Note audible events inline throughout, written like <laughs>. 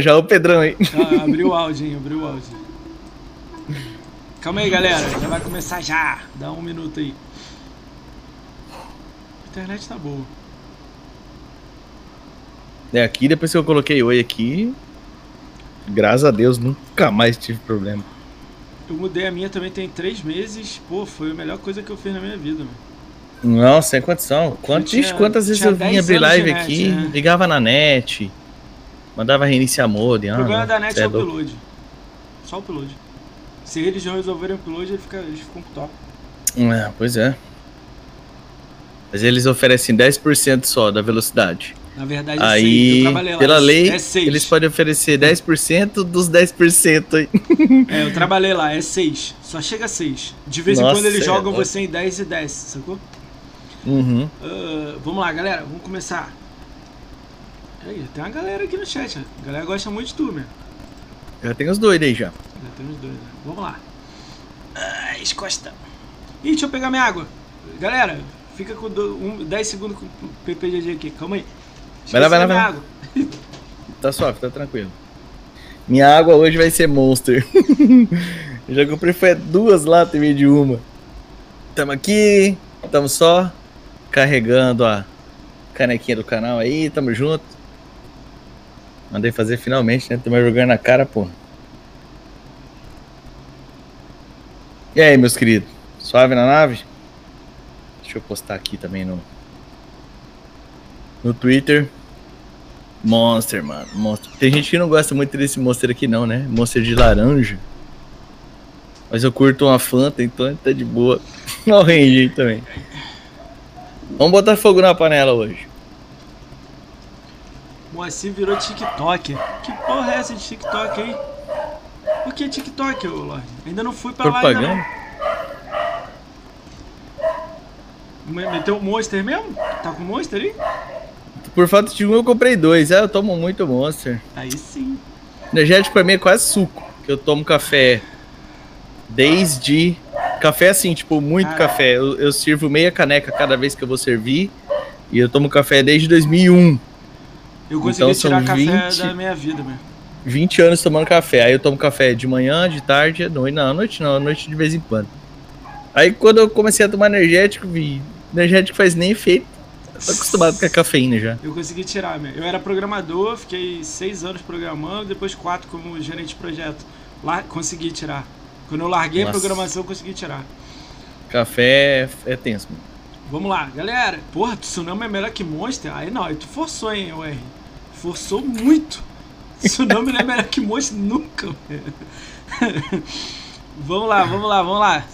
já o Pedrão aí. Ah, abriu o áudio, hein? Abriu o áudio. Calma aí, galera. Já vai começar já. Dá um minuto aí. A internet tá boa. É, aqui depois que eu coloquei oi aqui, graças a Deus nunca mais tive problema. Eu mudei a minha também tem três meses. Pô, foi a melhor coisa que eu fiz na minha vida, mano. Não, sem condição. Quantas, tinha- quantas vezes eu vinha 10 abrir live net, aqui, né? ligava na net, mandava reiniciar modem. O ah, problema não, da net cê é o upload. Só o upload. Se eles não resolverem o upload, ele fica, eles ficam top. É, pois é. Mas eles oferecem 10% só da velocidade. Na verdade, é seis. Aí, eu trabalhei lá. pela é- lei, é seis. eles podem oferecer 10% dos 10% aí. <laughs> É, eu trabalhei lá, é 6. Só chega a 6. De vez em Nossa, quando eles é jogam louco. você em 10 e 10, sacou? Uhum. Ah, vamos lá, galera, vamos começar. Aí, tem uma galera aqui no chat, a galera gosta muito de tu, meu. Já tem os doidos aí já. Já tem os dois, né? Vamos lá. Escosta. Ih, deixa eu pegar minha água. Galera, fica com do, um, 10 segundos com o PPGG aqui, calma aí. Vai lá, vai lá, vai lá. água. <laughs> Tá suave, tá tranquilo. Minha água hoje vai ser Monster. <laughs> Já comprei foi duas latas e meia de uma. Tamo aqui, tamo só carregando a canequinha do canal aí, tamo junto. Mandei fazer finalmente, né? Tô me jogando na cara, pô. E aí, meus queridos? Suave na nave? Deixa eu postar aqui também no no Twitter. Monster, mano. Monster. Tem gente que não gosta muito desse Monster aqui, não, né? Monster de laranja. Mas eu curto uma Fanta, então tá de boa. <laughs> Não aí também. Vamos botar fogo na panela hoje. Moacir virou TikTok. Que porra é essa de TikTok aí? O que é TikTok, ô Lorde? Ainda não fui pra lá ainda Propaganda? não. Me- Meteu um Monster mesmo? Tá com Monster aí? Por falta de um, eu comprei dois. Ah, eu tomo muito Monster. Aí sim. Energético pra mim é quase suco. Que eu tomo café desde. Café assim, tipo, muito café. Eu, eu sirvo meia caneca cada vez que eu vou servir. E eu tomo café desde 2001. Eu consegui Então são tirar café 20. da minha vida, meu. 20 anos tomando café. Aí eu tomo café de manhã, de tarde, à noite. Não, à noite não, à noite de vez em quando. Aí quando eu comecei a tomar energético, vi. Energético faz nem efeito. Tô acostumado com a cafeína já. Eu consegui tirar, meu. Eu era programador, fiquei seis anos programando, depois quatro como gerente de projeto. Lá consegui tirar. Quando eu larguei a Nossa. programação, eu consegui tirar. Café é tenso, mano. Vamos lá, galera. Porra, Tsunami é melhor que Monster? Aí não, aí tu forçou, hein, UR. Forçou muito. Tsunami não é melhor que Monster nunca. velho. vamos lá, vamos lá, vamos lá.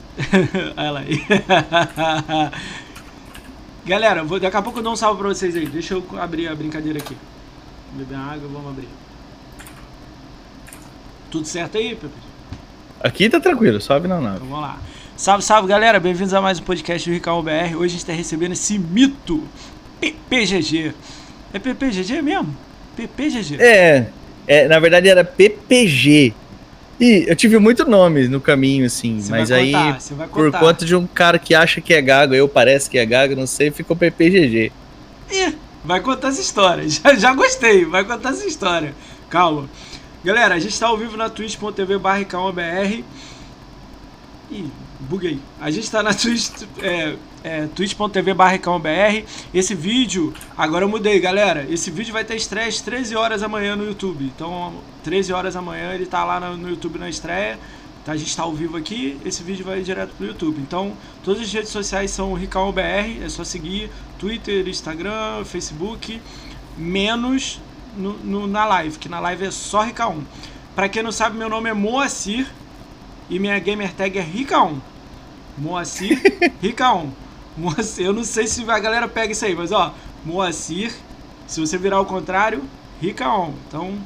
Olha lá aí. Galera, vou, daqui a pouco eu dou um salve pra vocês aí. Deixa eu abrir a brincadeira aqui. Beber água, vamos abrir. Tudo certo aí, Pepe? Aqui tá tranquilo, sobe na nave. Então vamos lá. Salve, salve galera, bem-vindos a mais um podcast do Ricão BR. Hoje a gente tá recebendo esse mito PPGG. É PPGG mesmo? PPGG. É, é, na verdade era PPG. E eu tive muito nome no caminho, assim, Você mas aí, contar, por conta de um cara que acha que é gago, eu parece que é gago, não sei, ficou PPGG. Ih, vai contar essa história. <laughs> Já, já gostei, vai contar essa história. Calma. Galera, a gente tá ao vivo na twitch.tv barra Ih, buguei. A gente tá na <laughs> twitch, é, é, twitch.tv Esse vídeo, agora eu mudei, galera. Esse vídeo vai ter estreia às 13 horas amanhã no YouTube. Então, 13 horas amanhã ele tá lá no, YouTube na estreia. Tá, a gente tá ao vivo aqui, esse vídeo vai direto pro YouTube. Então, todas as redes sociais são RicalBR, é só seguir Twitter, Instagram, Facebook, menos no, no- na live, que na live é só Rica1. Pra quem não sabe, meu nome é Moacir e minha gamer tag é Rica1. Moacir Rica1. Moacir, eu não sei se a galera pega isso aí, mas ó, Moacir, se você virar ao contrário, Rica1. Então,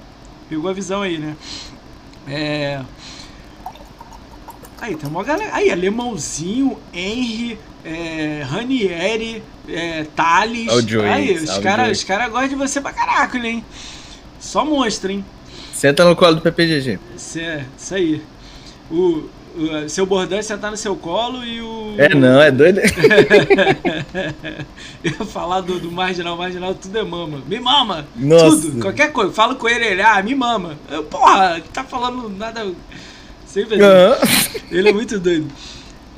pegou a visão aí, né? É. Aí, tem uma galera. Aí, Alemãozinho, Henry, é, Ranieri, é, Thales. Ó o Joey, aí, os caras cara gostam de você pra caraca, hein? Só monstro, hein? Senta no colo do PPGG. Isso, é, isso aí. O seu bordão é sentar no seu colo e o. É, não, é doido. <laughs> Eu falar do, do marginal, marginal tudo é mama. Me mama! Nossa. Tudo, qualquer coisa. Falo com ele, ele, ah, me mama. Eu, porra, tá falando nada. Assim. Aham. Ele é muito doido.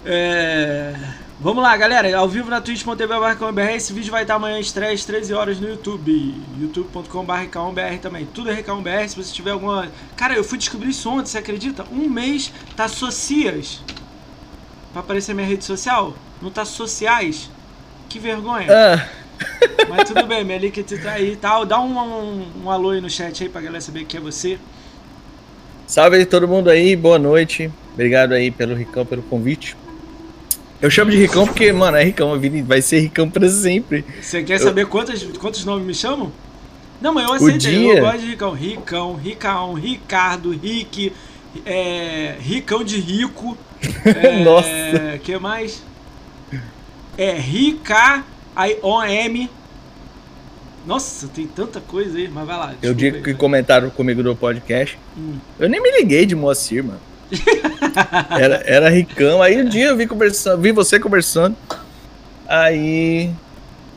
É... Vamos lá, galera. Ao vivo na twitch.tv.br. Esse vídeo vai estar amanhã às 3, 13 horas no YouTube. youtube.com.br também. Tudo é RK1BR. Se você tiver alguma. Cara, eu fui descobrir isso ontem, você acredita? Um mês tá socias. Pra aparecer minha rede social. Não tá sociais. Que vergonha. Ah, <laughs> Mas tudo bem, minha link tá aí e tal. Dá um, um, um alô aí no chat aí pra galera saber que é você. salve aí todo mundo aí, boa noite. Obrigado aí pelo Ricão, pelo convite. Eu chamo de Ricão porque, mano, é Ricão, vai ser Ricão pra sempre. Você quer saber quantos, quantos nomes me chamam? Não, mas eu aceitei. dia- Eu gosto de Ricão. Ricão, Ricão, Ricardo, Rick, é, Ricão de Rico. <laughs> É, Nossa. que mais? É Rica, aí OM. Nossa, tem tanta coisa aí, mas vai lá. Eu digo que comentaram comigo no podcast. Hum. Eu nem me liguei de Moacir, mano. <laughs> Era, era Ricão. Aí um dia eu vi conversando, vi você conversando. Aí.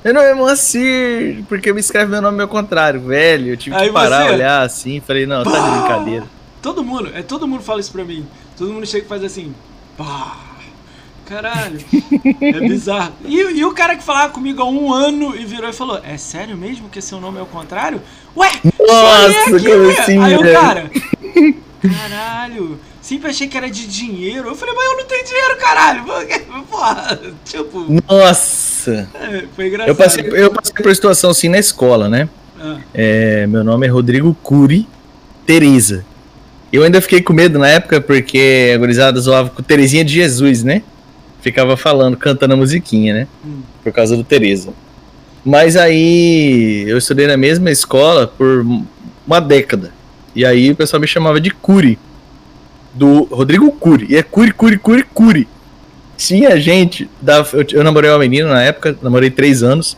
Meu nome é Moacir, porque me escreve meu nome ao contrário, velho. Eu tive Aí que parar, você- olhar assim, falei, não, tá de brincadeira. Todo mundo, é todo mundo fala isso pra mim. Todo mundo chega e faz assim. Pá, caralho. é bizarro. E, e o cara que falava comigo há um ano e virou e falou: É sério mesmo que seu nome é o contrário? Ué, Nossa, aqui, como assim, Aí o cara. Caralho, sempre achei que era de dinheiro. Eu falei, mas eu não tenho dinheiro, caralho. <laughs> Porra, tipo, Nossa! é, foi engraçado. Eu passei, eu passei por situação assim na escola, né? Ah, É, meu nome é Rodrigo Curi Tereza. Eu ainda fiquei com medo na época porque a gurizada zoava com Terezinha de Jesus, né? Ficava falando, cantando a musiquinha, né? hum. Por causa do Tereza. Mas aí eu estudei na mesma escola por uma década. E aí o pessoal me chamava de Curi. Do Rodrigo Curi. E é Curi, Curi, Curi, Curi. Tinha gente. Da, eu, eu namorei uma menina na época, namorei três anos.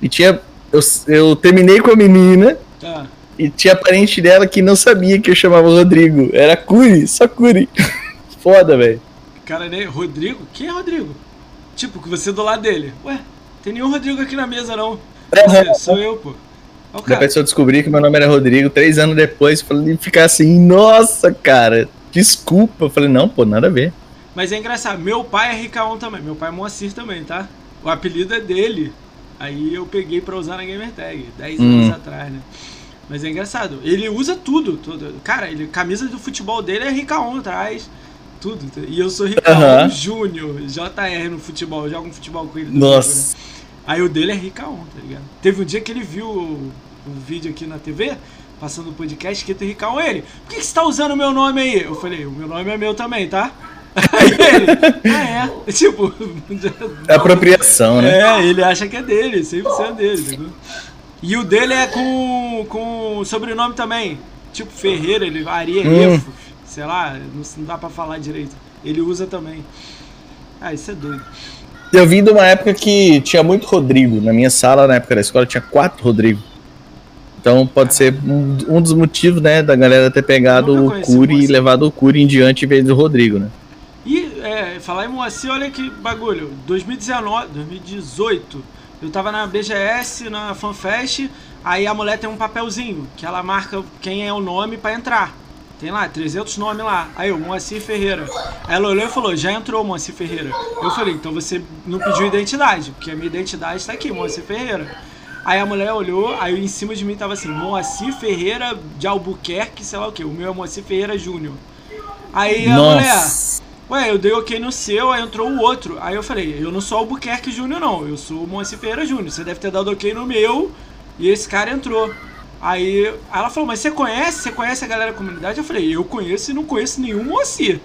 E tinha. Eu, eu terminei com a menina. Tá. E tinha parente dela que não sabia que eu chamava Rodrigo. Era Curi, só Curi. <laughs> Foda, velho. Cara, né? Rodrigo? Quem é Rodrigo? Tipo, que você do lado dele. Ué, tem nenhum Rodrigo aqui na mesa, não. Você, sou eu, pô. Ó, o cara. Depois eu descobri que meu nome era Rodrigo, três anos depois, falei ficar assim, nossa, cara, desculpa. Eu falei, não, pô, nada a ver. Mas é engraçado, meu pai é RK1 também, meu pai é Moacir também, tá? O apelido é dele. Aí eu peguei pra usar na Gamertag, 10 Hum. anos atrás, né? Mas é engraçado, ele usa tudo. tudo. Cara, ele, camisa do futebol dele é RK1 atrás. Tudo. E eu sou RK1 Aham. Júnior, JR no futebol, jogo um futebol com ele. Nossa. Vivo, né? Aí o dele é RK1, tá ligado? Teve um dia que ele viu o vídeo aqui na TV, passando o podcast, que tem RK1 ele. Por que, que você tá usando o meu nome aí? Eu falei, o meu nome é meu também, tá? <laughs> Aí ele, ah é? <laughs> Tipo, <laughs> É apropriação, né? é, ele acha que é dele, 100% dele, entendeu? E o dele é com, com sobrenome também. Tipo Ferreira, ele varia, Hum. Sei lá, não, não dá pra falar direito. Ele usa também. Ah, isso é doido. Eu vim de uma época que tinha muito Rodrigo. Na minha sala, na época da escola, tinha quatro Rodrigo. Então pode ser um, um dos motivos, né, da galera ter pegado o Curi e levado o Curi em diante em vez do Rodrigo, né? E é, falar em Moacir, olha que bagulho. 2019, 2018, eu tava na BGS, na FanFest, aí a mulher tem um papelzinho que ela marca quem é o nome pra entrar. Tem lá, 300 nomes lá. Aí eu, Moacir Ferreira. Ela olhou e falou, já entrou Moacir Ferreira. Eu falei, então você não pediu identidade, porque a minha identidade tá aqui, Moacir Ferreira. Aí a mulher olhou, aí em cima de mim tava assim, Moacir Ferreira de Albuquerque, sei lá o que. O meu é Moacir Ferreira Júnior. Aí a mulher, Nossa. Ué, eu dei ok no seu, aí entrou o outro. Aí eu falei, eu não sou Albuquerque Júnior, não. Eu sou Moacir Ferreira Júnior. Você deve ter dado ok no meu e esse cara entrou. Aí aí ela falou, mas você conhece? Você conhece a galera da comunidade? Eu falei, eu conheço e não conheço nenhum Moacir.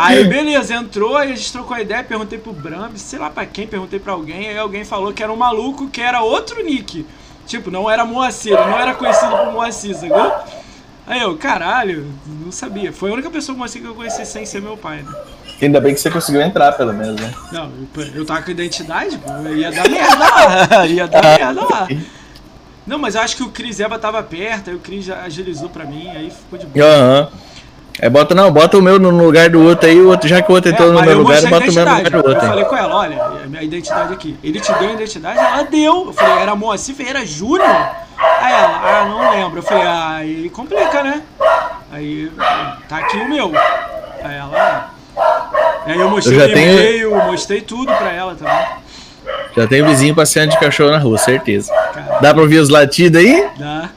Aí beleza, entrou, aí a gente trocou a ideia, perguntei pro Brambis, sei lá pra quem, perguntei pra alguém, aí alguém falou que era um maluco que era outro nick. Tipo, não era Moacir, não era conhecido por Moacir, sacou? Aí eu, caralho, não sabia. Foi a única pessoa Moacir que eu conheci sem ser meu pai, né? Ainda bem que você conseguiu entrar, pelo menos, né? Não, eu, tava com identidade, pô, eu ia dar merda lá. <laughs> ia dar merda lá. Não, mas eu acho que o Cris Eva tava perto, aí o Cris já agilizou pra mim, aí ficou de boa. Aham. É, bota não, bota o meu no lugar do outro aí, o outro, já que o outro entrou É, no meu eu lugar, bota o meu no lugar do outro Eu aí. falei com ela, olha, é a minha identidade aqui. Ele te deu a identidade? Ela deu. Eu falei, era Moacir Ferreira Júnior? Aí ela, ah, não lembro. Eu falei, ah, aí complica, né? Aí, tá aqui o meu. Aí ela, ah. Aí eu mostrei Eu já o tenho- e-mail, mostrei tudo pra ela também. Já tem vizinho passeando de cachorro na rua, certeza. Cara, Dá pra ouvir os latidos aí? dá.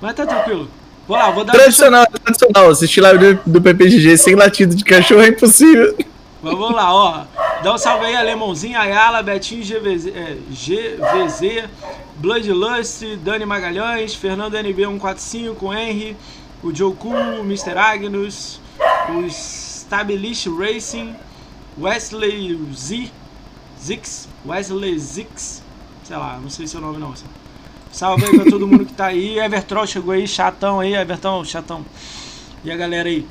Mas tá tranquilo. Vou lá, vou dar Tradicional, tradicional. Assistir live do, do PPGG sem latido de cachorro é impossível. Mas vamos lá, ó. Dá um salve aí, Alemãozinho, Ayala, Betinho, GVZ, é, GVZ Bloodlust, Dani Magalhães, Fernando NB145, Henry, o Joku, o Mr. Agnus, o Stabilish Racing, Wesley Z, Zix, Wesley Zix, sei lá, não sei seu nome não. Salve aí pra todo mundo que tá aí. Evertroll chegou aí, chatão aí, Everton, chatão. E a galera aí.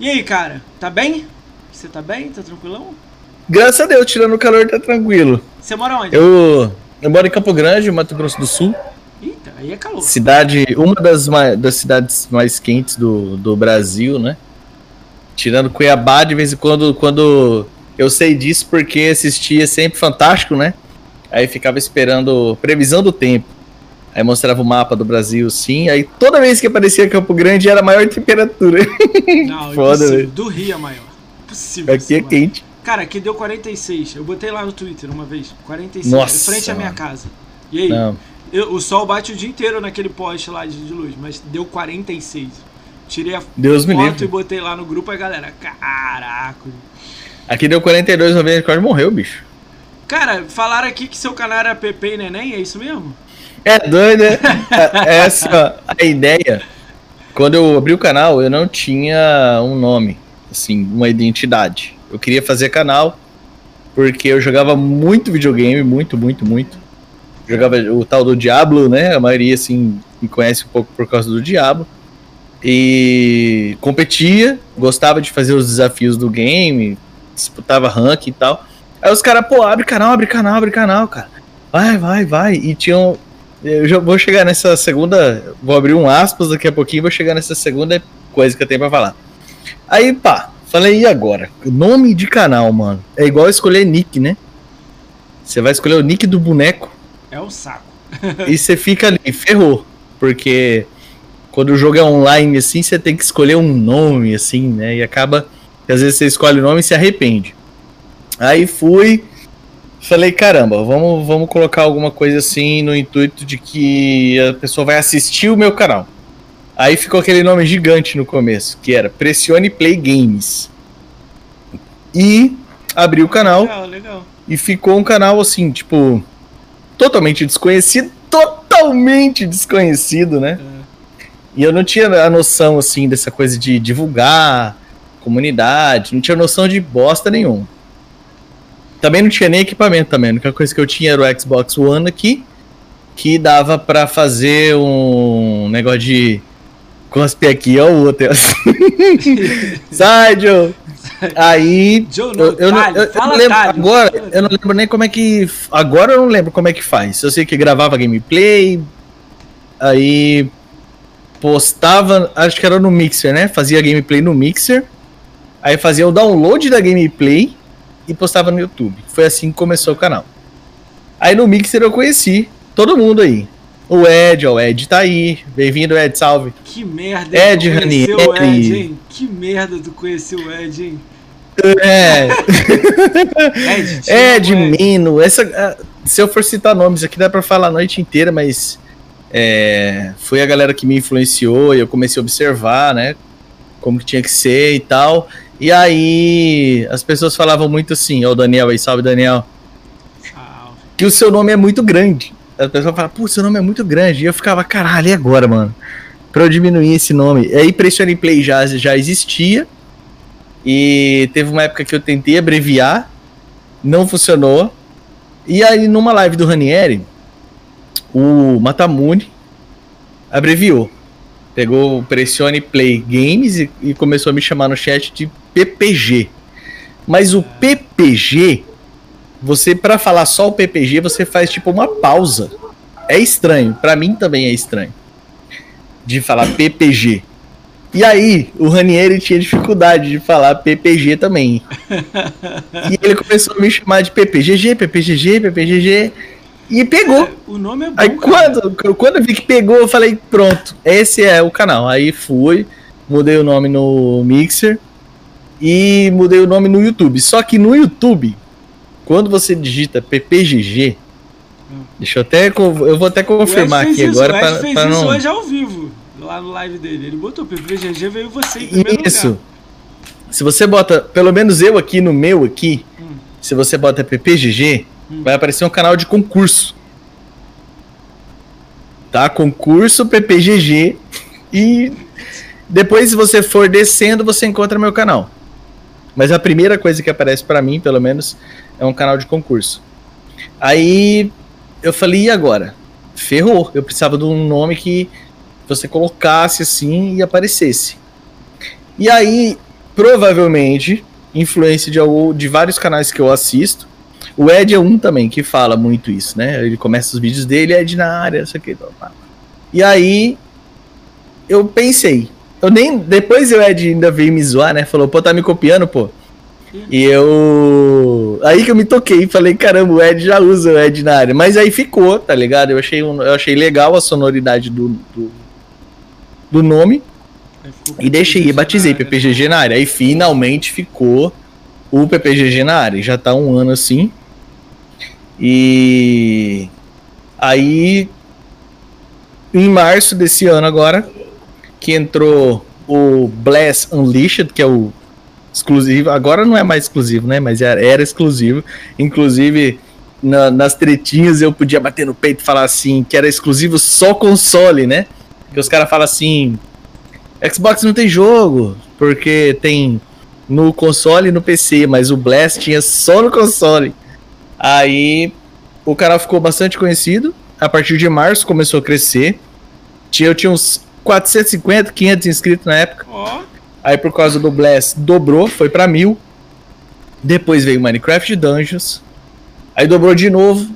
E aí, cara, tá bem? Você tá bem? Tá tranquilão? Graças a Deus, tirando o calor, tá tranquilo. Você mora onde? Eu, eu moro em Campo Grande, Mato Grosso do Sul. Eita, aí é calor. Cidade, uma das, mai- das cidades mais quentes do, do Brasil, né? Tirando Cuiabá, de vez em quando, quando eu sei disso, porque assistia sempre Fantástico, né? Aí ficava esperando previsão do tempo. Aí mostrava o mapa do Brasil, sim. Aí toda vez que aparecia Campo Grande era a maior temperatura. <laughs> Não, <laughs> Foda, impossível. Do Rio é maior. Impossível. Aqui é maior. quente. Cara, aqui deu 46. Eu botei lá no Twitter uma vez. 46. Nossa, em frente à minha casa. E aí? Eu- o sol bate o dia inteiro naquele poste lá de, de luz, mas deu 46. Tirei a Deus foto e botei lá no grupo a galera. Caraca. Aqui deu 42, uma vez quase morreu, bicho. Cara, falaram aqui que seu canal era Pepe e Neném, é isso mesmo? É doido, né? Essa a ideia. Quando eu abri o canal, eu não tinha um nome, assim, uma identidade. Eu queria fazer canal porque eu jogava muito videogame, muito, muito, muito. Jogava o tal do Diablo, né? A maioria, assim, me conhece um pouco por causa do Diablo. E competia, gostava de fazer os desafios do game, disputava rank e tal. Aí os caras, pô, abre canal, abre canal, abre canal, cara. Vai, vai, vai. E tinham. Eu já vou chegar nessa segunda. Vou abrir um aspas daqui a pouquinho, vou chegar nessa segunda coisa que eu tenho pra falar. Aí, pá, falei, e agora? Nome de canal, mano. É igual escolher nick, né? Você vai escolher o nick do boneco É um saco. <laughs> e você fica ali, ferrou. Porque quando o jogo é online, assim, você tem que escolher um nome, assim, né? E acaba que às vezes você escolhe o nome e se arrepende. Aí fui, falei, caramba, vamos, vamos colocar alguma coisa assim no intuito de que a pessoa vai assistir o meu canal. Aí ficou aquele nome gigante no começo, que era Pressione Play Games. E abri o canal Legal, legal. e ficou um canal assim, tipo, totalmente desconhecido, totalmente desconhecido, né? E eu não tinha a noção, assim, dessa coisa de divulgar comunidade, não tinha noção de bosta nenhuma. Também não tinha nem equipamento também, a única coisa que eu tinha era o Xbox One aqui, que dava pra fazer um negócio de cospe aqui, ó o outro. <laughs> Sai, Joe! Aí Joe, não, eu, eu, não- eu- eu não lembro agora, eu não lembro nem como é que. Agora eu não lembro como é que faz. Eu sei que gravava gameplay, aí postava, acho que era no Mixer, né? Fazia gameplay no Mixer, aí fazia o download da gameplay e postava no YouTube. Foi assim que começou o canal. Aí no Mixer eu conheci todo mundo aí. O Ed, ó, o Ed tá aí. Bem-vindo, Ed, salve. Que merda, Ed Ranieri. Ed, hein? Que merda tu conheceu o Ed, hein? É, <laughs> Ed, Ed, Ed. Mino, essa, se eu for citar nomes aqui dá pra falar a noite inteira, mas é, foi a galera que me influenciou e eu comecei a observar, né, como que tinha que ser e tal. E aí as pessoas falavam muito assim, ó, o Daniel aí, salve Daniel, Salve. que o seu nome é muito grande. As pessoas falavam, pô, seu nome é muito grande. E eu ficava, caralho, e agora, mano? Pra eu diminuir esse nome. E aí Pressione Play já, já existia. E teve uma época que eu tentei abreviar, não funcionou. E aí, numa live do Ranieri, o Matamune abreviou. Pegou o Pressione Play Games e, e começou a me chamar no chat de PPG. Mas o PPG, você para falar só o PPG, você faz tipo uma pausa. É estranho, pra mim também é estranho. De falar PPG. E aí, o Ranieri tinha dificuldade de falar PPG também. e ele começou a me chamar de PPGG, PPGG, PPGG. E pegou. É, o nome é bom. Aí quando, quando eu vi que pegou, eu falei, pronto, esse é o canal. Aí fui, mudei o nome no Mixer e mudei o nome no YouTube. Só que no YouTube, quando você digita PPGG, hum. deixa eu até. Eu vou até confirmar aqui isso, agora. O Ed fez isso hoje ao vivo lá no live dele. Ele botou PPGG, veio você em primeiro Isso. Lugar. Se você bota, pelo menos eu aqui no meu aqui, hum. se você bota PPGG, hum. vai aparecer um canal de concurso. Tá? Concurso PPGG. E depois, se você for descendo, você encontra meu canal. Mas a primeira coisa que aparece para mim, pelo menos, é um canal de concurso. Aí eu falei, e agora? Ferrou. Eu precisava de um nome que você colocasse assim e aparecesse. E aí, provavelmente, influência de, de vários canais que eu assisto. O Ed é um também que fala muito isso, né? Ele começa os vídeos dele, Ed na área, isso aqui. E aí, eu pensei. Eu nem. Depois o Ed ainda veio me zoar, né? Falou, pô, tá me copiando, pô. E eu. Aí que eu me toquei, falei, caramba, o Ed já usa o Ed na área. Mas aí ficou, tá ligado? Eu achei, eu achei legal a sonoridade do, do, do nome e deixei batizei PPGG na área. Aí finalmente ficou o PPGG na área. Já tá um ano assim. E aí em março desse ano agora que entrou o Blast Unleashed, que é o exclusivo. Agora não é mais exclusivo, né? Mas era, exclusivo. Inclusive na, nas tretinhas eu podia bater no peito e falar assim que era exclusivo só console, né? Que os caras falam assim: Xbox não tem jogo, porque tem no console e no PC, mas o Blast tinha só no console. Aí o canal ficou bastante conhecido. A partir de março começou a crescer. Eu tinha uns 450, 500 inscritos na época. Oh. Aí por causa do Blast dobrou, foi para mil. Depois veio Minecraft Dungeons. Aí dobrou de novo.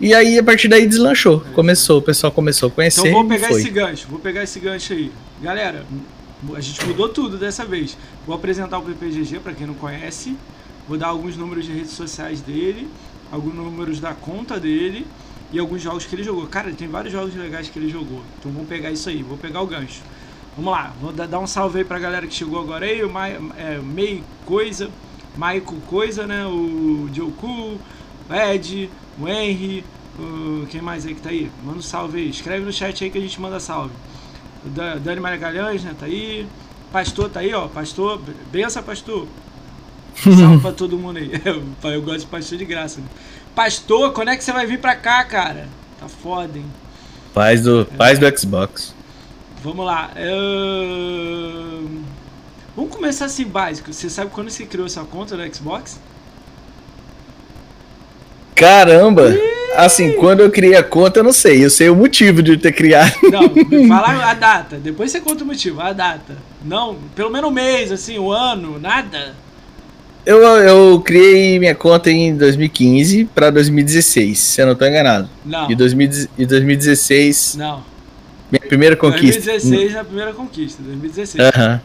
E aí, a partir daí, deslanchou. Começou, o pessoal começou a conhecer. Então, vou pegar esse gancho, vou pegar esse gancho aí. Galera, a gente mudou tudo dessa vez. Vou apresentar o PPGG para quem não conhece. Vou dar alguns números de redes sociais dele, alguns números da conta dele e alguns jogos que ele jogou. Cara, tem vários jogos legais que ele jogou. Então vamos pegar isso aí, vou pegar o gancho. Vamos lá, vou dar um salve aí pra galera que chegou agora aí, o é, Mei Coisa, Maico Coisa, né? O Joku, o Ed, o Henry, o, quem mais aí que tá aí? Manda um salve aí. Escreve no chat aí que a gente manda salve. O Dani Magalhães, né? Tá aí. Pastor tá aí, ó. Pastor, benção, pastor. <laughs> Salve pra todo mundo aí. <laughs> Eu gosto de pastor de graça. Né? Pastor, quando é que você vai vir pra cá, cara? Tá foda, hein? Paz do, é. paz do Xbox. Vamos lá. Eu... Vamos começar assim básico. Você sabe quando você criou sua conta no Xbox? Caramba! Assim, quando eu criei a conta, eu não sei. Eu sei o motivo de ter criado. Não, <laughs> fala a data. Depois você conta o motivo, a data. Não, pelo menos um mês, assim, um ano, nada. Eu, eu criei minha conta em 2015 para 2016, se eu não estou enganado. Não. E 2016. Não. Minha primeira conquista. 2016 é a primeira conquista, 2016. Aham. Uh -huh.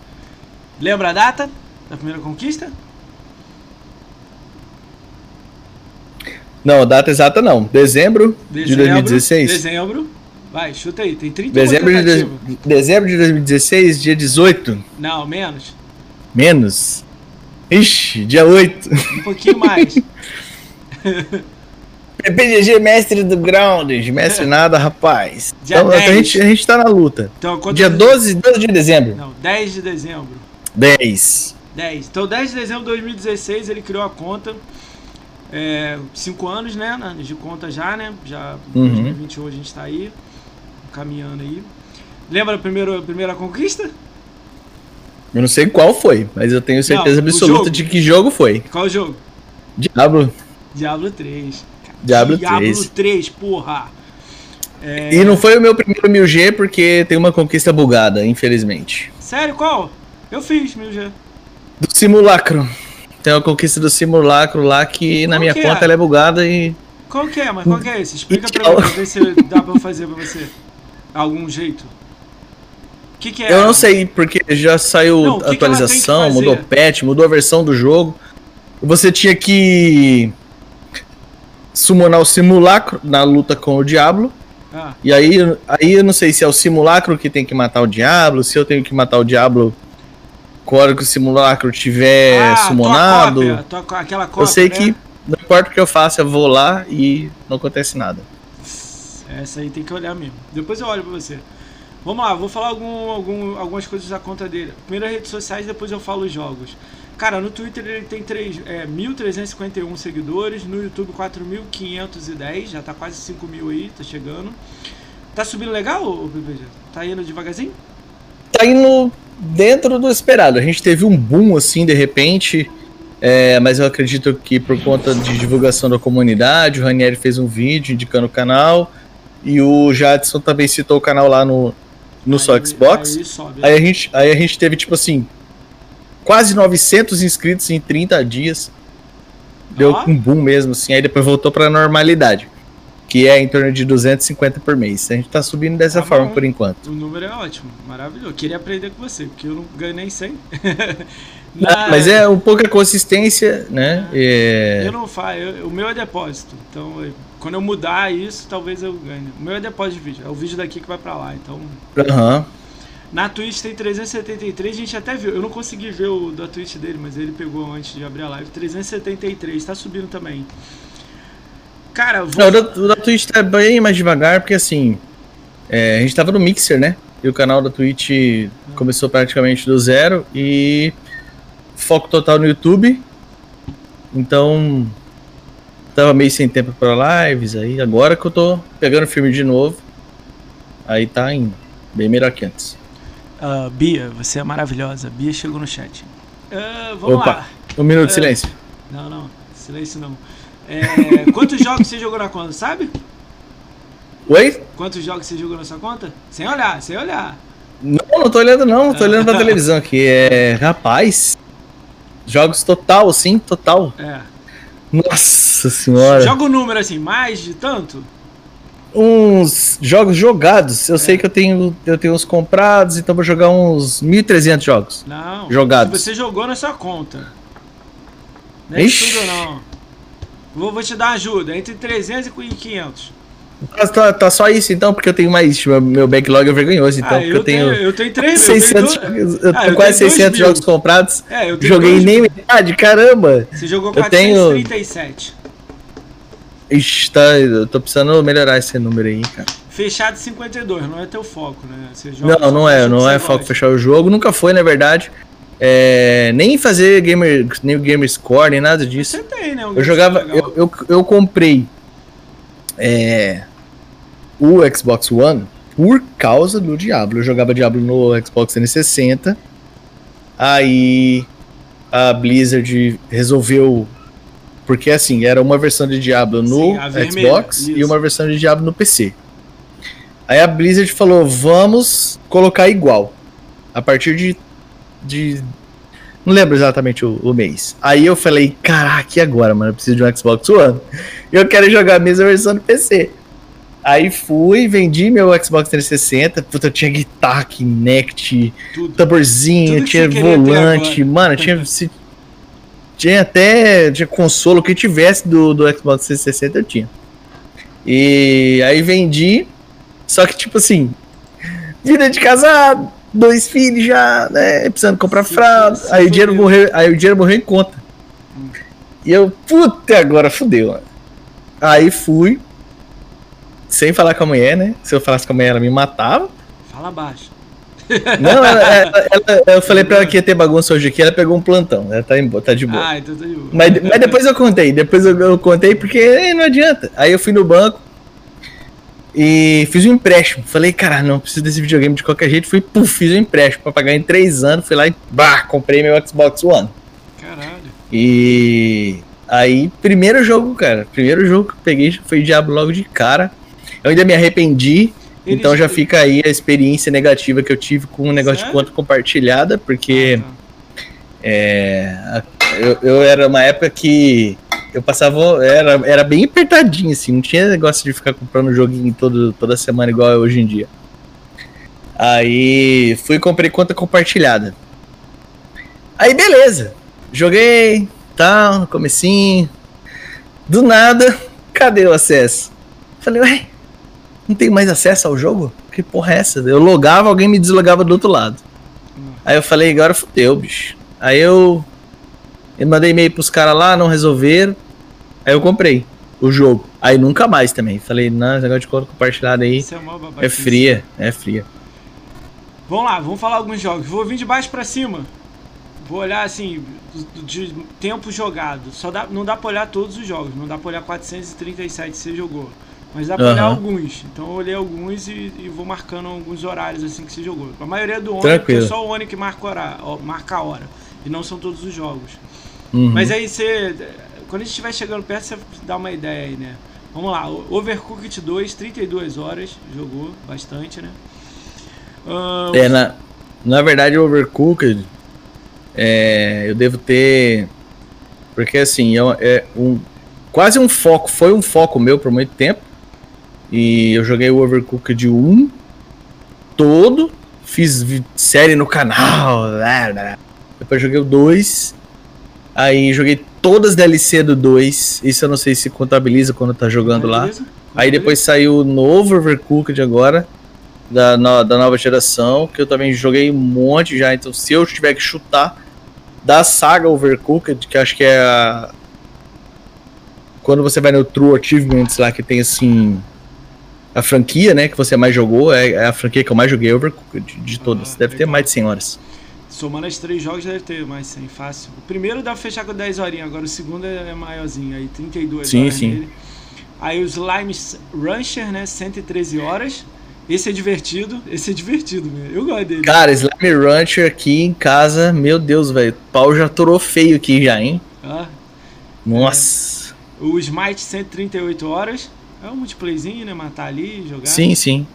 Lembra a data da primeira conquista? Não, data exata não. Dezembro, dezembro de 2016. Dezembro. Vai, chuta aí, tem 30 dezembro de, de, dezembro de 2016, dia 18. Não, menos. Menos? Ixi, dia 8. Um pouquinho mais. <laughs> PPGG, mestre do ground, mestre nada, rapaz. Dia então, 10. A, gente, a gente tá na luta. Então, dia 12, 12 de dezembro. Não, 10 de dezembro. 10. 10. Então, 10 de dezembro de 2016, ele criou a conta é, cinco anos, né? De conta já, né? Já em uhum. 2021 a gente tá aí, caminhando aí. Lembra a primeira, a primeira conquista? Eu não sei qual foi, mas eu tenho certeza não, absoluta de que jogo foi. Qual jogo? Diablo. Diablo 3. Diablo, Diablo 3. 3, porra. É... E não foi o meu primeiro 1000G porque tem uma conquista bugada, infelizmente. Sério, qual? Eu fiz 1000G. Do simulacro. Tem a conquista do simulacro lá que qual na minha que conta é? ela é bugada e. Qual que é, mas qual que é esse? Explica pra mim, ver se dá pra fazer pra você. Algum jeito. Que, que é? Eu não sei, porque já saiu Não, que atualização, mudou patch, mudou a versão do jogo. Você tinha que summonar o simulacro na luta com o Diablo. Ah, E aí, aí eu não sei se é o simulacro que tem que matar o Diablo, se eu tenho que matar o Diablo com a hora que o simulacro tiver ah, summonado. Tua cópia, tua aquela cópia, eu sei né? que não importa o que eu faça, eu vou lá e não acontece nada. Essa aí tem que olhar mesmo. Depois eu olho pra você. Vamos lá, vou falar algum, algum- algumas coisas da conta dele. Primeiro as redes sociais, depois eu falo os jogos. Cara, no Twitter ele tem três- é, 1.351 seguidores, no YouTube 4.510, já tá quase 5 mil aí, tá chegando. Tá subindo legal, PPG? Tá indo devagarzinho? Tá indo dentro do esperado. A gente teve um boom assim de repente, é, mas eu acredito que por conta de divulgação da comunidade, o Ranieri fez um vídeo indicando o canal e o Jadson também citou o canal lá no, no só Aí- Xbox. Aí sobe. Aí a, gente, aí a gente teve, tipo assim, quase 900 inscritos em 30 dias. Deu Ó. um boom mesmo, assim. Aí depois voltou pra normalidade. Que é em torno de 250 por mês. A gente tá subindo dessa Tá forma bom. por enquanto. O número é ótimo, maravilhoso. Queria aprender com você, porque eu não ganho nem 100. Ah, <laughs> mas é um pouca consistência, né? É, Eu não faço, eu- o meu é depósito. Então, eu- quando eu mudar isso, talvez eu ganhe. O meu é depósito de vídeo. É o vídeo daqui que vai pra lá. Então, Aham. na Twitch tem 373, a gente até viu. Eu não consegui ver o da Twitch dele, mas ele pegou antes de abrir a live. 373, tá subindo também. Cara, vou... Não, o da, o da Twitch tá bem mais devagar, porque assim. é, a gente tava no Mixer, né? E o canal da Twitch começou praticamente do zero e foco total no YouTube. Então. Tava meio sem tempo pra lives aí. Agora que eu tô pegando firme de novo. Aí tá indo. Bem melhor que antes. Ah, Bia, você é maravilhosa. Bia chegou no chat. Ah, vamos Opa. lá. Um minuto de É. silêncio. Não, não. Silêncio não. É, quantos jogos você jogou na conta, sabe? Oi? Quantos jogos você jogou na sua conta? Sem olhar, sem olhar. Não, não tô olhando não, tô olhando pra televisão aqui. É. Rapaz. Jogos total, sim, total. É. Nossa senhora. Joga o número assim, mais de tanto? uns jogos jogados. Eu sei que eu tenho, eu tenho uns comprados, então vou jogar uns 1.300 jogos. Não. Jogados. Você jogou na sua conta. Não é isso Ixi. tudo não. Vou, vou te dar ajuda. Entre 300 e 500. Tá, tá- tá só isso então, porque eu tenho mais. Meu, meu backlog é vergonhoso, então, ah, eu, tenho. eu tenho 3 600, eu tenho, eu Ah, tenho eu quase dois 600 mil. jogos comprados. É, eu tenho Joguei dois- nem metade, caramba! Você jogou eu tenho- 437. Ixi, tá, eu tô precisando melhorar esse número aí, cara. Fechado 52, não é teu foco, né? Não, não é, não é foco gosta. fechar o jogo, nunca foi, na verdade. É, nem fazer gamer, nem gamer score, nem nada disso. Você tem, né? um Eu jogava. Eu, eu, eu comprei é, o Xbox One por causa do Diablo. Eu jogava Diablo no Xbox 360. Aí a Blizzard resolveu. Porque assim, era uma versão de Diablo no Sim, vermelha, Xbox e uma versão de Diablo no PC. Aí a Blizzard falou: vamos colocar igual. A partir de. de não lembro exatamente o, o mês. Aí eu falei: caraca, e agora, mano? Eu preciso de um Xbox One. Eu quero jogar a mesma versão do PC. Aí fui, vendi meu Xbox 360. Puta, eu tinha guitarra, Kinect, Tudo. tamborzinho, Tudo tinha volante, mano, tinha. se- tinha até tinha consolo, o que tivesse do, do Xbox 360 eu tinha. E aí vendi, só que tipo assim, vida de casado, dois filhos já, né, precisando comprar fralda, aí o dinheiro morreu, aí o dinheiro morreu em conta. E eu, puta, agora fudeu, mano. Aí fui, sem falar com a mulher, né, se eu falasse com a mulher ela me matava. Fala baixo. Não, ela- ela- <laughs> ela- eu falei pra ela que ia ter bagunça hoje aqui, ela pegou um plantão, ela tá, em tá de boa. Ah, então tá de boa. Mas, mas depois eu contei, depois eu, eu contei porque eh, não adianta. Aí eu fui no banco e fiz um empréstimo. Falei, cara, não preciso desse videogame de qualquer jeito. Fui, puf, fiz um empréstimo pra pagar em três anos. Fui lá e bah, comprei meu Xbox One. Caralho. E aí, primeiro jogo, cara, primeiro jogo que eu peguei foi Diablo logo de cara. Eu ainda me arrependi. Então já fica aí a experiência negativa que eu tive com o negócio Sério? de conta compartilhada, porque Ah, é, a- eu, eu era uma época que eu passava. Era, era bem apertadinho, assim, não tinha negócio de ficar comprando joguinho todo, toda semana igual é hoje em dia. Aí fui e comprei conta compartilhada. Aí beleza. Joguei, tal, no comecinho. Do nada, cadê o acesso? Falei, ué, não tem mais acesso ao jogo? Que porra é essa? Eu logava, alguém me deslogava do outro lado. Aí eu falei, agora fudeu, bicho. Aí eu, eu mandei e-mail pros caras lá, não resolveram. Aí eu comprei o jogo. Aí nunca mais também. Falei, não, esse negócio de conta compartilhada aí é, é fria, é fria. Vamos lá, vamos falar alguns jogos. Vou vir de baixo para cima. Vou olhar assim, de tempo jogado. Só dá, não dá pra olhar todos os jogos. Não dá pra olhar 437 que você jogou. Mas dá pra uhum. olhar alguns. Então eu olhei alguns e, e, vou marcando alguns horários assim que você jogou. A maioria do Oni, é só o Oni que marca, hora, marca a hora. E não são todos os jogos. Uhum. Mas aí você. Quando a gente estiver chegando perto, você dá uma ideia aí, né? Vamos lá, Overcooked 2, 32 horas, jogou bastante, né? Uh, é, na, na verdade, Overcooked, é, eu devo ter. Porque assim, é, é um, quase um foco, foi um foco meu por muito tempo. E eu joguei o Overcooked 1 todo, fiz série no canal, depois joguei o 2, aí joguei todas as DLC do 2, isso eu não sei se contabiliza quando tá jogando lá. Aí depois saiu o novo Overcooked agora, da, no, da nova geração, que eu também joguei um monte já, então se eu tiver que chutar da saga Overcooked, que acho que é a... Quando você vai no True Achievements lá, que tem assim a franquia, né, que você mais jogou, é, é a franquia que eu mais joguei Overcooked de, de todas. Ah, deve legal. ter mais de 100 horas. Somando as três jogos deve ter mais 100, fácil. O primeiro dá pra fechar com 10 horinhas, agora o segundo é maiorzinho, aí 32 sim, horas sim. Dele. Aí os Slime Rancher, né, 113 horas. Esse é divertido, esse é divertido mesmo. Eu gosto dele. Cara, Slime Rancher aqui em casa, meu Deus, velho. O pau já torou feio aqui já, hein? Ah. Nossa. É. O Smite 138 horas. É um multiplayzinho, né? Matar ali, jogar. Sim, sim.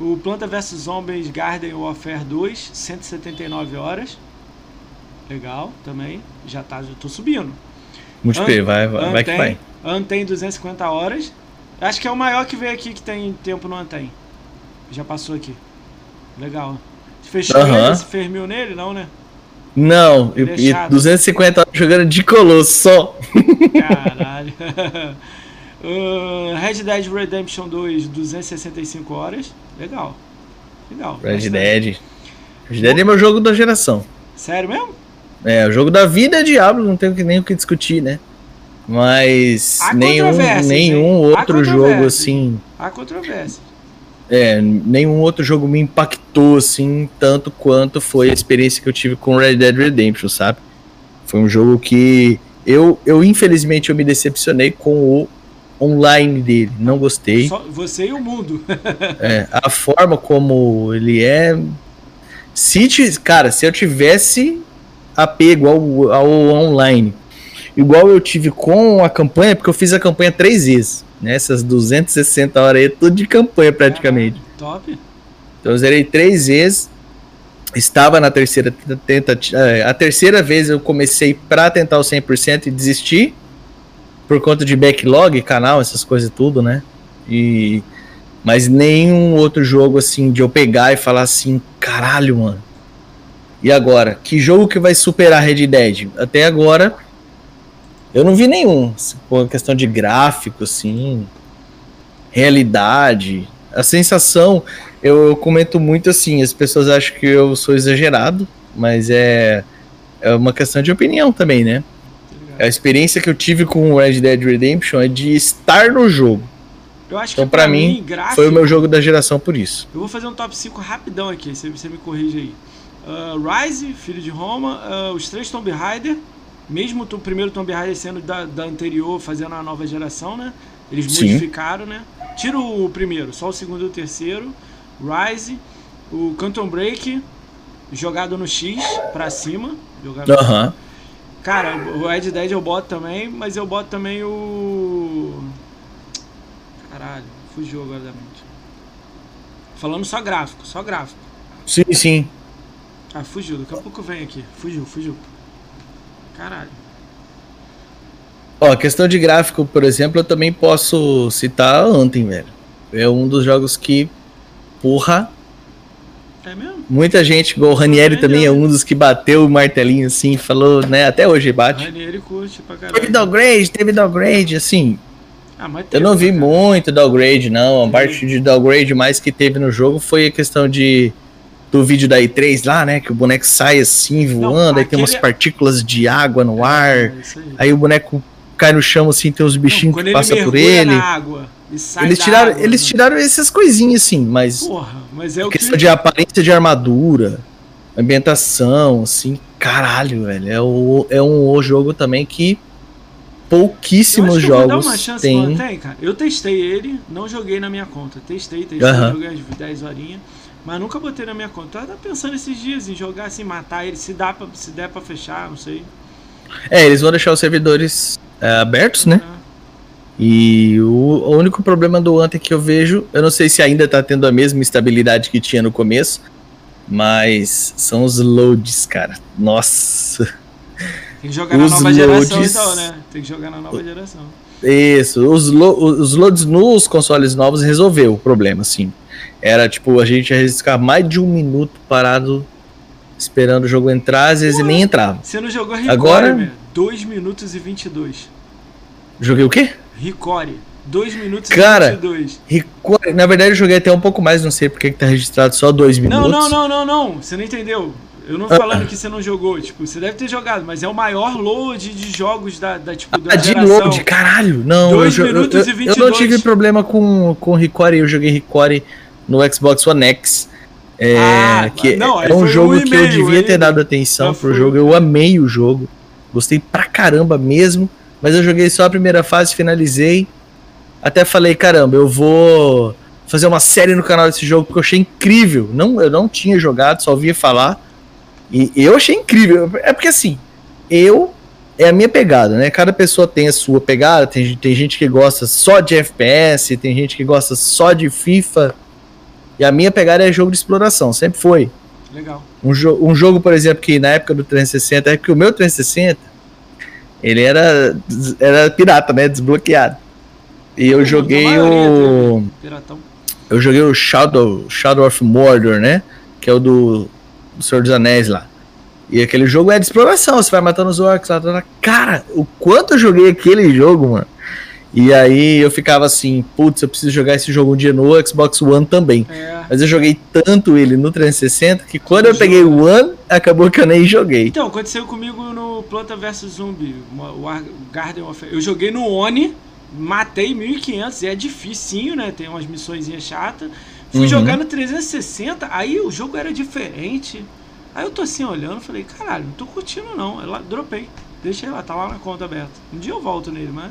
O Planta vs Zombies Garden Warfare 2, 179 horas. Legal, também. Já tá, já tô subindo. Multiplayer, vai, vai, vai que vai. Antem 250 horas. Acho que é o maior que veio aqui que tem tempo no Antem. Já passou aqui. Legal. Você fechou uh -huh. ele? Você fez mil nele? Não, né? Não, e, e 250 horas jogando de colosso só. <laughs> Caralho. <laughs> Uh, Red Dead Redemption 2, 265 horas. Legal. Legal. Red. Dead. Red Dead é meu jogo da geração. Sério mesmo? É, o jogo da vida é Diablo, não tenho nem o que discutir, né? Mas Há nenhum, nenhum outro jogo assim. Há controvérsia. É, nenhum outro jogo me impactou assim tanto quanto foi a experiência que eu tive com Red Dead Redemption, sabe? Foi um jogo que eu, eu infelizmente eu me decepcionei com o online dele. Não gostei. Só você e o mundo. <laughs> é, a forma como ele é. Se, cara, se eu tivesse apego ao, ao online, igual eu tive com a campanha, porque eu fiz a campanha três vezes. Nessas né? 260 horas aí, tudo de campanha praticamente. Ah, top. Então eu zerei três vezes. Estava na terceira tentativa. É, a terceira vez eu comecei para tentar o 100% e desisti por conta de backlog, canal, essas coisas tudo, né? E mas nenhum outro jogo assim de eu pegar e falar assim, caralho, mano. E agora, que jogo que vai superar Red Dead? Até agora eu não vi nenhum. Por questão de gráfico assim, realidade, a sensação, eu, eu comento muito assim, as pessoas acham que eu sou exagerado, mas é é uma questão de opinião também, né? A experiência que eu tive com o Red Dead Redemption é de estar no jogo. Eu acho então, que pra, mim, gráfico, foi o meu jogo da geração por isso. Eu vou fazer um top 5 rapidão aqui, você, você me corrige aí. Uh, Rise, Filho de Roma, uh, os três Tomb Raider, mesmo o primeiro Tomb Raider sendo da, da anterior, fazendo a nova geração, né? Eles Sim. modificaram, né? Tira o primeiro, só o segundo e o terceiro. Rise, o Canton Break, jogado no X pra cima. Jogado Aham. Uh -huh. Cara, o Red Dead eu boto também, mas eu boto também o. Caralho, fugiu agora da mente. Falando só gráfico, só gráfico. Sim, sim. Ah, fugiu, daqui a pouco vem aqui. Fugiu, fugiu. Caralho. Ó, questão de gráfico, por exemplo, eu também posso citar Anthem, velho. É um dos jogos que, porra, É mesmo? Muita gente, igual o Ranieri também é um dos que bateu o martelinho assim, falou, né? Até hoje bate. Ranieri curte pra caralho. Teve downgrade, teve downgrade, assim. Ah, mas Eu teve, não vi cara. muito downgrade, não. A parte de downgrade mais que teve no jogo foi a questão de. Do vídeo da E3 lá, né? Que o boneco sai assim Não, voando, aí tem umas partículas de água no ar. É, aí. Aí o boneco cai no chão assim, tem uns Não, bichinhos quando que passam por ele. na água Eles tiraram, água, eles né? tiraram essas coisinhas assim, mas Porra, mas é o questão que... de aparência de armadura, ambientação, assim, caralho, velho. É, o, é um jogo também que pouquíssimos que jogos quando tem, cara. Eu testei ele, não joguei na minha conta. Testei, testei, joguei as 10 horinhas, mas nunca botei na minha conta. Eu tava pensando esses dias em jogar assim, matar ele, se, dá pra, se der pra fechar, não sei. É, eles vão deixar os servidores é, abertos, né? E o, único problema do Anthem que eu vejo, eu não sei se ainda tá tendo a mesma estabilidade que tinha no começo, mas são os loads, cara. Nossa. Tem que jogar na Os nova geração loads- então, né? Tem que jogar na nova geração. Isso, os, lo- os loads nos consoles novos resolveu o problema, assim. Era tipo, a gente ia ficar mais de um minuto parado esperando o jogo entrar, às vezes nem entrava. Você não jogou Recore, Agora- meu? 2 minutos e 22. Joguei o quê? Recore. 2 minutos Cara, e 22. Record- Na verdade, eu joguei até um pouco mais, não sei porque que tá registrado só dois minutos. Não, não, não, não, não. Você não entendeu. Eu não Ah. falando que você não jogou, tipo, você deve ter jogado, mas é o maior load de jogos da, da tipo, da Ah, de geração. load, caralho. Não, eu, Dois jo- eu, minutos e eu, eu 22. não tive problema com, com Recore, eu joguei Recore no Xbox One X. É, Ah, que não, é um jogo um que eu devia ter dado atenção pro foi. jogo. Eu amei o jogo. Gostei pra caramba mesmo. Mas eu joguei só a primeira fase, finalizei. Até falei, caramba, eu vou fazer uma série no canal desse jogo porque eu achei incrível. Não, eu não tinha jogado, só ouvia falar. E eu achei incrível. É porque assim, eu é a minha pegada, né? Cada pessoa tem a sua pegada. Tem, tem gente que gosta só de FPS, tem gente que gosta só de FIFA. E a minha pegada é jogo de exploração, sempre foi. Legal. Um, jo um jogo, por exemplo, que na época do 360, é que o meu 360, ele era, era pirata, né? Desbloqueado. E eu joguei o. Piratão. Eu joguei o Shadow, Shadow of Mordor, né? Que é o do, do Senhor dos Anéis lá. E aquele jogo é de exploração, você vai matando os orcs lá, lá. Cara, o quanto eu joguei aquele jogo, mano. E aí eu ficava assim, putz, eu preciso jogar esse jogo um dia no Xbox One também. É. Mas eu joguei tanto ele no 360 que quando eu peguei o One, acabou que eu nem joguei. Então, aconteceu comigo no Planta vs Zumbi, o Ar- Garden of... Eu joguei no Oni, matei 1500, e é dificinho, né? Tem umas missões chatas. Fui Uhum. jogar no 360, aí o jogo era diferente. Aí eu tô assim olhando, falei, caralho, não tô curtindo não. Eu dropei. Deixei lá, tá lá na conta aberta. Um dia eu volto nele, mas,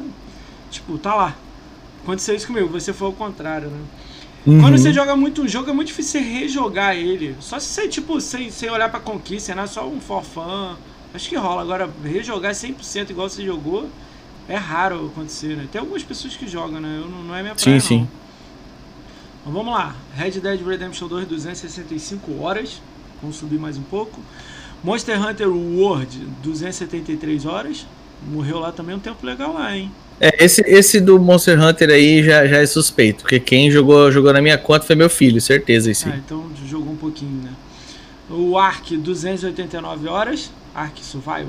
tipo, tá lá. Aconteceu isso comigo, você foi ao contrário, né? Uhum. Quando você joga muito um jogo, é muito difícil você rejogar ele. Só se você, tipo, sem, sem olhar pra conquista, né? Só um forfã. Acho que rola. Agora, rejogar 100% igual você jogou, é raro acontecer, né? Tem algumas pessoas que jogam, né? Eu não, não é minha praia, Sim, sim. não. Mas vamos lá. Red Dead Redemption 2, 265 horas. Vamos subir mais um pouco. Monster Hunter World, 273 horas. Morreu lá também um tempo legal lá, hein? É, esse, esse do Monster Hunter aí já, já é suspeito, porque quem jogou, jogou na minha conta foi meu filho, certeza esse. Ah, então jogou um pouquinho, né? O Ark, 289 horas. Ark Survival.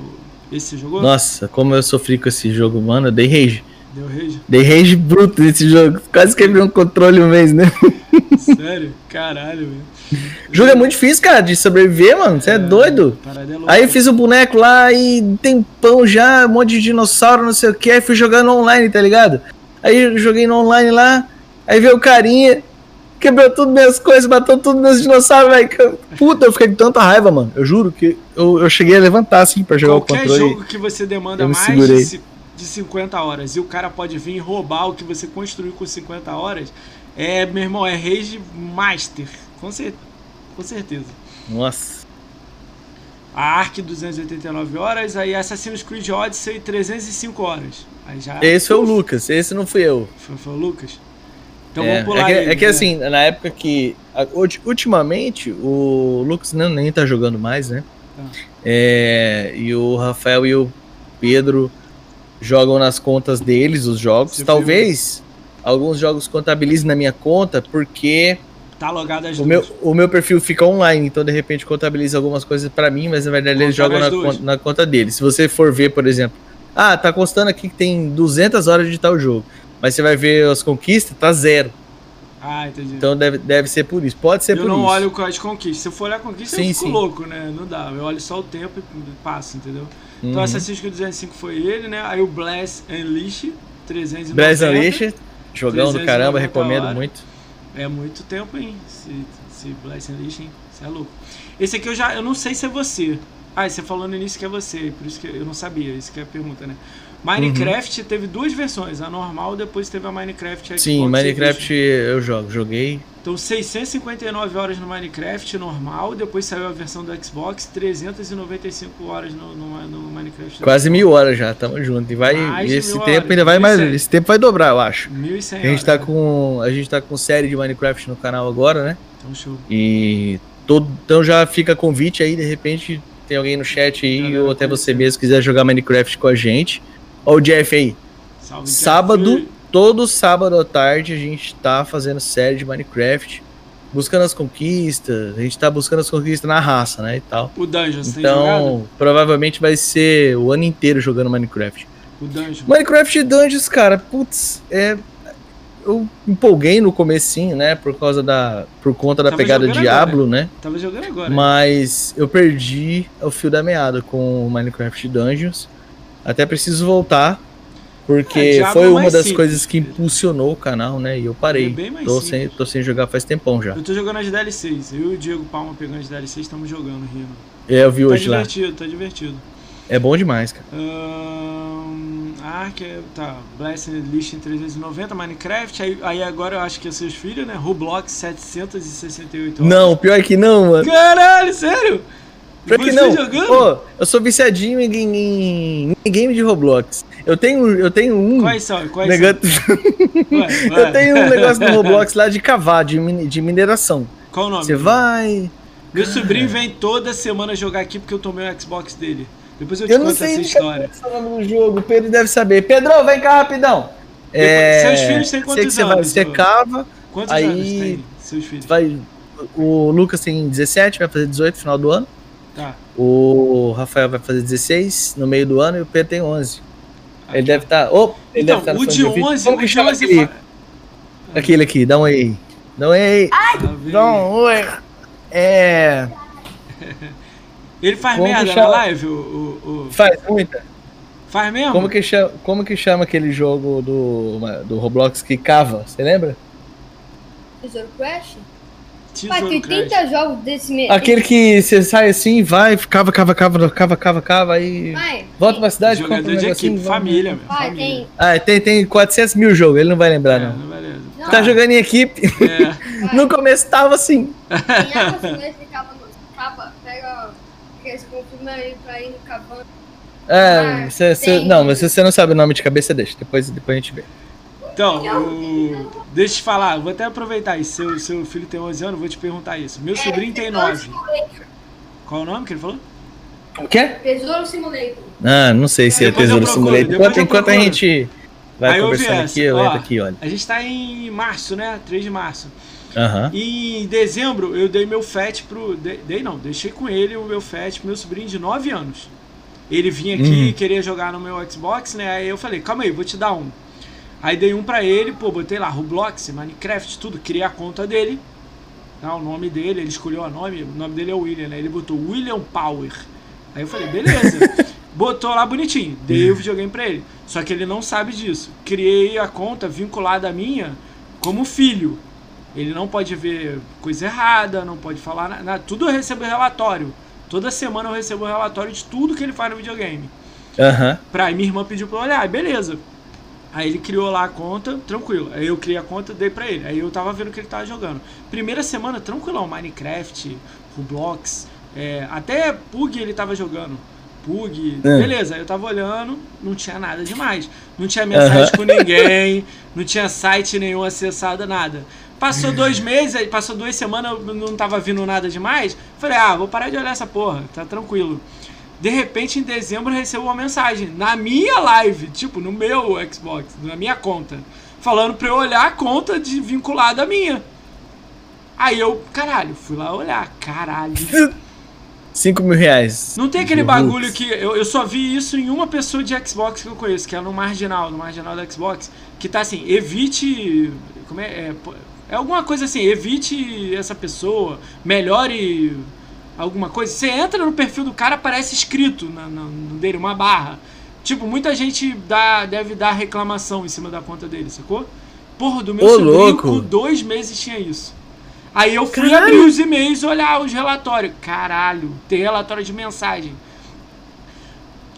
Esse você jogou? Nossa, como eu sofri com esse jogo, mano, eu dei rage. Deu rage? Dei rage bruto nesse jogo. Quase quebrei um controle um mês, né? Sério? Caralho, velho. Jogo é muito difícil, cara, de sobreviver, mano. Você é, doido. Parada é. Aí fiz o boneco lá e tem pão já, um monte de dinossauro, não sei o que. Aí fui jogando online, tá ligado? Aí joguei no online lá, aí veio o carinha, quebrou tudo minhas coisas, matou tudo meus dinossauros, velho. Puta, eu fiquei com tanta raiva, mano. Eu juro que eu, eu cheguei a levantar assim pra jogar Qualquer o controle. jogo que você demanda mais segurei. de, ci- de 50 horas e o cara pode vir roubar o que você construiu com 50 horas, é, meu irmão, é rage master. Com, cer com certeza. Nossa. A Ark 289 horas, aí Assassin's Creed Odyssey 305 horas. Aí já. Esse foi o Lucas, esse não fui eu. Foi, foi o Lucas? Então é, vamos pular é que, ele, é que né? assim, na época que. ultimamente, o Lucas não, nem tá jogando mais, né? Tá. É, e o Rafael e o Pedro jogam nas contas deles os jogos. Você Talvez alguns jogos contabilizem na minha conta, porque Tá logado as O duas. meu, o meu perfil fica online, então de repente contabiliza algumas coisas pra mim, mas na verdade eles jogam na, duas. con- na conta deles. Se você for ver, por exemplo, ah, tá constando aqui que tem 200 horas de tal jogo, mas você vai ver as conquistas, tá zero. Ah, entendi. Então deve, deve ser por isso. Pode ser eu por não isso. olho com as conquistas. Se eu for olhar conquista, Sim, eu fico sim. louco, né? Não dá. Eu olho só o tempo e passo, entendeu? Então Uhum. Assassin's Creed 205 foi ele, né? Aí o Blast Unleashed, 390. Blast Unleashed, jogão do 390 caramba, recomendo muito. É muito tempo, hein? Esse, esse Blast Unleashed, hein? Você é louco. Esse aqui eu já... Eu não sei se é você. Ah, você falou no início que é você. Por isso que eu não sabia. Isso que é a pergunta, né? Minecraft teve duas versões. A normal, depois teve a Minecraft Xbox Sim, Minecraft Edition. eu jogo, joguei. Então 659 horas no Minecraft normal, depois saiu a versão do Xbox, 395 horas no, no, no Minecraft. Quase mil horas já, tamo junto. E vai. Mais esse tempo horas, ainda vai mais. 1.100. Esse tempo vai dobrar, eu acho. 1100 A gente tá né? com. A gente tá com série de Minecraft no canal agora, né? Então show. E todo, então já fica convite aí, de repente tem alguém no chat aí, ou até você mesmo quiser jogar Minecraft com a gente. Ó o Jeff aí. Salve, Sábado, Jeff. todo sábado à tarde a gente tá fazendo série de Minecraft, buscando as conquistas, a gente tá buscando as conquistas na raça, né, e tal. O Dungeon, você tem jogado? Então, provavelmente vai ser o ano inteiro jogando Minecraft. O Dungeon. Minecraft Dungeons, cara, putz, é. Eu empolguei no comecinho, né? Por causa da. Por conta da Tava pegada Diablo, né? Tava jogando agora. Mas eu perdi o fio da meada com o Minecraft Dungeons. Até preciso voltar. Porque É, foi é uma das simples. coisas que impulsionou o canal, né? E eu parei. É bem mais tô, simples. sem, tô sem jogar faz tempão já. Eu tô jogando as DLCs. Eu e o Diego Palma pegando as DLCs, estamos jogando, rindo. É, eu vi Tá hoje lá. divertido, tá divertido. É bom demais, cara. Ahn, Ark, é- tá, Blast List em 390, Minecraft, aí, aí agora eu acho que é seus filhos, né? Roblox 768 horas. Não, pior que não, mano. Caralho, sério? Pior que Você não. Pô, eu sou viciadinho em, em, em game de Roblox. Eu tenho, eu tenho um. Quais são? Quais negócio- são? <laughs> Eu tenho um negócio no Roblox lá de cavar, de, de mineração. Qual o nome? Você vai. Meu sobrinho vem toda semana jogar aqui porque eu tomei o Xbox dele. Depois eu te Eu conto essa história. é o nome do jogo. O Pedro deve saber. Pedro, vem cá rapidão. É, seus filhos têm quantos você vai, anos, Você ô? cava, Quantos Aí- anos tem seus filhos? vai. O Lucas tem 17, vai fazer 18 no final do ano. Tá. O Rafael vai fazer 16 no meio do ano e o Pedro tem 11. Ele Aqui, deve estar. Oh, ele Então, deve no o de ouvido. 11, Como o que chama 11 aquele, fa- aquele aqui? Dá um aí. Dá um aí. Tá vendo? Dá um oi. É. <laughs> Ele faz Como merda na chama? live? O, o- o- Faz muita. Faz mesmo? Como que, chama, como que chama aquele jogo do, do Roblox que cava? Você lembra? Tesouro Crash? Tem Crash. 30 jogos desse mês. Aquele que você sai assim, vai, cava, cava, cava, cava, cava, cava, aí Pai, volta pra cidade, compra um Jogador de negocinho. equipe, vai. família, meu. pai, família. tem. Ah, tem, tem 400 mil jogos, ele não vai lembrar, É, não. não beleza. Não. Tá jogando em equipe. É. <laughs> No começo tava assim. Silêncio que cava no. Cava, pega. Confirma aí pra ir no cavando. É, Ah, cê- cê- não, mas se você não sabe o nome de cabeça, deixa. Depois, depois a gente vê. Então, o... deixa eu te falar, vou até aproveitar isso. Seu, seu filho tem 11 anos, vou te perguntar isso. Meu sobrinho tem 9. Qual é o nome que ele falou? O quê? Tesouro Simulator. Ah, não sei se é Depois eu Tesouro procuro, Simulator. Enquanto, eu enquanto a gente vai Aí eu vi conversando essa, aqui, eu ó. entro aqui, olha. A gente tá em março, né? 3 de março. Aham. E em dezembro eu dei meu FAT pro. de- Dei não, deixei com ele o meu FAT pro meu sobrinho de 9 anos. Ele vinha aqui Uhum. e queria jogar no meu Xbox, né? Aí eu falei, calma aí, vou te dar um. Aí dei um pra ele, pô, botei lá Roblox, Minecraft, tudo, criei a conta dele. Tá, o nome dele, ele escolheu o nome, o nome dele é William, né? Ele botou William Power. Aí eu falei, beleza. <laughs> Botou lá bonitinho, dei o videogame pra ele. Só que ele não sabe disso. Criei a conta vinculada à minha como filho. Ele não pode ver coisa errada, não pode falar nada. Tudo eu recebo relatório. Toda semana eu recebo relatório de tudo que ele faz no videogame. Aham. Pra aí minha irmã pediu pra eu olhar, beleza. Aí ele criou lá a conta, tranquilo. Aí eu criei a conta, dei pra ele. Aí eu tava vendo o que ele tava jogando. Primeira semana, tranquilão, Minecraft, Roblox, é, até Pug ele tava jogando. Pug, É. beleza. Aí eu tava olhando, não tinha nada demais. Não tinha mensagem com ninguém, <laughs> não tinha site nenhum acessado, nada. Passou dois meses, passou duas semanas, eu não tava vindo nada demais. Falei, ah, vou parar de olhar essa porra, tá tranquilo. De repente, em dezembro, eu recebo uma mensagem na minha live, tipo, no meu Xbox, na minha conta, falando pra eu olhar a conta de, vinculada à minha. Aí eu, caralho, fui lá olhar, caralho. <laughs> 5 mil reais. Não tem aquele de bagulho que. Eu, eu só vi isso em uma pessoa de Xbox que eu conheço, que é no marginal, no marginal da Xbox, que tá assim, evite. Como é? É, é alguma coisa assim, evite essa pessoa, melhore alguma coisa. Você entra no perfil do cara, aparece escrito na, na- no dele, uma barra. Tipo, muita gente dá, deve dar reclamação em cima da conta dele, sacou? Porra, do meu Ô, sobrinho louco. com dois meses tinha isso. Aí eu fui Caralho. abrir os e-mails, olhar os relatórios. Caralho, tem relatório de mensagem.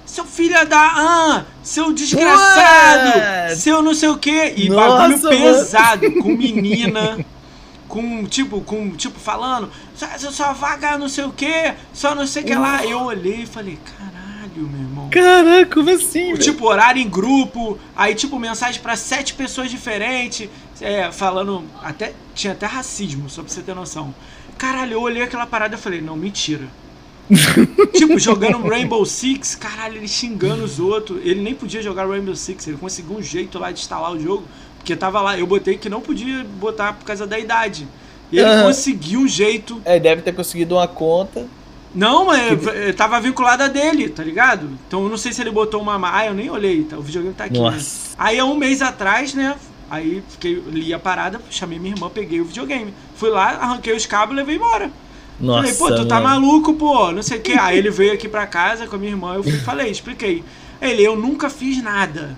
Seu filho da. Ah, seu desgraçado! What? Seu não sei o quê. E Nossa, bagulho mano. pesado, com menina. <laughs> Com, tipo, com, tipo, falando, só, só vaga não sei o quê, só não sei o que lá. Eu olhei e falei, caralho, meu irmão. Caraca, como assim? Tipo, horário em grupo, aí, tipo, mensagem pra sete pessoas diferentes, é, falando. Até. Tinha até racismo, só pra você ter noção. Caralho, eu olhei aquela parada e falei, não, mentira. <laughs> tipo, jogando Rainbow Six, caralho, ele xingando os outros. Ele nem podia jogar Rainbow Six, ele conseguiu um jeito lá de instalar o jogo, porque tava lá. Eu botei que não podia botar por causa da idade. E ele Aham. conseguiu um jeito. É, deve ter conseguido uma conta. Não, mas eh, tava vinculado a dele, tá ligado? Então eu não sei se ele botou uma. Ah, eu nem olhei, tá? O videogame tá aqui. né? Nossa. Aí há um mês atrás, né? Aí fiquei, li a parada, chamei minha irmã, peguei o videogame. Fui lá, arranquei os cabos e levei embora. Nossa. falei, pô, tu tá mano. maluco, pô, não sei o que. Aí ele veio aqui pra casa com a minha irmã, eu fui, falei, expliquei. Ele, eu nunca fiz nada.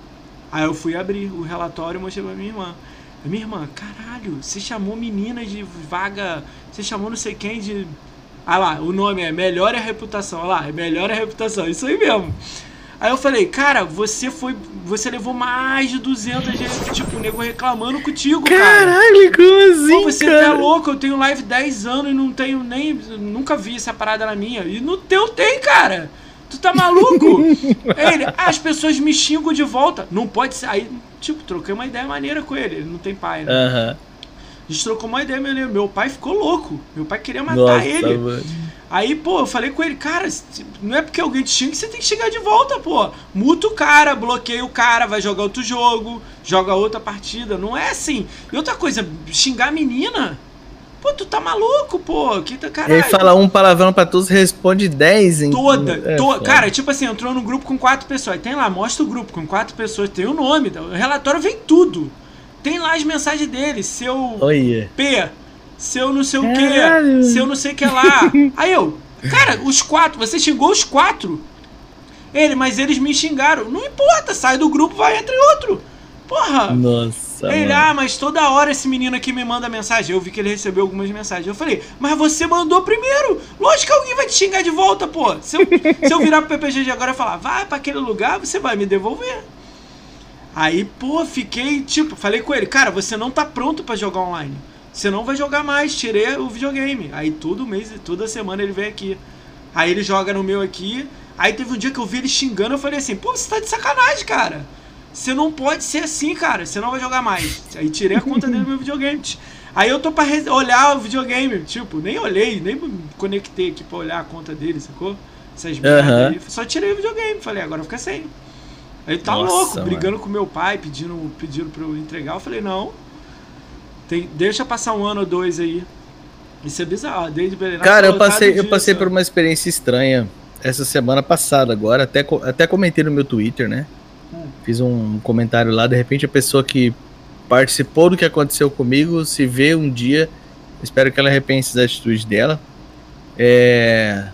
Aí eu fui abrir o relatório e mostrei pra minha irmã. Minha irmã, caralho, você chamou menina de vaga, você chamou não sei quem de. Ah lá, o nome é Melhore a Reputação. Olha lá, é Melhore a Reputação, isso aí mesmo. Aí eu falei, cara, você foi. Você levou mais de 200 vezes, tipo, o nego reclamando contigo, cara. Caralho, como assim, Pô, você cara? tá louco, eu tenho live 10 anos e não tenho nem. Nunca vi essa parada na minha. E no teu tem, cara. Tu tá maluco? <laughs> ele, ah, as pessoas me xingam de volta. Não pode ser. Aí, tipo, troquei uma ideia maneira com ele. Ele não tem pai, né? Aham. A gente trocou uma ideia maneira. Meu pai ficou louco. Meu pai queria matar Nossa, ele. mano. Aí, pô, eu falei com ele, cara, não é porque alguém te xinga que você tem que xingar de volta, pô. Muta o cara, bloqueia o cara, vai jogar outro jogo, joga outra partida. Não é assim. E outra coisa, xingar a menina? Pô, tu tá maluco, pô. Que tá, caralho. Ele fala um palavrão pra todos, responde 10 em. Toda, É, to- cara, tipo assim, entrou num grupo com quatro pessoas. Tem lá, mostra o grupo com quatro pessoas, tem o nome, o relatório vem tudo. Tem lá as mensagens dele, seu Olha. P, seu não sei o que, seu não sei o que lá. <laughs> Aí eu, cara, os quatro, você xingou os quatro. Ele, mas eles me xingaram. Não importa, sai do grupo, vai entre outro. Porra. Nossa. Ele, mano. ah, mas toda hora esse menino aqui me manda mensagem. Eu vi que ele recebeu algumas mensagens. Eu falei, mas você mandou primeiro. Lógico que alguém vai te xingar de volta, pô. Se eu, <laughs> se eu virar pro PPG de agora e falar, vai pra aquele lugar, você vai me devolver. Aí, pô, fiquei, tipo, falei com ele, cara, você não tá pronto pra jogar online. Você não vai jogar mais, tirei o videogame. Aí todo mês, toda semana ele vem aqui. Aí ele joga no meu aqui. Aí teve um dia que eu vi ele xingando, eu falei assim, pô, você tá de sacanagem, cara. Você não pode ser assim, cara. Você não vai jogar mais. Aí tirei a conta dele do meu videogame. Aí eu tô pra olhar o videogame. Tipo, nem olhei, nem conectei aqui pra olhar a conta dele, sacou? Essas aí. Só tirei o videogame. Falei, agora fica sem. Aí tá Nossa, louco, mano. brigando com meu pai, pedindo, pedindo pra eu entregar. Eu falei, não. Tem, deixa passar um ano ou dois aí. Isso é bizarro. Desde Belém. Cara, eu passei, eu passei por uma experiência estranha essa semana passada agora, até, até comentei no meu Twitter, né? Fiz um comentário lá, de repente a pessoa que participou do que aconteceu comigo se vê um dia, espero que ela repense as atitudes dela. É...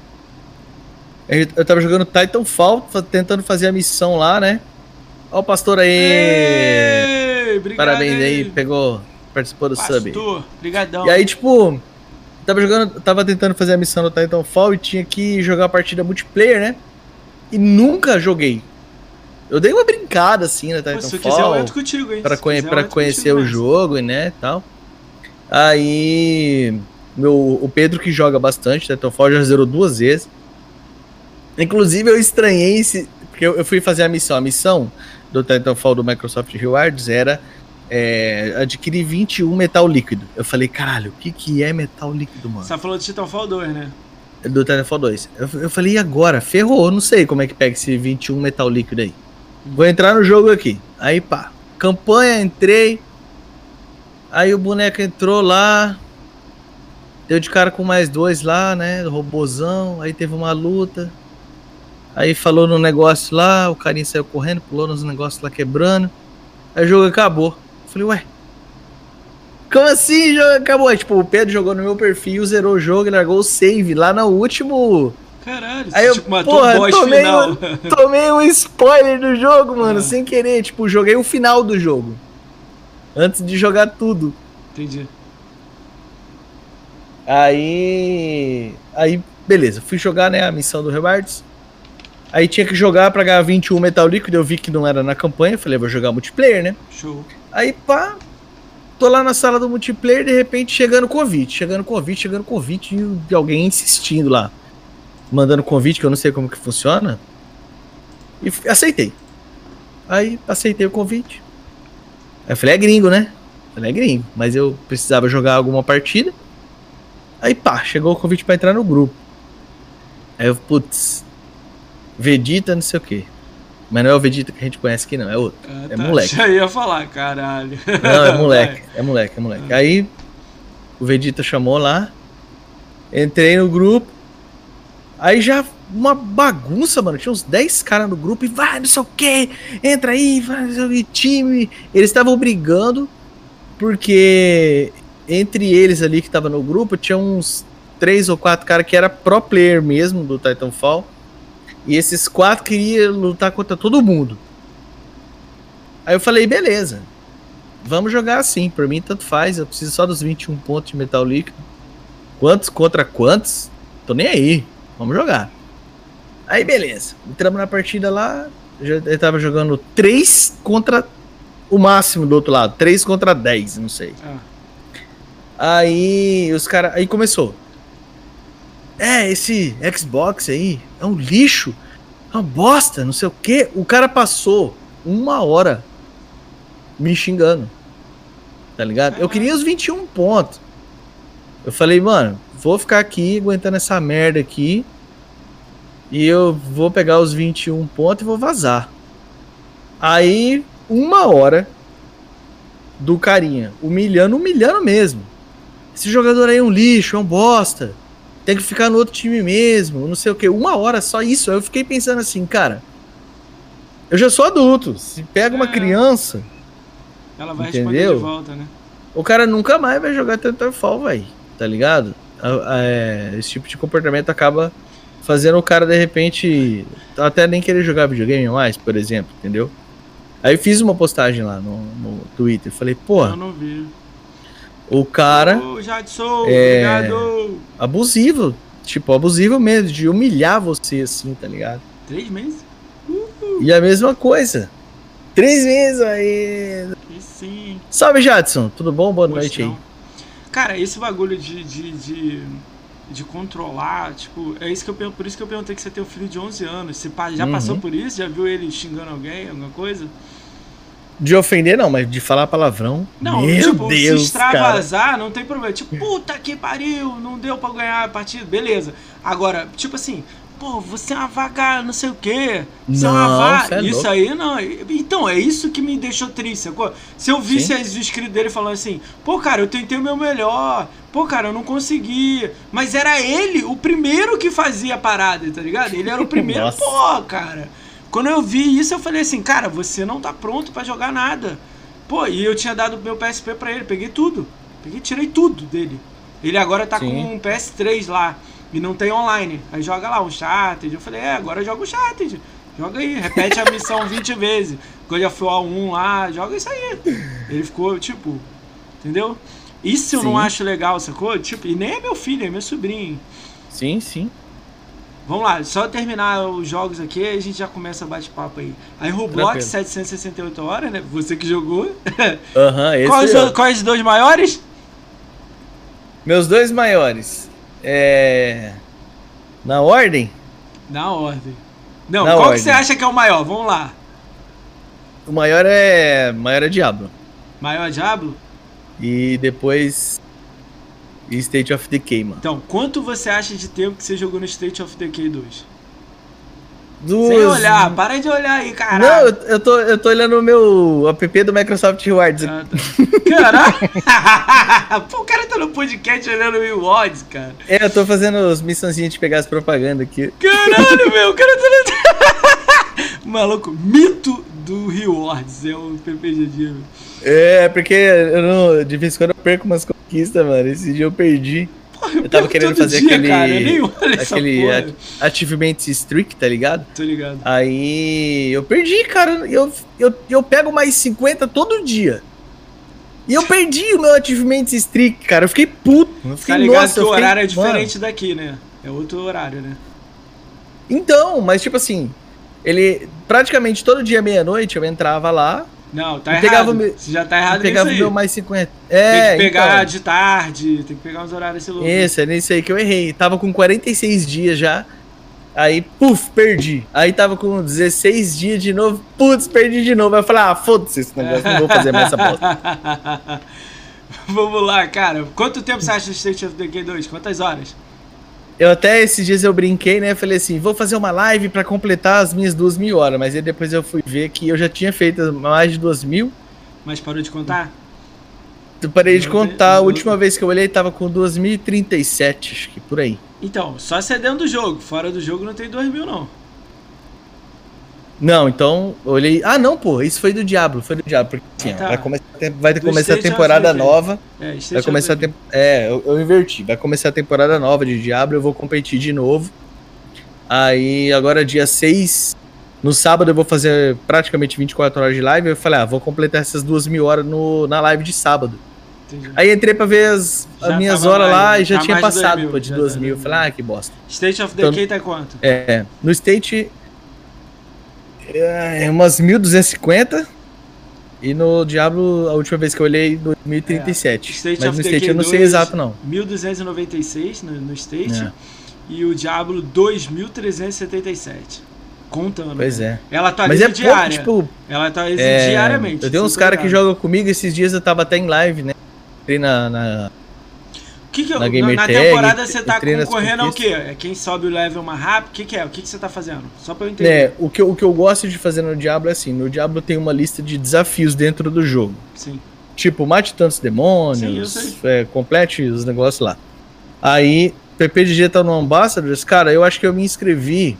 Eu tava jogando Titanfall, fa- tentando fazer a missão lá, né? Ó o pastor aí! Ei, obrigado, Parabéns aí, pegou, participou do sub. Pastor, brigadão. E aí, tipo, tava jogando, tava tentando fazer a missão no Titanfall e tinha que jogar a partida multiplayer, né? E nunca joguei. Eu dei uma brincada assim no Pô, se quiser, eu Titanfall entro contigo, hein? Se conhe quiser, pra conhecer o jogo, né, tal. Aí, meu, o Pedro que joga bastante Titanfall já zerou duas vezes. Inclusive eu estranhei esse, porque eu, eu fui fazer a missão, a missão do Titanfall do Microsoft Rewards era é, adquirir 21 metal líquido. Eu falei, caralho, o que que é metal líquido, mano? Você tá falando de Titanfall 2, né? Do Titanfall 2. Eu, eu falei, e agora? Ferrou, não sei como é que pega esse 21 metal líquido aí. Vou entrar no jogo aqui. Aí, pá. Campanha, entrei. Aí o boneco entrou lá. Deu de cara com mais dois lá, né? Robozão. Aí teve uma luta. Aí falou no negócio lá, o carinha saiu correndo, pulou nos negócios lá quebrando. Aí o jogo acabou. Falei, ué. Como assim jogo acabou? Aí, tipo, o Pedro jogou no meu perfil, zerou o jogo e largou o save lá no último. Caralho, Aí eu, tipo, matou porra, o boss tomei, final. um, <laughs> tomei um spoiler do jogo, mano, Ah. sem querer. Tipo, joguei o final do jogo. Antes de jogar tudo. Entendi. Aí. Aí, beleza. Fui jogar, né, a missão do Rebards. Aí tinha que jogar pra ganhar 21 metal líquido. Eu vi que não era na campanha. Falei, vou jogar multiplayer, né? Show. Aí, pá. Tô lá na sala do multiplayer, de repente chegando convite, chegando convite, chegando convite e de alguém insistindo lá. Mandando convite, que eu não sei como que funciona. E aceitei. Aí aceitei o convite. Aí eu falei, é gringo, né? Falei, é gringo. Mas eu precisava jogar alguma partida. Aí pá, chegou o convite pra entrar no grupo. Aí eu, putz, Vegeta, não sei o quê. Mas não é o Vegeta que a gente conhece aqui, não, é outro. Ah, É moleque. Já ia falar, caralho. Não, é moleque, <laughs> é moleque, é moleque. Aí o Vegeta chamou lá, entrei no grupo, aí já uma bagunça, mano. Tinha uns 10 caras no grupo e vai, não sei o que, entra aí, vai, time. Eles estavam brigando porque entre eles ali que tava no grupo tinha uns três ou quatro caras que era pro player mesmo do Titanfall. E esses quatro queriam lutar contra todo mundo. Aí eu falei, beleza. Vamos jogar assim, por mim tanto faz, eu preciso só dos 21 pontos de metal líquido. Quantos contra quantos? Tô nem aí. Vamos jogar. Aí beleza. Entramos na partida lá, já- tava jogando 3 contra o máximo do outro lado, 3 contra 10, não sei. Ah, Aí os caras. Aí começou. É, esse Xbox aí é um lixo. É uma bosta, não sei o que. O cara passou uma hora me xingando. Tá ligado? Eu queria os 21 pontos. Eu falei, mano, vou ficar aqui aguentando essa merda aqui. E eu vou pegar os 21 pontos e vou vazar. Aí, uma hora do carinha, humilhando, humilhando mesmo. Esse jogador aí é um lixo, é um bosta. Tem que ficar no outro time mesmo, não sei o que. Uma hora só isso. Aí eu fiquei pensando assim, cara. Eu já sou adulto. Se pega uma É. criança, ela vai responder Entendeu? de volta, né? o cara nunca mais vai jogar Titanfall, velho. Tá ligado? Esse tipo de comportamento acaba fazendo o cara, de repente, até nem querer jogar videogame mais, por exemplo, entendeu? Aí fiz uma postagem lá no, no Twitter. Falei, pô, Eu não vi. o cara. Jadson, É. obrigado. abusivo. Tipo, abusivo mesmo, de humilhar você assim, tá ligado? Três meses? E a mesma coisa. Três meses aí. E sim. Salve, Jadson. Tudo bom? Boa noite aí. Cara, esse bagulho de, de, de, de controlar, tipo, é isso que eu por isso que eu perguntei que você tem um filho de 11 anos. Você já Uhum. passou por isso? Já viu ele xingando alguém, alguma coisa? De ofender, não, mas de falar palavrão. Não, Meu tipo, Deus, se cara. extravasar, não tem problema. Tipo, puta que pariu, não deu pra ganhar a partida, beleza. Agora, tipo assim, pô, você é uma vaga, não sei o quê. Você é uma Não, vaga. cê é isso louco. aí não. Então, é isso que me deixou triste? Se eu visse Sim. as dele falando assim, pô, cara, eu tentei o meu melhor, pô, cara, eu não consegui. Mas era ele o primeiro que fazia a parada, tá ligado? Ele era o primeiro, <laughs> pô, cara. Quando eu vi isso, eu falei assim, cara, você não tá pronto pra jogar nada. Pô, e eu tinha dado meu PSP pra ele, peguei tudo. Peguei, tirei tudo dele. Ele agora tá Sim. com um PS3 lá e não tem online. Aí joga lá um Uncharted. Eu falei, é, agora joga o Uncharted. Joga aí, repete a missão <laughs> 20 vezes. God of War 1 lá, joga isso aí. Ele ficou, tipo, entendeu? Isso eu não Sim. acho legal, sacou? Tipo, e nem é meu filho, é meu sobrinho. Sim, sim. Vamos lá, só terminar os jogos aqui a gente já começa a bate-papo aí. Aí Roblox, Tranquilo. 768 horas, né? Você que jogou. Aham, <laughs> esse Quais, quais os dois maiores? Meus dois maiores. É. Na ordem, Na ordem. Não, Na qual ordem. que você acha que é o maior? Vamos lá. o maior é. Maior é Diablo. Maior Diablo? E depois. State of Decay, mano. Então, quanto você acha de tempo que você jogou no State of Decay 2? Dos... Sem olhar, para de olhar aí, caralho. Não, eu, eu, tô, eu tô olhando o meu app do Microsoft Rewards. Ah, tá. Caralho! <laughs> Pô, o cara tá no podcast olhando o Rewards, cara. É, eu tô fazendo os missãozinhos de pegar as propagandas aqui. Caralho, <laughs> meu, o cara tá no... <laughs> Maluco, mito do Rewards é o meu. É, porque eu não, de vez em quando eu perco umas conquistas, mano. Esse dia eu perdi. Porra, Eu tava querendo fazer dia, aquele. Cara, eu nem olho essa aquele porra. Achievement Streak, tá ligado? Tô ligado. Aí eu perdi, cara. Eu, eu, eu pego mais 50 todo dia. E eu perdi o meu Achievement Streak, cara. Eu fiquei puto. Eu fiquei, Tá ligado nossa, que eu o fiquei- horário é mano. diferente daqui, né? É outro horário, né? Então, mas tipo assim, ele praticamente todo dia meia-noite eu entrava lá, Não, tá Eu errado. pegava meu- Você já tá errado pegava nisso aí. meu mais 50. Tem É, que pegar então, de tarde, tem que pegar uns horários esse louco. Esse, é nisso aí que eu errei. Tava com 46 dias já. Aí, puf, perdi. Aí tava com 16 dias de novo. Putz, perdi de novo. Aí eu falei, ah, foda-se esse negócio, não vou fazer mais essa bosta. <laughs> Vamos lá, cara. Quanto tempo você acha do State of Decay 2? Quantas horas? Eu até esses dias eu brinquei, né? Falei assim, vou fazer uma live pra completar as minhas duas mil horas. Mas aí depois eu fui ver que eu já tinha feito mais de duas mil. Mas parou de contar? Eu parei de contar. A última vez que eu olhei tava com 2037, acho que por aí. Então, só se é dentro do jogo. Fora do jogo não tem 2 mil, não. Não, então eu olhei. Ah, não, pô, isso foi do Diablo, foi do Diablo. Porque assim, ó, Tá. vai, começar, vai Do começar a temporada nova. É, Vai começar a Decay. tem... É, eu, eu inverti. Vai começar a temporada nova de Diablo, eu vou competir de novo. Aí agora dia 6. No sábado eu vou fazer praticamente 24 horas de live. Eu falei, ah, vou completar essas duas mil horas no, na live de sábado. Entendi. Aí entrei pra ver as, as minhas horas lá e já tá tinha mais de passado 2.000, pô, de já duas tá mil. Falei, ah, que bosta. State of Então- Decay tá quanto? É, no State é umas 1250 e no Diablo a última vez que eu olhei 2037. É, State Mas no State Decay eu não sei 2, exato não. 1296 no, no State. É. E o Diablo 2377. Contando. Pois né? é. Ela Mas atualiza é pouco, diária. tipo, Ela atualiza é, diariamente. eu tenho uns caras tá que jogam comigo, esses dias eu tava até em live, né? Entrei na, na- Que que na Gamer na temporada você tá concorrendo ao quê? É quem sobe o level mais rápido? O que, que é? O que, que você tá fazendo? Só pra eu entender. né, o, que eu, o que eu gosto de fazer no Diablo é assim, no Diablo tem uma lista de desafios dentro do jogo. Sim. Tipo, mate tantos demônios, Sim, é, complete os negócios lá. Aí, PPG tá no Ambassadors, cara, eu acho que eu me inscrevi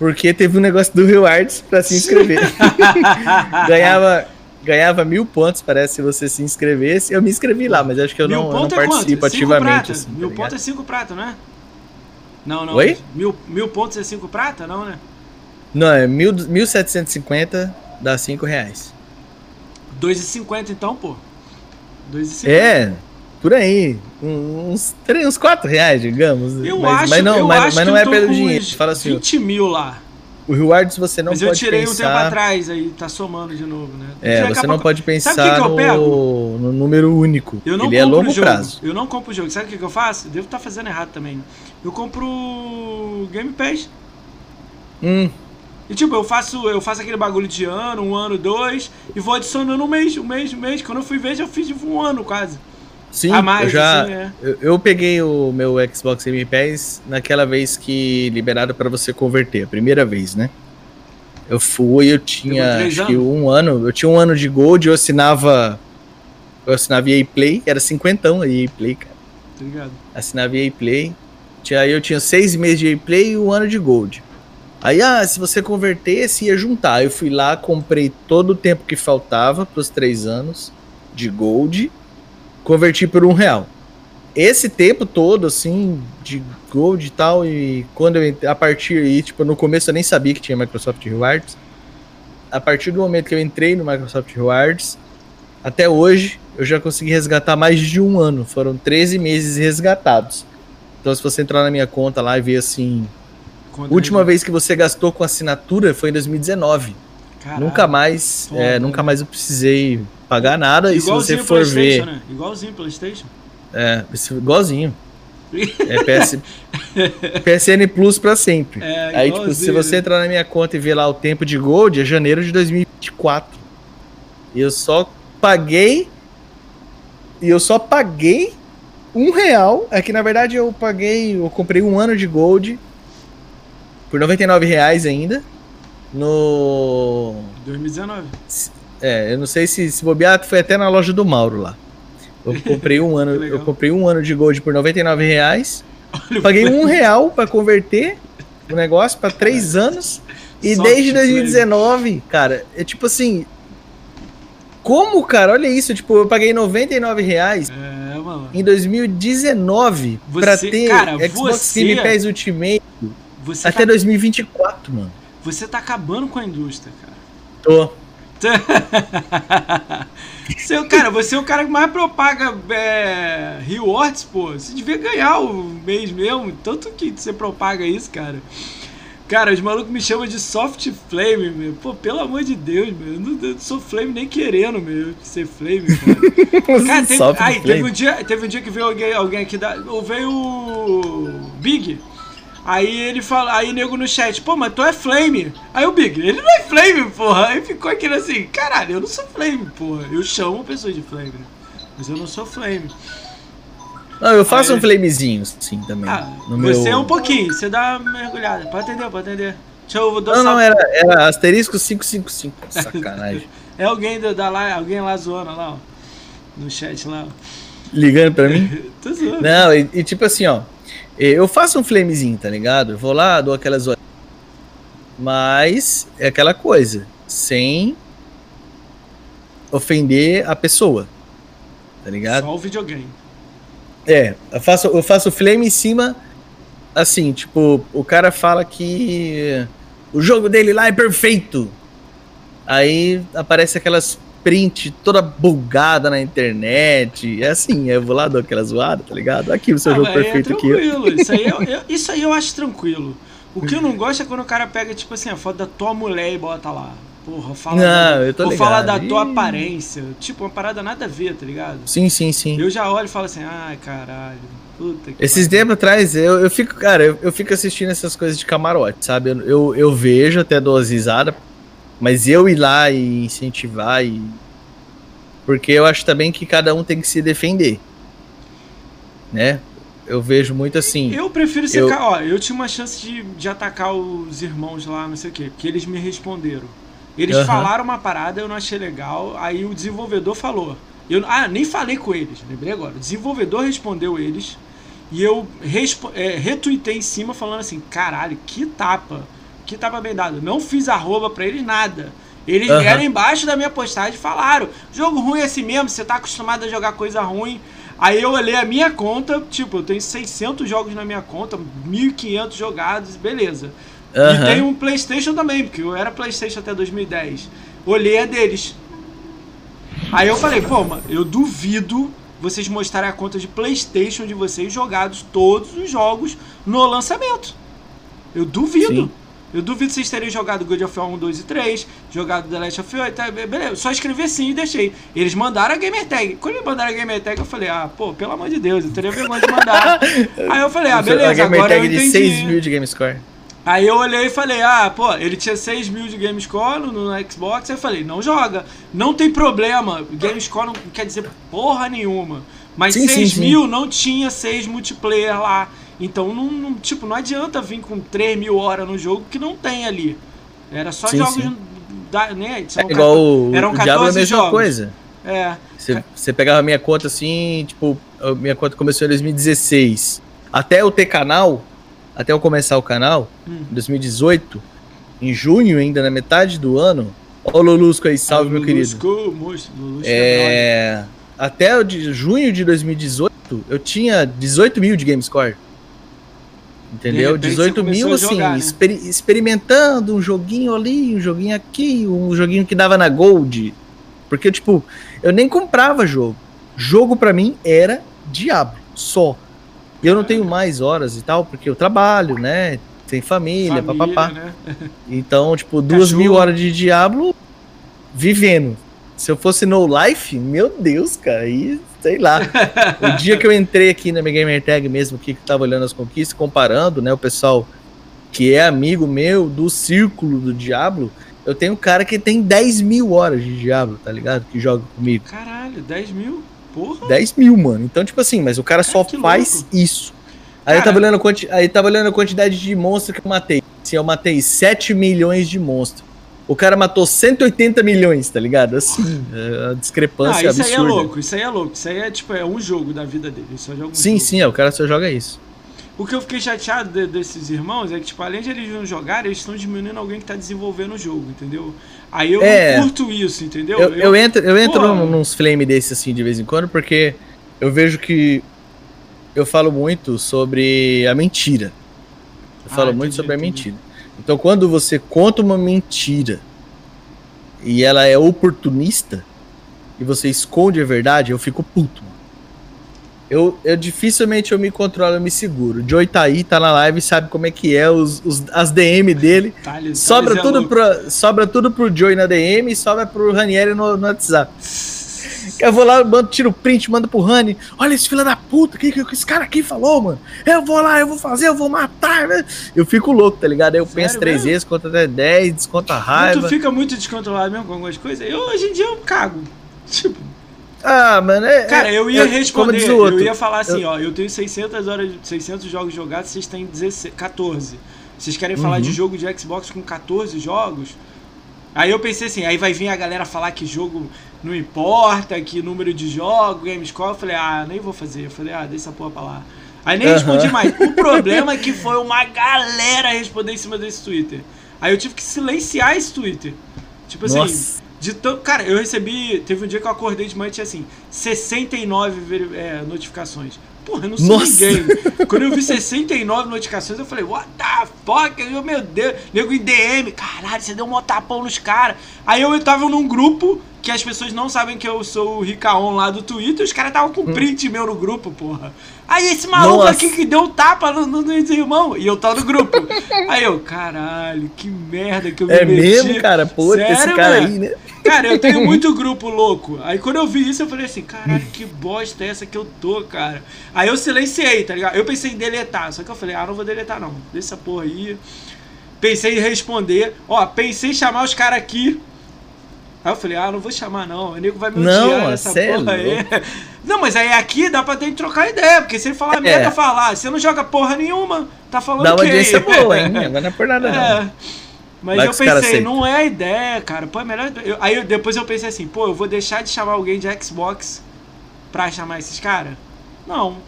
porque teve um negócio do Rewards pra se inscrever. <laughs> <laughs> ganhava, ganhava mil pontos, parece, se você se inscrevesse. Eu me inscrevi lá, mas acho que eu Mil não, eu não é quanto? participo Cinco ativamente. assim, tá mil ligado? pontos é 5 prata, não é? Não, não. Oi? Mil, mil pontos é 5 prata? Não, né? Não, é mil, 1750 dá 5 reais. 2,50 então, pô. 2,50. É, por aí. Uns, uns 4 reais, digamos. Eu mas, acho, mas não, eu mas, acho mas não é pelo dinheiro. Fala assim, 20 mil lá. O Rewards você não Mas eu pode tirei um tempo pensar. atrás, aí tá somando de novo, né? É, você não pouco- pode pensar que que no, no número único. Eu não Ele é compro longo o jogo. prazo. Eu não compro o jogo. Sabe o que, que eu faço? Eu devo estar fazendo errado também. Eu compro Game Pass. Hum, E tipo, eu faço, eu faço aquele bagulho de ano, um ano, dois, e vou adicionando um mês, um mês, um mês. Quando eu fui ver, já fiz um ano quase. Sim, mais, eu já. assim, é. eu, eu peguei o meu Xbox Game Pass naquela vez que liberaram pra você converter, a primeira vez, né? Eu fui, eu tinha acho que um ano, eu tinha um ano de Gold, eu assinava. Eu assinava EA Play, era cinquentão a EA Play, cara. Ligado? assinava EA Play. Tinha- Aí eu tinha seis meses de EA Play e um ano de Gold. Aí, ah, se você convertesse, ia juntar. Aí eu fui lá, comprei todo o tempo que faltava para os três anos de Gold, converti por um real. Esse tempo todo, assim, de Gold e tal, e quando eu a partir aí, tipo, no começo eu nem sabia que tinha Microsoft Rewards. A partir do momento que eu entrei no Microsoft Rewards, até hoje, eu já consegui resgatar mais de um ano. Foram 13 meses resgatados. Então, se você entrar na minha conta lá e ver assim. Conta Última vez que você gastou com assinatura foi em 2019. Caralho. Nunca mais. É, nunca mais eu precisei pagar nada. E se você Igualzinho for ver. Né? Igualzinho PlayStation. É, igualzinho. É PS, <laughs> PSN Plus pra sempre. É, Aí, tipo, se igualzinho, você né? entrar na minha conta e ver lá o tempo de Gold, é janeiro de 2024. E eu só paguei. E eu só paguei um real. É que na verdade eu paguei. Eu comprei um ano de Gold. por 99 reais ainda. No. 2019. É, eu não sei se, se bobear, foi até na loja do Mauro lá. Eu <laughs> comprei um ano, eu comprei um ano de Gold por 99 reais. Olha Paguei um real para converter o negócio para três anos. E Soft desde 2019, flame. cara, é tipo assim. Como, cara? Olha isso. Tipo, eu paguei 99 reais é, em 2019 você, pra ter cara, Xbox você, Game Pass Ultimate até tá, 2024, mano. Você tá acabando com a indústria, cara. Tô. <laughs> você, é cara, você é o cara que mais propaga é, rewards, pô. Você devia ganhar o mês mesmo. Tanto que você propaga isso, cara. Cara, os malucos me chamam de soft flame, meu. Pô, pelo amor de Deus, meu. Eu não, eu não sou flame nem querendo, meu, ser flame, cara. <laughs> cara, teve, aí, teve, um dia, teve um dia que veio alguém, alguém aqui da. Veio o Big. Aí ele fala, aí nego no chat, pô, mas tu é flame. Aí o Big, ele não é flame, porra. Aí ficou aquele assim, caralho, eu não sou flame, porra. Eu chamo pessoas de flame, mas eu não sou flame. Não, eu faço Aí, um flamezinho, sim, também. Ah, você meu... é um pouquinho, você dá uma mergulhada. Pode atender, pode atender. Deixa eu Não, não, era, era asterisco 555. <laughs> Sacanagem. é alguém da, da lá, alguém lá zoando lá, ó. No chat lá, ó. Ligando pra mim? <laughs> Tô zoando. Não, e, e, tipo assim, ó. Eu faço um flamezinho, tá ligado? Eu vou lá, dou aquelas Mas é aquela coisa, sem ofender a pessoa. Tá ligado? Só o videogame. É, eu faço, eu faço flame em cima, assim, tipo, o cara fala que o jogo dele lá é perfeito. Aí aparece aquelas print toda bugada na internet. É assim, eu vou lá dou aquela zoada, tá ligado? Aqui o seu ah, jogo é perfeito é tranquilo. aqui. <laughs> Isso aí, eu, eu, isso aí eu acho tranquilo. O que eu não gosto é quando o cara pega, tipo assim, a foto da tua mulher e bota lá. Porra, fala, não, da, eu tô ou fala da tua aparência. Tipo, uma parada nada a ver, tá ligado? Sim, sim, sim. Eu já olho e falo assim, ai, caralho. Puta que Esses tempos atrás, eu, eu fico, cara, eu, eu, fico assistindo essas coisas de camarote, sabe? Eu, eu, eu vejo até duas risadas, mas eu ir lá e incentivar e. Porque eu acho também que cada um tem que se defender. Né? Eu vejo muito assim. Eu prefiro ser. Eu... Ó, eu tinha uma chance de, de atacar os irmãos lá, não sei o quê, porque eles me responderam. Eles uhum. falaram uma parada, eu não achei legal. Aí o desenvolvedor falou. Eu, ah, nem falei com eles, lembrei agora. O desenvolvedor respondeu eles. E eu é, retuitei em cima falando assim: caralho, que tapa. Que tapa bem dado. Não fiz arroba pra eles nada. Eles uhum. vieram embaixo da minha postagem e falaram: jogo ruim é assim mesmo, você tá acostumado a jogar coisa ruim. Aí eu olhei a minha conta, tipo, eu tenho 600 jogos na minha conta, 1.500 jogados, beleza. Uhum. E tem um PlayStation também, porque eu era PlayStation até 2010. Olhei a deles. Aí eu falei, pô, mano, eu duvido vocês mostrarem a conta de PlayStation de vocês jogados todos os jogos no lançamento. Eu duvido. Sim. Eu duvido vocês terem jogado God of War 1, 2 e 3, jogado The Last of Us, tá, beleza. Só escrevi assim e deixei. Eles mandaram a gamer tag. Quando eles mandaram a gamer tag, eu falei, ah, pô, pelo amor de Deus, eu teria vergonha de mandar. <laughs> Aí eu falei, ah, beleza, agora eu entendi. de 6 mil de GameScore. Aí eu olhei e falei, ah, pô, ele tinha 6 mil de GameScore no, no Xbox. Aí eu falei, não joga. Não tem problema. GameScore não quer dizer porra nenhuma. Mas sim, 6 sim, mil sim. não tinha 6 multiplayer lá. Então, não, não, tipo, não adianta vir com 3 mil horas no jogo que não tem ali. Era só jogos da, né? São é igual o, eram 14 o Diablo é a mesma jogos. coisa. É. Você, você pegava a minha conta assim, tipo, a minha conta começou em 2016. Até eu ter canal, até eu começar o canal, hum. em 2018, em junho, ainda na metade do ano. Ó o Lulusco aí, salve, ah, meu Lulusco, querido. Moço, Lulusco é, é até o de junho de 2018, eu tinha 18 mil de GameScore. Entendeu? 18 mil, assim, jogar, né? exper experimentando um joguinho ali, um joguinho aqui, um joguinho que dava na Gold. Porque, tipo, eu nem comprava jogo. Jogo para mim era Diablo, só. E eu não tenho mais horas e tal, porque eu trabalho, né? Tem família, família papapá. Né? <laughs> Então, tipo, duas mil horas de Diablo vivendo. Se eu fosse no life, meu Deus, cara, aí, sei lá. o dia que eu entrei aqui na minha Gamer Tag mesmo, que tava olhando as conquistas, comparando, né, o pessoal que é amigo meu do círculo do Diablo, eu tenho um cara que tem 10 mil horas de Diablo, tá ligado? Que joga comigo. Caralho, 10 mil? Porra. 10 mil, mano. Então, tipo assim, mas o cara, cara só faz louco. isso. Aí eu, tava olhando, aí tava olhando a quantidade de monstros que eu matei. assim, eu matei 7 milhões de monstros. O cara matou 180 milhões, tá ligado? Assim, a discrepância Ah, isso absurda. aí é louco, isso aí é louco. Isso aí é tipo, é um jogo da vida dele. ele Só joga um Sim, jogo. sim, é, o cara só joga isso. O que eu fiquei chateado de- desses irmãos é que, tipo, além de eles não jogarem, eles estão diminuindo alguém que tá desenvolvendo o jogo, entendeu? Aí eu É. não curto isso, entendeu? Eu, eu entro, eu entro num- nos flame desses assim de vez em quando, porque eu vejo que eu falo muito sobre a mentira. Eu Ah, falo entendi, muito sobre a entendi. mentira. Então, quando você conta uma mentira e ela é oportunista e você esconde a verdade, eu fico puto. mano. Eu, eu dificilmente eu me controlo, eu me seguro. O Joey tá aí, tá na live, sabe como é que é os, os- as DM dele. <laughs> Thales- Sobra Thales é tudo, louco. pro, sobra tudo pro Joey na DM e sobra pro Ranieri no, no WhatsApp. Eu vou lá, mando, tiro o print, mando pro Rani. Olha esse filho da puta, o que, que esse cara aqui falou, mano? Eu vou lá, eu vou fazer, eu vou matar. né? Eu fico louco, tá ligado? Aí eu Sério penso três mesmo? vezes, conta até 10, desconta a raiva. tu fica muito descontrolado mesmo com algumas coisas? Eu, hoje em dia, eu cago. Tipo, Ah, mano, é. cara, é- eu ia é, responder, eu ia falar assim, ó, eu tenho 600 horas, 600 jogos jogados, vocês têm 16, 14. Vocês querem falar Uhum. de jogo de Xbox com 14 jogos? Aí eu pensei assim, aí vai vir a galera falar que jogo não importa, que número de jogos, Gamescore, eu falei, ah, nem vou fazer. Eu falei, ah, deixa essa porra pra lá. Aí nem Aham. respondi mais. O <laughs> problema é que foi uma galera responder em cima desse Twitter. Aí eu tive que silenciar esse Twitter. Tipo assim, Nossa. de tão, cara, eu recebi. Teve um dia que eu acordei de manhã e tinha assim: 69 veri- é, notificações. Porra, eu não sou Nossa. ninguém. Quando eu vi 69 notificações, eu falei: What the fuck? Eu, meu Deus, nego em DM. Caralho, você deu um mó tapão nos caras. Aí eu tava num grupo que as pessoas não sabem que eu sou o Ricaon lá do Twitter. Os caras estavam com print meu no grupo, porra. Aí esse maluco Nossa. aqui que deu um tapa no, no, nos irmãos. E eu tava no grupo. <laughs> Aí eu, caralho, que merda que eu me É meti. mesmo, cara? Pô, esse cara mano? aí, né? Cara, eu tenho <laughs> muito grupo louco. Aí quando eu vi isso, eu falei assim, caralho, que bosta é essa que eu tô, cara. Aí eu silenciei, tá ligado? Eu pensei em deletar, só que eu falei, ah, não vou deletar não. Deixa essa porra aí. Pensei em responder. Ó, pensei em chamar os caras aqui. Aí eu falei, ah, não vou chamar não. O nego vai me Não, odiar nessa cê é porra aí. louco. <laughs> Não, mas aí aqui dá pra ter que trocar ideia, porque se ele falar É. merda, falar, você não joga porra nenhuma, tá falando Dá o uma quê? audiência <laughs> boa, hein? Agora não é por nada, não. É. Mas Vai eu pensei, não é ideia, cara. Pô, é melhor. eu- aí depois eu pensei assim, pô, eu vou deixar de chamar alguém de Xbox pra chamar esses caras? Não.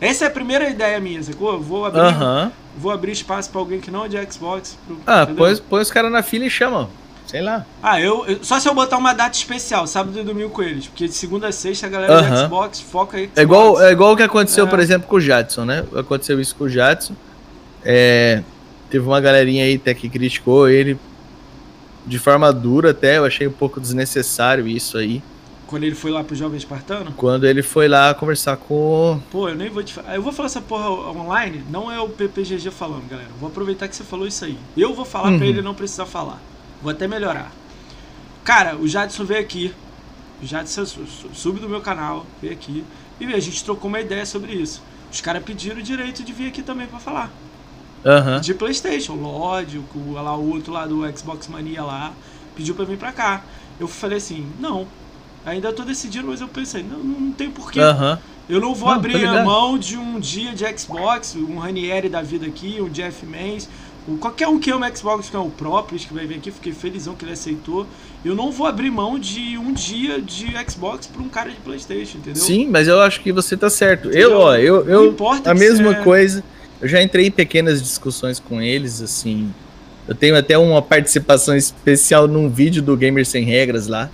Essa é a primeira ideia minha, sacou? Eu vou abrir, Aham. vou abrir espaço pra alguém que não é de Xbox. pro- Ah, põe, põe os caras na fila e chama. Sei lá. Ah, eu, eu- Só se eu botar uma data especial, sábado e domingo com eles. Porque de segunda a sexta a galera de Aham. Xbox foca aí. É igual, é igual o que aconteceu, É. por exemplo, com o Jadson, né? Aconteceu isso com o Jadson. É, teve uma galerinha aí até que criticou ele de forma dura até. Eu achei um pouco desnecessário isso aí. Quando ele foi lá pro Jovem Espartano. Quando ele foi lá conversar com. Pô, eu nem vou te falar. Eu vou falar essa porra online, não é o PPGG falando, galera. Vou aproveitar que você falou isso aí. Eu vou falar Uhum. pra ele não precisar falar. Vou até melhorar. Cara, o Jadson veio aqui. O Jadson su- su- sub do meu canal, veio aqui. E a gente trocou uma ideia sobre isso. Os caras pediram o direito de vir aqui também pra falar. Aham. De Playstation, o Lorde, o, o, lá, o outro lá do Xbox Mania lá, pediu pra vir pra cá. Eu falei assim, não. Ainda tô decidindo, mas eu pensei, não, não tem porquê. Aham. Eu não vou Não, abrir a mão de um dia de Xbox, um Ranieri da vida aqui, um Jeff Mans, um- qualquer um que ama Xbox, que é o próprio, que vai vir aqui, fiquei felizão que ele aceitou. Eu não vou abrir mão de um dia de Xbox pra um cara de Playstation, entendeu? Sim, mas eu acho que você tá certo. Entendeu? Eu, ó, eu, eu importa a mesma você- coisa. Eu já entrei em pequenas discussões com eles, assim. Eu tenho até uma participação especial num vídeo do Gamer Sem Regras lá.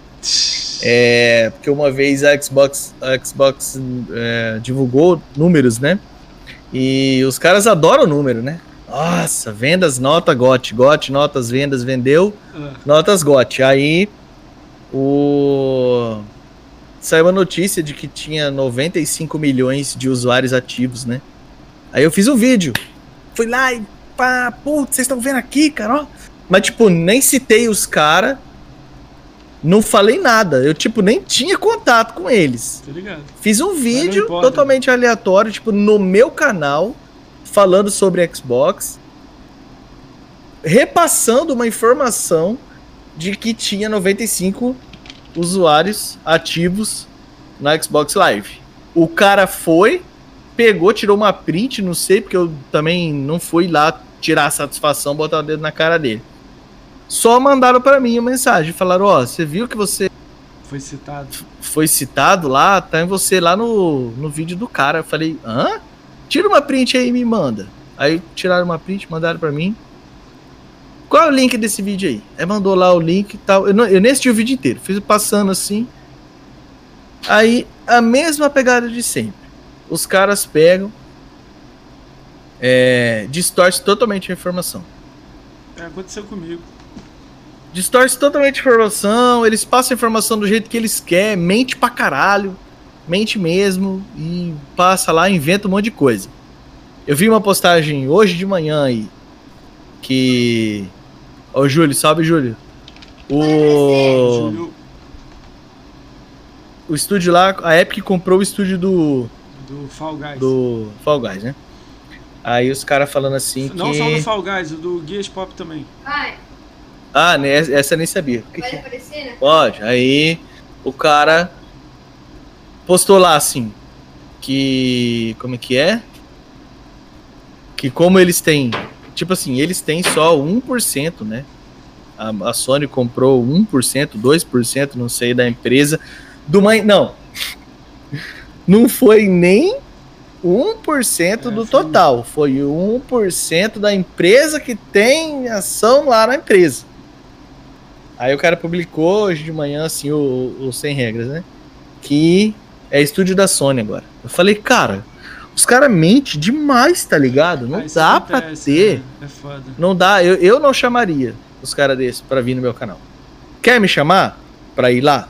É, porque uma vez a Xbox, a Xbox é, divulgou números, né? E os caras adoram número, né? Nossa, vendas, nota, GOT, GOT, notas, vendas, vendeu, Ah, notas GOT. Aí o saiu a notícia de que tinha 95 milhões de usuários ativos, né? Aí eu fiz um vídeo. Fui lá e pá, putz, vocês estão vendo aqui, cara, ó. Mas tipo, nem citei os caras. Não falei nada. Eu tipo nem tinha contato com eles. tá? Fiz um vídeo totalmente aleatório, tipo, no meu canal, falando sobre Xbox, repassando uma informação de que tinha 95 usuários ativos na Xbox Live. O cara foi, pegou, tirou uma print, não sei, porque eu também não fui lá tirar a satisfação, botar o dedo na cara dele. Só mandaram para mim uma mensagem, falaram, ó, oh, você viu que você foi citado. Foi citado lá, tá em você lá no, no vídeo do cara. Eu falei, hã? Tira uma print aí e me manda. Aí tiraram uma print, mandaram para mim. Qual é o link desse vídeo aí? Aí mandou lá o link e tal. Eu, não, eu nem assisti o vídeo inteiro, fiz passando assim. Aí a mesma pegada de sempre. Os caras pegam, é, distorce totalmente a informação. É, aconteceu comigo. Distorce totalmente a informação, eles passam a informação do jeito que eles querem, mente pra caralho, mente mesmo, e passa lá, inventa um monte de coisa. Eu vi uma postagem hoje de manhã aí, que. Ô Júlio, salve Júlio. O. O estúdio lá, a Epic comprou o estúdio do. Do Fall Guys. Do Fall Guys, né? Aí os caras falando assim Não que... só do Fall Guys, o do Gears Pop também. Vai. Ah, né, essa eu nem sabia. Pode aparecer, né? Pode. Aí o cara postou lá assim que como é que é? Que como eles têm, tipo assim, eles têm só 1%, né? A, a Sony comprou 1%, 2%, não sei, da empresa do mãe, não. Não foi nem 1% é, do total, foi 1% da empresa que tem ação lá na empresa. Aí o cara publicou hoje de manhã, assim, o, o Sem Regras, né? Que é estúdio da Sony agora. Eu falei, cara, os caras mentem demais, tá ligado? Não ah, dá acontece, pra ter. Né? É foda. Não dá, eu, eu não chamaria os caras desses pra vir no meu canal. Quer me chamar pra ir lá?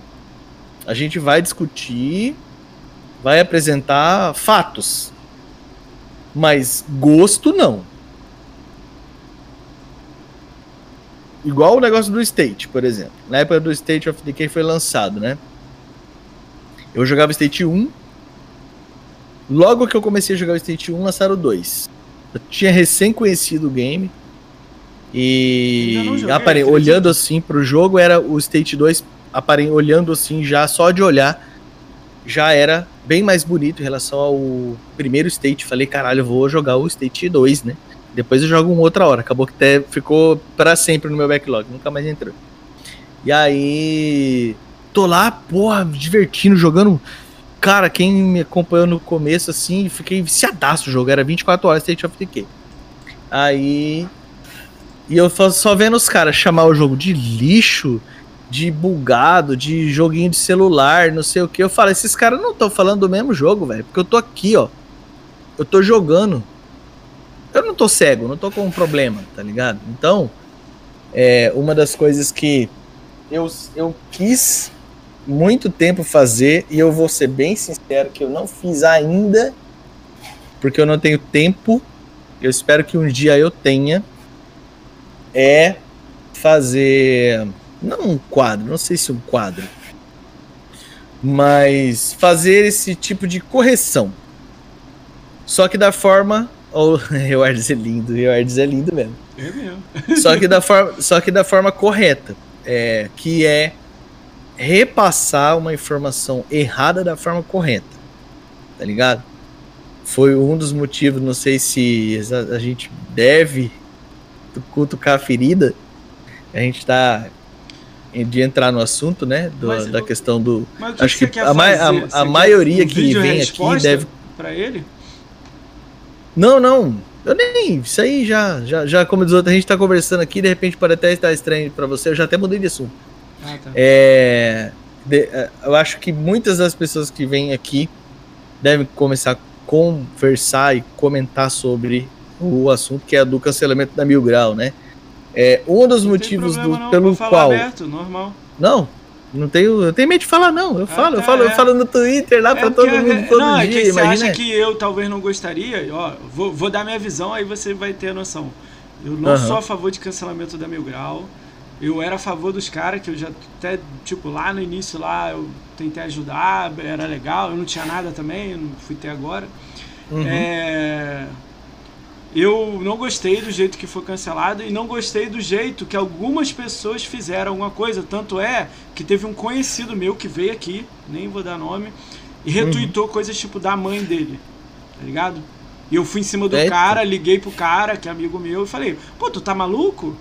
A gente vai discutir, vai apresentar fatos. Mas gosto não. Igual o negócio do State, por exemplo. Na época do State of Decay foi lançado, né? Eu jogava State 1. Logo que eu comecei a jogar o State 1, lançaram o 2. Eu tinha recém conhecido o game. E joguei, olhando assim pro jogo, era o State 2, apare olhando assim, já só de olhar, já era bem mais bonito em relação ao primeiro State. Falei, caralho, eu vou jogar o State 2, né? Depois eu jogo uma outra hora. Acabou que até ficou para sempre no meu backlog, nunca mais entrou. E aí. Tô lá, porra, divertindo, jogando. Cara, quem me acompanhou no começo, assim, fiquei viciadaço o jogo. Era 24 horas State of Decay. Aí. E eu só vendo os caras chamar o jogo de lixo, de bugado, de joguinho de celular, não sei o que. Eu falo, esses caras não estão falando do mesmo jogo, velho. Porque eu tô aqui, ó. Eu tô jogando eu não tô cego, não tô com um problema, tá ligado? Então, é uma das coisas que eu, eu quis muito tempo fazer e eu vou ser bem sincero que eu não fiz ainda porque eu não tenho tempo. Eu espero que um dia eu tenha é fazer não um quadro, não sei se um quadro, mas fazer esse tipo de correção. Só que da forma <laughs> ou Rewards é lindo, Rewards é lindo mesmo. É mesmo. só, que da <laughs> forma, só que da forma correta. É, que é repassar uma informação errada da forma correta. Tá ligado? Foi um dos motivos, não sei se a gente deve cutucar a ferida. A gente tá de entrar no assunto, né? Do, da questão do. acho que, que a, a, a maioria um que vem aqui deve. Para ele? Não, não. Eu nem. Isso aí já, já, já como diz outro, a gente tá conversando aqui, de repente pode até estar estranho para você. Eu já até mudei de assunto. Ah, tá. É, de, é, eu acho que muitas das pessoas que vêm aqui devem começar a conversar e comentar sobre o assunto que é do cancelamento da Mil Grau, né? É um dos não motivos do, não, pelo qual. Aberto, normal. Não, não tenho, eu tenho medo de falar, não. Eu falo, eu falo, é. eu falo no Twitter lá é pra todo mundo todo não, dia. É que você acha que eu talvez não gostaria? Ó, vou, vou dar minha visão, aí você vai ter a noção. Eu não uhum. sou a favor de cancelamento da Mil Grau. Eu era a favor dos caras, que eu já até, tipo, lá no início lá eu tentei ajudar, era legal, eu não tinha nada também, não fui até agora. Uhum. É eu não gostei do jeito que foi cancelado e não gostei do jeito que algumas pessoas fizeram alguma coisa. Tanto é que teve um conhecido meu que veio aqui, nem vou dar nome, e retweetou uhum. coisas tipo da mãe dele, tá ligado? E eu fui em cima do Eita. cara, liguei pro cara, que é amigo meu, e falei, pô, tu tá maluco?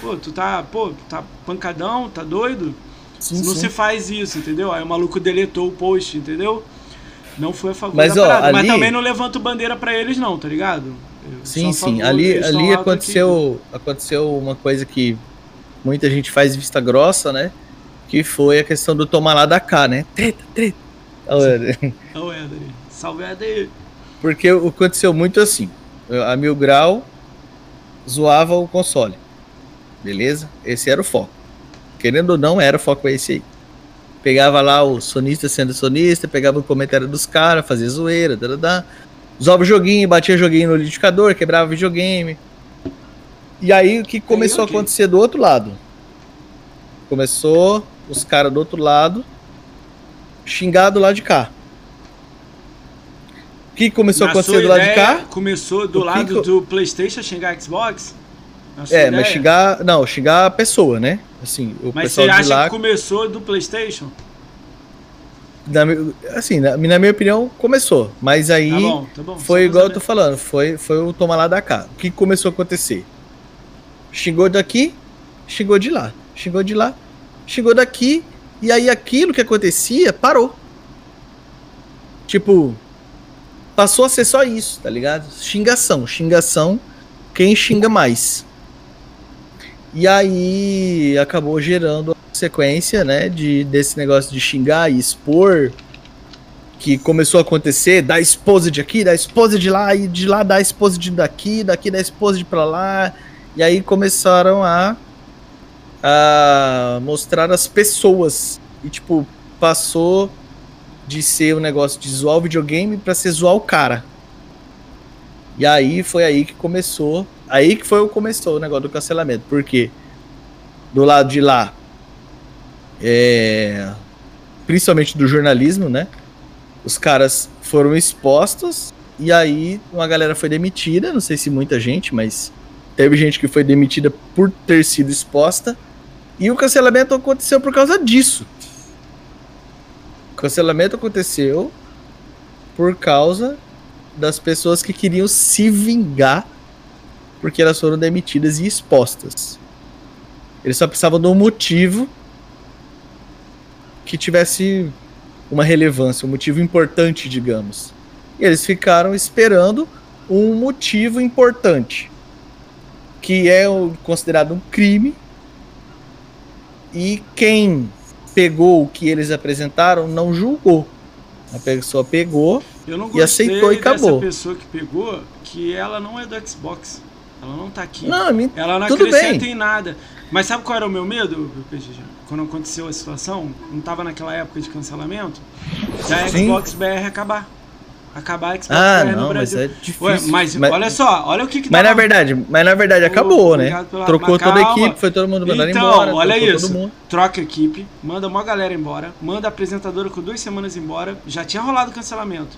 Pô, tu tá, pô, tá pancadão, tá doido? Sim, não sim. se faz isso, entendeu? Aí o maluco deletou o post, entendeu? Não foi a favor Mas, da ó, parada. Mas ali- também não levanto bandeira pra eles, não, tá ligado? Eu Sim, sim. Ali, ali aqui. aconteceu, aconteceu uma coisa que muita gente faz vista grossa, né? Que foi a questão do tomar lá da cá, né? Treta, treta. Ô, Éder, salve Éder. Porque aconteceu muito assim. A Mil Grau zoava o console. Beleza? Esse era o foco. Querendo ou não, era o foco esse aí. Pegava lá o sonista sendo sonista, pegava o comentário dos caras, fazia zoeira, dadadá. Zoava o joguinho, batia joguinho no liquidificador, quebrava videogame. E aí o que começou a acontecer do outro lado? Começou os caras do outro lado xingar do lado de cá. O que começou a Na acontecer sua do lado de cá? Começou do O lado que do PlayStation xingar Xbox? É, mas xingar. Não, xingar a pessoa, né? Assim, o Mas pessoal você acha lá. que começou do PlayStation? na assim, na, na minha opinião, começou. Mas aí Tá bom, tá bom. foi igual eu tô falando, foi, foi o tomar lá da cá. O que começou a acontecer? Xingou daqui, xingou de lá. Xingou de lá, xingou daqui. E aí aquilo que acontecia parou. Tipo, passou a ser só isso, tá ligado? Xingação, xingação, quem xinga mais. E aí acabou gerando a sequência, né, de, desse negócio de xingar e expor, que começou a acontecer, da esposa de aqui, da esposa de lá, e de lá da esposa de daqui, daqui da esposa de pra lá, e aí começaram a, a mostrar as pessoas, e tipo, passou de ser um negócio de zoar o videogame pra ser zoar o cara. E aí foi aí que começou, aí que foi o começou o negócio do cancelamento, porque do lado de lá, é, principalmente do jornalismo, né? Os caras foram expostos e aí uma galera foi demitida, não sei se muita gente, mas teve gente que foi demitida por ter sido exposta e o cancelamento aconteceu por causa disso. O cancelamento aconteceu por causa das pessoas que queriam se vingar porque elas foram demitidas e expostas. Eles só precisavam de um motivo que tivesse uma relevância, um motivo importante, digamos. E eles ficaram esperando um motivo importante, que é considerado um crime. E quem pegou o que eles apresentaram não julgou. A pessoa pegou Eu não E gostei aceitou e dessa acabou. pessoa que pegou, que ela não é do Xbox. Ela não tá aqui. Não, me- Ela não tudo acrescenta bem. em nada. Mas sabe qual era o meu medo? Quando aconteceu a situação, não tava naquela época de cancelamento, da Sim. Xbox BR acabar. Acabar a Xbox Ah, BR no não, mas Brasil. é difícil. Ué, mas, olha só, olha o que, que Mas na verdade, mas na verdade acabou, né? obrigado pela- Trocou mas toda a equipe, foi todo mundo mandado Então, embora. olha isso. Troca a equipe, manda uma galera embora, manda a apresentadora com duas semanas embora. Já tinha rolado o cancelamento.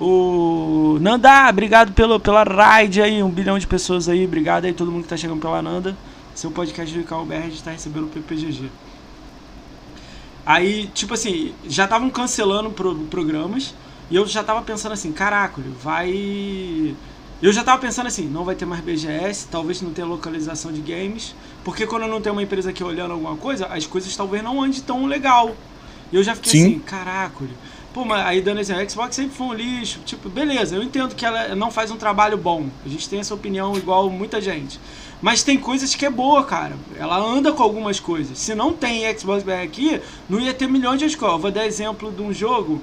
O Nanda, obrigado pelo, pela raid aí, um bilhão de pessoas aí, obrigado aí todo mundo que tá chegando pela Nanda. Seu podcast do Icão BR a gente tá recebendo o PPGG. Aí, tipo assim, já estavam cancelando pro- programas e eu já tava pensando assim, caraca, vai. Eu já tava pensando assim, não vai ter mais BGS, talvez não tenha localização de games, porque quando não tem uma empresa aqui olhando alguma coisa, as coisas talvez não andem tão legal. E eu já fiquei Sim. assim, caraca, pô, mas aí dando assim, a Xbox sempre foi um lixo, tipo, beleza, eu entendo que ela não faz um trabalho bom, a gente tem essa opinião igual muita gente. Mas tem coisas que é boa, cara. Ela anda com algumas coisas. Se não tem Xbox BR aqui, não ia ter milhões de escolas. Vou dar exemplo de um jogo.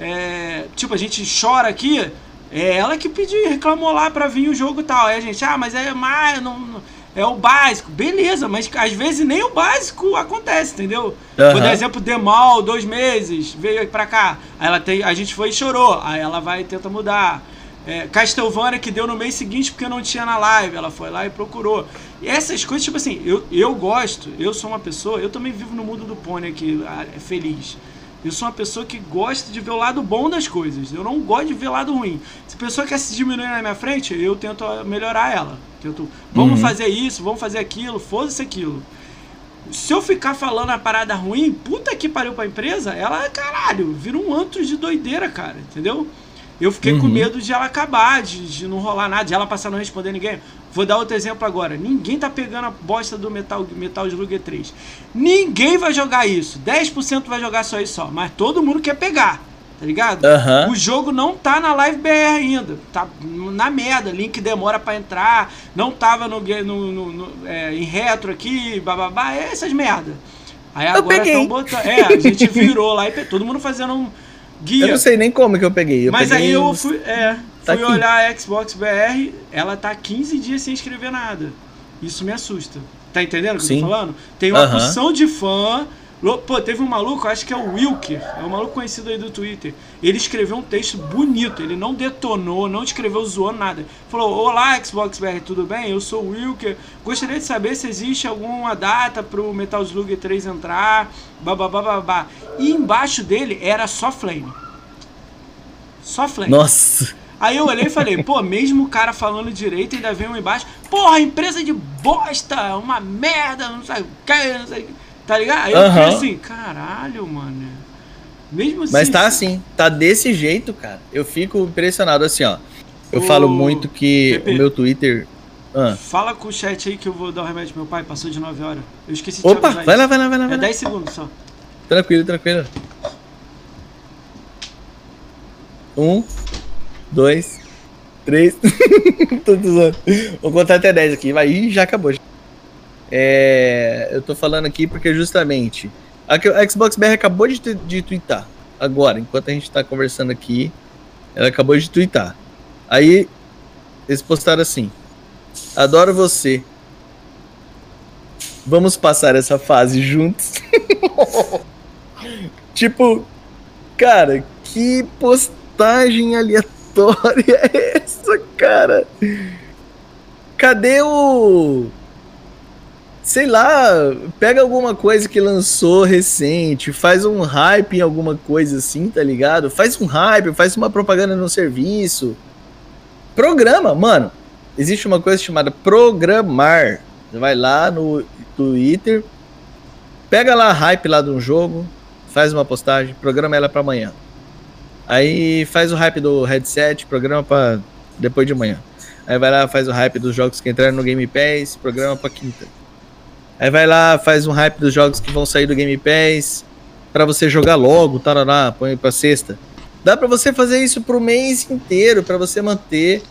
é, tipo, a gente chora aqui. É ela que pediu, reclamou lá pra vir o jogo e tal. Aí a gente, ah, mas é mais, não, não- é o básico. Beleza, mas às vezes nem o básico acontece, entendeu? Aham. dar exemplo, Demal, dois meses, veio pra cá. Aí ela tem, a gente foi e chorou. Aí ela vai e tenta mudar. É, Castlevania que deu no mês seguinte porque não tinha na live. Ela foi lá e procurou. E essas coisas, tipo assim, eu, eu gosto, eu sou uma pessoa, eu também vivo no mundo do pônei aqui, é feliz. Eu sou uma pessoa que gosta de ver o lado bom das coisas. Eu não gosto de ver o lado ruim. Se a pessoa quer se diminuir na minha frente, eu tento melhorar ela. Vamos Uhum. fazer isso, vamos fazer aquilo, foda-se aquilo. Se eu ficar falando a parada ruim, puta que pariu pra empresa, ela, caralho, vira um antro de doideira, cara, entendeu? Eu fiquei com Uhum. medo de ela acabar, de, de não rolar nada, de ela passar a não responder ninguém. Vou dar outro exemplo agora. Ninguém tá pegando a bosta do Metal, Metal Slug 3. Ninguém vai jogar isso. 10% vai jogar só isso só. Mas todo mundo quer pegar. Tá ligado? Aham. O jogo não tá na Live BR ainda. Tá na merda. Link demora pra entrar. Não tava no, no, no- no- é, em retro aqui, bababá. É essas merda. Aí agora peguei. estão botando. É, a gente virou lá e todo mundo fazendo um guia. Eu não sei nem como que eu peguei. Eu Mas peguei aí eu fui, é, Tá fui aqui. olhar a Xbox BR, ela tá 15 dias sem escrever nada. Isso me assusta. Tá entendendo o que eu Sim. tô falando? Tem uma porção de fã. Pô, teve um maluco, acho que é o Wilker, é um maluco conhecido aí do Twitter. Ele escreveu um texto bonito, ele não detonou, não escreveu zoando nada. Falou: Olá, Xbox BR, tudo bem? Eu sou o Wilker. Gostaria de saber se existe alguma data pro Metal Slug 3 entrar. Bababá. E embaixo dele era só Flame. Só Flame. Nossa. Aí eu olhei e falei, pô, mesmo o cara falando direito, ainda vem um embaixo, porra, empresa de bosta, uma merda, não sei o que, não sei o que. Tá ligado? Aí eu fiquei assim, caralho, mano. Mesmo assim. Mas tá assim, tá desse jeito, cara. Eu fico impressionado assim, ó. Eu Ô, falo muito que Pepe. o meu Twitter. Ah. Fala com o chat aí que eu vou dar o remédio pro meu pai, passou de 9 horas. Eu esqueci de Opa, vai lá, vai lá, vai lá. É Vai lá. 10 segundos só. Tranquilo, tranquilo. Um, dois, três. <laughs> tô zoando. Vou contar até 10 aqui. Vai, Ih, já acabou. É, eu tô falando aqui porque justamente. A, a Xbox BR acabou de, de twittar. Agora, enquanto a gente tá conversando aqui, ela acabou de twittar. Aí, eles postaram assim: Adoro você. Vamos passar essa fase juntos. <laughs> tipo, cara, que postagem aleatória é essa, cara? Cadê o. Sei lá, pega alguma coisa que lançou recente, faz um hype em alguma coisa assim, tá ligado? Faz um hype, faz uma propaganda no serviço. Programa, mano. Existe uma coisa chamada programar. Você vai lá no Twitter, pega lá a hype lá de um jogo, faz uma postagem, programa ela pra amanhã. Aí faz o hype do headset, programa pra depois de amanhã. Aí vai lá, faz o hype dos jogos que entraram no Game Pass, programa pra quinta. Aí vai lá, faz um hype dos jogos que vão sair do Game Pass pra você jogar logo, tarará, põe pra sexta. Dá pra você fazer isso pro mês inteiro, pra você manter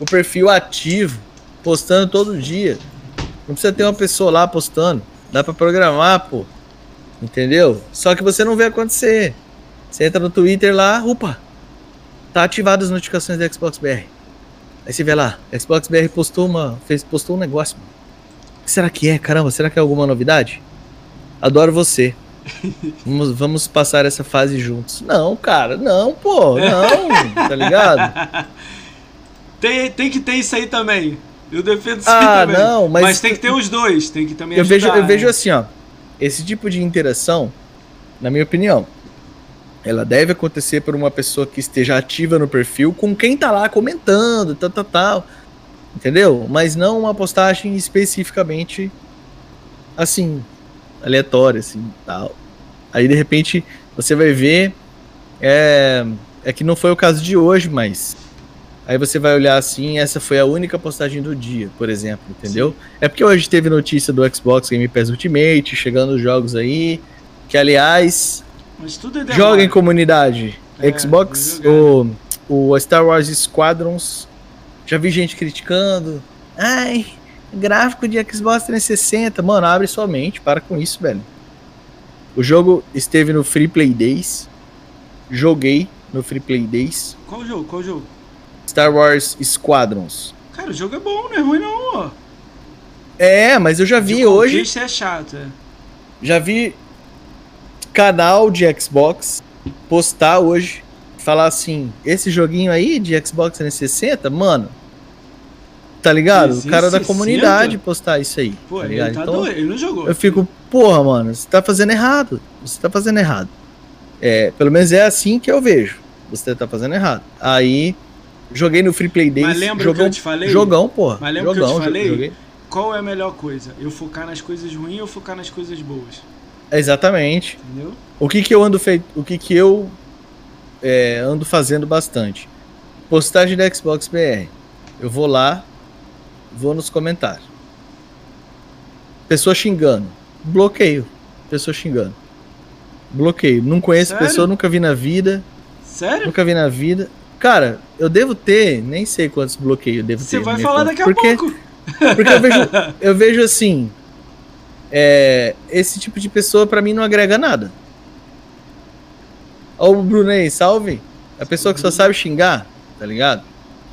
o perfil ativo, postando todo dia. Não precisa ter uma pessoa lá postando. Dá pra programar, pô. Entendeu? Só que você não vê acontecer. Você entra no Twitter lá, opa, tá ativado as notificações da Xbox BR. Aí você vê lá, Xbox BR postou uma, fez, postou um negócio. Mano. Que será que é? Caramba, será que é alguma novidade? Adoro você. Vamos, vamos passar essa fase juntos. Não, cara, não, pô, não, tá ligado? <laughs> Tem, tem que ter isso aí também. Eu defendo isso Ah, também. não, mas- tem que ter os dois. Tem que também Eu vejo, ajudar, eu vejo né? assim, ó. Esse tipo de interação, na minha opinião, ela deve acontecer por uma pessoa que esteja ativa no perfil com quem tá lá comentando, tal, tal, tal. Entendeu? Mas não uma postagem especificamente assim, aleatória, assim, tal. Aí de repente você vai ver. É, é que não foi o caso de hoje, mas. Aí você vai olhar assim, essa foi a única postagem do dia, por exemplo, entendeu? É porque hoje teve notícia do Xbox Game Pass Ultimate, chegando os jogos aí. Que aliás, Mas tudo é joga em comunidade. É, Xbox, o, o Star Wars Squadrons. Já vi gente criticando. Ai, gráfico de Xbox 360. Mano, abre sua mente, para com isso, velho. O jogo esteve no Free Play Days. Joguei no Free Play Days. Qual jogo? Qual jogo? Star Wars Squadrons. Cara, o jogo é bom, não é ruim não, ó. É, mas eu já vi De hoje. conquista é chato, é. Já vi canal de Xbox postar hoje, falar assim, esse joguinho aí de Xbox 360, mano, tá ligado? O cara da 360? comunidade postar isso aí, Pô, tá ele tá Então, doido, ele não jogou. eu fico, porra, mano, você tá fazendo errado, você tá fazendo errado. É, pelo menos é assim que eu vejo, você tá fazendo errado. Aí, joguei no Free Play Days, Mas lembra o que jogão, eu te falei? jogão, porra, Mas lembra o que eu jogão, te falei? joguei. Qual é a melhor coisa? Eu focar nas coisas ruins ou focar nas coisas boas? Exatamente. Entendeu? O que que eu ando feito, o que que eu é, ando fazendo bastante. Postagem da Xbox BR. Eu vou lá, vou nos comentários. Pessoa xingando. Bloqueio. Pessoa xingando. Bloqueio. Não conheço Sério? pessoa, nunca vi na vida. Sério? Nunca vi na vida. Cara, eu devo ter, nem sei quantos bloqueios eu devo ter. Você vai falar conta. daqui a porque, pouco. Porque eu vejo, <laughs> eu vejo assim. é, esse tipo de pessoa pra mim não agrega nada. Ó, o Brunei, salve. A pessoa que só sabe xingar, tá ligado?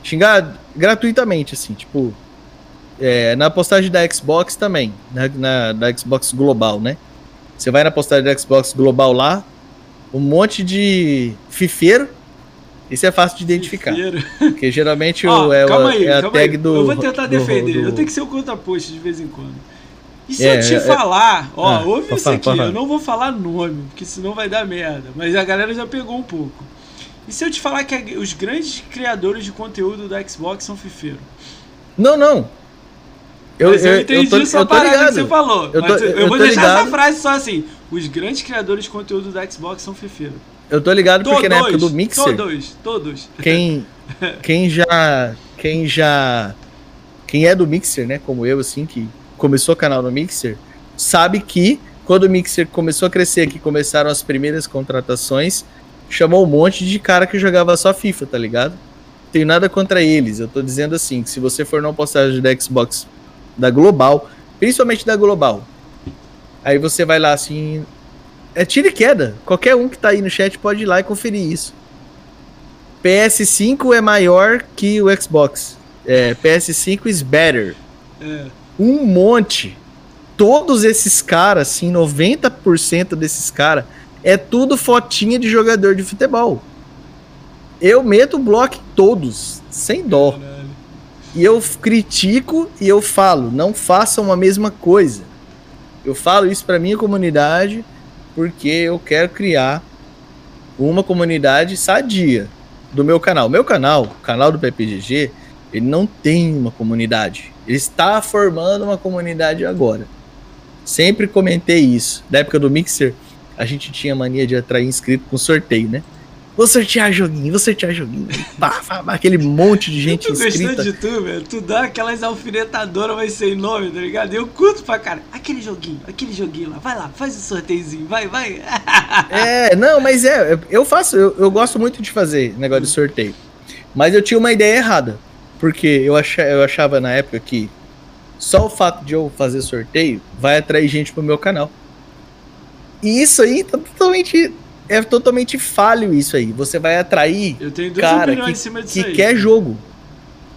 Xingar gratuitamente, assim, tipo. é, na postagem da Xbox também. Na, na- da Xbox Global, né? Você vai na postagem da Xbox Global lá, um monte de fifeiro. Isso é fácil de identificar. Fifeiro. Porque geralmente <laughs> Ó, o, é, o- aí, é a calma tag aí. do. Eu vou tentar do- defender. do- Eu tenho que ser o contra-post de vez em quando. E se É, eu te é, falar, ó, Ah, ouve isso aqui, eu não vou falar nome, porque senão vai dar merda. Mas a galera já pegou um pouco. E se eu te falar que os grandes criadores de conteúdo da Xbox são fifeiros? Não, não. Eu, mas eu, eu, entendi eu tô, essa eu tô parada que ligado. você falou. Eu tô- eu, eu vou deixar ligado. essa frase só assim. Os grandes criadores de conteúdo da Xbox são fifeiros. Eu tô ligado porque na época do Todos, Mixer, todos, todos. quem, <laughs> quem já. Quem já. Quem é do Mixer, né? Como eu, assim, que começou o canal no Mixer, sabe que quando o Mixer começou a crescer, que começaram as primeiras contratações, chamou um monte de cara que jogava só FIFA, tá ligado? Tenho nada contra eles. Eu tô dizendo assim, que se você for numa postagem da Xbox da Global, principalmente da Global, aí você vai lá assim. É tiro e queda. Qualquer um que tá aí no chat pode ir lá e conferir isso. PS5 é maior que o Xbox. É, PS5 is better. É. Um monte. Todos esses caras, assim, 90% desses caras, é tudo fotinha de jogador de futebol. Eu meto bloco em todos, sem dó. E eu critico e eu falo, não façam a mesma coisa. Eu falo isso pra minha comunidade porque eu quero criar uma comunidade sadia do meu canal. Meu canal, o canal do PPGG, ele não tem uma comunidade. Ele está formando uma comunidade agora. Sempre comentei isso. Na época do Mixer, a gente tinha mania de atrair inscrito com sorteio, né? Vou sortear joguinho, vou sortear joguinho. <laughs> Pá, pá, pá, aquele monte de gente gostando inscrita. de tu, velho. Tu dá aquelas alfinetadoras, mas sem nome, tá ligado? Eu curto pra cara. Aquele joguinho, aquele joguinho lá. Vai lá, faz o sorteiozinho, vai, vai. <laughs> É, não, mas é, eu faço, eu, eu gosto muito de fazer negócio de sorteio. Mas eu tinha uma ideia errada. Porque eu, acha, eu achava na época que só o fato de eu fazer sorteio vai atrair gente pro meu canal. E isso aí tá totalmente. É totalmente falho isso aí. Você vai atrair Eu tenho duas cara que, em cima disso que quer jogo.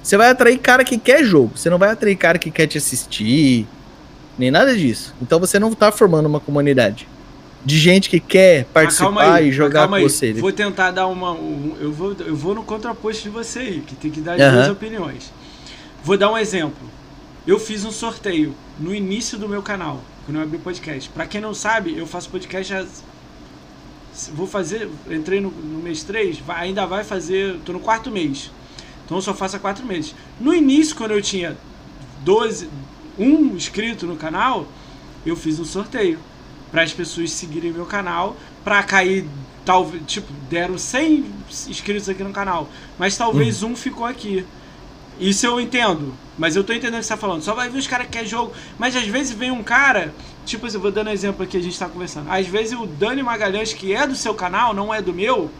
Você vai atrair cara que quer jogo. Você não vai atrair cara que quer te assistir. Nem nada disso. Então você não tá formando uma comunidade de gente que quer Mas participar aí, e jogar com aí. você. Vou tentar dar uma. um- eu, vou, eu vou no contraposto de você aí, que tem que dar as Aham. duas opiniões. Vou dar um exemplo. Eu fiz um sorteio no início do meu canal, quando eu abri o podcast. Pra quem não sabe, eu faço podcast já. Vou fazer. Entrei no, no mês 3, vai- ainda vai fazer. Tô no quarto mês. Então eu só faço há quatro meses. No início, quando eu tinha 12, um inscrito no canal, eu fiz um sorteio para as pessoas seguirem meu canal, para cair talvez, tipo, deram 100 inscritos aqui no canal, mas talvez um ficou aqui. Isso eu entendo, mas eu tô entendendo o que você tá falando. Só vai vir os caras que quer jogo, mas às vezes vem um cara, tipo, assim, eu vou dando exemplo aqui, a gente tá conversando. Às vezes o Dani Magalhães, que é do seu canal, não é do meu,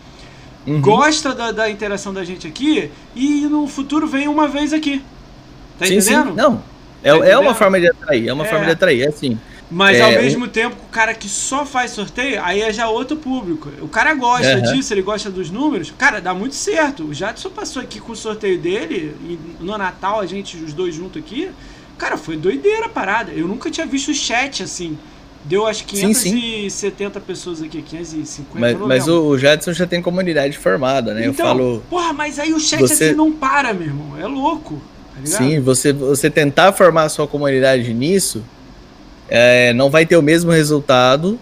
Uhum. gosta da, da interação da gente aqui e no futuro vem uma vez aqui. Tá sim, sim. entendendo? Não. É, Tá é uma entendendo? forma de atrair. É uma É. forma de atrair. É assim. Mas É, ao mesmo tempo, o cara que só faz sorteio, aí é já outro público. O cara gosta disso, ele gosta dos números. Cara, dá muito certo. O Jadson passou aqui com o sorteio dele, e no Natal, a gente, os dois juntos aqui. Cara, foi doideira a parada. Eu nunca tinha visto o chat assim. Deu acho Sim, 570 pessoas aqui, 550. Mas, mas o, o Jadson já tem comunidade formada, né? Então, eu falo. porra, mas aí o chat você- assim não para, meu irmão. É louco. Tá? Sim, você, você tentar formar a sua comunidade nisso é, não vai ter o mesmo resultado.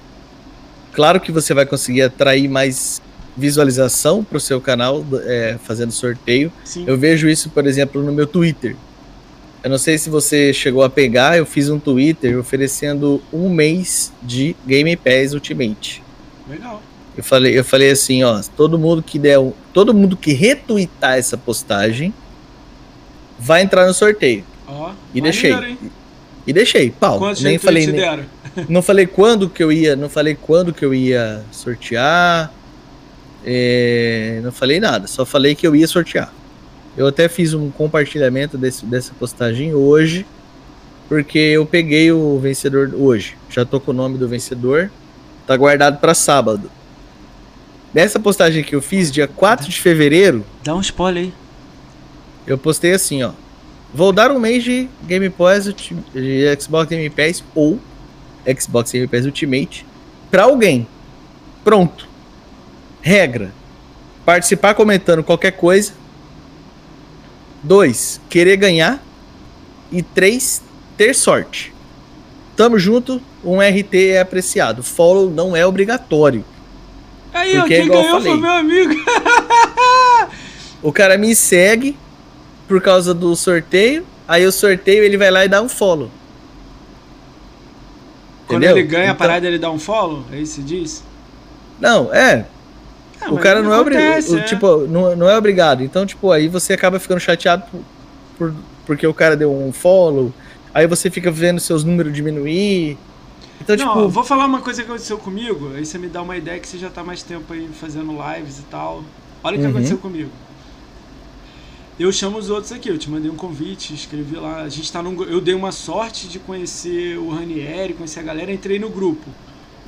Claro que você vai conseguir atrair mais visualização para o seu canal é, fazendo sorteio. Sim. Eu vejo isso, por exemplo, no meu Twitter. Eu não sei se você chegou a pegar, eu fiz um Twitter oferecendo um mês de Game Pass Ultimate. Legal. Eu falei, eu falei assim, ó, todo mundo que der, um- todo mundo que retweetar essa postagem vai entrar no sorteio. Ó, E deixei. hein? E deixei, pau. Quantos nem falei, nem- deram? <laughs> não falei quando que eu ia, não falei quando que eu ia sortear. é, não falei nada, só falei que eu ia sortear. Eu até fiz um compartilhamento desse, dessa postagem hoje, porque eu peguei o vencedor hoje. Já tô com o nome do vencedor, tá guardado para sábado. Nessa postagem que eu fiz, dia 4 de fevereiro, Dá um spoiler aí. eu postei assim, ó. Vou dar um mês de Game Pass de Xbox Game Pass ou Xbox Game Pass Ultimate pra alguém. Pronto. Regra: participar comentando qualquer coisa. Dois, querer ganhar. E três, ter sorte. Tamo junto, um RT é apreciado. Follow não é obrigatório. Aí, ó, é quem eu ganhou foi meu amigo. <laughs> O cara me segue por causa do sorteio. Aí o sorteio ele vai lá e dá um follow. Quando Entendeu? ele ganha a Então- parada, ele dá um follow? É isso que diz? Não, é. Ah, o cara não é acontece, obrigado. Tipo, não, não é obrigado. Então, tipo, aí você acaba ficando chateado por, por- porque o cara deu um follow. Aí você fica vendo seus números diminuir. Então, não, tipo. vou falar uma coisa que aconteceu comigo, aí você me dá uma ideia que você já tá mais tempo aí fazendo lives e tal. Olha o que Uhum. aconteceu comigo. Eu chamo os outros aqui, eu te mandei um convite, escrevi lá. A gente tá num. Eu dei uma sorte de conhecer o Ranieri, conhecer a galera, entrei no grupo.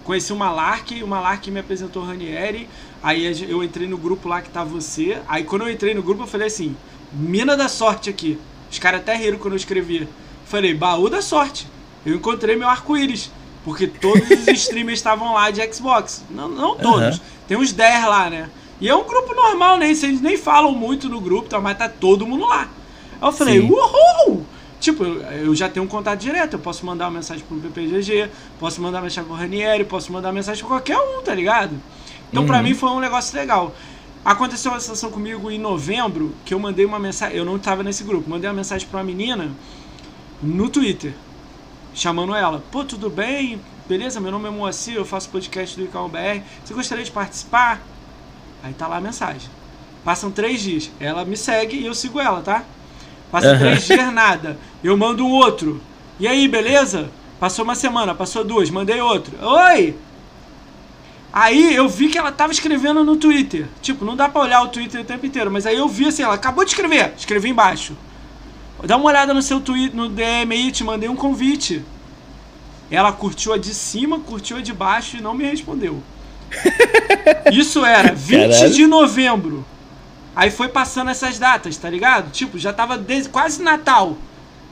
Conheci o Malark, o Malark me apresentou o Ranieri, aí eu entrei no grupo lá que tá você. Aí quando eu entrei no grupo, eu falei assim: Mina da sorte aqui. Os caras até riram quando eu escrevi. Falei, baú da sorte. Eu encontrei meu arco-íris. Porque todos os <laughs> streamers estavam lá de Xbox. Não, não todos. Aham. Tem uns 10 lá, né? E é um grupo normal, né? Eles nem falam muito no grupo, tá? mas tá todo mundo lá. Aí eu falei, Sim. uhul! Tipo, eu já tenho um contato direto. Eu posso mandar uma mensagem pro PPGG, posso mandar uma mensagem pro Ranieri, posso mandar uma mensagem pra qualquer um, tá ligado? Então pra Uhum. mim foi um negócio legal. Aconteceu uma situação comigo em novembro que eu mandei uma mensagem. Eu não tava nesse grupo, mandei uma mensagem pra uma menina no Twitter, chamando ela. Pô, tudo bem? Beleza? Meu nome é Moacir, eu faço podcast do Icão BR. Você gostaria de participar? Aí tá lá a mensagem. Passam três dias. Ela me segue e eu sigo ela, tá? Passa Aham. três dias, nada. Eu mando um outro. E aí, beleza? Passou uma semana, passou duas, mandei outro. Oi! Aí eu vi que ela tava escrevendo no Twitter. Tipo, não dá pra olhar o Twitter o tempo inteiro, mas aí eu vi assim, ela acabou de escrever. Escrevi embaixo. Dá uma olhada no seu tweet, no DM aí, te mandei um convite. Ela curtiu a de cima, curtiu a de baixo e não me respondeu. <laughs> Isso era 20 Caralho. de novembro. Aí foi passando essas datas, tá ligado? Tipo, já tava desde quase Natal.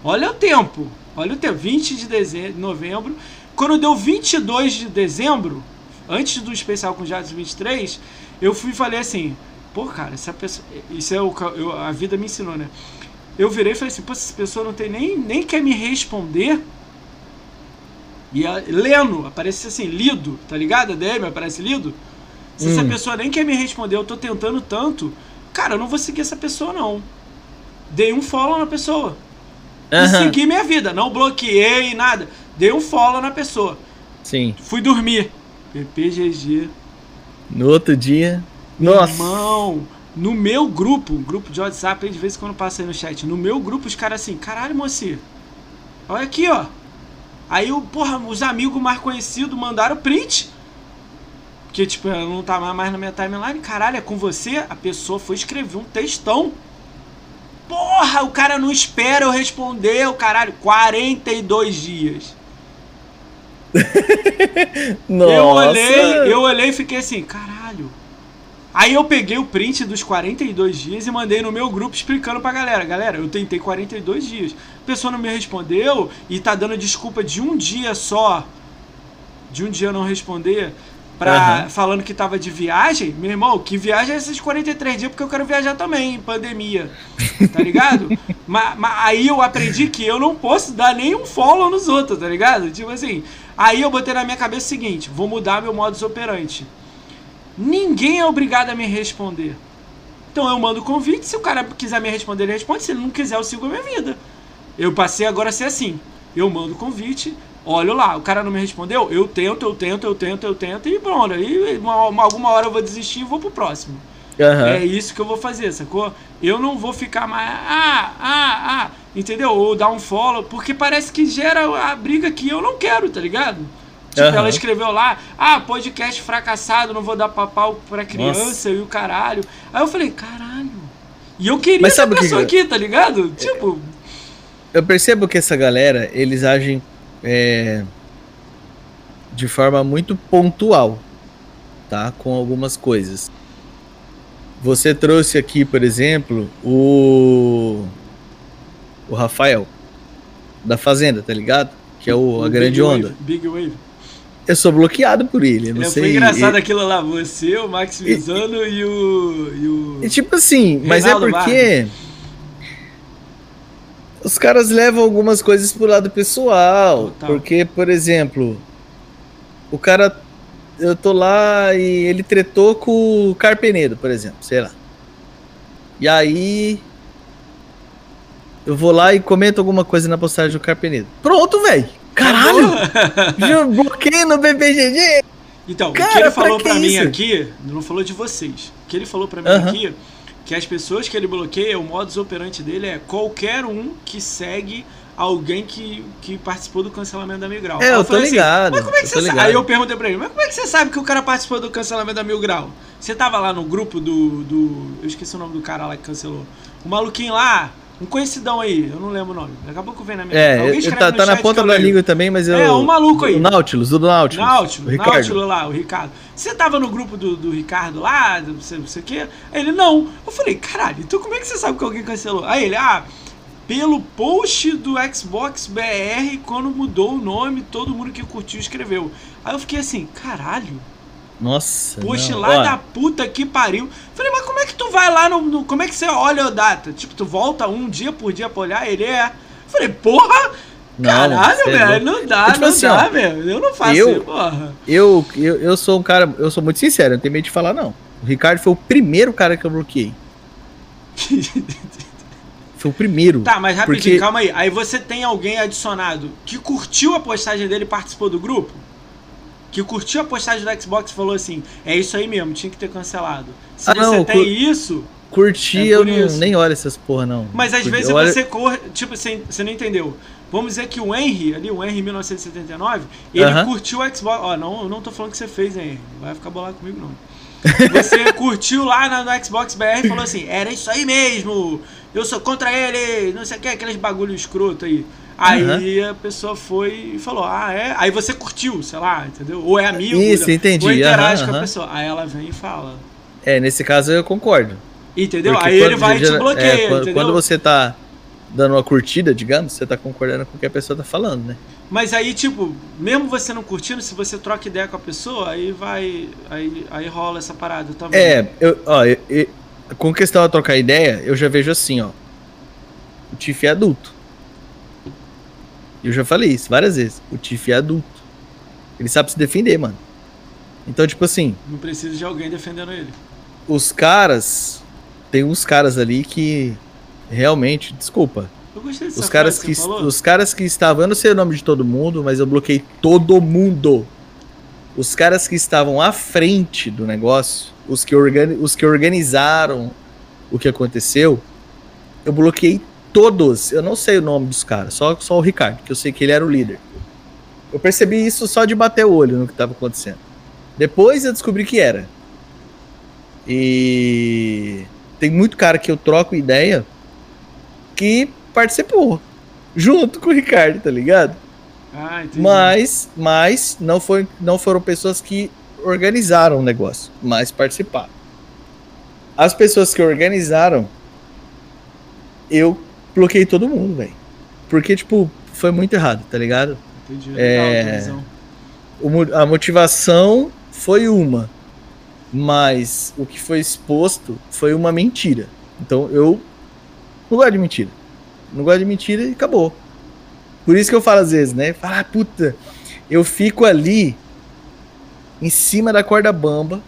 Olha o tempo. Olha o tempo. 20 de dezembro, novembro. Quando deu 22 de dezembro, antes do especial com Jados 23, eu fui e falei assim: pô, cara, essa pessoa. Isso é o que eu- a vida me ensinou, né? Eu virei e falei assim: pô, essa pessoa não tem nem, nem quer me responder. E a, lendo, aparece assim, lido, tá ligado? A DM aparece lido. Se essa Hum. pessoa nem quer me responder, eu tô tentando tanto, cara, eu não vou seguir essa pessoa, não. Dei um follow na pessoa. E Aham, segui minha vida. Não bloqueei, nada. Dei um follow na pessoa. Sim. Fui dormir. PPGG. No outro dia. Nossa. Irmão, no meu grupo, grupo de WhatsApp, aí de vez em quando passa aí no chat, no meu grupo os caras assim, caralho, moci, olha aqui, ó. Aí, o, porra, os amigos mais conhecidos mandaram print. Porque, tipo, eu não tava mais na minha timeline. Caralho, é com você? A pessoa foi escrever um textão. Porra, o cara não espera eu responder, o caralho. 42 dias. <laughs> Nossa. Eu olhei, eu olhei e fiquei assim, caralho. Aí eu peguei o print dos 42 dias e mandei no meu grupo explicando pra galera. Galera, eu tentei 42 dias. A pessoa não me respondeu e tá dando desculpa de um dia só. De um dia não responder. Pra, Aham. Falando que tava de viagem. Meu irmão, que viagem é esses 43 dias? Porque eu quero viajar também, em pandemia. Tá ligado? <laughs> mas, aí eu aprendi que eu não posso dar nenhum follow nos outros, tá ligado? Tipo assim. Aí eu botei na minha cabeça o seguinte: vou mudar meu modus operandi. Ninguém é obrigado a me responder. Então eu mando convite, se o cara quiser me responder, ele responde. Se ele não quiser, eu sigo a minha vida. Eu passei agora a ser assim. Eu mando convite, olho lá, o cara não me respondeu, eu tento, eu tento, eu tento, eu tento e pronto. Aí uma, uma- alguma hora eu vou desistir e vou pro próximo. Aham. É isso que eu vou fazer, sacou? Eu não vou ficar mais. Ah, ah, ah, entendeu? Ou dar um follow, porque parece que gera a briga que eu não quero, tá ligado? Tipo, Aham. ela escreveu lá, ah, podcast fracassado, não vou dar papau pra criança Nossa. e o caralho. Aí eu falei, caralho. E eu queria Mas essa sabe que pessoa que- aqui, tá ligado? Tipo, Eu percebo que essa galera, eles agem é, de forma muito pontual, tá? Com algumas coisas. Você trouxe aqui, por exemplo, o o Rafael da Fazenda, tá ligado? Que é o, a o grande Big onda. Big Wave. Eu sou bloqueado por ele, não É, sei. foi engraçado e, aquilo lá, você, o Max Visano e, o. E o... e tipo assim, mas Reinaldo é porque os caras levam algumas coisas pro lado pessoal. Total. Porque, por exemplo, o cara. Eu tô lá e ele tretou com o Carpenedo, por exemplo, sei lá. E aí. Eu vou lá e comento alguma coisa na postagem do Carpenedo. Pronto, velho! Caralho! Já <laughs> bloqueei no BBGG! Então, o Cara, que ele pra falou que pra mim isso? aqui, não falou de vocês. O que ele falou pra mim Aham. aqui, que as pessoas que ele bloqueia, o modus operandi dele é qualquer um que segue alguém que, que participou do cancelamento da Mil Grau. É, Aí eu tô assim, ligado. mas como é que eu você sabe? Aí eu perguntei pra ele, mas como é que você sabe que o cara participou do cancelamento da Mil Grau? Você tava lá no grupo do. do eu esqueci o nome do cara lá que cancelou. O maluquinho lá, um conhecidão aí, eu não lembro o nome. Daqui a pouco vem na minha É, eu- tá, tá na ponta da língua também, mas eu. É, um maluco aí. O Nautilus, do Nautilus. Nautilus, o Ricardo. Nautilus lá, o Ricardo. Você tava no grupo do, do Ricardo lá, não sei, não sei o quê? Aí Ele, não. Eu falei, caralho, então como é que você sabe que alguém cancelou? Aí ele, ah, pelo post do Xbox BR, quando mudou o nome, todo mundo que curtiu escreveu. Aí eu fiquei assim, caralho, Nossa. não. lá Ó, da puta que pariu. Falei, mas como é que tu vai lá no, no- Como é que você olha a data? Tipo, tu volta um dia por dia pra olhar? Ele é. Falei, porra! não, Caralho, é velho, não dá, É tipo não assim, dá, velho. Eu não faço eu- isso, porra. Eu, eu, eu sou um cara. Eu sou muito sincero, eu não tenho medo de falar, não. O Ricardo foi o primeiro cara que eu bloqueei. <laughs> Foi o primeiro. Tá, mas rapidinho, Porque- calma aí. Aí você tem alguém adicionado que curtiu a postagem dele e participou do grupo? Que curtiu a postagem do Xbox e falou assim: é isso aí mesmo, tinha que ter cancelado. Se Ah, você não, tem isso, Curti, É eu não, nem olho essas porra, não. mas às Curti- vezes eu olho- você corre. Tipo, você, você não entendeu. Vamos dizer que o Henry, ali, o Henry 1979, ele Aham. curtiu o Xbox. Ó, não, eu não tô falando que você fez, hein, Henry. Não vai ficar bolado comigo, não. Você <laughs> curtiu lá no Xbox BR e falou assim: era isso aí mesmo, eu sou contra ele, não sei o que, aqueles bagulho escroto aí. Aí a pessoa foi e falou: Ah, é? Aí você curtiu, sei lá, entendeu? Ou é amigo, Isso, entendi, ou interage aham, com a pessoa. Aí ela vem e fala. É, nesse caso eu concordo. Entendeu? Porque aí ele quando- vai e te bloqueia, é, quando, quando você tá dando uma curtida, digamos, você tá concordando com o que a pessoa tá falando, né? Mas aí, tipo, mesmo você não curtindo, se você troca ideia com a pessoa, aí vai. Aí, aí rola essa parada também. É, eu, ó, eu- eu- com questão a trocar ideia, eu já vejo assim, ó. O Tiff é adulto. Eu já falei isso várias vezes. O Tiff é adulto. Ele sabe se defender, mano. Então, tipo assim, Não precisa de alguém defendendo ele. os caras. Tem uns caras ali que realmente, desculpa. Eu gostei dessa Os caras que, falou. os caras que estavam, eu não sei o nome de todo mundo, mas eu bloqueei todo mundo. Os caras que estavam à frente do negócio, os que, organi os que organizaram o que aconteceu, eu bloqueei todos. Eu não sei o nome dos caras, só, só o Ricardo, que eu sei que ele era o líder. Eu percebi isso só de bater o olho no que estava acontecendo. Depois eu descobri que era. E tem muito cara que eu troco ideia que participou junto com o Ricardo, tá ligado? Ah, entendi. Mas, mas não, foi, não foram pessoas que organizaram o negócio, mas participaram. As pessoas que organizaram, eu bloqueei todo mundo, velho. Porque, tipo, foi muito errado, tá ligado? Entendi. É, Legal, a motivação foi uma, mas o que foi exposto foi uma mentira. Então eu não gosto de mentira. Não gosto de mentira e acabou. Por isso que eu falo às vezes, né? Fala, ah, puta, eu fico ali em cima da corda bamba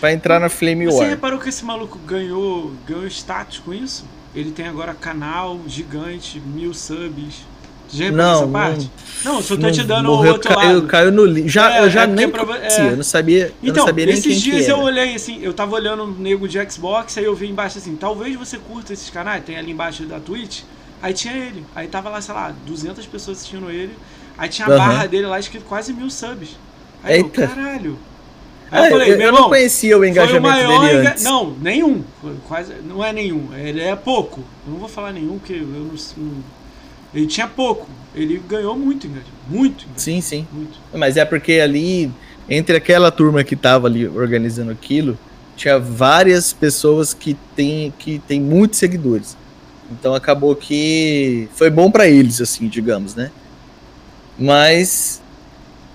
pra entrar na Flame Você War. reparou que esse maluco ganhou, ganhou status com isso? Ele tem agora canal gigante, mil subs. Já Não, essa não- parte? Não, só tô Não te dando o morreu, outro caiu, lado. caiu no li... Já, É, eu já é nem pra- conhecia, é. eu não sabia, eu Então, não sabia nem quem esses que dias eu olhei assim, eu tava olhando um nego de Xbox, aí eu vi embaixo assim, talvez você curta esses canais, tem ali embaixo da Twitch, aí tinha ele, aí tava lá, sei lá, 200 pessoas assistindo ele, aí tinha a Aham. barra dele lá escrito quase mil subs. Aí eu, Eita. caralho. Aí eu falei, eu, meu eu irmão, não conhecia o foi o engajamento maior dele antes. Não, nenhum. Quase, não é nenhum. Ele é pouco. Eu não vou falar nenhum, porque eu não, não- Ele tinha pouco. Ele ganhou muito engajamento. Muito engajamento. Sim, sim. Muito. Mas é porque ali, entre aquela turma que tava ali organizando aquilo, tinha várias pessoas que tem, que tem muitos seguidores. Então acabou que foi bom pra eles, assim, digamos, né? Mas,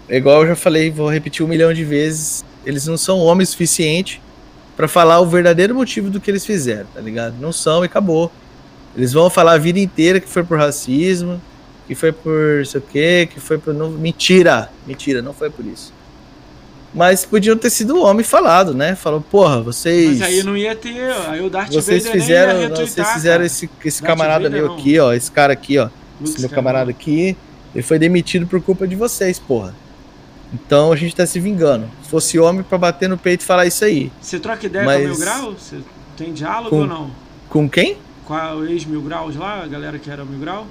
igual eu já falei, vou repetir um milhão de vezes, eles não são homens suficiente pra falar o verdadeiro motivo do que eles fizeram, tá ligado? Não são e acabou. Eles vão falar a vida inteira que foi por racismo, que foi por sei o quê, que foi por. Não, mentira! Mentira, não foi por isso. Mas podiam ter sido o homem falado, né? Falou, porra, vocês. Mas aí não ia ter. Aí o Darth vocês Vader fizeram, ia retweetar, vocês fizeram cara. esse, esse Darth camarada Vader meu não. aqui, ó. Esse cara aqui, ó. Luke Esse meu camarada aqui. Ele foi demitido por culpa de vocês, porra. Então a gente tá se vingando. Se fosse homem pra bater no peito e falar isso aí. Você troca ideia Mas- com o Mil Grau? Você tem diálogo Com- ou não? Com quem? Com a ex-Mil Graus lá, a galera que era Mil Grau?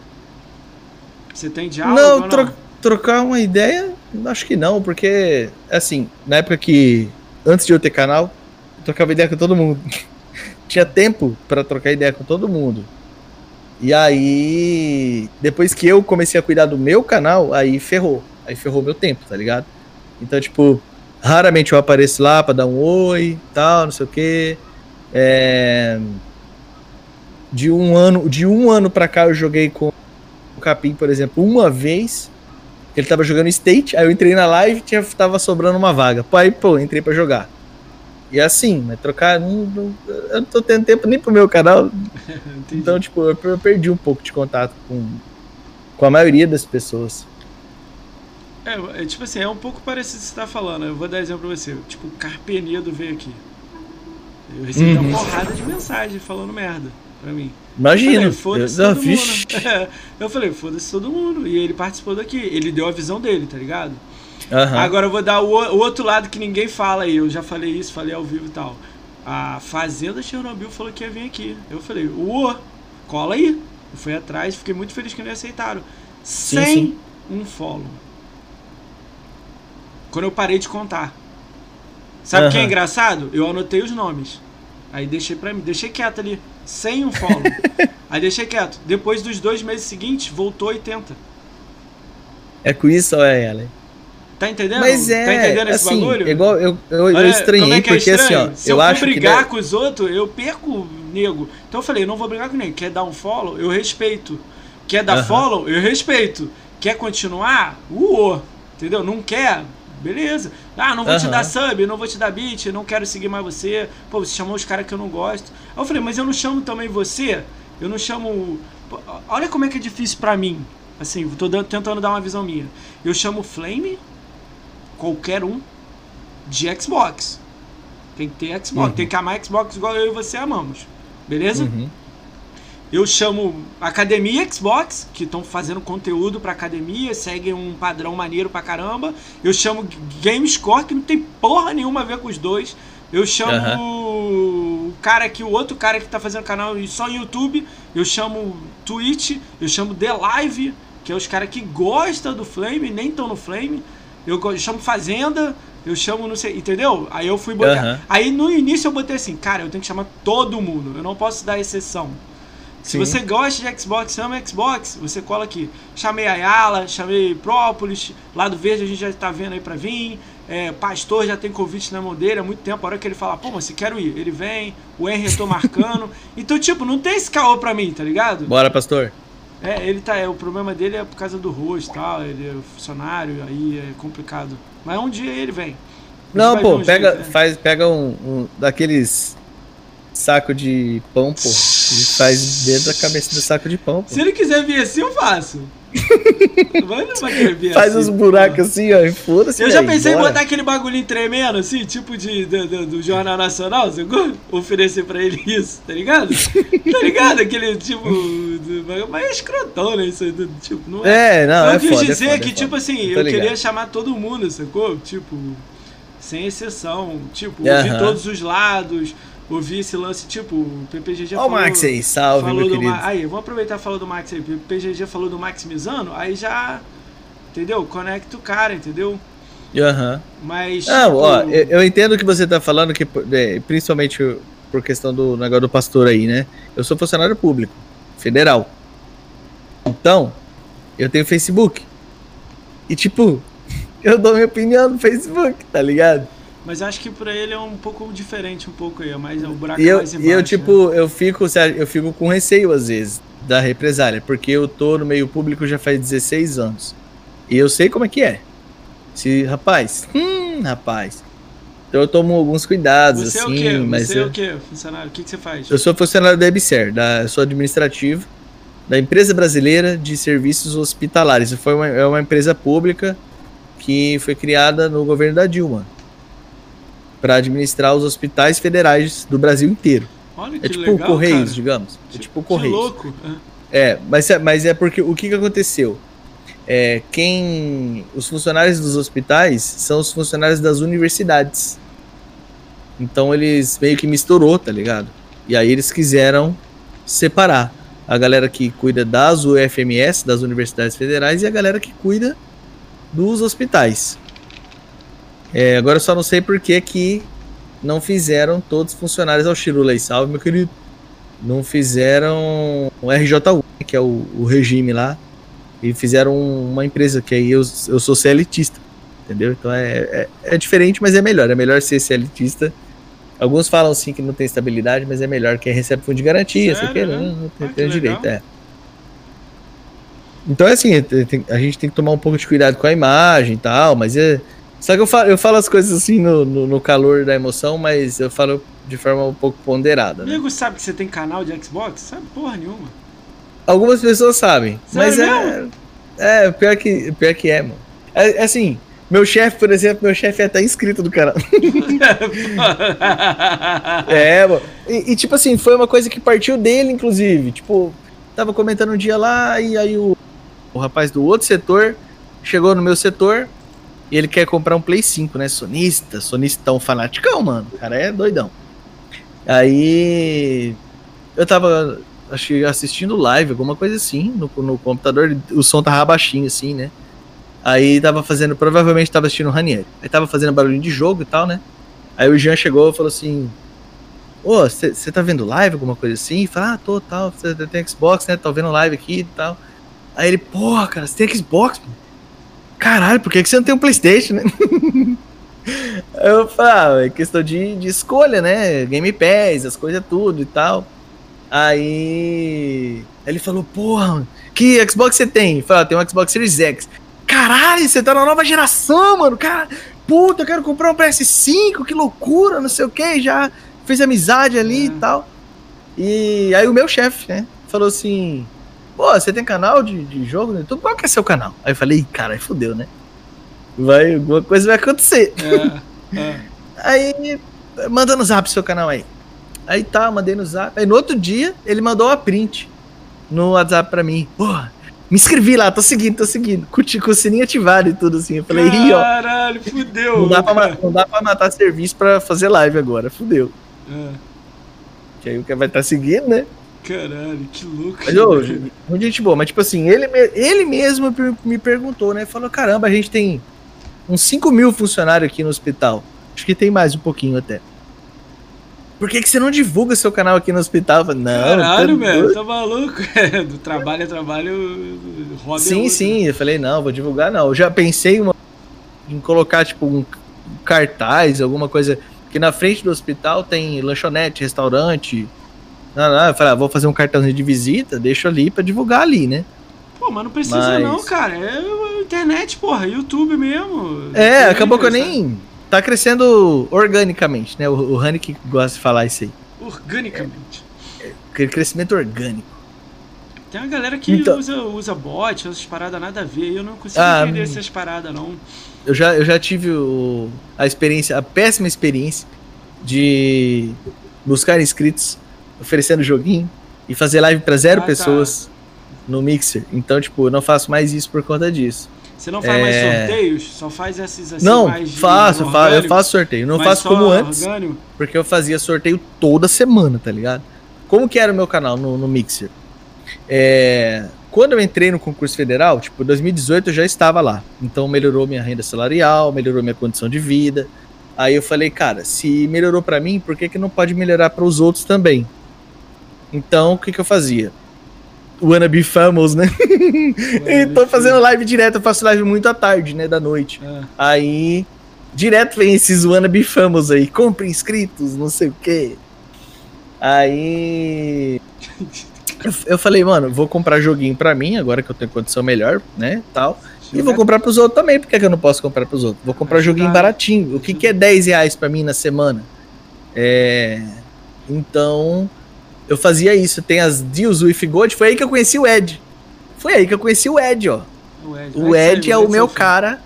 Você tem diálogo não, ou não? tro- trocar uma ideia, acho que não, porque, assim, na época que, antes de eu ter canal, eu trocava ideia com todo mundo. <laughs> Tinha tempo pra trocar ideia com todo mundo. E aí, depois que eu comecei a cuidar do meu canal, aí ferrou. Aí ferrou meu tempo, tá ligado? Então, tipo, raramente eu apareço lá pra dar um oi, tal, não sei o quê. É... De um ano, de um ano pra cá eu joguei com o Capim, por exemplo, uma vez. Ele tava jogando State, aí eu entrei na live e tinha, tava sobrando uma vaga. Pô, aí, pô, entrei pra jogar. E assim, mas trocar. Não, não- eu não tô tendo tempo nem pro meu canal. <laughs> Então, tipo, eu, eu perdi um pouco de contato com, com a maioria das pessoas. É, é, tipo assim, é um pouco parecido com o que você tá falando. Eu vou dar exemplo pra você. Tipo, o Carpenedo veio aqui. Eu recebi Uhum. uma porrada de mensagem falando merda pra mim. Imagina. Falei, foda-se eu, todo mundo. É, <laughs> eu falei, foda-se todo mundo. E ele participou daqui. Ele deu a visão dele, tá ligado? Aham. Agora eu vou dar o, o outro lado que ninguém fala aí. Eu já falei isso, falei ao vivo e tal. A Fazenda Chernobyl falou que ia vir aqui. Eu falei, uô, cola aí. Eu fui atrás, fiquei muito feliz que eles aceitaram. Sem sim. um follow. Quando eu parei de contar. Sabe o que é engraçado? Eu anotei os nomes. Aí deixei pra mim, deixei quieto ali. Sem um follow. <laughs> aí deixei quieto. Depois dos dois meses seguintes, voltou 80. É com isso ou é ela? Tá entendendo? Mas é. Tá entendendo esse assim, bagulho? igual eu, eu, eu Olha, estranhei, como é que é porque assim, ó, estranho? Se eu, eu, for que. brigar deve- com os outros, eu perco o nego. Então eu falei, não vou brigar com ninguém. Quer dar um follow? Eu respeito. Quer dar Aham. follow? Eu respeito. Quer continuar? Uô. Entendeu? Não quer? Beleza. Ah, não vou te Aham. dar sub, não vou te dar beat, não quero seguir mais você. Pô, você chamou os caras que eu não gosto. Aí eu falei, mas eu não chamo também você? Eu não chamo. Olha como é que é difícil pra mim. Assim, tô dando- tentando dar uma visão minha. Eu chamo Flame, qualquer um, de Xbox. Tem que ter Xbox, Uhum. tem que amar Xbox igual eu e você amamos. Beleza? Uhum. Eu chamo Academia Xbox, que estão fazendo conteúdo pra academia, seguem um padrão maneiro pra caramba. Eu chamo GameScore, que não tem porra nenhuma a ver com os dois. Eu chamo o cara que o outro cara que tá fazendo canal só no YouTube. Eu chamo Twitch, eu chamo The Live, que é os caras que gostam do Flame, nem estão no Flame. Eu chamo Fazenda, eu chamo não sei, entendeu? Aí eu fui botar. Aí no início eu botei assim, cara, eu tenho que chamar todo mundo, eu não posso dar exceção. Se Sim. você gosta de Xbox, ama Xbox, você cola aqui. Chamei a Yala, chamei Própolis, Lado Verde a gente já tá vendo aí pra vir. É, Pastor já tem convite na mão dele há muito tempo. A hora que ele fala, pô, mas você quero ir, ele vem. O Henry eu tô marcando. <laughs> então, tipo, não tem esse caô pra mim, tá ligado? Bora, pastor. É, ele tá. É, o problema dele é por causa do rosto e tal. Ele é funcionário, aí é complicado. Mas um dia ele vem. Não, pô, pega, jeito, né? faz, pega um, um daqueles saco de pão, pô. <laughs> E faz dentro da cabeça do saco de pão, pô. Se ele quiser vir assim, eu faço. Mas não vai querer ver Faz assim, uns buracos assim, ó, e foda-se. Eu já velho, pensei em bora. botar aquele bagulhinho tremendo, assim, tipo de, do, do- do Jornal Nacional, sacou? Oferecer pra ele isso, tá ligado? tá ligado? Aquele tipo. do- mas é escrotão, né? Isso aí, tipo, não é. É, não, eu é quis foda, é dizer foda, é que, foda. tipo assim, eu ligado. queria chamar todo mundo, sacou? Tipo, sem exceção. Tipo, Aham. todos os lados, ouvir esse lance, tipo, o PPG já Ó o. Max aí, salve, falou meu do querido. Ma- Aí, vamos aproveitar e falar do Max aí. O PGG falou do maximizando, aí já. Entendeu? Conecta o cara, entendeu? Aham. Mas. Não, tipo, ó, eu, eu entendo o que você tá falando, que, é, principalmente por questão do negócio do pastor aí, né? Eu sou funcionário público, federal. Então, eu tenho Facebook. E tipo, <laughs> eu dou minha opinião no Facebook, tá ligado? Mas acho que pra ele é um pouco diferente, um pouco aí. É mais, o buraco E é eu, mais e embaixo. eu né? tipo, eu fico, eu fico com receio às vezes da represália, porque eu tô no meio público já faz 16 anos. E eu sei como é que é. Se, rapaz, hum, rapaz. Então eu tomo alguns cuidados, Você é o assim, quê? mas Você é eu, o quê, funcionário? O que, que você faz? eu sou funcionário da EBSER, da, eu sou administrativo da Empresa Brasileira de Serviços Hospitalares. Foi uma, é uma empresa pública que foi criada no governo da Dilma para administrar os hospitais federais do Brasil inteiro. Olha que É tipo legal, o Correios, cara. digamos. É tipo o Que Correios. louco. É, mas é, mas é porque o que, que aconteceu? É, quem. Os funcionários dos hospitais são os funcionários das universidades. Então eles meio que misturou, tá ligado? E aí eles quiseram separar a galera que cuida das UFMS, das universidades federais, e a galera que cuida dos hospitais. É, agora eu só não sei por que que não fizeram todos os funcionários ao Chirula aí, salve, meu querido não fizeram o RJU, que é o, o regime lá, e fizeram uma empresa que aí eu, eu sou CLTista, entendeu? Então é, é, é diferente, mas é melhor. É melhor ser CLTista. Alguns falam assim que não tem estabilidade, mas é melhor que recebe fundo de garantia, Sério, quer, né? não, não tem, Ah, que tem legal. direito, é. Então é assim, tem- tem- a gente tem que tomar um pouco de cuidado com a imagem e tal, mas é. Só que eu falo, eu falo as coisas assim no, no, no calor da emoção, mas eu falo de forma um pouco ponderada. Né? Amigo, sabe que você tem canal de Xbox? Sabe porra nenhuma. Algumas pessoas sabem, mas Sério é, é pior que pior que é, mano. É, é assim, meu chefe, por exemplo, meu chefe é até inscrito do canal. <laughs> é, mano. E, e, tipo assim, foi uma coisa que partiu dele, inclusive. Tipo, tava comentando um dia lá e aí o, o rapaz do outro setor chegou no meu setor e ele quer comprar um Play 5, né? Sonista, sonistão fanaticão, mano. O cara é doidão. Aí eu tava acho que assistindo live, alguma coisa assim, no, no computador, o som tava baixinho assim, né? Aí tava fazendo, provavelmente tava assistindo o Ranieri. Aí tava fazendo barulho de jogo e tal, né? Aí o Jean chegou e falou assim: Ô, você tá vendo live, alguma coisa assim? Fala, ah, tô, tal, você tem Xbox, né? Tô vendo live aqui e tal. Aí ele, porra, cara, você tem Xbox? mano? Caralho, por que que você não tem um Playstation, né? <laughs> Eu falo, ah, é questão de, de escolha, né? Game Pass, as coisas tudo e tal. Aí ele falou, porra, que Xbox você tem? Eu falei, ah, tem um Xbox Series X. Caralho, você tá na nova geração, mano. Cara, puta, eu quero comprar um PS5, que loucura, não sei o que. Já fez amizade ali e É. tal. E aí o meu chefe, né, falou assim: Pô, você tem canal de, de jogo no YouTube? Qual que é seu canal? Aí eu falei, "Ih, cara, fudeu, né? Vai, alguma coisa vai acontecer. É, é. <laughs> Aí, manda no zap seu canal aí. Aí tá, mandei no zap. Aí no outro dia, ele mandou uma print no WhatsApp pra mim. Porra, me inscrevi lá, tô seguindo, tô seguindo. Curti com o sininho ativado e tudo assim. Eu falei, ih, ó, Caralho, fudeu. não dá, pra, não dá pra matar serviço pra fazer live agora, fudeu. É, Que aí o cara vai estar seguindo, né? Caralho, que louco. Mas, ô, muito gente boa, mas tipo assim, ele, ele mesmo me perguntou, né? Falou, caramba, a gente tem uns 5 mil funcionários aqui no hospital. Acho que tem mais um pouquinho até. Por que, que você não divulga seu canal aqui no hospital? Falei, não, Caralho, tá velho, tá maluco? É, <laughs> do trabalho é trabalho, é Sim, outro. sim. Eu falei, não, vou divulgar não. Eu já pensei uma- em colocar, tipo, um cartaz, alguma coisa. Porque na frente do hospital tem lanchonete, restaurante. Não, não, eu falei, ah, vou fazer um cartãozinho de visita, deixo ali pra divulgar ali, né? Pô, mas não precisa Mas- não, cara. É internet, porra, YouTube mesmo. É, acabou que eu nem. Tá crescendo organicamente, né? O, o Rani que gosta de falar isso aí. Organicamente. Aquele crescimento orgânico. Tem uma galera que Então- usa, usa bot, essas paradas nada a ver. e Eu não consigo Ah, entender hum. essas paradas, não. Eu já, eu já tive o- a experiência, a péssima experiência de buscar inscritos oferecendo joguinho e fazer live pra zero Ah, tá. pessoas no Mixer. Então, tipo, eu não faço mais isso por conta disso. Você não faz mais É. sorteios? Só faz esses assim não, mais faço, eu faço, eu orgânico? faço sorteio. Não faço como antes, orgânico? porque eu fazia sorteio toda semana, tá ligado? Como que era o meu canal no, no Mixer? É, quando eu entrei no concurso federal, tipo, 2018 eu já estava lá. Então melhorou minha renda salarial, melhorou minha condição de vida. Aí eu falei, cara, se melhorou pra mim, por que, que não pode melhorar para os outros também? Então, o que, que eu fazia? Wanna be famous, né? <laughs> e tô fazendo live direto, eu faço live muito à tarde, né, da noite. É. Aí, direto vem esses wannabe famous aí, compre inscritos, não sei o quê. Aí. Eu, eu falei, mano, vou comprar joguinho pra mim, agora que eu tenho condição melhor, né, tal. E vou comprar pros outros também, por que, que eu não posso comprar pros outros? Vou comprar Ajuda- joguinho baratinho. O que, que é 10 reais pra mim na semana? É. Então, eu fazia isso. Tem as Deals with Gold, foi aí que eu conheci o Ed. Foi aí que eu conheci o Ed, ó. O Ed, O Ed é o meu cara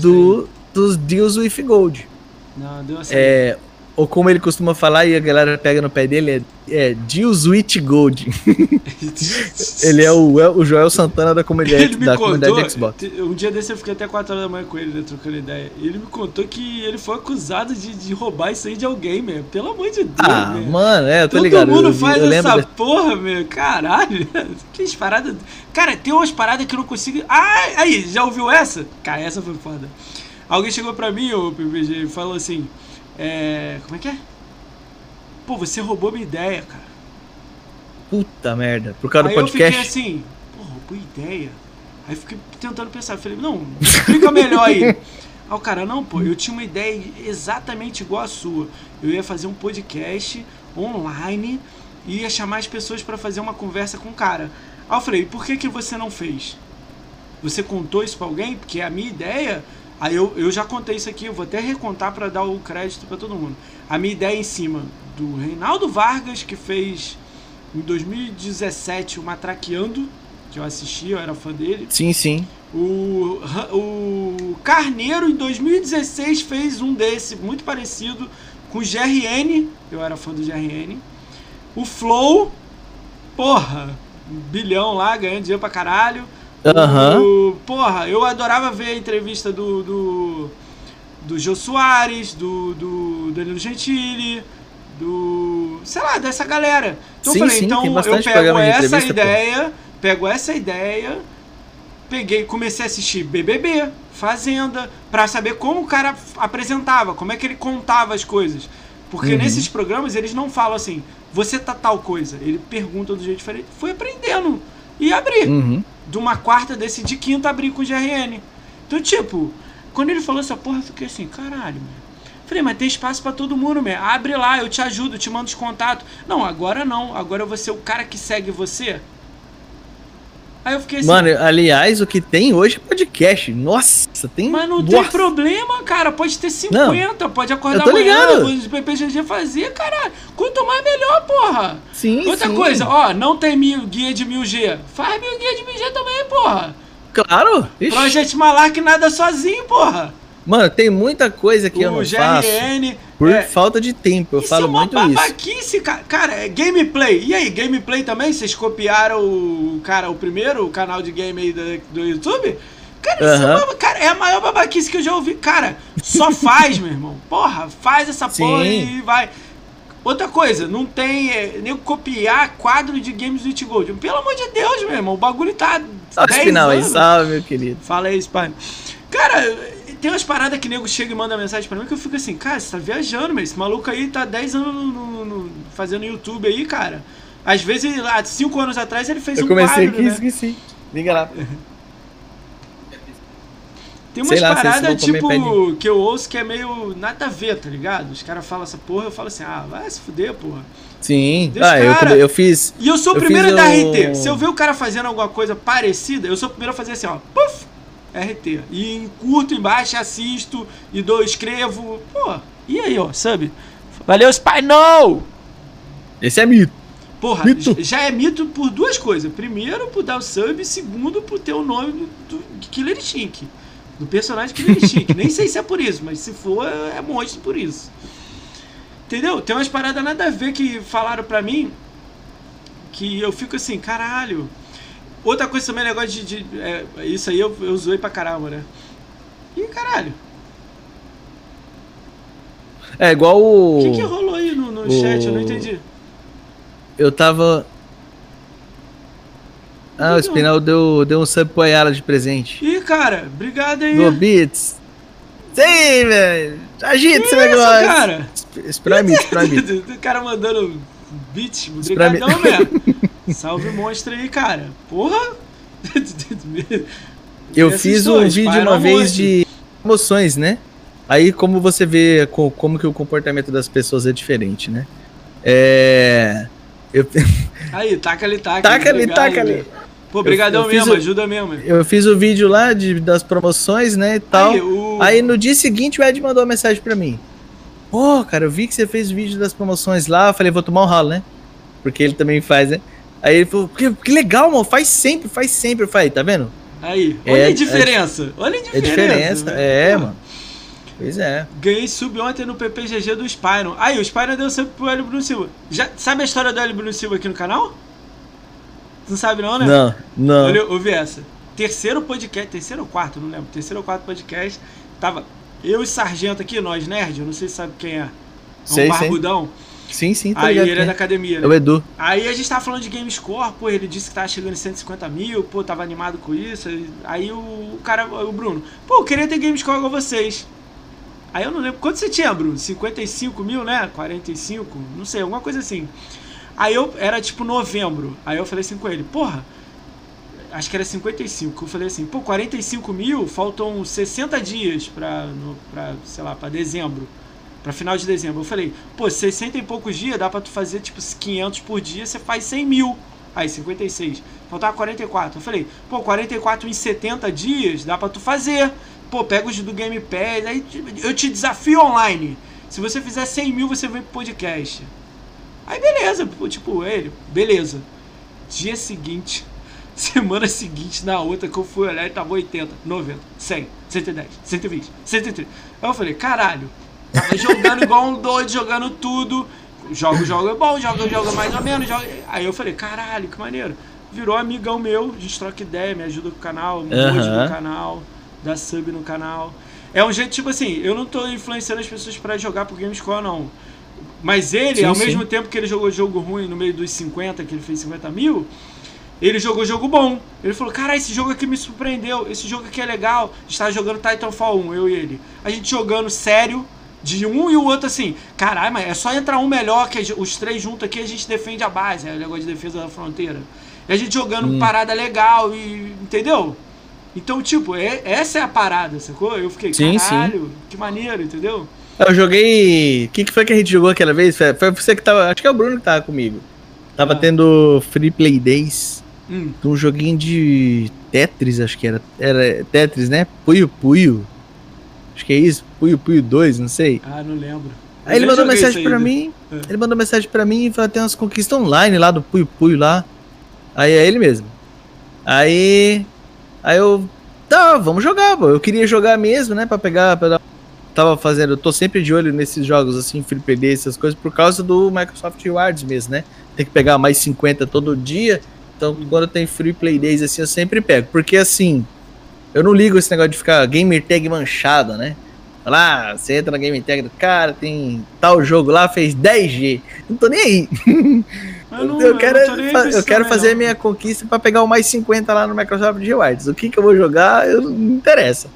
do, dos Deals with Gold. Não, deu assim. É, ou como ele costuma falar e a galera pega no pé dele, é, é Deals with Gold. <laughs> ele é o, é o Joel Santana da comunidade, Ele me da contou, comunidade de Xbox. um dia desse eu fiquei até 4 horas da manhã com ele, né, trocando ideia. Ele me contou que ele foi acusado de, de roubar isso aí de alguém, meu. Pelo amor de Deus, Ah, meu. mano, é, eu tô Todo ligado. mundo eu, faz eu essa porra, meu. Caralho. <laughs> Que paradas. Cara, tem umas paradas que eu não consigo. Ah, aí, já ouviu essa? Cara, essa foi foda. Alguém chegou pra mim, ô PPG, e falou assim: É. Como é que é? Pô, você roubou minha ideia, cara. Puta merda. Por causa Aí do eu fiquei podcast. assim, porra, boa ideia. Aí fiquei tentando pensar, falei, não, explica melhor aí. Aí o cara, não, pô, eu tinha uma ideia exatamente igual a sua. Eu ia fazer um podcast online e ia chamar as pessoas pra fazer uma conversa com o cara. Aí eu falei, por que, que você não fez? Você contou isso pra alguém? Porque a minha ideia. Aí eu, eu já contei isso aqui, eu vou até recontar pra dar o crédito pra todo mundo. A minha ideia em cima do Reinaldo Vargas, que fez em 2017 o Matraqueando, que eu assisti, eu era fã dele. Sim, sim. O, o Carneiro em 2016 fez um desse, muito parecido, com o GRN, eu era fã do GRN. O Flow, porra, um bilhão lá, ganhando dinheiro pra caralho. O- porra, eu adorava ver a entrevista do. do, do Jô Soares, do, do Danilo Gentili, do. sei lá, dessa galera. Então Sim, eu falei, sim, então eu pego essa entrevista, pô. ideia, pego essa ideia, peguei, comecei a assistir BBB, Fazenda, pra saber como o cara apresentava, como é que ele contava as coisas. Porque Uhum. nesses programas eles não falam assim, você tá tal coisa. Ele pergunta do jeito diferente. Fui aprendendo e abri Uhum. de uma quarta desse de quinta abrir com o GRN. Então, tipo, quando ele falou essa porra, eu fiquei assim, caralho, meu. Falei, mas tem espaço pra todo mundo, meu. Abre lá, eu te ajudo, eu te mando os contatos. Não, agora não. Agora eu vou ser o cara que segue você. Aí eu fiquei assim, Mano, aliás, o que tem hoje é podcast. Nossa, tem. mas não tem Nossa. problema, cara. Pode ter 50, pode acordar eu tô amanhã, ligado. os PPGG fazer, caralho. Quanto mais melhor, porra. Sim, Outra sim. coisa, ó, não tem mil, guia de 1000G. Faz mil guia de 1000G também, porra. Claro. Ixi. Project Malark nada sozinho, porra. Mano, tem muita coisa que eu o não faço GRN. por é, falta de tempo. Eu isso falo é uma muito isso. babaquice, cara. Cara, é gameplay. E aí, gameplay também? Vocês copiaram o, cara, o primeiro canal de game aí do, do YouTube? Cara, isso é, uma- cara, é a maior babaquice que eu já ouvi. Cara, só faz, <laughs> meu irmão. Porra, faz essa porra Sim. e vai. Outra coisa, não tem é, nem copiar quadro de Games with Gold. Pelo amor de Deus, meu irmão. O bagulho tá. Salve 10 final aí, anos. salve, meu querido. Fala aí, Spine. Cara, tem umas paradas que nego chega e manda mensagem pra mim que eu fico assim, cara, você tá viajando, mas esse maluco aí tá 10 anos no, no- fazendo YouTube aí, cara. Às vezes, há 5 anos atrás, ele fez Eu um comecei quadro, aqui e né? esqueci. Liga lá. Tem umas lá, paradas, tipo, que eu ouço que é meio nada a ver, tá ligado? Os caras falam essa porra, eu falo assim, ah, vai se fuder, porra. Sim. Ah, eu, eu fiz. E eu sou o primeiro fiz da o- RT. Se eu ver o cara fazendo alguma coisa parecida, eu sou o primeiro a fazer assim, ó. Puf! RT. E curto embaixo, assisto, e dou, escrevo. Pô, e aí, ó, sabe? Valeu, Spy No! Esse é mito. Porra, Mito. já é mito por duas coisas. Primeiro, por dar o sub, e segundo, por ter o nome do, do Killer Instinct. Do personagem Killer Instinct. Nem sei se é por isso, mas se for, é monstro por isso. Entendeu? Tem umas paradas nada a ver que falaram pra mim que eu fico assim, caralho. Outra coisa também, negócio de. de- é, isso aí eu, eu zoei pra caramba, né? Ih, caralho. É igual O o. que, que rolou aí no, no o- chat? Eu não entendi. Eu tava. Ah, o Não. Spinal deu, deu um sub pro Ayala de presente. Ih, cara, obrigado aí. No Beats. Sim, velho. Agita esse negócio. cara? Espera mim. <laughs> o cara mandando beats, Isso pra brigadão, velho. <laughs> Salve monstro aí, cara. Porra! Eu fiz um vídeo uma vez de emoções, né? Aí como você vê co- como que o comportamento das pessoas é diferente, né? É... Eu, <laughs> Aí, taca ali, taca. Taca ali, taca ali. Pô, brigadão mesmo, o- ajuda mesmo. eu fiz o vídeo lá de, das promoções, né, e tal. Aí, o... Aí no dia seguinte o Ed mandou uma mensagem pra mim. Pô, cara, eu vi que você fez o vídeo das promoções lá. Eu falei, vou tomar um ralo, né? Porque ele também faz, né? Aí ele falou, que, que legal, mano, faz sempre, faz sempre. Eu falei, tá vendo? Aí, É- olha a é- diferença. olha a É diferença. diferença, velho. é, mano. Pois é. Ganhei sub ontem no PPGG do Spyron. Aí, o Spyron deu sub pro Hélio Bruno Silva. Já, sabe a história do Hélio Bruno Silva aqui no canal? Não sabe não, né? Não, não. Olha, ouvi essa. Terceiro podcast, terceiro ou quarto, não lembro. Terceiro ou quarto podcast. Tava eu e Sargento aqui, nós nerd, eu não sei se sabe quem é. É um Sei, sei. Sim, sim, tá Aí ligado. ele é da é. academia, É né? o Edu. Aí a gente tava falando de GameScore, pô, ele disse que tava chegando em 150 mil, pô, tava animado com isso. Aí o, o cara, o Bruno, pô, eu queria ter GameScore igual vocês. Aí eu não lembro, quanto você tinha, Bruno? 55 mil, né? 45? Não sei, alguma coisa assim. Aí eu, era tipo novembro. Aí eu falei assim com ele, porra, acho que era 55. Eu falei assim, pô, 45 mil, faltam 60 dias pra, no, pra sei lá, pra dezembro. Pra final de dezembro. Eu falei, pô, 60 e poucos dias, dá pra tu fazer tipo 500 por dia, você faz 100 mil. Aí, 56. Faltava 44. Eu falei, pô, 44 em 70 dias, dá pra tu fazer. Pô, pega os do Game Pass, aí eu te desafio online. Se você fizer 100 mil, você vem pro podcast. Aí, beleza, tipo, ele, beleza. Dia seguinte, <laughs> semana seguinte, na outra que eu fui olhar, ele tava 80, 90, 100, 110, 120, 130. Aí eu falei, caralho, tava jogando igual um doido, jogando tudo. Jogo, jogo é bom, joga, joga mais ou menos. Joga... Aí eu falei, caralho, que maneiro. Virou amigão meu, a gente troca ideia, me ajuda com o canal, me hoje no canal, dá sub no canal. É um jeito, tipo assim, eu não tô influenciando as pessoas pra jogar pro Gamescore, não. Mas ele, Sim, ao sim. mesmo tempo que ele jogou jogo ruim no meio dos 50, que ele fez 50 mil, ele jogou jogo bom. Ele falou, cara, esse jogo aqui me surpreendeu, esse jogo aqui é legal. A gente tava jogando Titanfall 1, eu e ele. A gente jogando sério, de um e o outro assim, caralho, mas é só entrar um melhor, que os três juntos aqui a gente defende a base, é o negócio de defesa da fronteira. E a gente jogando parada legal e. Entendeu? Então, tipo, é, essa é a parada, sacou? Eu fiquei, Sim, caralho, que maneiro, entendeu? Eu joguei. O que, que foi que a gente jogou aquela vez? Foi foi você que tava. Acho que é o Bruno que tava comigo. Tava Ah. tendo Free Play Days Hum, um joguinho de Tetris, acho que era. Era Tetris, né? Puyo Puyo. Acho que é isso. Puyo Puyo 2, não sei. ah, não lembro. Aí ele mandou mensagem pra ainda. mim. É. Ele mandou mensagem pra mim e falou: tem umas conquistas online lá do Puyo Puyo lá. Aí é ele mesmo. Aí. Aí eu. Tá, vamos jogar, pô. Eu queria jogar mesmo, né? Pra pegar. Pra dar- Tava fazendo. Eu tô sempre de olho nesses jogos assim, Free Play Day, essas coisas, por causa do Microsoft Rewards mesmo, né? Tem que pegar mais 50 todo dia. Então, quando tem Free Play Days assim, eu sempre pego. Porque assim. Eu não ligo esse negócio de ficar gamer tag manchado, né? Lá, você entra na game tag do cara, tem tal jogo lá, fez 10G. Não tô nem aí. <laughs> Eu, não, eu quero, aí fa- eu quero fazer não. minha conquista pra pegar o mais 50 lá no Microsoft Rewards. O que que eu vou jogar, eu não interessa.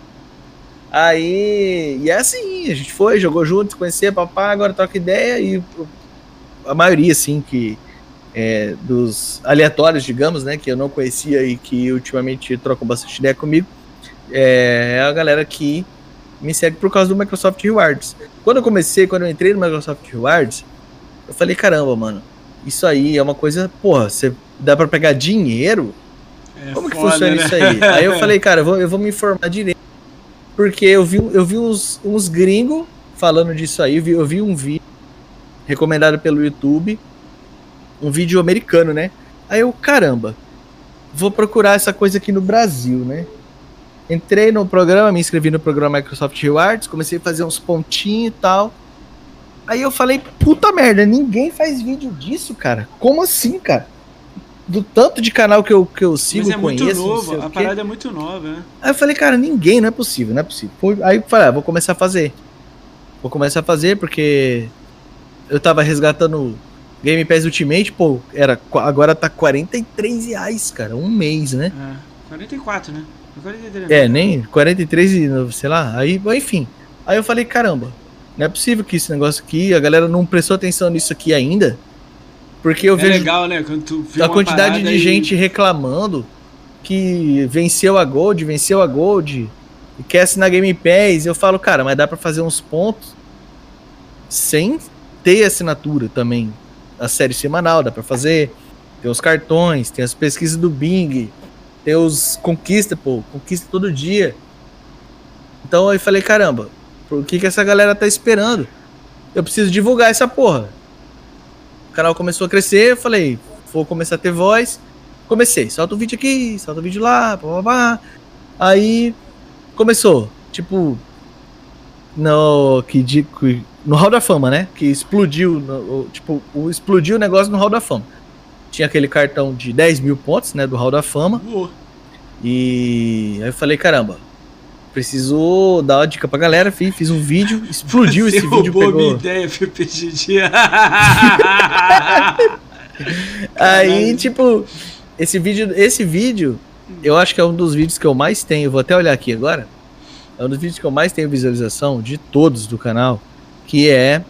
Aí, e é assim, a gente foi, jogou junto, conhecia, papá, agora troca ideia e a maioria, assim, que é, dos aleatórios, digamos, né, que eu não conhecia e que ultimamente trocam bastante ideia comigo, é a galera que me segue por causa do Microsoft Rewards. Quando eu comecei, quando eu entrei no Microsoft Rewards, eu falei, caramba, mano, isso aí é uma coisa, porra, você dá pra pegar dinheiro? É Como que foda, funciona né? isso aí? <laughs> Aí eu falei, cara, eu vou, eu vou me informar direito. Porque eu vi, eu vi uns, uns gringos falando disso aí, eu vi, eu vi um vídeo recomendado pelo YouTube, um vídeo americano, né? Aí eu, caramba, vou procurar essa coisa aqui no Brasil, né? Entrei no programa, me inscrevi no programa Microsoft Rewards, comecei a fazer uns pontinhos e tal. Aí eu falei, puta merda, ninguém faz vídeo disso, cara. Como assim, cara? Do tanto de canal que eu, que eu sigo, Mas é conheço. muito novo, a parada é muito nova, né? Aí eu falei, cara, ninguém, não é possível, não é possível. Aí eu falei, ah, vou começar a fazer. Vou começar a fazer porque eu tava resgatando Game Pass Ultimate, pô, era, agora tá 43 reais, cara, um mês, né? É, 44, né? 43, É, nem 43 e sei lá, aí, enfim. Aí eu falei, caramba, não é possível que esse negócio aqui, a galera não prestou atenção nisso aqui ainda, porque eu É vejo legal, né? Quando tu a quantidade de e- gente reclamando que venceu a Gold, venceu a Gold e quer assinar Game Pass. Eu falo, cara, mas dá pra fazer uns pontos sem ter assinatura também. A série semanal dá pra fazer. Tem os cartões, tem as pesquisas do Bing, os conquista, pô, conquista todo dia. Então eu falei, caramba, por que que essa galera tá esperando? Eu preciso divulgar essa porra. O canal começou a crescer, eu falei, vou começar a ter voz. Comecei, solta o vídeo aqui, solta o vídeo lá, pá, pá, pá. Aí começou, tipo, no que no Hall da Fama, né? Que explodiu, no- tipo, explodiu o negócio no Hall da Fama. Tinha aquele cartão de 10 mil pontos, né? Do Hall da Fama. E aí eu falei, caramba, preciso dar uma dica pra galera, fiz, fiz um vídeo, explodiu Você esse vídeo, a minha pegou. ideia, PPGG. <laughs> Aí, tipo, esse vídeo, esse vídeo, eu acho que é um dos vídeos que eu mais tenho. Vou até olhar aqui agora. É um dos vídeos que eu mais tenho visualização de todos do canal, que é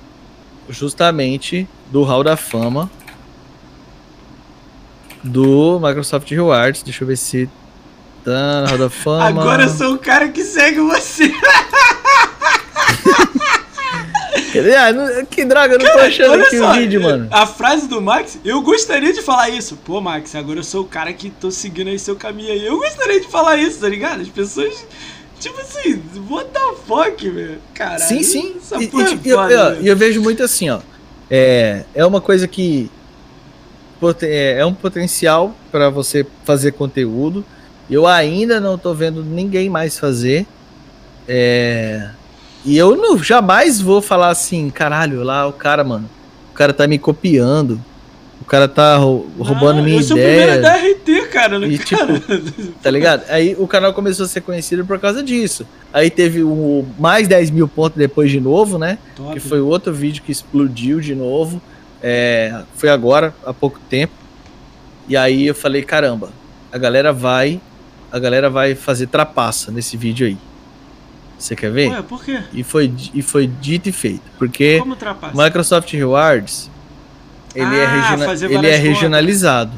justamente do Hall da Fama do Microsoft Rewards. Deixa eu ver se tá no Hall da Fama. Agora eu sou o cara que segue você. <laughs> Ah, não- que droga, eu não tô achando aqui só, o vídeo, mano. A frase do Max, eu gostaria de falar isso. Pô, Max, agora eu sou o cara que tô seguindo aí seu caminho aí. Eu gostaria de falar isso, tá ligado? As pessoas, tipo assim, what the fuck, velho? Caralho. Sim, sim. Essa E, é eu, eu- e eu vejo muito assim, ó. É, é uma coisa que é é um potencial para você fazer conteúdo. Eu ainda não tô vendo ninguém mais fazer. É, e eu não, jamais vou falar assim, caralho, lá o cara, mano. O cara tá me copiando. O cara tá rou- roubando Ah, minha eu sou o primeiro a ideia. dar RT, cara. no E, cara. Tá ligado? Aí o canal começou a ser conhecido por causa disso. Aí teve o mais 10 mil pontos depois de novo, né? Top. que foi outro vídeo que explodiu de novo. É, foi agora, há pouco tempo. E aí eu falei, caramba, a galera vai. A galera vai fazer trapaça nesse vídeo aí. Você quer ver? Ué, por quê? E foi, e foi dito e feito. Porque? Microsoft Rewards ele, é, Ah, regiona- fazer ele é regionalizado.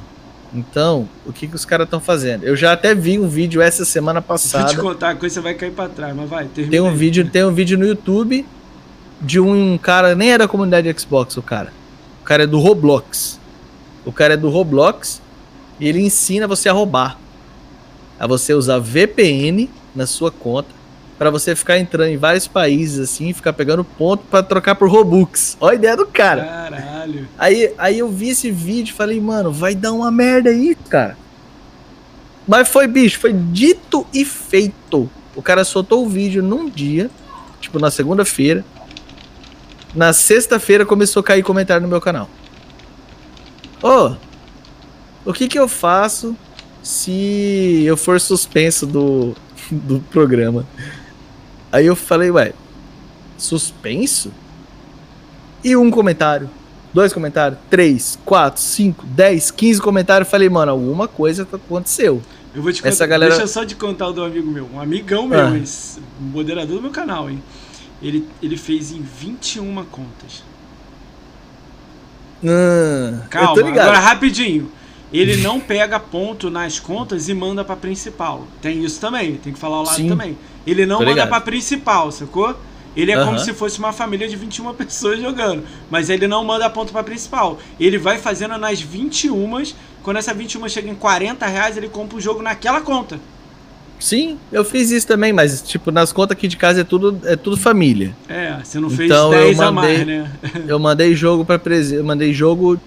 Então, o que, que os caras estão fazendo? Eu já até vi um vídeo essa semana <laughs> Vou te passada. contar a coisa, você vai cair pra trás, mas vai, termina Tem um aí. vídeo, tem um vídeo no YouTube de um cara, nem é da comunidade Xbox o cara. O cara é do Roblox. O cara é do Roblox e ele ensina você a roubar. A você usar VPN na sua conta para você ficar entrando em vários países assim, ficar pegando ponto para trocar por Robux. Olha a ideia do cara. Caralho. Aí, aí eu vi esse vídeo e falei, mano, vai dar uma merda aí, cara. Mas foi, bicho, foi dito e feito. O cara soltou o vídeo num dia, tipo na segunda-feira. Na sexta-feira começou a cair comentário no meu canal. Ô, o que que eu faço se eu for suspenso do, do programa? Aí eu falei, ué, suspenso? E um comentário, dois comentários, três, quatro, cinco, dez, quinze comentários. Falei, mano, alguma coisa tá- aconteceu. Eu vou te contar. Essa galera- Deixa só te contar o do amigo meu. Um amigão meu, Ah. moderador do meu canal, hein? Ele, ele fez em 21 contas. Ah, Calma, agora rapidinho. Ele não pega ponto nas contas e manda pra principal. Tem isso também, tem que falar o lado Sim. também. Ele não Tô manda ligado. pra principal, sacou? Ele é como Aham. se fosse uma família de 21 <laughs> pessoas jogando. Mas ele não manda ponto pra principal. Ele vai fazendo nas 21. Quando essa 21 chega em 40 reais, ele compra o jogo naquela conta. Sim, eu fiz isso também, mas tipo, nas contas aqui de casa é tudo, é tudo família. É, você não fez Então, eu 10 a mandei- mais, né? <laughs> Eu mandei jogo para presen... eu mandei jogo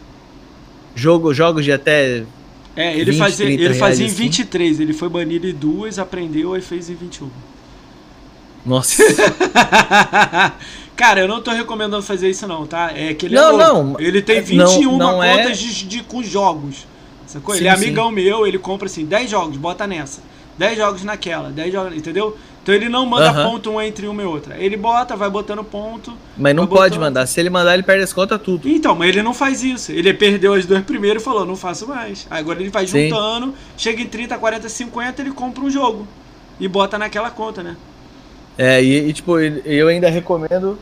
Jogo, jogos de até. É, ele 20, fazia, 30 ele fazia em assim. 23, ele foi banido em duas, aprendeu e fez em 21. Nossa. <laughs> Cara, eu não tô recomendando fazer isso não, tá? É que ele Não, é não. Ele tem É, 21 não- não é- contas de, de- com jogos. Sacou? Sim, ele é sim. amigão meu, ele compra assim, 10 jogos, bota nessa. 10 jogos naquela, 10 jogos, entendeu? Então ele não manda ponto um entre uma e outra. Ele bota, vai botando ponto. Mas não pode botando. mandar. Se ele mandar, ele perde as contas tudo. Então, mas ele não faz isso. Ele perdeu as duas primeiras e falou, não faço mais. Agora ele vai Sim. juntando, chega em 30, 40, 50, ele compra um jogo. E bota naquela conta, né? É, e, e, tipo, eu ainda recomendo.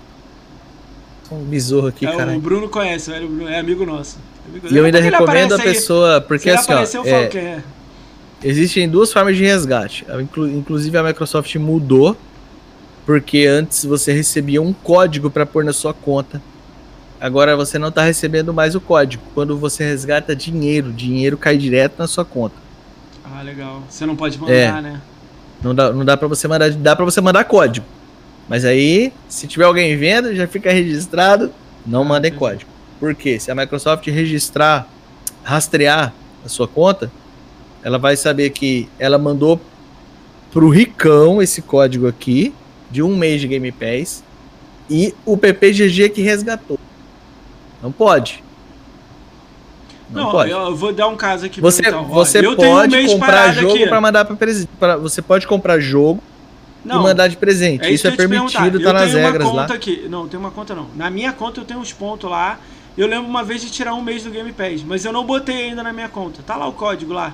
Um besouro aqui, É, cara. o Bruno conhece, é amigo nosso. Amigo- E eu ainda recomendo a aparece aí. pessoa. Porque assim, ó. eu falo é, quem é. Existem duas formas de resgate. Inclusive a Microsoft mudou, porque antes você recebia um código para pôr na sua conta. Agora você não está recebendo mais o código. Quando você resgata dinheiro, dinheiro cai direto na sua conta. Ah, legal. Você não pode mandar, É. né? Não dá, não dá para você mandar, dá para você mandar código. Mas aí, se tiver alguém vendo, já fica registrado, não Ah, mandem entendi. código. Por quê? Se a Microsoft registrar, rastrear a sua conta, ela vai saber que ela mandou pro Ricão esse código aqui, de um mês de Game Pass, e o PPGG que resgatou. Não pode. Não, Não, pode. eu eu vou dar um caso aqui Você, pra então. Você eu tenho um pode mês comprar jogo para mandar para presente. Você pode comprar jogo Não, e mandar de presente. é isso é eu te perguntar. permitido, tá eu nas tenho regras uma lá. conta aqui. Não, tem uma conta não. Na minha conta eu tenho uns pontos lá. Eu lembro uma vez de tirar um mês do Game Pass, mas eu não botei ainda na minha conta. Tá lá o código lá.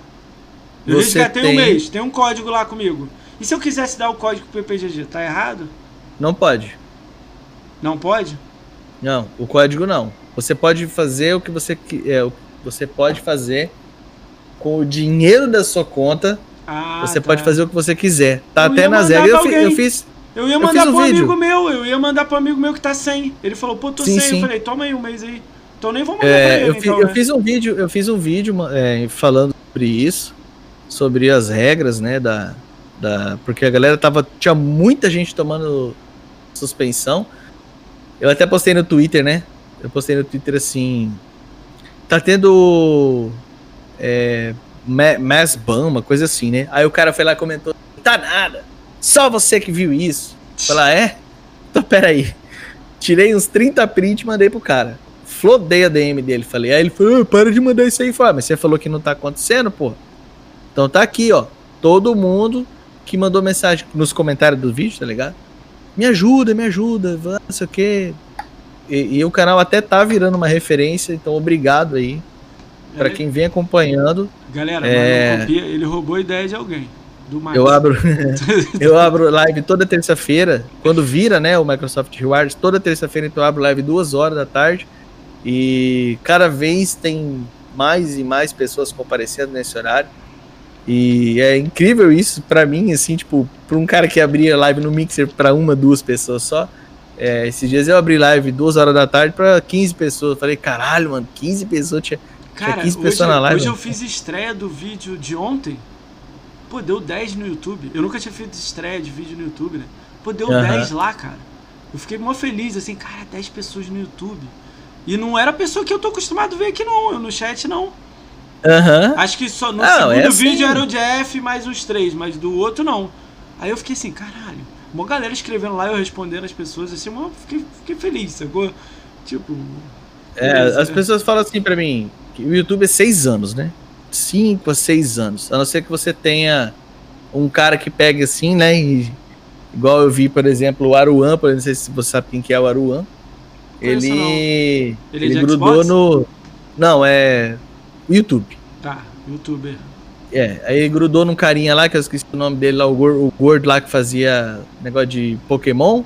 Eu Você resgatei um tem- mês, tem um código lá comigo. E se eu quisesse dar o código pro PPGG, tá errado? Não pode. Não pode? Não, o código não. Você pode fazer o que você é, o que você pode fazer com o dinheiro da sua conta. Ah, você tá. pode fazer o que você quiser. Tá Eu até mandar regras. Eu, eu fiz. Eu ia Eu mandar fiz um pro vídeo. amigo meu, eu ia mandar pro amigo meu que tá sem. Ele falou, pô, tô Sim, sem. sim. Eu falei, toma aí um mês aí. Então nem vou mandar É, pra ele, eu, fi- então, eu né? fiz um vídeo, eu fiz um vídeo é, falando sobre isso, sobre as regras, né, da, da, porque a galera tava, tinha muita gente tomando suspensão. Eu até postei no Twitter, né? Eu postei no Twitter assim, tá tendo é, ma- mass ban, uma coisa assim, né? Aí o cara foi lá e comentou, tá nada, só você que viu isso. Falar, é? Então peraí. Tirei uns 30 print e mandei pro cara. Flodei a DM dele. Falei, aí ele falou, "Ah, para de mandar isso aí. Falei, "Ah, mas você falou que não tá acontecendo, pô. Então tá aqui, ó. Todo mundo que mandou mensagem nos comentários do vídeo, tá ligado? Me ajuda, me ajuda, não sei o quê. E, e o canal até tá virando uma referência, então obrigado aí pra quem vem acompanhando. Galera, É. copia, ele roubou a ideia de alguém. Do. Eu abro, <laughs> eu abro live toda terça-feira. Quando vira, né, o Microsoft Rewards, toda terça-feira então eu abro live duas horas da tarde. E cada vez tem mais e mais pessoas comparecendo nesse horário. E é incrível isso pra mim, assim, tipo, pra um cara que abria live no Mixer pra uma, duas pessoas só. É, esses dias eu abri live duas horas da tarde pra 15 pessoas. Eu falei, caralho, mano, 15 pessoas tinha. Cara, 15 hoje, pessoas na live, hoje eu mano. fiz estreia do vídeo de ontem. Pô, deu 10 no YouTube. Eu nunca tinha feito estreia de vídeo no YouTube, né? Pô, deu Aham. 10 lá, cara. Eu fiquei mó feliz, assim, cara, 10 pessoas no YouTube. E não era a pessoa que eu tô acostumado a ver aqui, não. Eu no chat, não. Aham. Acho que só no Não, segundo é assim. vídeo era o Jeff mais uns três, mas do outro não. Aí eu fiquei assim, caralho. Uma galera escrevendo lá, eu respondendo as pessoas, assim, eu fiquei, fiquei feliz, sacou? Tipo. É, beleza. as pessoas falam assim pra mim que o YouTube é seis anos, né? Cinco a seis anos. A não ser que você tenha um cara que pegue assim, né? E, igual eu vi, por exemplo, o Aruan, por exemplo, não sei se você sabe quem que é o Aruan. Ele, ele, Ele é de grudou Xbox? no. Não, é. YouTube. Tá, youtuber. É, aí grudou num carinha lá, que eu esqueci o nome dele lá, o gordo, o gordo lá que fazia negócio de Pokémon.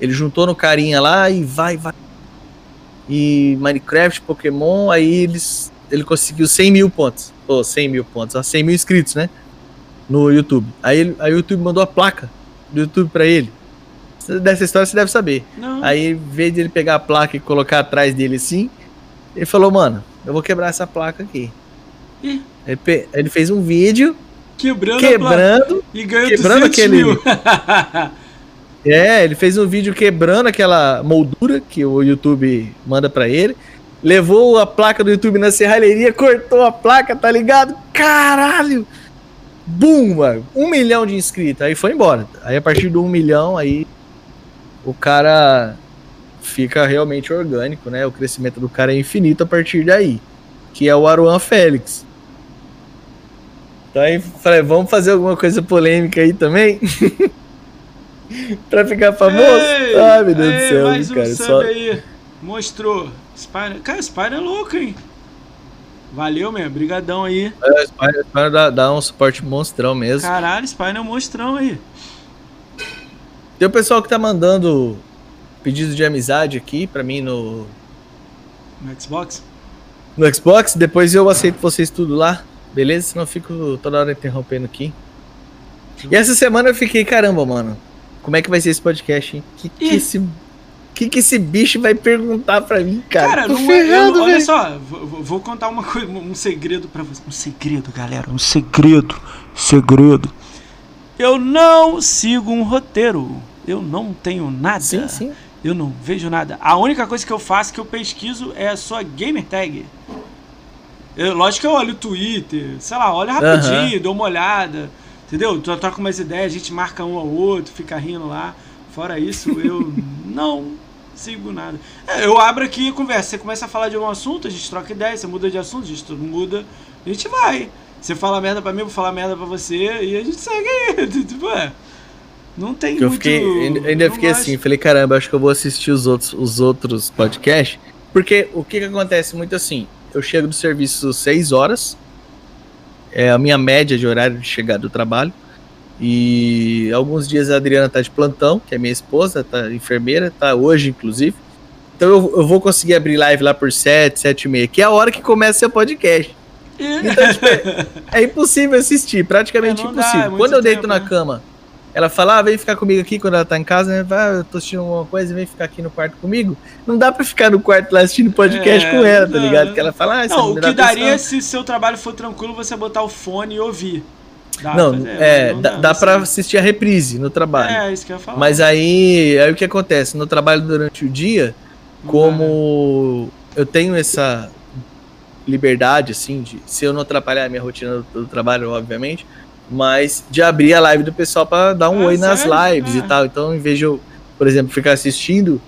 Ele juntou no carinha lá e vai, vai. E Minecraft, Pokémon, aí eles, ele conseguiu 100 mil pontos. Pô, 100 mil pontos, ó, 100 mil inscritos, né? No YouTube. Aí, ele, aí o YouTube mandou a placa do YouTube pra ele. Dessa história você deve saber. Não. Aí, em vez de ele pegar a placa e colocar atrás dele assim, ele falou, mano, eu vou quebrar essa placa aqui. Ih, Ele, pe- ele fez um vídeo quebrando, quebrando. E ganhou quebrando 200 aquele-. <laughs> É, ele fez um vídeo quebrando aquela moldura que o YouTube manda pra ele. levou a placa do YouTube na serralheria, cortou a placa, tá ligado? Caralho! Bum, mano. Um milhão de inscritos. Aí foi embora. Aí a partir do um milhão, aí o cara fica realmente orgânico, né? O crescimento do cara é infinito a partir daí. Que é o Aruan Félix. Então aí falei, vamos fazer alguma coisa polêmica aí também? <laughs> pra ficar famoso? Ei, ah, meu Deus ei, do céu, mais um cara. sub Só... aí. Mostrou. Cara, Spider é louco, hein? Valeu, mesmo. Brigadão aí. É, Spider dá, dá um suporte monstrão mesmo. Caralho, Spider é um monstrão aí. Tem o pessoal que tá mandando pedidos de amizade aqui pra mim no, No Xbox. no Xbox. Depois eu aceito vocês tudo lá. Beleza? Senão eu fico toda hora interrompendo aqui. E essa semana eu fiquei, caramba, mano. Como é que vai ser esse podcast, hein? Que que esse, que que esse bicho vai perguntar pra mim, cara? Cara, Tô não é, ferrado, eu- olha só, vou, vou- vou contar uma coisa, um segredo pra você. Um segredo, galera, um segredo. Segredo. Eu não sigo um roteiro. Eu não tenho nada. Sim, sim. Eu não vejo nada. A única coisa que eu faço que eu pesquiso é a sua gamer tag. Eu, lógico que eu olho o Twitter, sei lá, olho rapidinho, dou uma olhada. Entendeu? Troca umas ideias, a gente marca um ao outro, fica rindo lá. Fora isso, eu <laughs> não sigo nada. É, eu abro aqui e conversa. Você começa a falar de algum assunto, a gente troca ideia, você muda de assunto, a gente muda, a gente vai. Você fala merda pra mim, eu vou falar merda pra você e a gente segue aí. <laughs> Tipo, é. Não tem Eu muito. fiquei, ainda, fiquei assim, falei, caramba, acho que eu vou assistir os outros, os outros podcasts. Porque o que, que acontece muito assim, eu chego do serviço 6 horas, é a minha média de horário de chegar do trabalho. E alguns dias a Adriana tá de plantão, que é minha esposa, tá enfermeira, tá hoje, inclusive. Então eu, eu vou conseguir abrir live lá por 7, 7 e meia, que é a hora que começa seu podcast. Então, tipo, é, é impossível assistir, praticamente É, não dá, impossível. é Quando eu deito tempo, na né? cama, ela fala, ah, vem ficar comigo aqui quando ela tá em casa, né? Vai, eu tô assistindo alguma coisa, vem ficar aqui no quarto comigo. Não dá pra ficar no quarto lá assistindo podcast É, com ela, tá não. ligado? Porque ela fala, ah, você Não, o me que dá daria atenção. se seu trabalho for tranquilo, você botar o fone e ouvir. Dá, Não, mas é, não dá, dá não pra assistir a reprise no trabalho. É, isso que eu ia falar. Mas aí, aí o que acontece? No trabalho durante o dia, como eu tenho essa liberdade, assim, de se eu não atrapalhar a minha rotina do, do trabalho, obviamente, mas de abrir a live do pessoal pra dar um Ah, oi nas sério? lives Ah. e tal. Então, em vez de eu, por exemplo, ficar assistindo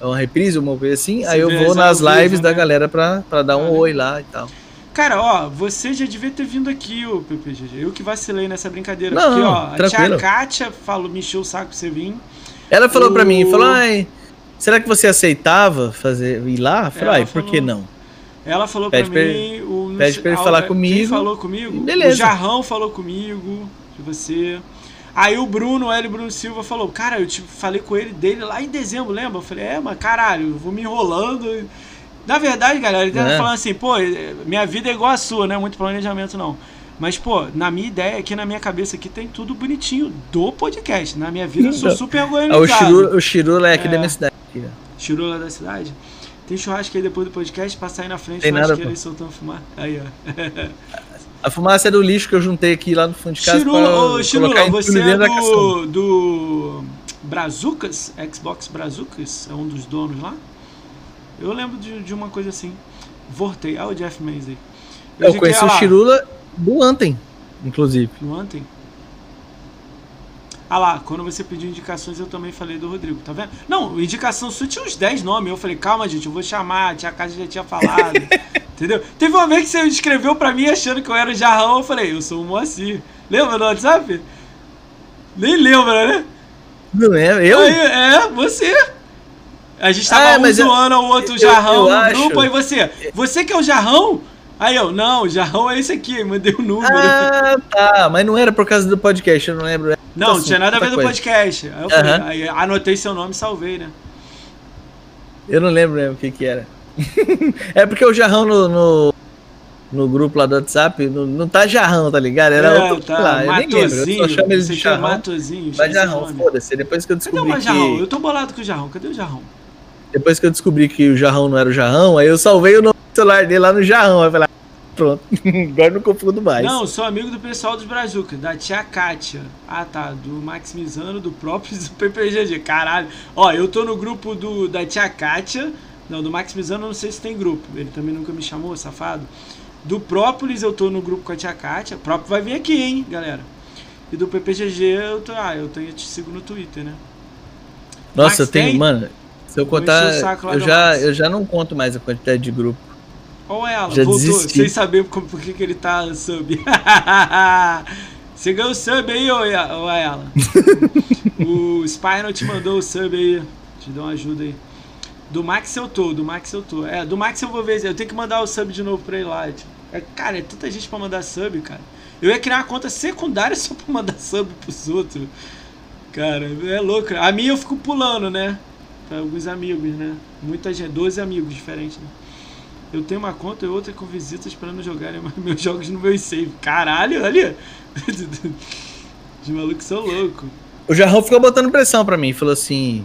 uma reprise, uma coisa assim, Você aí eu vou nas lives da né? galera pra, pra dar um Ah, oi lá e tal. Cara, ó, você já devia ter vindo aqui, ô PPGG. Eu que vacilei nessa brincadeira. Não, porque, ó, a tranquilo. tia Kátia falou, me encheu o saco pra você vir. Ela falou pra mim, O- falou, ai, será que você aceitava fazer, ir lá? Eu falei, ai, por que não? Ela falou Pede pra pra mim. O, pede pra ele falar Quem comigo. falou comigo? Beleza. O Jarrão falou comigo, de você. Aí o Bruno, o L. Bruno Silva falou, cara, eu tipo, falei com ele dele lá em dezembro, lembra? Eu falei, é, mas caralho, eu vou me enrolando. Na verdade, galera, ele tava É. falando assim, pô, eh, minha vida é igual a sua, não é muito planejamento não. Mas, pô, na minha ideia, aqui na minha cabeça aqui tem tudo bonitinho do podcast. Na minha vida eu sou Então, super o organizado. Chirula, o Chirula é aqui É. da minha cidade. Chirula da cidade. Tem churrasco aí depois do podcast, passar aí na frente, Tem nada, churrasqueira aí soltando fumar. Aí, ó. A fumaça é do lixo que eu juntei aqui lá no fundo de casa Chirula, ô, Chirula, você é do, do Brazucas? Xbox Brazucas? É um dos donos lá? Eu lembro de, de uma coisa assim. Voltei. Ah, o Jeff Menz aí. Eu já conheci o Chirula do Anten, inclusive. No ontem. Ah lá, quando você pediu indicações, eu também falei do Rodrigo, tá vendo? Não, indicação sua tinha uns 10 nomes. Eu falei, calma, gente, eu vou chamar, a tia Cásia já tinha falado. <laughs> entendeu? Teve uma vez que você escreveu pra mim achando que eu era o Jarrão, eu falei, eu sou o Moacir. Lembra no WhatsApp? Nem lembra, né? Não é? Eu? Aí, é, você. A gente tava Ah, um mas eu- zoando ao outro eu- jarrão eu no acho- grupo, aí você. Você que é o jarrão? Aí eu, não, o jarrão <laughs> é esse aqui, mandei o número. Ah, tá. Mas não era por causa do podcast, eu não lembro. não, não assim, tinha nada a ver outra do coisa. podcast. Aí eu aí anotei seu nome e salvei, né? Eu não lembro mesmo o que que era. <laughs> é porque o Jarrão no, no, no grupo lá do WhatsApp não, não tá Jarrão, tá ligado? Era é, outro tá, lá, eu nem lembro. Eu só chamo ele de que é Jarrão. Matozinho, Mas Jarrão, foda-se. Depois que eu Cadê o descobri Jarrão? que... Eu tô bolado com o Jarrão, cadê o Jarrão? Depois que eu descobri que o Jarrão não era o Jarrão, aí eu salvei o nome celular dele lá no Jarrão. Aí falei, ah, pronto. <laughs> Agora não confundo mais. Não, sou amigo do pessoal dos Brazuca, da tia Kátia. Ah, tá, do Maximizano, do próprio <laughs> do PPGG. Caralho. Ó, eu tô no grupo do, da tia Kátia, Não, do Max Mizano eu não sei se tem grupo. Ele também nunca me chamou, safado. Do Própolis eu tô no grupo com a tia Kátia. O próprio vai vir aqui, hein, galera. E do PPGG eu tô. Ah, eu, tenho, eu te sigo no Twitter, né? Nossa, Max eu tenho, tem? mano. Se eu contar, eu já, eu já não conto mais a quantidade de grupo. Ou ela, Já voltou, desisti. sem saber como- por que, que ele tá sub. <laughs> Você ganhou o sub aí, ô ela. <laughs> o Spinal te mandou o sub aí. Te deu uma ajuda aí. Do Max eu tô, do Max eu tô. É, do Max eu vou ver. Eu tenho que mandar o sub de novo pra ele lá. tio. É, cara, é tanta gente pra mandar sub, cara. Eu ia criar uma conta secundária só pra mandar sub pros outros. Cara, é louco. A minha eu fico pulando, né? Pra alguns amigos, né? Muita gente, 12 amigos diferentes, né? Eu tenho uma conta e outra com visitas para não jogarem <laughs> meus jogos no meu save. Caralho, olha! <laughs> Os malucos são loucos. O Jarrão ficou botando pressão pra mim. Falou assim.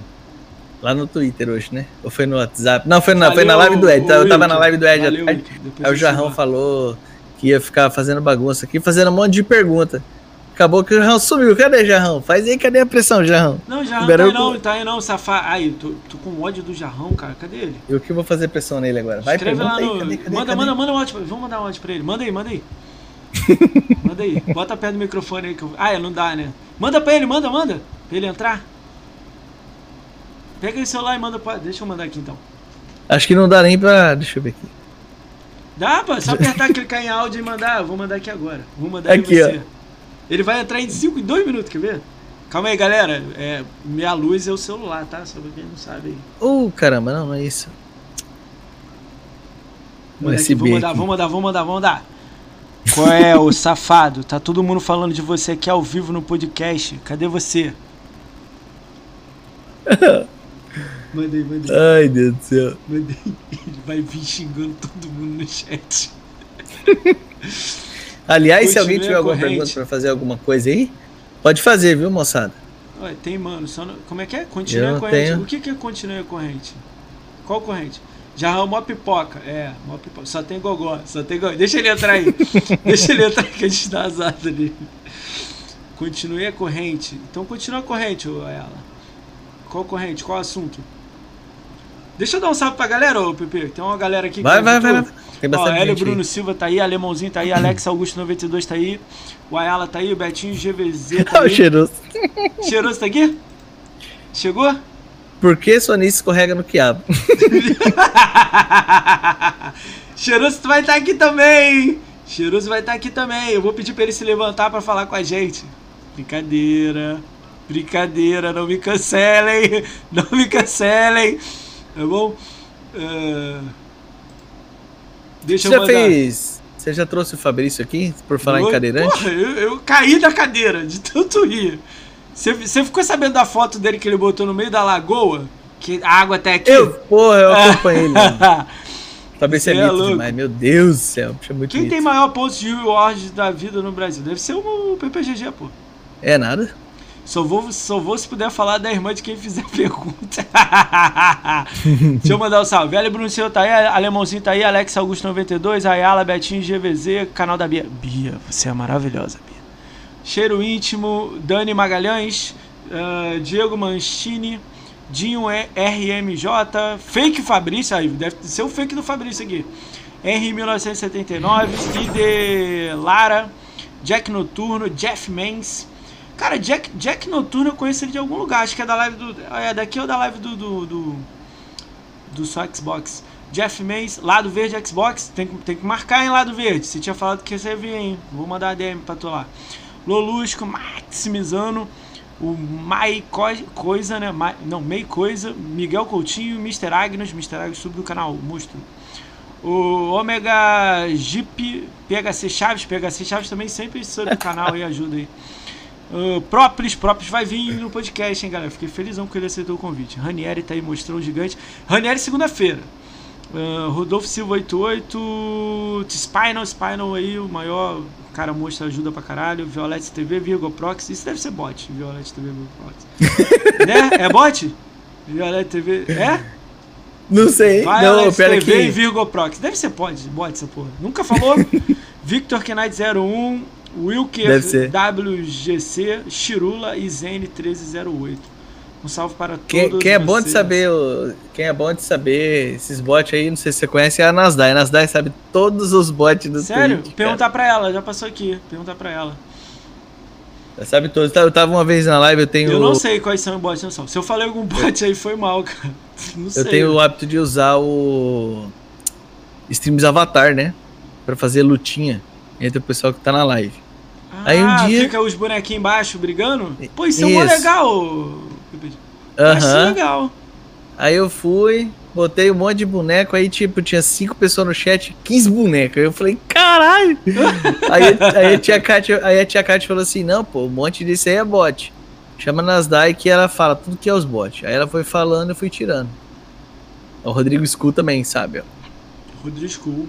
Lá no Twitter hoje, né? Ou foi no WhatsApp? Não, foi na, foi na live do Ed. ô, Eu tava na live do Ed Valeu, atrás. Aí o Jarrão falou que ia ficar fazendo bagunça aqui, fazendo um monte de pergunta. Acabou que o Jarrão sumiu. Cadê Jarrão? Faz aí, cadê a pressão, Jarrão? Não, Jarrão Libera tá aí não, tá aí não, safado. Ai, tô, tô com ódio do Jarrão, cara. Cadê ele? Eu que vou fazer pressão nele agora. Vai, Escreve lá aí, no. cadê, cadê, manda, cadê? manda, manda um áudio pra ele. Vamos mandar um áudio pra ele. Manda aí, manda aí. <laughs> manda aí. Bota perto do microfone aí que eu. Ah, é, não dá, né? Manda pra ele, manda, manda. Pra ele entrar. Pega esse celular e manda pra. Deixa eu mandar aqui então. Acho que não dá nem pra. Deixa eu ver aqui. Dá, pô, só apertar, clicar em áudio e mandar. Vou mandar aqui agora. Vou mandar Aqui, você. Ele vai entrar em 5 em 2 minutos, quer ver? Calma aí, galera. É, minha luz é o celular, tá? Só pra quem não sabe aí. Oh, caramba, não, não é isso. USB vou mandar, aqui. vou mandar, vou mandar, vou mandar. Qual é, ô safado? Tá todo mundo falando de você aqui ao vivo no podcast. Cadê você? <laughs> Mandei, mandei, Ai, Deus do céu. mandei. Ele vai vir xingando todo mundo no chat. <laughs> Aliás, se Continue alguém tiver alguma pergunta pra fazer alguma coisa aí, pode fazer, viu, moçada? Olha, tem, mano. Só não- Como é que é? Continue a corrente. tenho. O que, que é continue a corrente? Qual corrente? Jarrão mó pipoca. É, mó pipoca. Só tem gogó. Só tem gogó. Deixa ele entrar aí. <laughs> Deixa ele entrar aí que a gente dá azar ali. Continue a corrente. Então continua a corrente, ela. Qual corrente? Qual assunto? Deixa eu dar um salve pra galera, ô Pepe. Tem uma galera aqui Vai, que vai, ajudou. vai, vai. Tem Ó, bastante Hélio gente Bruno aí. Silva tá aí, Alemãozinho tá aí, Alex Augusto 92 tá aí, o Ayala tá aí, o Betinho GVZ <laughs> tá o aí. cheiroso. Cheiroso tá aqui? Chegou? Por que Sonice escorrega no quiabo? <laughs> Cheiroso tu vai estar aqui também? Cheiroso vai estar aqui também. Eu vou pedir pra ele se levantar pra falar com a gente. Brincadeira. Brincadeira, não me cancelem. <laughs> Não me cancelem. Tá bom? Ah, Deixa Você eu já mandar. fez. Você já trouxe o Fabrício aqui por falar em cadeirante? Porra, eu, eu caí da cadeira de tanto rir. Você, você ficou sabendo da foto dele que ele botou no meio da lagoa? Que a água tá aqui? Eu, porra, eu acompanhei ele. <laughs> Fabrício é é mito louco. demais. Meu Deus do céu. É muito Quem mito. tem maior pontos de rewards da vida no Brasil? Deve ser o PPGG, pô. É nada? Só vou, só vou se puder falar da irmã de quem fizer pergunta. <laughs> Deixa eu mandar o um salve. Velho Seu tá aí, Alemãozinho tá aí, Alex Augusto 92, Ayala, Betinho GVZ, canal da Bia. Bia, você é maravilhosa, Bia. Cheiro íntimo, Dani Magalhães, ah, Diego Manchini, Dinho E- RMJ, Fake Fabrício, aí deve ser o fake do Fabrício aqui. Henry 1979, ID Lara, Jack Noturno, Jeff Mans. Cara, Jack, Jack Noturno eu conheço ele de algum lugar, acho que é da live do. É daqui ou da live do. do, do, do só Xbox. Jeff Mans, Lado Verde Xbox, tem, tem que marcar em Lado Verde. Você tinha falado que você vir, hein? Vou mandar a DM pra tu lá. Lolusco, Maximizano, o Mai Co- Coisa, né? Mai, não, Mei Coisa, Miguel Coutinho, Mr. Agnes, Mr. Agnes sub do canal, Monstro. O Omega Jeep, PHC Chaves, PHC Chaves também sempre sub do canal aí, ajuda aí. Uh, Própolis, Própolis vai vir no podcast, hein, galera? Fiquei felizão que ele aceitou o convite. Ranieri tá aí mostrando gigante. Ranieri segunda-feira. Uh, Rodolfo Silva 88. Spinal, Spinal aí, o maior cara mostra ajuda pra caralho. Violette TV, Virgo Prox. Isso deve ser bot. Violette TV, Virgo Prox. <laughs> né? É bot? Violette TV. É? Não sei. não, Violette pera TV que. Virgo. Deve ser bot, bot essa porra. Nunca falou? <laughs> Victor Knight 01. Wilker. WGC, Chirula e Zene 1308. Um salve para Quem, todos quem é bom de saber, quem é bom de saber esses bots aí, não sei se você conhece, é a Nasdaq. A Nasdaq sabe todos os bots do Sério? Twitch. Perguntar pra ela, já passou aqui. Perguntar pra ela. Ela sabe todos. Eu tava uma vez na live, eu tenho, Eu não sei quais são os bots, não são. Se eu falei algum bot aí, foi mal, cara. <laughs> Não sei. eu tenho o hábito de usar o streams Avatar, né? Pra fazer lutinha entre o pessoal que tá na live. Ah, Aí um dia- fica os bonequinhos embaixo brigando? Pô, isso é mó Isso. legal. Acho Aham. legal. Aí eu fui, botei um monte de boneco, aí tipo, tinha cinco pessoas no chat, 15 bonecos. Aí eu falei, caralho! <laughs> aí, aí, a tia Kátia, aí a tia Kátia falou assim, não, pô, um monte disso aí é bot. Chama Nasdaq que ela fala tudo que é os bots. Aí ela foi falando, eu fui tirando. O Rodrigo Skull também, sabe? Rodrigo School.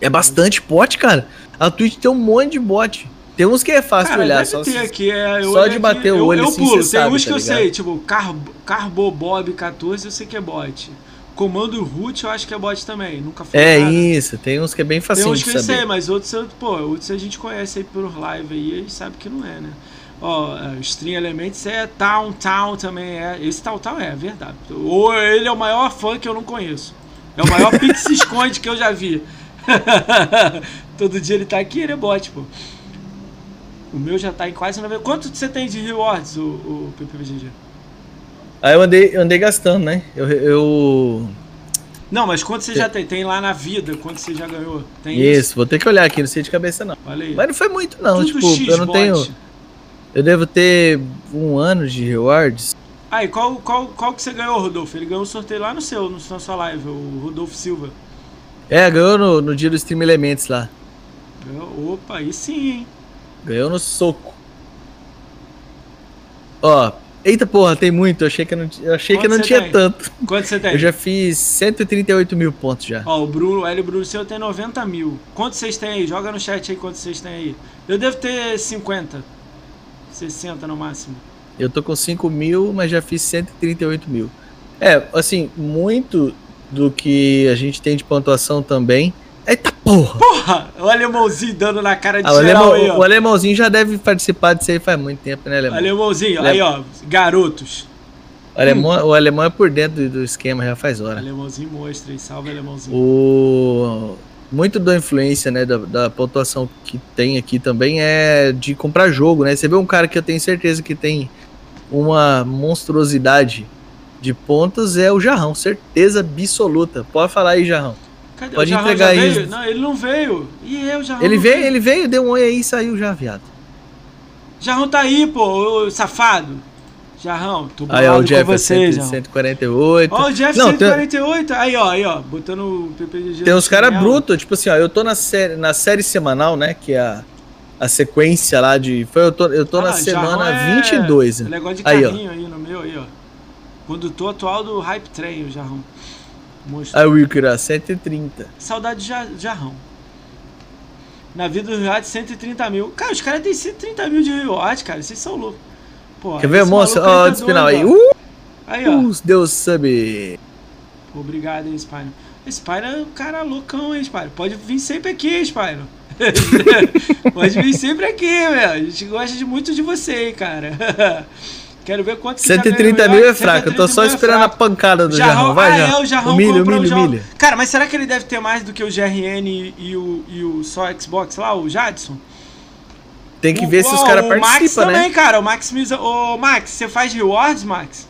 É bastante bot, cara. A Twitch tem um monte de bot. Tem uns que é fácil Cara, olhar, só ter aqui. É, eu só de aqui, bater o eu- olho Eu, assim, pulo. Tem sabe, uns que tá eu sei, tipo, Carbo, Carbobob 14 eu sei que é bot. Comando Root eu acho que é bot também. Nunca foi É nada. isso, tem uns que é bem Tem facinho uns que eu sei, mas outros, eu- pô, outros a gente conhece aí por live aí e sabe que não é, né? Ó, é, o String Elements é Town Town também é. Esse Town Town é, é verdade. Ou ele é o maior fã que eu não conheço. É o maior <laughs> Pix esconde que eu já vi. <laughs> Todo dia ele tá aqui, ele é bot, pô. O meu já tá em quase 90. Quanto você tem de rewards, o, o PPGG? Aí eu andei, eu andei gastando, né? Eu, eu- Não, mas quanto você já tem? Tem lá na vida, quanto você já ganhou? Tem Isso, vou ter que olhar aqui, não sei de cabeça não. Aí. Mas não foi muito não, Tudo tipo, X eu não bot. tenho. Eu devo ter um ano de rewards. Aí, qual, qual, qual que você ganhou, Rodolfo? Ele ganhou um sorteio lá no seu, no, na sua live, o Rodolfo Silva. É, ganhou no, no dia do Stream Elements lá. Opa, aí sim, hein? Ganhou no soco. Ó, eita porra, tem muito. Eu achei que não, eu achei que Quanto não tinha tem? tanto. Quanto você tem? Eu já fiz 138 mil pontos já. Ó, o Bruno, o Hélio Bruno seu tem 90 mil. Quantos vocês têm aí? Joga no chat aí quantos vocês têm aí. Eu devo ter 50. 60 no máximo. Eu tô com 5 mil, mas já fiz 138 mil. É, assim, muito do que a gente tem de pontuação também. Eita porra! Porra! O alemãozinho dando na cara de Ah, o, geral alemão, aí, o alemãozinho já deve participar disso aí faz muito tempo, né, alemão? Alemãozinho, Ale- aí, ó. Garotos. O alemão, o alemão é por dentro do- esquema, já faz hora. Alemãozinho mostra aí. Salve, alemãozinho. O... Muito da influência, né, da, da pontuação que tem aqui também é de comprar jogo, né? Você vê um cara que eu tenho certeza que tem uma monstruosidade de pontos, é o Jarrão, certeza absoluta. Pode falar aí, Jarrão. Cadê pode Jarrão entregar já veio? Não, ele não veio. E eu, Jarrão Ele não veio, ele veio, deu um oi aí e saiu já, viado. Jarrão tá aí, pô, ô, safado. Jarrão, tô Aí, ó, o Jeff com é você, 100, Jarrão. 148. Ó, o Jeff Não, tem- 148. Aí, ó, aí, ó. Botando o PPG. Tem uns caras brutos, tipo assim, ó, eu tô na série, na série semanal, né, que é a, a sequência lá de... Foi, eu tô, eu tô na Ah, semana é 22. né? Negócio de Aí, ó. carrinho aí, no meu, aí, ó. Condutor atual do Hype Train, o Jarrão. Monstro. Aí o Wilker, 130. Saudade de Ja- Jarrão. Na vida do Riot, 130 mil. Cara, os caras têm 130 mil de reward, cara. Vocês são loucos. Pô, Quer ver, moça? Ó, tá de espinal aí. Uh. Aí, ó. os Deus sub. Obrigado aí, Spyro. Spyro é um cara loucão, hein, Spyro? Pode vir sempre aqui, hein, Spyro. <laughs> Pode vir sempre aqui, meu. A gente gosta de muito de você, hein, cara. <laughs> Quero ver quanto que já 130 ganhou, mil é fraco. Eu tô 130 só é esperando a fraco. pancada do Jarrão, Jarrão. Vai, ah, Jarrão. é, o Jarrão humilha, comprou humilha, o Jarrão. humilha. Cara, mas será que ele deve ter mais do que o GRN e o, e o só Xbox lá, o Jadson? Tem que O- ver se os caras O Max participam, também, né? cara. O Max Misa. Ô, Max, você faz rewards, Max?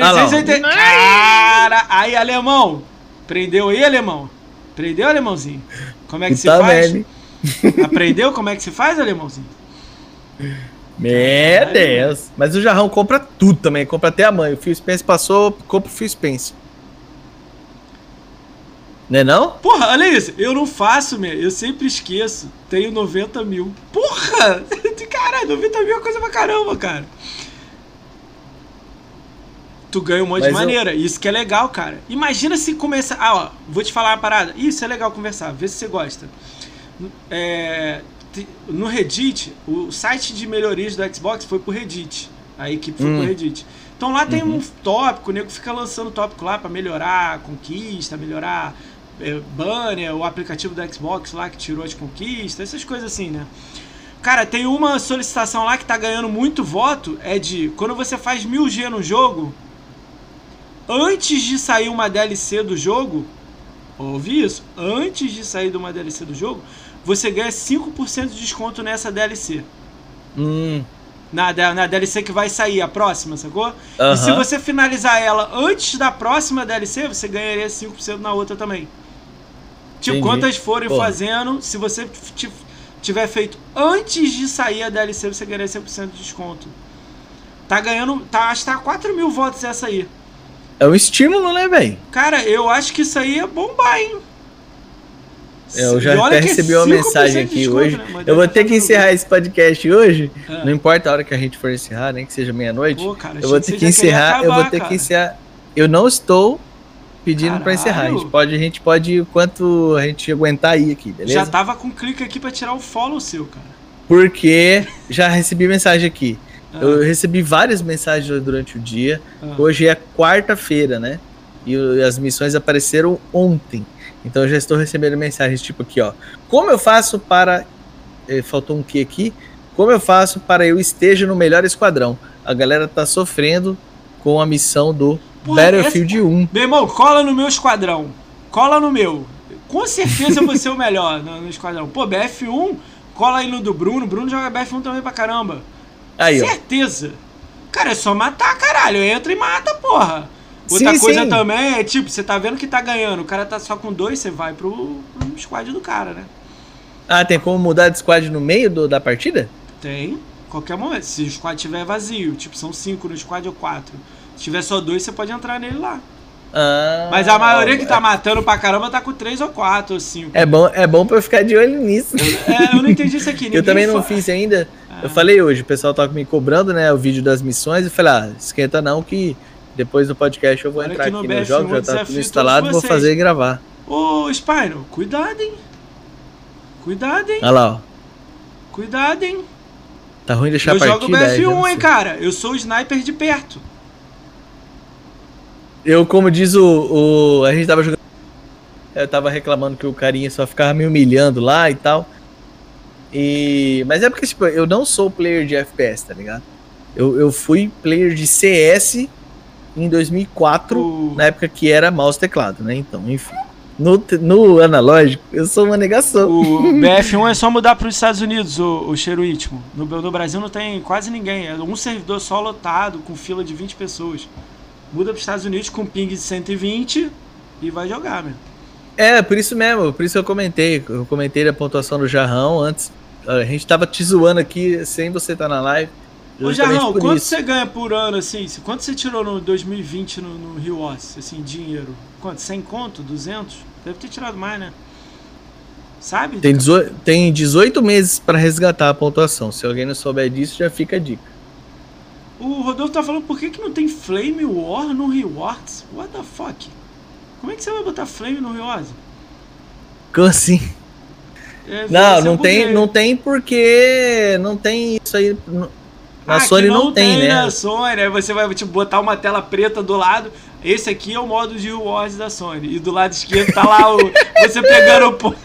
Ah lá, ó. 380. Cara, aí, alemão. Prendeu aí, alemão? Prendeu, alemãozinho? Como é que se Tá faz? vendo? <laughs> Aprendeu como é que se faz, alemãozinho? Meu Deus. Mas o Jarrão compra tudo também. Compra até a mãe. O Phil Spence passou, compra o Phil Spence. Né não? Porra, olha isso. Eu não faço, meu. Eu sempre esqueço. Tenho 90 mil. Porra! <laughs> Caralho, 90 mil é coisa pra caramba, cara. Tu ganha um monte de Mas eu- maneira. Isso que é legal, cara. Imagina se começar. Ah, ó, vou te falar uma parada. Isso é legal conversar. Vê se você gosta. É, no Reddit, o site de melhorias do Xbox foi pro Reddit. A equipe foi Hum. pro Reddit. Então lá tem Uhum. um tópico, o nego fica lançando tópico lá pra melhorar a conquista, melhorar é, banner, o aplicativo do Xbox lá que tirou as conquistas, essas coisas assim, né? Cara, tem uma solicitação lá que tá ganhando muito voto. É de quando você faz 1000G no jogo, antes de sair uma DLC do jogo, ouvi isso? Antes de sair de uma DLC do jogo, você ganha 5% de desconto nessa DLC. Hum, Na, na DLC que vai sair, a próxima, sacou? E se você finalizar ela antes da próxima DLC, você ganharia 5% na outra também. Tipo, Entendi. quantas forem Porra. fazendo, se você tiver feito antes de sair a DLC, você ganharia 100% de desconto. Tá ganhando, tá, acho que tá 4 mil votos essa aí. é um estímulo, né, velho? Cara, eu acho que isso aí é bombar, hein? Eu já até é recebi uma 5% mensagem aqui desconto, hoje. né? Eu vou ter que encerrar esse podcast hoje. É. Não importa a hora que a gente for encerrar, nem que seja meia-noite. Eu vou ter que que encerrar. eu vou acabar, ter cara. que encerrar. Eu não estou pedindo pra encerrar. A gente pode, a gente pode ir quanto a gente aguentar aí aqui, beleza? Já tava com clique aqui pra tirar o follow seu, cara. Porque já recebi mensagem aqui. Ah, Eu recebi várias mensagens durante o dia. ah. Hoje é quarta-feira, né? E as missões apareceram ontem. Então eu já estou recebendo mensagens tipo aqui, ó. Como eu faço para. eh, faltou um que aqui? Como eu faço para eu esteja no melhor esquadrão? A galera tá sofrendo com a missão do Porra, Battlefield 1. Meu irmão, cola no meu esquadrão. Cola no meu. Com certeza eu vou ser o melhor no, no esquadrão. Pô, BF1, cola aí no do Bruno. Bruno joga BF1 também pra caramba. Aí, ó. certeza. Cara, é só matar, caralho. Entra e mata, porra. Outra Sim, coisa sim. também é, tipo, você tá vendo que tá ganhando. O cara tá só com dois, você vai pro, pro squad do cara, né? Ah, tem como mudar de squad no meio do- da partida? Tem. Qualquer momento. Se o squad tiver vazio, tipo, são cinco no squad ou quatro. Se tiver só dois, você pode entrar nele lá. Ah, Mas a maioria que tá matando pra caramba tá com três ou quatro ou cinco. É bom, é bom pra eu ficar de olho nisso. É, eu não entendi isso aqui. <laughs> Eu também não fiz ainda. Ah. Eu falei hoje, o pessoal tava me cobrando, né, o vídeo das missões. Eu falei, ah, esquenta não, que depois do podcast eu vou Olha entrar aqui no no, BF1 jogo, já tá tudo instalado, vou fazer e gravar. Ô, Spyro, cuidado, hein? Cuidado, hein? Olha lá, ó. Cuidado, hein? Tá ruim deixar eu a jogo partida. já não BF1, hein, cara? Eu sou o sniper de perto. Eu, como diz o, o. A gente tava jogando. Eu tava reclamando que o carinha só ficava me humilhando lá e tal. E. Mas é porque, tipo, eu não sou player de FPS, tá ligado? Eu, eu fui player de CS em 2004, O- na época que era mouse teclado, né? Então, enfim. No, no analógico, eu sou uma negação. O <laughs> BF1 é só mudar para os Estados Unidos, o, o cheiro íntimo. No, no Brasil não tem quase ninguém. É um servidor só lotado, com fila de 20 pessoas. Muda para os Estados Unidos com ping de 120 e vai jogar, meu. É, por isso mesmo, por isso que eu comentei. Eu comentei da pontuação do Jarrão antes. A gente tava te zoando aqui sem você estar na live. Ô, Jarrão, quanto isso. você ganha por ano, assim? Quanto você tirou no 2020 no, no Rio assim, dinheiro? Quanto? 100 conto? 200? Deve ter tirado mais, né? Sabe? Tem 18, tem 18 meses pra resgatar a pontuação. Se alguém não souber disso, já fica a dica. O Rodolfo tá falando por que, que não tem Flame War no Rewards? What the fuck? Como é que você vai botar Flame no Rewards? Como assim? É, Não, não tem, não tem porque não tem isso aí. no- Na Ah, Sony que não, tem, né? Na Sony, aí você vai tipo, botar uma tela preta do lado. Esse aqui é o modo de Rewards da Sony. E do lado esquerdo tá lá o, <laughs> você pegando o ponto.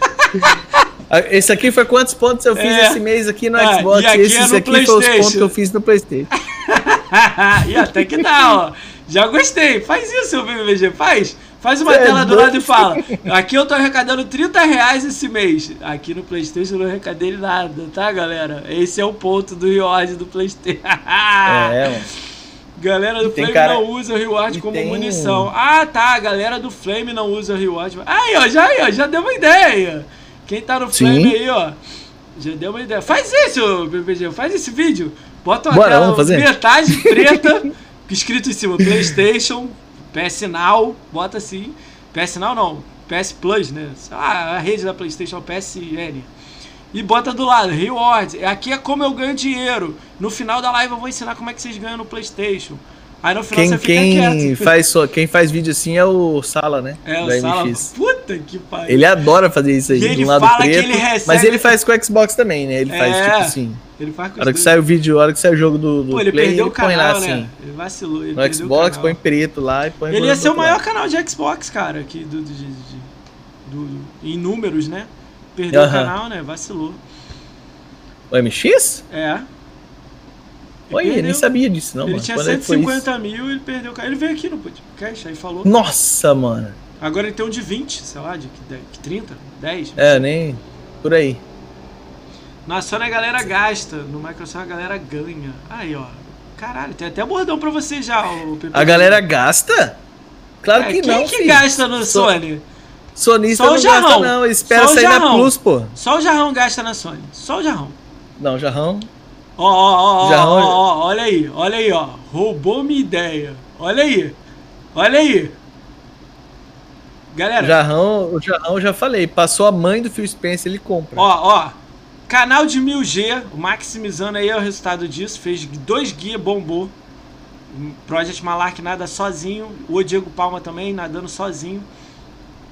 Esse aqui foi quantos pontos eu fiz É. esse mês aqui no Ah, Xbox. e aqui esse é aqui foi os pontos que eu fiz no Playstation. <laughs> e até que dá, ó. Já gostei. Faz isso, BBG. Faz. Faz uma Cê é tela do doido. lado e fala. Aqui eu tô arrecadando 30 reais esse mês. Aqui no Playstation eu não arrecadei nada, tá, galera? Esse é o ponto do reward do Playstation. é, <laughs> mano. Galera do tem Flame cara- não usa o reward e como tem- munição. Ah, tá. A galera do Flame não usa o reward. Aí, ó, já, aí, ó, já deu uma ideia. Quem tá no Flame Sim. aí, ó, já deu uma ideia. Faz isso, BBG, faz esse vídeo. Bota uma Bora, tela metade preta, <laughs> escrito em cima PlayStation, PS Now, bota assim. PS Now não, PS Plus, né? Ah, a rede da PlayStation é PSN. E bota do lado, reward. Aqui é como eu ganho dinheiro. No final da live eu vou ensinar como é que vocês ganham no PlayStation. Aí no final Quem, você fica quem, quieto. faz só, quem faz vídeo assim é o Sala, né? É, o Sala. MX. Puta que pariu. Ele adora fazer isso aí, E de um lado fala que preto. ele recebe- Mas ele faz com o Xbox também, né? Ele faz É. tipo assim. Ele faz com A hora que dois. sai o vídeo, a hora que sai o jogo do, do Pô, ele Play, perdeu ele o põe canal, lá né? assim. Ele vacilou. Ele No o Xbox, põe preto lá e põe Ele ia ser o maior canal de Xbox, cara, aqui do, do- do- em números, né? Perdeu o Aham. canal, né? Vacilou. O MX? É. Ele Oi, nem sabia disso, não, ele mano. tinha Quando é que foi 150 mil e ele perdeu. o. Ele veio aqui no podcast, aí falou. Nossa, mano. Agora ele tem um de 20, sei lá, de que- de que 30, 10. É, nem. Por aí. Na Sony a galera gasta, no Microsoft a galera ganha. Aí, ó. Caralho, tem até bordão pra você já, o Pepe. A galera gasta? Claro É, que quem não. que filho. gasta no Só- Sony? Sonista Só o não gasta, jarrão. não. Espera o sair na jarrão. Plus, pô. Só o Jarrão gasta na Sony. Só o Jarrão. Não, jarrão. Ó, ó, ó, ó, ó, ó, olha aí, olha aí, ó. Roubou minha ideia. Olha aí. Olha aí. Galera, Jarrão, o jarrão já falei. Passou a mãe do Phil Spencer, ele compra. ó, ó. Canal de 1000G, o Maximizando aí é o resultado disso. Fez dois guias, bombou. Project Malark nada sozinho. O Diego Palma também, nadando sozinho.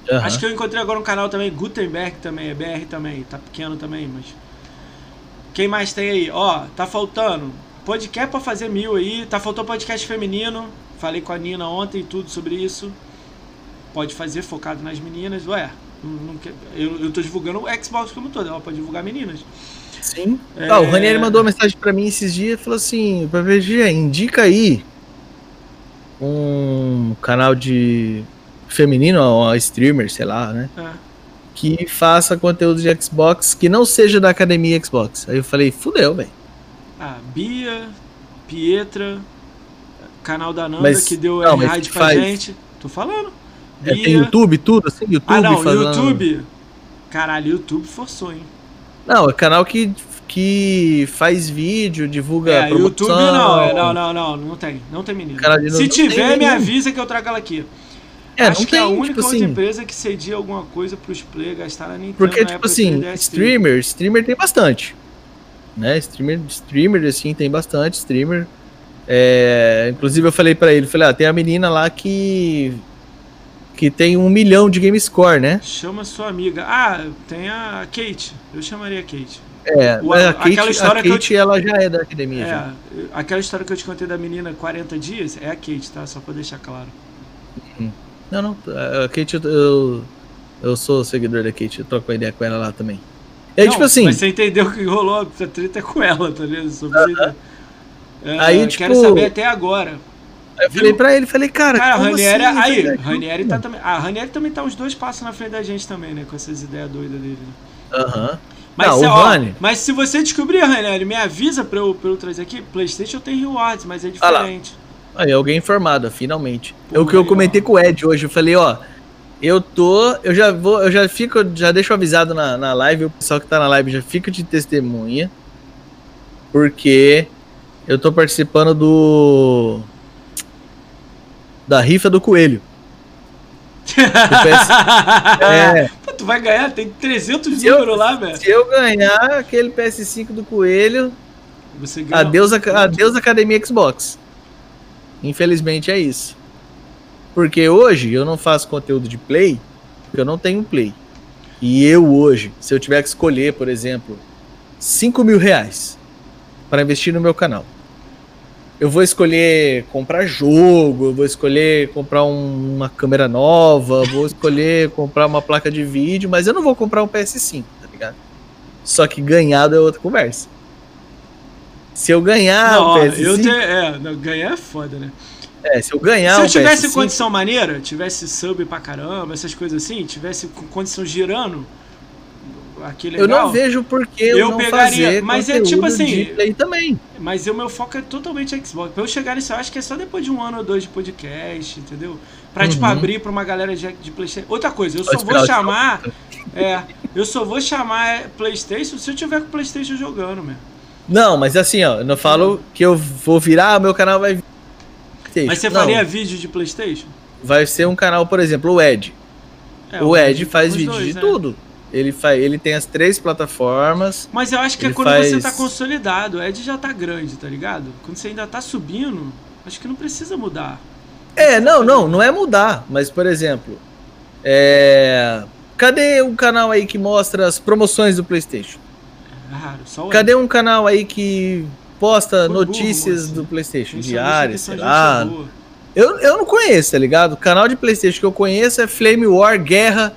Aham. Acho que eu encontrei agora um canal também, Gutenberg também, é BR também, tá pequeno também, mas. Quem mais tem aí? Ó, tá faltando podcast pra fazer mil aí, tá faltando podcast feminino. Falei com a Nina ontem tudo sobre isso. Pode fazer focado nas meninas, ué. não- não eu, eu tô divulgando o Xbox como todo, ela pode divulgar meninas. Sim. É. Ah, o Ranieri mandou uma mensagem pra mim esses dias e falou assim: pra VG, indica aí um canal de feminino, ó, streamer, sei lá, né? É. Que faça conteúdo de Xbox que não seja da academia Xbox. Aí eu falei, fudeu, velho. Ah, Bia, Pietra, canal da Nanda Mas- que deu não, R-Ride pra faz? gente. Tô falando. É, tem YouTube, tudo, assim, YouTube. Ah, não, fazendo- YouTube. Caralho, YouTube forçou, hein? Não, é canal que, que faz vídeo, divulga É, promoção. YouTube não, é, não, não, não, não tem, não tem de Se não tiver, me avisa que eu trago ela aqui. É, Acho não que tem, é a única tipo outra assim, empresa que cedia alguma coisa pros players gastar na Nintendo Porque, na tipo assim, 3DS. streamer, streamer tem bastante. Né? Streamer, streamer, assim, tem bastante streamer. É, inclusive eu falei pra ele, falei, ah, tem a menina lá que que tem um milhão de game score, né? Chama sua amiga. Ah, tem a Kate. Eu chamaria a Kate. É, O- a aquela Kate, história a que eu Kate ela já é da academia. já. É, aquela história que eu te contei da menina 40 dias é a Kate, tá? Só pra deixar claro. Não, não, a Kate, eu, eu, sou seguidor da Kate, eu troco uma ideia com ela lá também. Não, tipo assim, Mas você entendeu que rolou a treta com ela, tá ligado? Pra você entender. É, Aí, Quero tipo, saber até agora. eu falei pra ele, falei, cara, Cara, Ranieri, assim? aí, velho? Ranieri tá também. Ah, a Ranieri também tá uns dois passos na frente da gente também, né? Com essas ideias doidas dele. né? Aham. Mas, Não, se, o ó, Rani- mas se você descobrir, Ranieri, me avisa pra eu, pra eu trazer aqui. PlayStation tem rewards, mas é diferente. Aí, alguém informado, finalmente. Pô, é o que eu comentei ó. com o Ed hoje. Eu falei, ó, eu tô. Eu já vou, eu já fico, já deixo avisado na, na live, o pessoal que tá na live já fica de testemunha. Porque eu tô participando do. Da rifa do coelho. <laughs> PS É, Pô, tu vai ganhar, tem 300 Se eu- números lá, velho. se eu ganhar aquele PS5 do coelho, Você ganha. Adeus, aca- adeus Academia Xbox. Infelizmente é isso. Porque hoje eu não faço conteúdo de play, porque eu não tenho play. E eu hoje, se eu tiver que escolher, por exemplo, 5 mil reais para investir no meu canal, eu vou escolher comprar jogo, eu vou escolher comprar um- uma câmera nova, vou escolher comprar uma placa de vídeo, mas eu não vou comprar um PS5, tá ligado? Só que ganhado é outra conversa. Se eu ganhar Não, o ó, PS5, eu te, é, não, ganhar é foda, né? é, se eu ganhar Se eu tivesse PS5, condição maneira, tivesse sub pra caramba, essas coisas assim, tivesse condição girando, aquele eu legal, não vejo por que eu, Eu não pegaria, fazer mas é tipo assim, play também. Mas o meu foco é totalmente Xbox. Pra eu chegar nisso, eu acho que é só depois de um ano ou dois de podcast, entendeu? Pra, tipo, Uhum. abrir pra uma galera de, de Playstation. Outra coisa, eu Só vou chamar... É, eu só vou chamar Playstation se eu tiver com o Playstation jogando, mesmo. Não, mas assim, ó, eu não falo que eu vou virar, meu canal vai Mas você Não, faria vídeo de Playstation? vai ser um canal, por exemplo, o Ed. É, o Ed faz vídeo dois, de né? tudo. Ele faz, ele tem as três plataformas. Mas eu acho que é quando você faz- tá consolidado. O Ed já tá grande, tá ligado? Quando você ainda tá subindo, acho que não precisa mudar. É, não, não, não é mudar, mas por exemplo, é, cadê um canal aí que mostra as promoções do PlayStation? É raro, só o Cadê um canal aí que posta Foi notícias moço. do PlayStation diárias, sei lá. Eu, eu não conheço, tá ligado? O canal de PlayStation que eu conheço é Flame War, Guerra,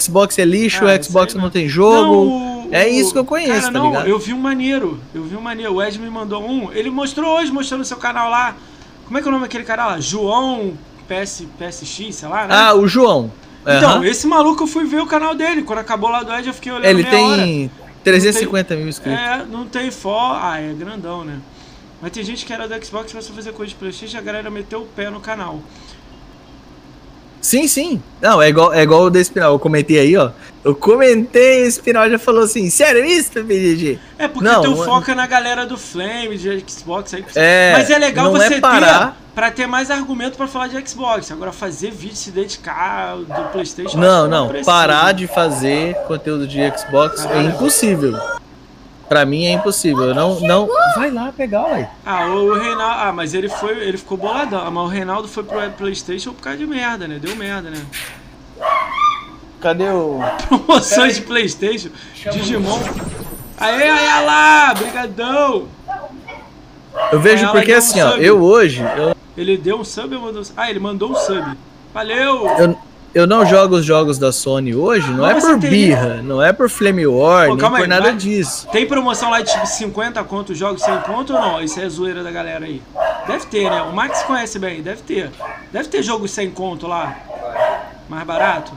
Xbox é lixo, Ah, Xbox não não. tem jogo. Não, o, É isso que eu conheço, Cara, tá não, ligado? eu vi um maneiro. Eu vi um maneiro. O Ed me mandou um. Ele mostrou hoje, mostrou no seu canal lá. Como é que é o nome daquele cara lá? João PS, PSX, sei lá, né? Ah, o João. Então, Aham. esse maluco eu fui ver o canal dele. Quando acabou lá do Ed, eu fiquei olhando Ele meia hora. Tem 350 mil inscritos. É, não tem fó. Ah, é grandão, né? Mas tem gente que era do Xbox começou a fazer coisa de Playstation e a galera meteu o pé no canal. Sim, sim. Não, é igual, é igual o da Espinal. Eu comentei aí, ó. Eu comentei, o Espinal já falou assim: sério isso, PDG? É, porque Não, não é- foco é na galera do Flame, de Xbox aí. É, Mas é legal não você é parar. ter pra ter mais argumento pra falar de Xbox. Agora fazer vídeo se dedicar do Playstation. Não, não. precisa. Parar de fazer conteúdo de Xbox é impossível. Pra mim é impossível. Eu não, não. Vai lá pegar, ué. Ah, o Reinaldo. Ah, mas ele foi. Ele ficou boladão. Ah, Mas o Reinaldo foi pro Playstation por causa de merda, né? Deu merda, né? Cadê o. Promoções de Playstation, Digimon. Aê, aê, lá! Brigadão! Eu vejo Ela porque deu um assim, ó. Eu hoje. Eu, Ele deu um sub ou mandou um sub? Ah, ele mandou um sub. Valeu! eu, eu não jogo os jogos da Sony hoje, não é Mas por tem- birra, não é por Flame War, Pô, nem por aí, nada vai- disso. Tem promoção lá de tipo 50 conto jogos 100 conto ou não? Isso é zoeira da galera aí. Deve ter, né? O Max conhece bem, deve ter. Deve ter jogo 100 conto lá. Mais barato.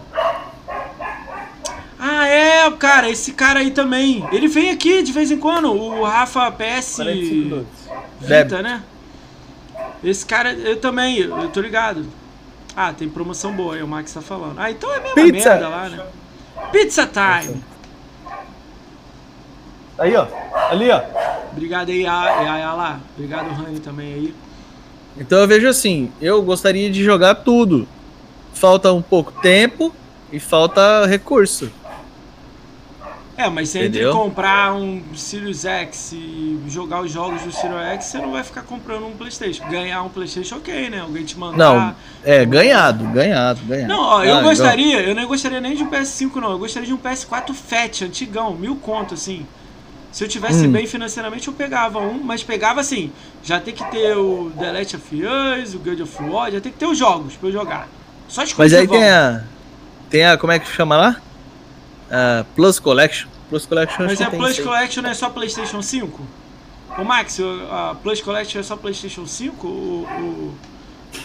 Ah, é, cara, esse cara aí também. Ele vem aqui de vez em quando, o Rafa PS Vita, né? Esse cara, eu também, eu tô ligado. Ah, tem promoção boa aí, o Max tá falando. Ah, então é a mesma Pizza. merda lá, né? Pizza time! Aí, ó. Ali, ó. Obrigado aí, a, a, lá. Obrigado, Rani, também aí. Então eu vejo assim, eu gostaria de jogar tudo. Falta um pouco tempo e falta recurso. É, mas se entre comprar um Sirius X e jogar os jogos do Sirius X, você não vai ficar comprando um Playstation. Ganhar um Playstation, ok, né? Alguém te mandar... Não, é ganhado, ganhado, ganhado. Não, ó, eu Ah, gostaria, eu não gostaria nem de um PS5 não, eu gostaria de um PS4 Fat, antigão, mil conto, assim. Se eu tivesse Hum. bem financeiramente, eu pegava um, mas pegava assim, já tem que ter o The Last of Us, o God of War, já tem que ter os jogos pra eu jogar. Só Mas exclusivão. aí tem a. Tem a. Como é que chama lá? A Plus Collection. Plus Collection Mas a tem Plus. Collection não é só PlayStation 5? Ô Max, a Plus Collection é só PlayStation 5? O, o,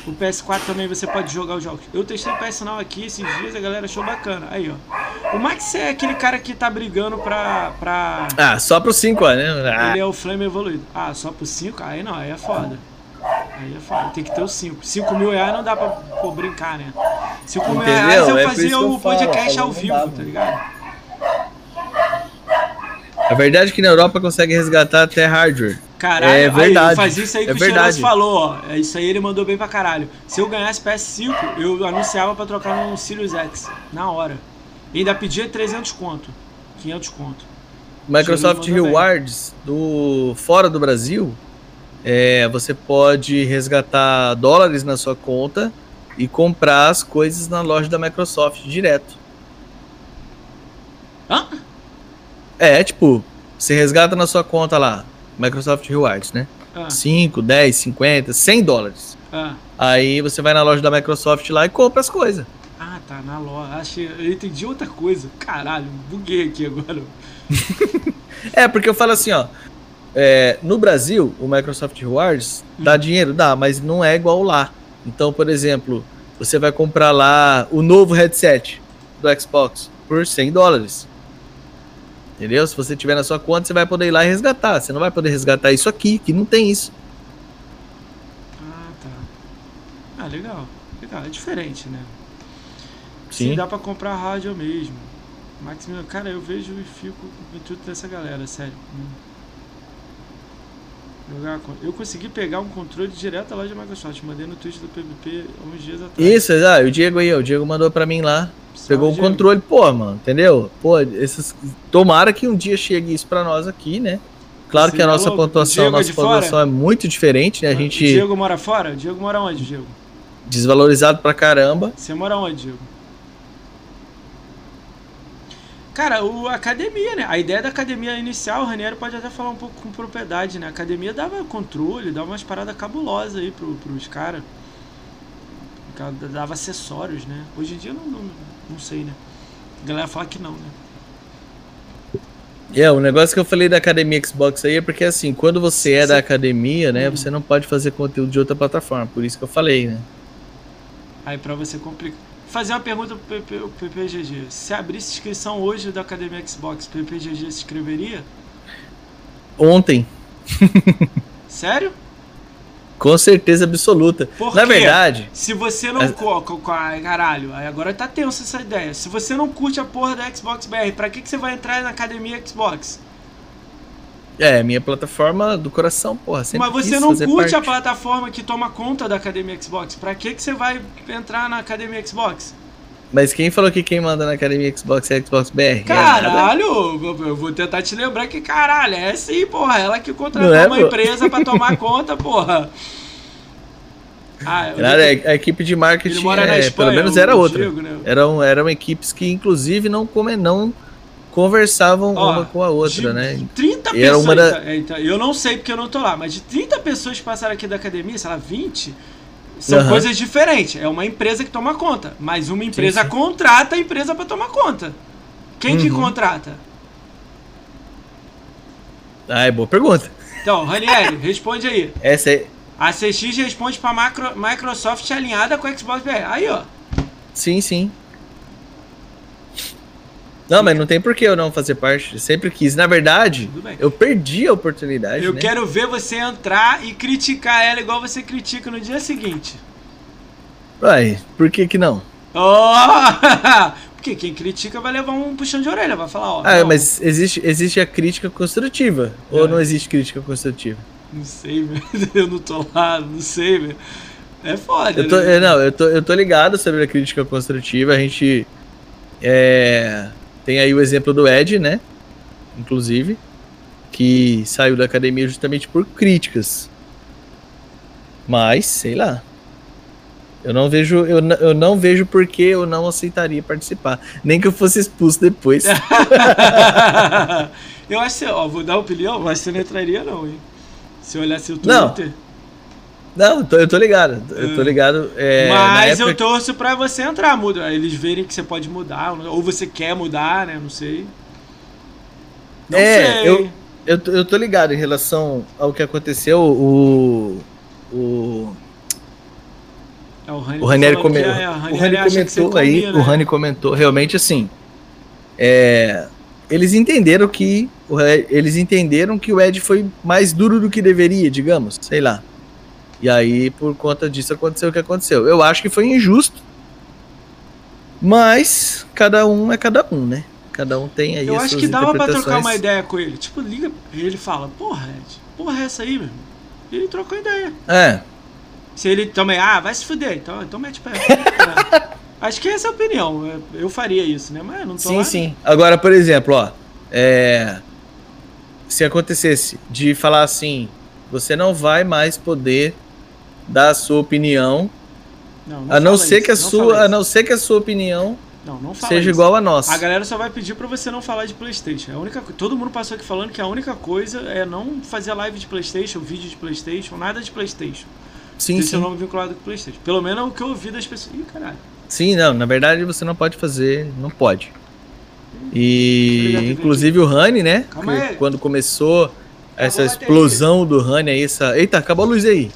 o PS4 também você pode jogar os jogos? Eu testei o PS Now aqui esses dias, a galera achou bacana. Aí, ó. O Max é aquele cara que tá brigando pra. pra... Ah, só pro 5, ó, né? Ah, Ele é o Flame evoluído. Ah, só pro 5? Aí não, aí é foda. Aí é foda. Tem que ter o 5. 5 mil reais não dá pra pô, brincar, né? 5 mil reais eu É fazia eu o podcast falo, ao vivo, dá, tá ligado? A verdade é que na Europa consegue resgatar até hardware. Caralho, É aí, verdade. faz isso aí que É o verdade. falou, ó. É Isso aí ele mandou bem pra caralho. Se eu ganhasse PS5, eu anunciava pra trocar num Sirius X. Na hora. E ainda pedia 300 conto. 500 conto. Microsoft bem. Rewards do fora do Brasil, é, você pode resgatar dólares na sua conta e comprar as coisas na loja da Microsoft direto. Hã? É, tipo, você resgata na sua conta lá, Microsoft Rewards, né? Ah, 5, 10, 50, 100 dólares. ah. Aí você vai na loja da Microsoft lá e compra as coisas. Ah, tá, na loja. Achei, eu entendi outra coisa. Caralho, buguei aqui agora. <laughs> É, porque eu falo assim, ó. É, no Brasil, o Microsoft Rewards dá dinheiro, dá, mas não é igual lá. Então, por exemplo, você vai comprar lá o novo headset do Xbox por 100 dólares. Entendeu? Se você tiver na sua conta, você vai poder ir lá e resgatar. Você não vai poder resgatar isso aqui, que não tem isso. Ah, tá. Ah, legal. Legal, é diferente, né? Sim. Sim, dá pra comprar rádio mesmo. Max, Miller, cara, eu vejo e fico em tudo dessa galera, sério. Eu consegui pegar um controle direto da loja da Microsoft. Mandei no tweet do PVP uns dias atrás. Isso, ah, o Diego aí, o Diego mandou pra mim lá. Pegou o controle, pô, mano, entendeu? Pô, esses... tomara que um dia chegue isso pra nós aqui, né? Claro que a Seria nossa louco. pontuação, é nossa de fora? pontuação é muito diferente, né? A O gente Diego mora fora? O Diego mora onde, Diego? desvalorizado pra caramba. Você mora onde, Diego? Cara, o a academia, né? A ideia da academia inicial, o Raniero pode até falar um pouco com propriedade, né? A academia dava controle, dava umas paradas cabulosas aí pro, pros caras. Dava acessórios, né? Hoje em dia não, não, não sei, né? A galera fala que não, né? É, o negócio que eu falei da academia Xbox aí é porque assim, quando você é da academia, né, você não pode fazer conteúdo de outra plataforma, por isso que eu falei, né? Aí pra você complica. Fazer uma pergunta pro PP pro PPGG. Se abrisse inscrição hoje da Academia Xbox, PPGG se inscreveria? Ontem, <laughs> Sério? com certeza absoluta. Por Na verdade, Se você não. Ai, caralho, agora tá tenso essa ideia. Se você não curte a porra da Xbox BR, pra que, que você vai entrar na academia Xbox? É minha plataforma do coração, porra. Mas você não curte a parte. plataforma que toma conta da academia Xbox. Pra que, que você vai entrar na academia Xbox? Mas quem falou que quem manda na academia Xbox é a Xbox BR? É. Caralho, eu- vou tentar te lembrar que caralho, é sim, porra. Ela que contratou é, uma pô? empresa pra tomar <laughs> conta, porra. Ah, eu- Nada, a equipe de marketing, é, Espanha, pelo menos era outra. Diego, né? Eram, eram equipes que, inclusive, não, come, não conversavam Ó, uma com a outra, né? 30 E pessoas. uma da- é, então, eu não sei porque eu não tô lá, mas de 30 pessoas que passaram aqui da academia, sei lá, 20, são Aham. coisas diferentes. É uma empresa que toma conta. Mas uma empresa sim. contrata a empresa pra tomar conta. Quem que Uhum. contrata? Ah, é boa pergunta. Então, Ranieri, responde aí. Essa é. A CX responde pra macro- Microsoft alinhada com a Xbox BR. Aí, ó. Sim, sim. Não, mas não tem por que eu não fazer parte. Eu sempre quis. Na verdade, eu perdi a oportunidade. Eu né? quero ver você entrar e criticar ela igual você critica no dia seguinte. Uai, por que que não? Oh! <laughs> Porque quem critica vai levar um puxão de orelha, vai falar, ó. Ah, não, mas existe, existe a crítica construtiva. É. Ou não existe crítica construtiva? Não sei, <laughs> velho. Eu não tô lá, não sei, velho. É foda, Eu tô, né? é, não, eu tô, eu tô ligado sobre a crítica construtiva. A gente é, tem aí o exemplo do Ed, né? Inclusive, que saiu da academia justamente por críticas. Mas, sei lá. Eu não vejo, eu, eu não vejo por que eu não aceitaria participar. Nem que eu fosse expulso depois. <laughs> <laughs> eu acho que, ó, vou dar opinião, mas você não entraria não, hein? Se eu olhasse o Twitter. Não, eu tô, eu tô ligado. Eu tô ligado. é, mas eu época- torço pra você entrar, muda. Eles verem que você pode mudar, ou você quer mudar, né? Não sei. Não É, sei. eu- Eu, tô- eu tô ligado em relação ao que aconteceu. O. O. É, o Rani O Ranieri come- é, o Ranieri que você comentou aí, combina, o Rani comentou, realmente assim. é, eles entenderam que. Eles entenderam que o Ed foi mais duro do que deveria, digamos, sei lá. E aí, por conta disso, aconteceu o que aconteceu. Eu acho que foi injusto. Mas cada um é cada um, né? Cada um tem aí Eu acho que dava pra trocar uma ideia com ele. Tipo, liga e ele fala, porra, Ed, porra é essa aí, meu irmão? E ele trocou ideia. É, Se ele também, ah, vai se fuder, então, então mete pé. <laughs> É. Acho que essa é a opinião. Eu- faria isso, né? Mas não tô Sim, lá. sim. Agora, por exemplo, ó, é, se acontecesse de falar assim, você não vai mais poder dar a sua opinião, Não, a não ser isso, que a não sua, a não ser que a sua opinião Não, não seja isso. igual a nossa. A galera só vai pedir pra você não falar de Playstation. É a única Todo mundo passou aqui falando que a única coisa é não fazer live de Playstation, vídeo de Playstation, nada de Playstation. Sim, seu sim. nome vinculado com Playstation. Pelo menos é o que eu ouvi das pessoas. Ih, caralho. Sim, não, na verdade você não pode fazer, não pode. E inclusive o Rani, né? Quando começou essa explosão do Rani aí, essa. Eita, acabou a luz aí.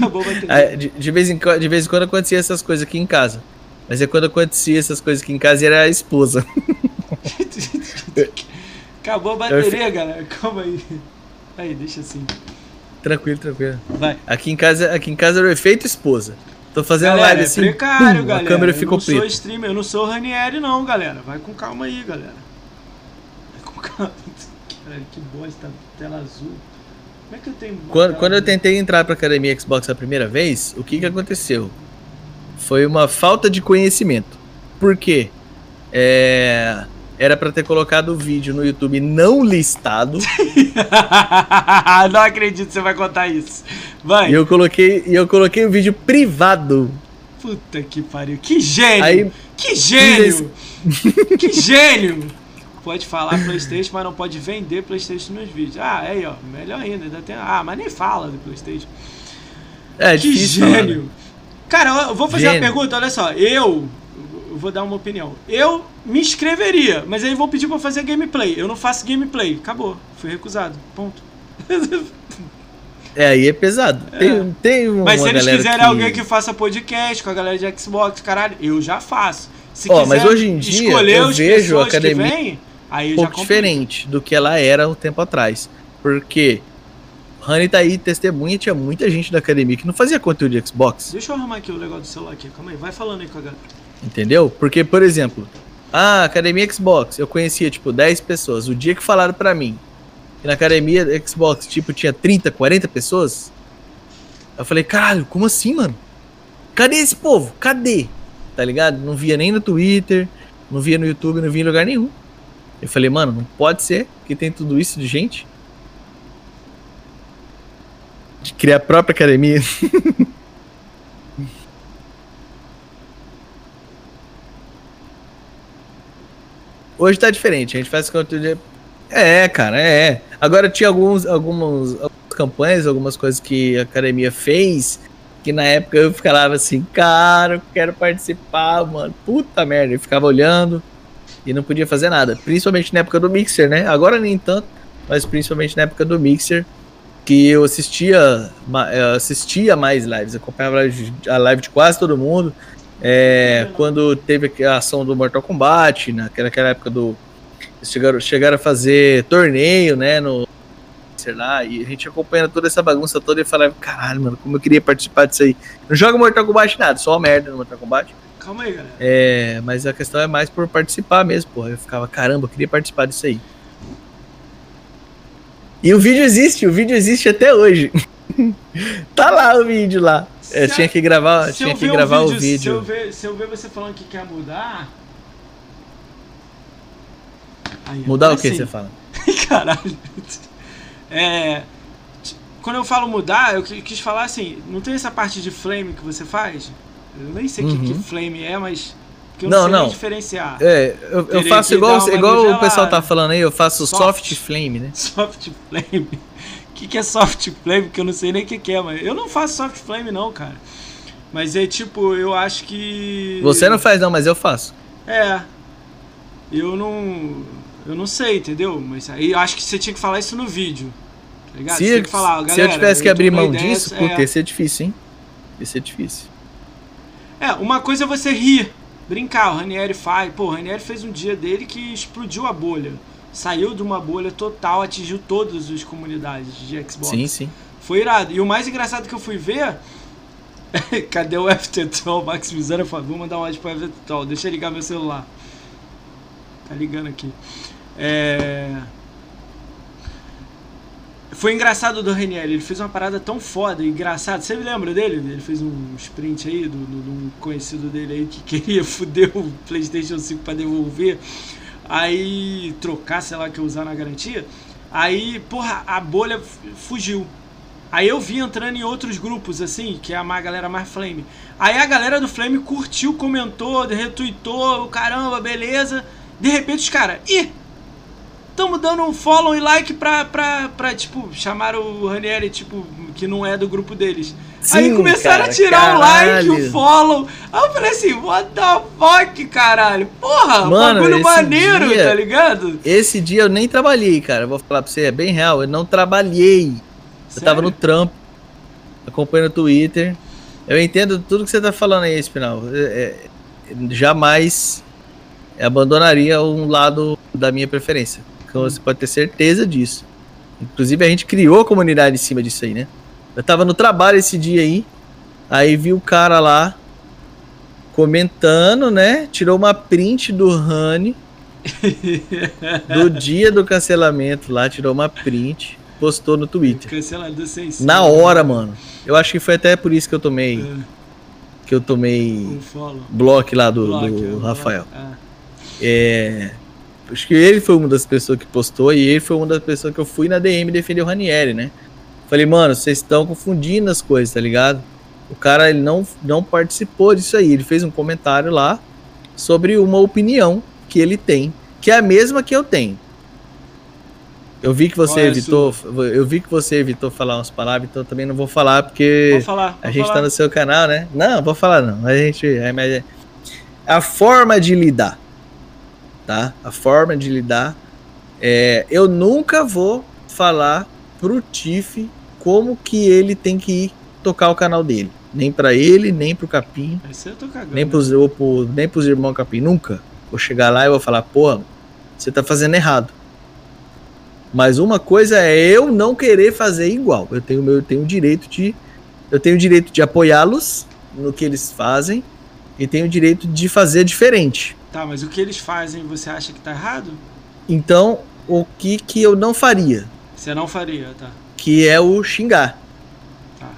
<laughs> Acabou a bateria. Ah, De, de vez em, de vez em quando acontecia essas coisas aqui em casa. Mas é quando acontecia essas coisas aqui em casa era a esposa. <laughs> Acabou a bateria, galera. Calma aí. Aí, deixa assim. tranquilo, tranquilo. Vai. Aqui em casa, aqui em casa era o efeito esposa. Tô fazendo Galera, live é assim. precário, pum, galera. A câmera eu ficou não sou preta. streamer, eu não sou Ranieri, não, galera. Vai com calma aí, galera. Vai com calma. <laughs> Caralho, que bosta, tela azul. Como é que eu tenho. Quando, quando eu tentei entrar pra academia Xbox a primeira vez, o que que aconteceu? Foi uma falta de conhecimento. Por quê? É, Era pra ter colocado o vídeo no YouTube não listado. <laughs> não acredito que você vai contar isso. Vai. e eu coloquei, eu coloquei o vídeo privado. Puta que pariu. Que gênio! Aí- que gênio! <laughs> que gênio! Pode falar Playstation, mas não pode vender Playstation nos vídeos. Ah, aí ó, melhor ainda. ainda tem... Ah, mas nem fala do Playstation. É que falar, né? gênio! Cara, eu vou fazer uma Gênio. pergunta, olha só. Eu, eu vou dar uma opinião. Eu me inscreveria, mas aí vão pedir pra fazer gameplay. Eu não faço gameplay. Acabou. Fui recusado. Ponto. É, aí é pesado. Tem, tem uma Mas se eles quiserem que... alguém que faça podcast com a galera de Xbox, caralho, eu já faço. Se quiser mas hoje em dia escolher eu vejo a pessoas academia aí um pouco diferente do que ela era um tempo atrás. Porque Rani tá aí, testemunha, tinha muita gente da academia que não fazia conteúdo de Xbox. Deixa eu arrumar aqui o negócio do celular aqui, calma aí, vai falando aí com a galera. Entendeu? Porque, por exemplo, a academia Xbox, eu conhecia, tipo, 10 pessoas. O dia que falaram pra mim que na academia Xbox, tipo, tinha 30, 40 pessoas, eu falei, caralho, como assim, mano? Cadê esse povo? Cadê? Tá ligado? Não via nem no Twitter, não via no YouTube, não via em lugar nenhum. Eu falei, mano, não pode ser que tem tudo isso de gente. De criar a própria academia. <laughs> Hoje tá diferente, a gente faz conteúdo. É, cara, é. Agora tinha alguns, algumas, algumas campanhas, algumas coisas que a academia fez, que na época eu ficava assim, cara, eu quero participar, mano. Puta merda, eu ficava olhando e não podia fazer nada. Principalmente na época do Mixer, né? Agora nem tanto, mas principalmente na época do Mixer, que eu assistia, assistia mais lives, acompanhava a live de- quase todo mundo. É, quando teve a ação do Mortal Kombat, naquela, naquela época do. Chegaram, chegaram a fazer torneio, né? No. Sei lá, e a gente acompanhando toda essa bagunça toda e falava, caralho, mano, como eu queria participar disso aí. Não joga Mortal Kombat nada, só merda no Mortal Kombat. Calma aí, galera. É, mas a questão é mais por participar mesmo, porra. Eu ficava, caramba, eu queria participar disso aí. E o vídeo existe, o vídeo existe até hoje. <laughs> tá lá o vídeo lá. Eu Se tinha que gravar, Se tinha eu que gravar o Se eu, vídeo. ver, se eu ver você falando que quer mudar. Aí, Mudar agora o que sim. você fala? <laughs> Caralho. É, quando eu falo mudar, eu qui- quis falar assim, não tem essa parte de flame que você faz? Eu nem sei o que, Uhum. que flame é, mas que eu Não, não, sei não. diferenciar. É, eu, eu faço que igual, igual o pessoal tá falando aí, eu faço Soft. soft, flame, né? <laughs> Soft flame. O que, que é soft flame? Que eu não sei nem o que, que é, mas eu não faço soft flame não, cara. Mas é tipo, eu acho que. Você não faz não, mas eu faço. É. Eu não. Eu não sei, entendeu? Mas aí eu acho que você tinha que falar isso no vídeo. Tá ligado? Se, que falar, se eu tivesse que tô abrir mão ideia, disso, é, puta, ia ser difícil, hein? Ia ser difícil. É, uma coisa é você rir, brincar. O Ranieri faz. Pô, o Ranieri fez um dia dele que explodiu a bolha. Saiu de uma bolha total, atingiu todas as comunidades de Xbox. Sim, sim. Foi irado. E o mais engraçado que eu fui ver. <laughs> Cadê o FTTOL? Max Mizana falou: vou mandar um áudio pro FTTOL. Deixa eu ligar meu celular. Tá ligando aqui. É. Foi engraçado do Renier, ele fez uma parada tão foda, engraçado. Você me lembra dele? Ele fez um sprint aí, de um conhecido dele aí que <laughs> queria foder o PlayStation 5 pra devolver. Aí trocar, sei lá, que usar na garantia. Aí, porra, a bolha fugiu. Aí eu vi entrando em outros grupos, assim, que é a galera mais Flame. Aí a galera do Flame curtiu, comentou, retweetou, caramba, beleza. De repente os caras, ih, tamo dando um follow e like pra, pra, pra tipo, chamar o Ranieri, tipo, que não é do grupo deles. Aí Sim, começaram cara, a tirar o like, o follow. Aí eu falei assim, what the fuck, caralho? Porra, Mano, bagulho maneiro, dia- tá ligado? Esse dia eu nem trabalhei, cara. Vou falar pra você, é bem real. Eu não trabalhei. Eu tava Sério? no trampo, acompanhando o Twitter. Eu entendo tudo que você tá falando aí, Espinal. É, é, jamais abandonaria um lado da minha preferência. Então você pode ter certeza disso. Inclusive a gente criou a comunidade em cima disso aí, né? Eu tava no trabalho esse dia aí, aí vi o cara lá comentando, né? Tirou uma print do Rani <laughs> do dia do cancelamento lá, tirou uma print, postou no Twitter. Cancelador sem. Na hora, mano. Eu acho que foi até por isso que eu tomei. É, Que eu tomei um bloco lá do, Block, do é, Rafael. é. É. Acho que ele foi uma das pessoas que postou e ele foi uma das pessoas que eu fui na DM defender o Ranieri, né? Falei, mano, vocês estão confundindo as coisas, tá ligado? O cara ele não, não participou disso aí. Ele fez um comentário lá sobre uma opinião que ele tem, que é a mesma que eu tenho. Eu vi que você Qual é a evitou, eu vi que você evitou falar umas palavras, então eu também não vou falar porque Pode falar. a pode gente falar. tá no seu canal, né? Não, vou falar não. A gente. É, mas é- a forma de lidar, tá? A forma de lidar. É, eu nunca vou falar pro Tiff como que ele tem que ir tocar o canal dele. Nem para ele, nem pro Capim, cagando. nem pros, ou pro- nem pros irmãos Capim. Nunca. Vou chegar lá e vou falar, porra, você tá fazendo errado. Mas uma coisa é eu não querer fazer igual. Eu tenho meu, eu tenho o direito de eu tenho o direito de apoiá-los no que eles fazem e tenho o direito de fazer diferente. Tá, mas o que eles fazem você acha que tá errado? Então, o que que eu não faria, Você não faria, tá? que é o xingar. Tá.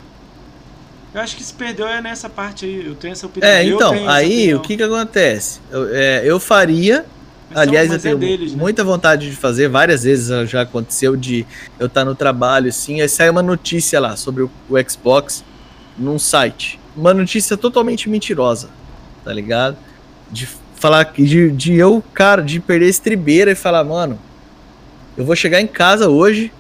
Eu acho que se perdeu é nessa parte aí. Eu tenho essa opinião. É, então, tenho aí o que que acontece? Eu, é, eu faria Mas Aliás, eu mas é tenho deles, né? muita vontade de fazer. Várias vezes já aconteceu de eu estar no trabalho, assim, aí sai uma notícia lá sobre o, o Xbox num site. Uma notícia totalmente mentirosa, tá ligado? De falar que- de, de eu, cara, de perder a estribeira e falar, mano, eu vou chegar em casa hoje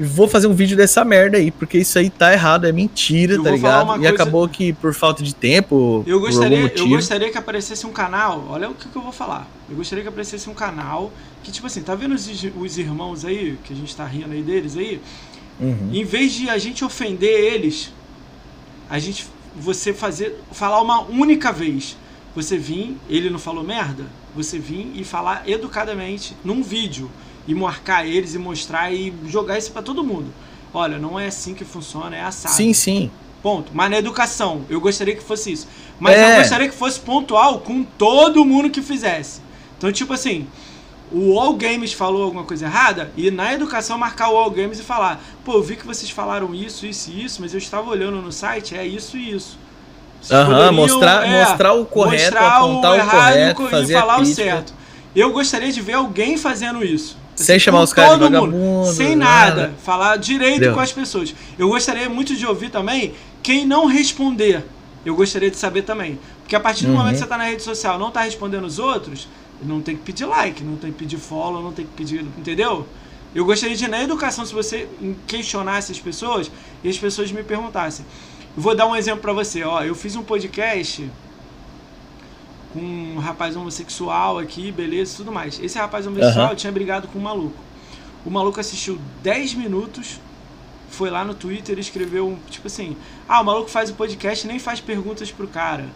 e vou fazer um vídeo dessa merda aí, porque isso aí tá errado, é mentira, Eu tá ligado? E coisa- acabou que por falta de tempo, Eu gostaria, algum eu motivo. gostaria que aparecesse um canal. Olha o que, que eu vou falar. Eu gostaria que aparecesse um canal que, tipo assim, tá vendo os, os irmãos aí, que a gente tá rindo aí deles aí? Uhum. Em vez de a gente ofender eles, a gente você fazer falar uma única vez. Você vir, ele não falou merda, você vir e falar educadamente num vídeo e marcar eles e mostrar e jogar isso pra todo mundo. Olha, não é assim que funciona, é assado. Sim, sim. Ponto. Mas na educação, eu gostaria que fosse isso. Mas É. eu gostaria que fosse pontual com todo mundo que fizesse. Então, tipo assim, o All Games falou alguma coisa errada e na educação marcar o All Games e falar: pô, eu vi que vocês falaram isso, isso e isso, mas eu estava olhando no site, é isso e isso. Aham, mostrar, é, mostrar o correto, mostrar apontar o, errado correto, e fazer falar a o certo. Eu gostaria de ver alguém fazendo isso. Sem Assim, chamar com os caras de todo mundo, vagabundo, Sem nada. nada. Falar direito com as pessoas. Eu gostaria muito de ouvir também quem não responder. Eu gostaria de saber também. Porque a partir do Uhum. momento que você tá na rede social não tá respondendo os outros, não tem que pedir like, não tem que pedir follow, não tem que pedir. Entendeu? Eu gostaria de, na educação, se você questionasse as pessoas e as pessoas me perguntassem. Vou dar um exemplo pra você. Ó, eu fiz um podcast com um rapaz homossexual aqui, beleza, e tudo mais. Esse rapaz homossexual Aham. tinha brigado com um maluco. O maluco assistiu 10 minutos, foi lá no Twitter e escreveu, um, tipo assim, ah, o maluco faz o podcast e nem faz perguntas pro cara.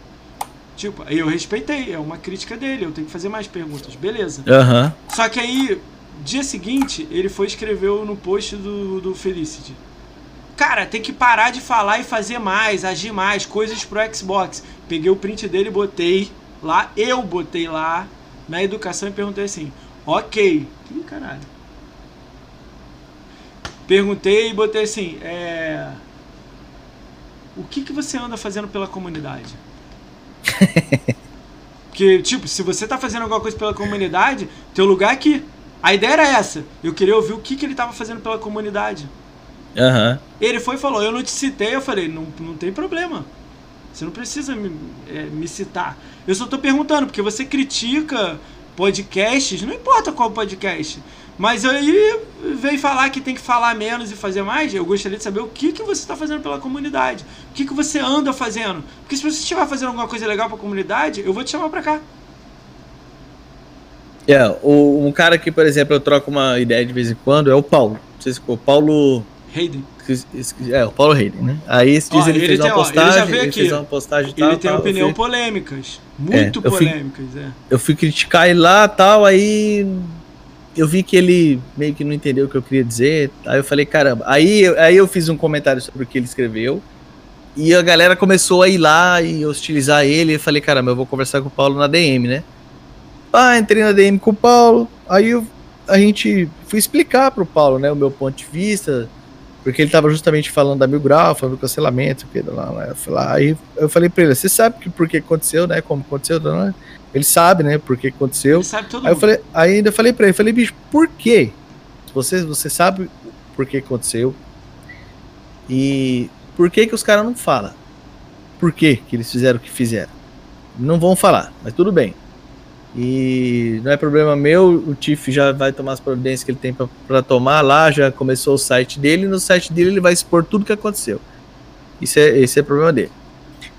Tipo, aí eu respeitei, é uma crítica dele, eu tenho que fazer mais perguntas, beleza. Aham. Só que aí, dia seguinte, ele foi e escreveu no post do, do Felicity. Cara, tem que parar de falar e fazer mais, agir mais, coisas pro Xbox. Peguei o print dele e botei lá, eu botei lá na educação e perguntei assim, ok. Ih, caralho. Perguntei e botei assim, é... O que, que você anda fazendo pela comunidade? <laughs> Porque, tipo, se você tá fazendo alguma coisa pela comunidade, teu lugar é aqui. A ideia era essa. Eu queria ouvir o que, que ele tava fazendo pela comunidade. Aham. Ele foi e falou, eu não te citei, eu falei, não, não tem problema. Você não precisa me, é, me citar. Eu só tô perguntando, porque você critica podcasts, não importa qual podcast. Mas aí veio falar que tem que falar menos e fazer mais. Eu gostaria de saber o que, que você está fazendo pela comunidade. O que, que você anda fazendo. Porque se você estiver fazendo alguma coisa legal para a comunidade, eu vou te chamar para cá. É, o, um cara que, por exemplo, eu troco uma ideia de vez em quando é o Paulo. Não sei se o Paulo. Hayden. É, o Paulo Hayden, né? Aí esse dias Ó, ele, ele fez tem- uma ó, ele postagem. veio Ele, aqui. fez uma postagem e Ele tal, tem tal, opinião fui, polêmicas. Muito eu fui- polêmicas, é. eu fui criticar ele lá tal, aí eu vi que ele meio que não entendeu o que eu queria dizer. Aí eu falei, caramba. Aí, eu- aí eu fiz um comentário sobre o que ele escreveu. E a galera começou a ir lá e hostilizar ele. Eu falei, caramba, eu vou conversar com o Paulo na DM, né? Ah, entrei na DM com o Paulo. Aí eu, a gente fui explicar pro Paulo, né, o meu ponto de vista. Porque ele tava justamente falando da Mil Grau, falando do cancelamento, que lá, lá, eu lá. Aí eu falei pra ele, você sabe que, por que aconteceu, né? Como aconteceu, não é? Ele sabe, né, por que aconteceu. Ele sabe todo Aí eu mundo. falei, aí ainda falei pra ele, falei, bicho, por quê? Você, você sabe por que aconteceu? E por que que os caras não falam? Por que que eles fizeram o que fizeram? Não vão falar, mas tudo bem. E não é problema meu, o Tiff já vai tomar as providências que ele tem pra- pra tomar lá, já começou o site dele, e no site dele ele vai expor tudo que aconteceu. Isso é, esse é problema dele.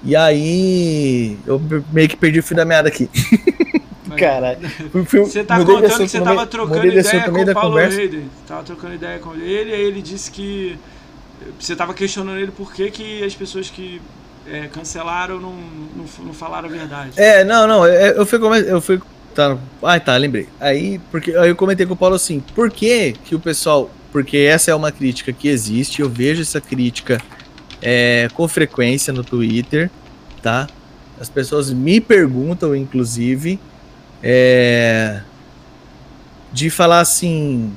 E aí, eu meio que perdi o fio da meada aqui. <laughs> Caralho. Você tá contando que você tava trocando ideia com o Paulo Hayden. Tava trocando ideia com ele, e aí ele disse que. Você tava questionando ele por que, que as pessoas que é, cancelaram não, não, não, falaram a verdade. É, não, não. É, eu fui. Eu fui tá, ah, tá, lembrei. Aí, porque, aí eu comentei com o Paulo assim: por que, que o pessoal. Porque essa é uma crítica que existe, eu vejo essa crítica é, com frequência no Twitter, tá? As pessoas me perguntam, inclusive, é, de falar assim.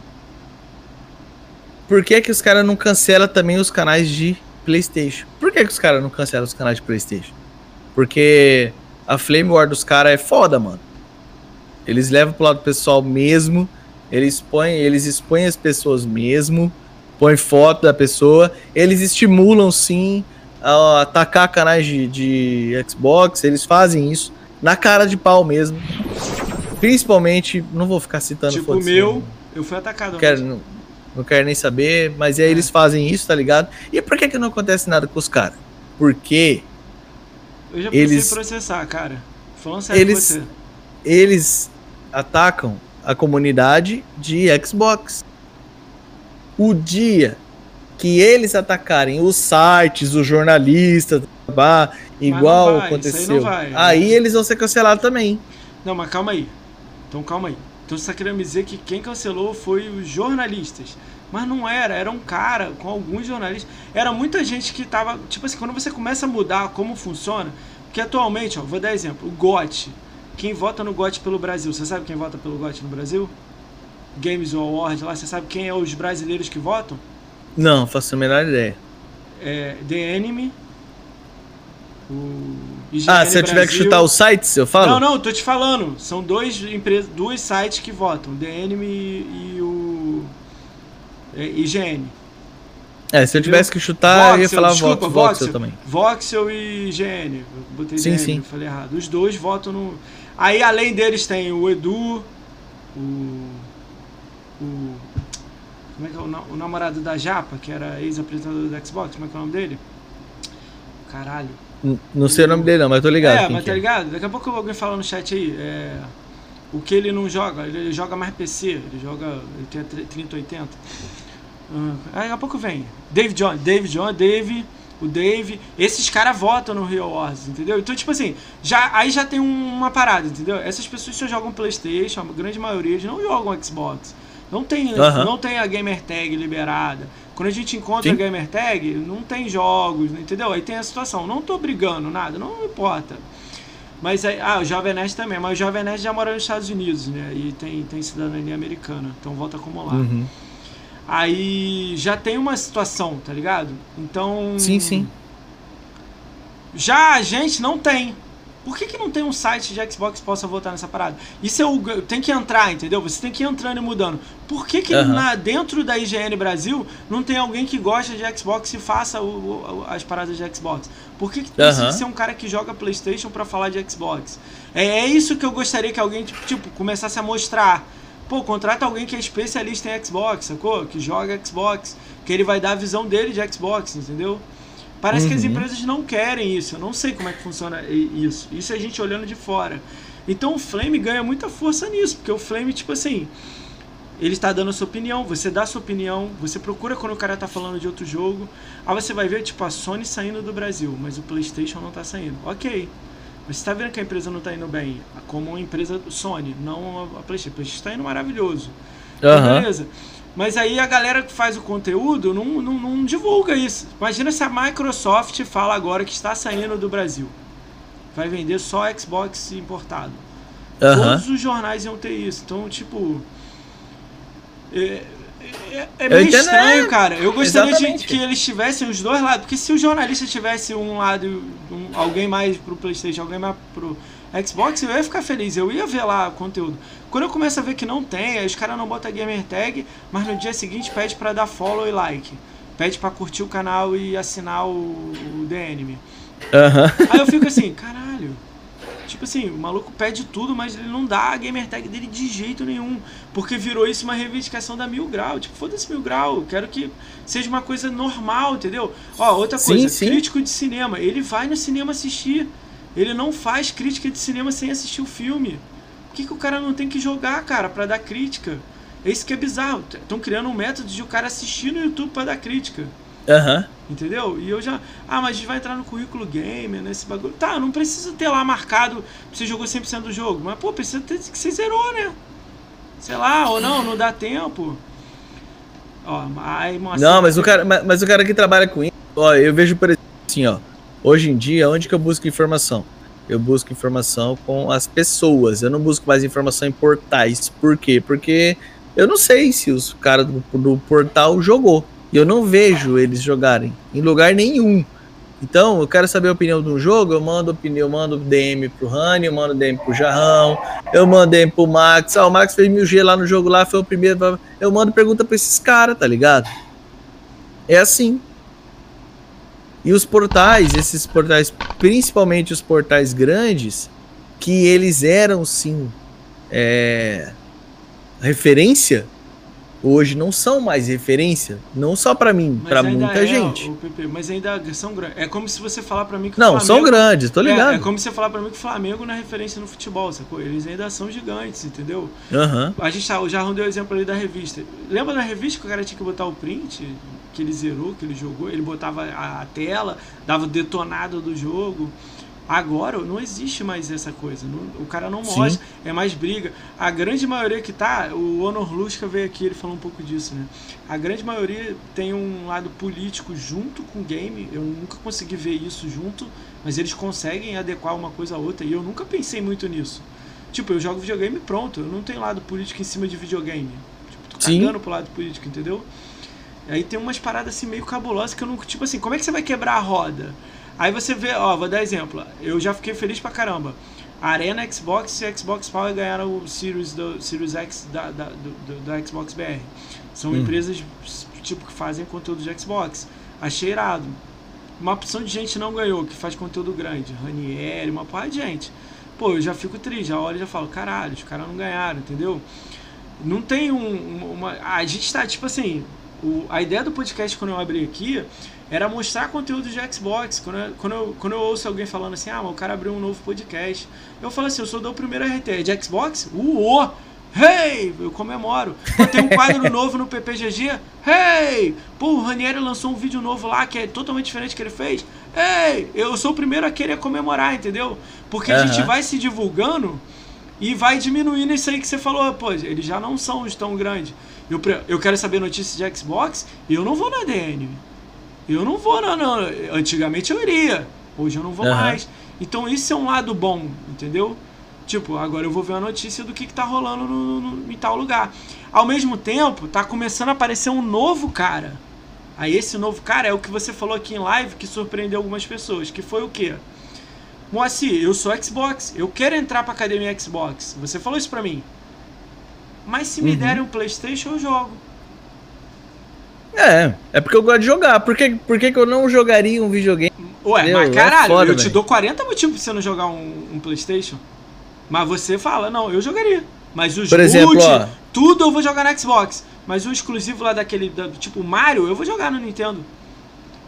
Por que, que os caras não cancelam também os canais de PlayStation? Por que, que os caras não cancelam os canais de PlayStation? Porque a Flame War dos caras é foda, mano. Eles levam pro lado pessoal mesmo. Eles expõem, eles expõem as pessoas mesmo. Põem foto da pessoa. Eles estimulam sim a atacar canais de, de Xbox. Eles fazem isso na cara de pau mesmo. Principalmente, não vou ficar citando Tipo o meu, eu fui atacado. Quero, não, não quero nem saber, mas aí é. eles fazem isso, tá ligado? E por que que não acontece nada com os caras? Porque eu já pensei eles, processar, cara. Falando sério eles, você. Eles atacam a comunidade de Xbox. O dia que eles atacarem os sites, os jornalistas, igual vai, aconteceu, vai, né? aí eles vão ser cancelados também. Não, mas calma aí. Então calma aí. Então você está querendo me dizer que quem cancelou foi os jornalistas. Mas não era, era um cara com alguns jornalistas. Era muita gente que estava. Tipo assim, quando você começa a mudar como funciona. Porque atualmente, ó, vou dar exemplo: o GOT. Quem vota no GOT pelo Brasil? Você sabe quem vota pelo GOT no Brasil? Games Award lá, você sabe quem é os brasileiros que votam? Não, faço a menor ideia. É The Enemy, o ah, se eu tiver que chutar os sites, eu falo? Não, não, tô te falando. São dois, empresas, dois sites que votam, The Enemy e o é, IGN. É, se eu tivesse que chutar, Voxel, eu ia falar desculpa, Voxel, Voxel, também. Voxel e IGN. Botei sim, sim. falei errado. Os dois votam no. Aí além deles tem o Edu, o. O. Como é que é o, o namorado da Japa, que era ex-apresentador do Xbox, como é que é o nome dele? Caralho. Não sei o nome dele não, mas tô ligado. É, mas tá é. ligado? Daqui a pouco alguém fala no chat aí. É, o que ele não joga, ele joga mais PC, ele joga. Ele tem 3080. Uh, daqui a pouco vem. Dave John, Dave John, Dave, o Dave. Esses caras votam no Real Wars, entendeu? Então, tipo assim, já, aí já tem uma parada, entendeu? Essas pessoas só jogam Playstation, a grande maioria não jogam Xbox. Não tem, uh -huh. não tem a gamer tag liberada. Quando a gente encontra Sim. a gamer tag, não tem jogos, entendeu? Aí tem a situação. Não tô brigando, nada, não importa. Mas aí, ah, o Jovem Nerd também, mas o Jovem Nerd já mora nos Estados Unidos, né? E tem, tem cidadania americana, então volta como lá. Uhum. Aí já tem uma situação, tá ligado? Então. Sim, sim. Já a gente não tem. Por que, que não tem um site de Xbox que possa votar nessa parada? Isso é o, tem que entrar, entendeu? Você tem que ir entrando e mudando. Por que, que uhum. na, dentro da IGN Brasil não tem alguém que gosta de Xbox e faça o, o, as paradas de Xbox? Por que, que precisa uhum. ser um cara que joga PlayStation para falar de Xbox? É, é, isso que eu gostaria que alguém tipo, tipo, começasse a mostrar. Pô, contrata alguém que é especialista em Xbox, sacou? Que joga Xbox, que ele vai dar a visão dele de Xbox, entendeu? Parece uhum. que as uhum. empresas não querem isso. Eu não sei como é que funciona isso. Isso é a gente olhando de fora. Então o Flame ganha muita força nisso, porque o Flame, tipo assim, ele está dando a sua opinião, você dá a sua opinião, você procura quando o cara está falando de outro jogo. Aí você vai ver, tipo, a Sony saindo do Brasil, mas o PlayStation não está saindo. Ok. Mas você está vendo que a empresa não está indo bem, como uma empresa Sony, não a PlayStation. A PlayStation está indo maravilhoso. Uhum. Beleza. Mas aí a galera que faz o conteúdo não, não, não, divulga isso. Imagina se a Microsoft fala agora que está saindo do Brasil. Vai vender só Xbox importado. Uhum. Todos os jornais iam ter isso. Então, tipo. É, é, é meio estranho, cara. Eu gostaria de que eles tivessem os dois lados. Porque se o jornalista tivesse um lado, um, alguém mais pro PlayStation, alguém mais pro Xbox, eu ia ficar feliz. Eu ia ver lá o conteúdo. Quando eu começo a ver que não tem, aí os caras não botam gamer tag, mas no dia seguinte pede para dar follow e like. Pede para curtir o canal e assinar o, o. Uhum. Aí eu fico assim, caralho. Tipo assim, o maluco pede tudo, mas ele não dá a gamer tag dele de jeito nenhum. Porque virou isso uma reivindicação da Mil Grau. Tipo, foda-se Mil Grau, quero que seja uma coisa normal, entendeu? Ó, outra coisa, sim. crítico de cinema. Ele vai no cinema assistir. Ele não faz crítica de cinema sem assistir o filme. Por que, que o cara não tem que jogar, cara, pra dar crítica? É isso que é bizarro. Estão criando um método de o cara assistir no YouTube pra dar crítica. Aham. Entendeu? E eu já. Ah, mas vai entrar no currículo gamer, nesse bagulho. Tá, não precisa ter lá marcado que você jogou 100% do jogo. Mas, pô, precisa ter que você zerou, né? Sei lá, ou não, não dá tempo. Ó, aí, moça. Não, mas o cara, mas, mas o cara que trabalha com isso, ó, eu vejo por exemplo, assim, ó. Hoje em dia, onde que eu busco informação? Eu busco informação com as pessoas. Eu não busco mais informação em portais. Por quê? Porque eu não sei se os caras do, do portal jogou. E eu não vejo eles jogarem em lugar nenhum. Então, eu quero saber a opinião de um jogo, eu mando opinião, eu mando DM pro Rani, eu mando DM pro Jarrão, eu mando DM pro Max. Ah, o Max fez 1000G lá no jogo lá, foi o primeiro. Eu mando pergunta pra esses caras, tá ligado? É assim. E os portais, esses portais, principalmente os portais grandes, que eles eram sim é, referência, hoje não são mais referência, não só pra mim, ainda muita é, gente. o PP, mas ainda são grandes. É como se você falar pra mim que o Não, Flamengo... são grandes, tô É, ligado. É, como se você falar pra mim que o Flamengo não é referência no futebol, sacou? Eles ainda são gigantes, entendeu? Aham. A gente tá, o Jarrão deu o exemplo ali da revista. Lembra da revista que o cara tinha que botar o print? Que ele zerou, que ele jogou? Ele botava a, a tela, dava detonado do jogo. Agora não existe mais essa coisa. não- o cara não Sim. mostra, é mais briga. A grande maioria que tá, o Honor Lusca veio aqui, ele falou um pouco disso, né? A grande maioria tem um lado político junto com o game. Eu nunca consegui ver isso junto, mas eles conseguem adequar uma coisa a outra. E eu nunca pensei muito nisso. Tipo, eu jogo videogame e pronto. Eu não tenho lado político em cima de videogame. Tipo, tô Sim. cagando pro lado político, entendeu? Aí tem umas paradas assim meio cabulosas que eu não. Tipo assim, como é que você vai quebrar a roda? Aí você vê, ó, vou dar exemplo. Eu já fiquei feliz pra caramba. A Arena Xbox e Xbox Power ganharam o Series, do, Series X da, da, do, do- Xbox BR. São Hum. empresas tipo que fazem conteúdo de Xbox. Achei irado. Uma opção de gente não ganhou, que faz conteúdo grande. Ranieri, uma porra de gente. Pô, eu já fico triste, já olho e já falo, caralho, os caras não ganharam, entendeu? Não tem um, um- uma. A gente tá, tipo assim. o- a ideia do podcast quando eu abri aqui era mostrar conteúdo de Xbox. Quando eu, quando, eu, quando eu ouço alguém falando assim, ah, mas o cara abriu um novo podcast. Eu falo assim, eu sou do primeiro RT, é de Xbox? Uô! Hey! Eu comemoro. Tem um quadro <laughs> novo no PPGG. Hey! Pô, o Ranieri lançou um vídeo novo lá que é totalmente diferente do que ele fez. Hey! Eu sou o primeiro a querer comemorar, entendeu? Porque a gente vai se divulgando e vai diminuindo isso aí que você falou. Pô, eles já não são os tão grandes. Eu, eu quero saber notícias de Xbox e eu não vou na DN. Eu não vou, não, não. Antigamente eu iria. Hoje eu não vou Aham. mais. Então isso é um lado bom, entendeu? Tipo, agora eu vou ver a notícia do que, que tá rolando no, no- em tal lugar. Ao mesmo tempo, tá começando a aparecer um novo cara. Aí esse novo cara é o que você falou aqui em live que surpreendeu algumas pessoas. Que foi o quê? Moacir, eu sou Xbox. Eu quero entrar pra academia Xbox. Você falou isso pra mim. Mas se me Uhum. derem um Playstation, eu jogo. É, é porque eu gosto de jogar. Por que, por que, que eu não jogaria um videogame? Ué, Meu, mas é caralho, foda, eu te velho. dou 40 motivos pra você não jogar um, um Playstation. Mas você fala, não, eu jogaria. Mas os Por exemplo, ó. tudo eu vou jogar no Xbox. Mas o exclusivo lá daquele, da- tipo Mario, eu vou jogar no Nintendo.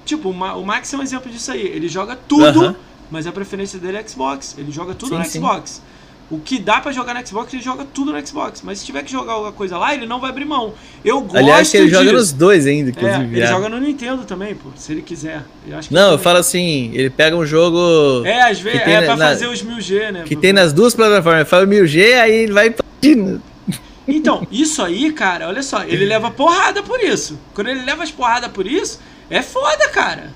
Tipo, o Ma- o Max é um exemplo disso aí. Ele joga tudo, Aham. mas a preferência dele é Xbox. Ele joga tudo Sim, no sim. Xbox. O que dá pra jogar no Xbox, ele joga tudo no Xbox. Mas se tiver que jogar alguma coisa lá, ele não vai abrir mão. Eu gosto Aliás, ele disso. joga nos dois ainda, É, inclusive. ele viado. joga no Nintendo também, pô, se ele quiser. Eu Não, ele eu falo assim, ele pega um jogo É, às vezes é na- pra na- fazer os 1000G, né? que tem nas duas plataformas. Ele fala 1000G, aí ele vai. Então, isso aí, cara, olha só, ele leva porrada por isso. Quando ele leva as porradas por isso, é foda, cara.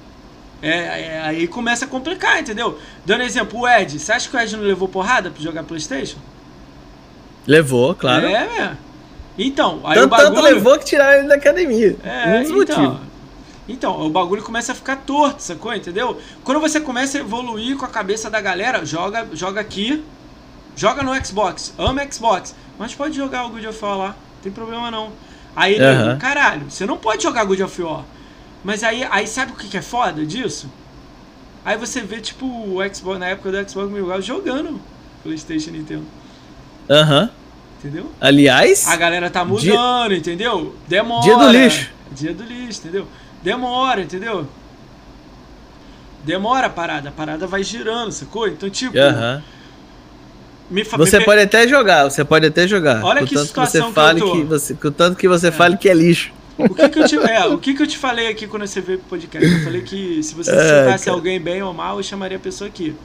É, é- aí começa a complicar, entendeu? Dando exemplo, o Ed. Você acha que o Ed não levou porrada pra jogar Playstation? Levou, claro. É, é. Então, aí tanto, o bagulho... tanto levou que tiraram ele da academia. É, um dos então, motivos. então, o bagulho começa a ficar torto, sacou? Entendeu? Quando você começa a evoluir com a cabeça da galera, joga, joga aqui, joga no Xbox, ama Xbox, mas pode jogar o God of War lá, não tem problema não. Aí ele, Aham. caralho, você não pode jogar God of War. Mas aí, aí sabe o que que é foda disso? Aí você vê, tipo, o Xbox, na época do Xbox Mil Grau jogando PlayStation Nintendo. Aham. Entendeu? Aliás, A galera tá mudando, entendeu? Demora. Dia do lixo. Dia do lixo, entendeu? Demora, entendeu? Demora a parada, a parada vai girando, sacou? Então, tipo, aham. me Você me- pode até jogar, você pode até jogar. Olha que situação você que fale eu tô. que você, contanto que você fale que é lixo. O que que, eu te, é, o que que eu te falei aqui quando você veio pro podcast? Eu falei que se você É, citasse cara. alguém bem ou mal, eu chamaria a pessoa aqui.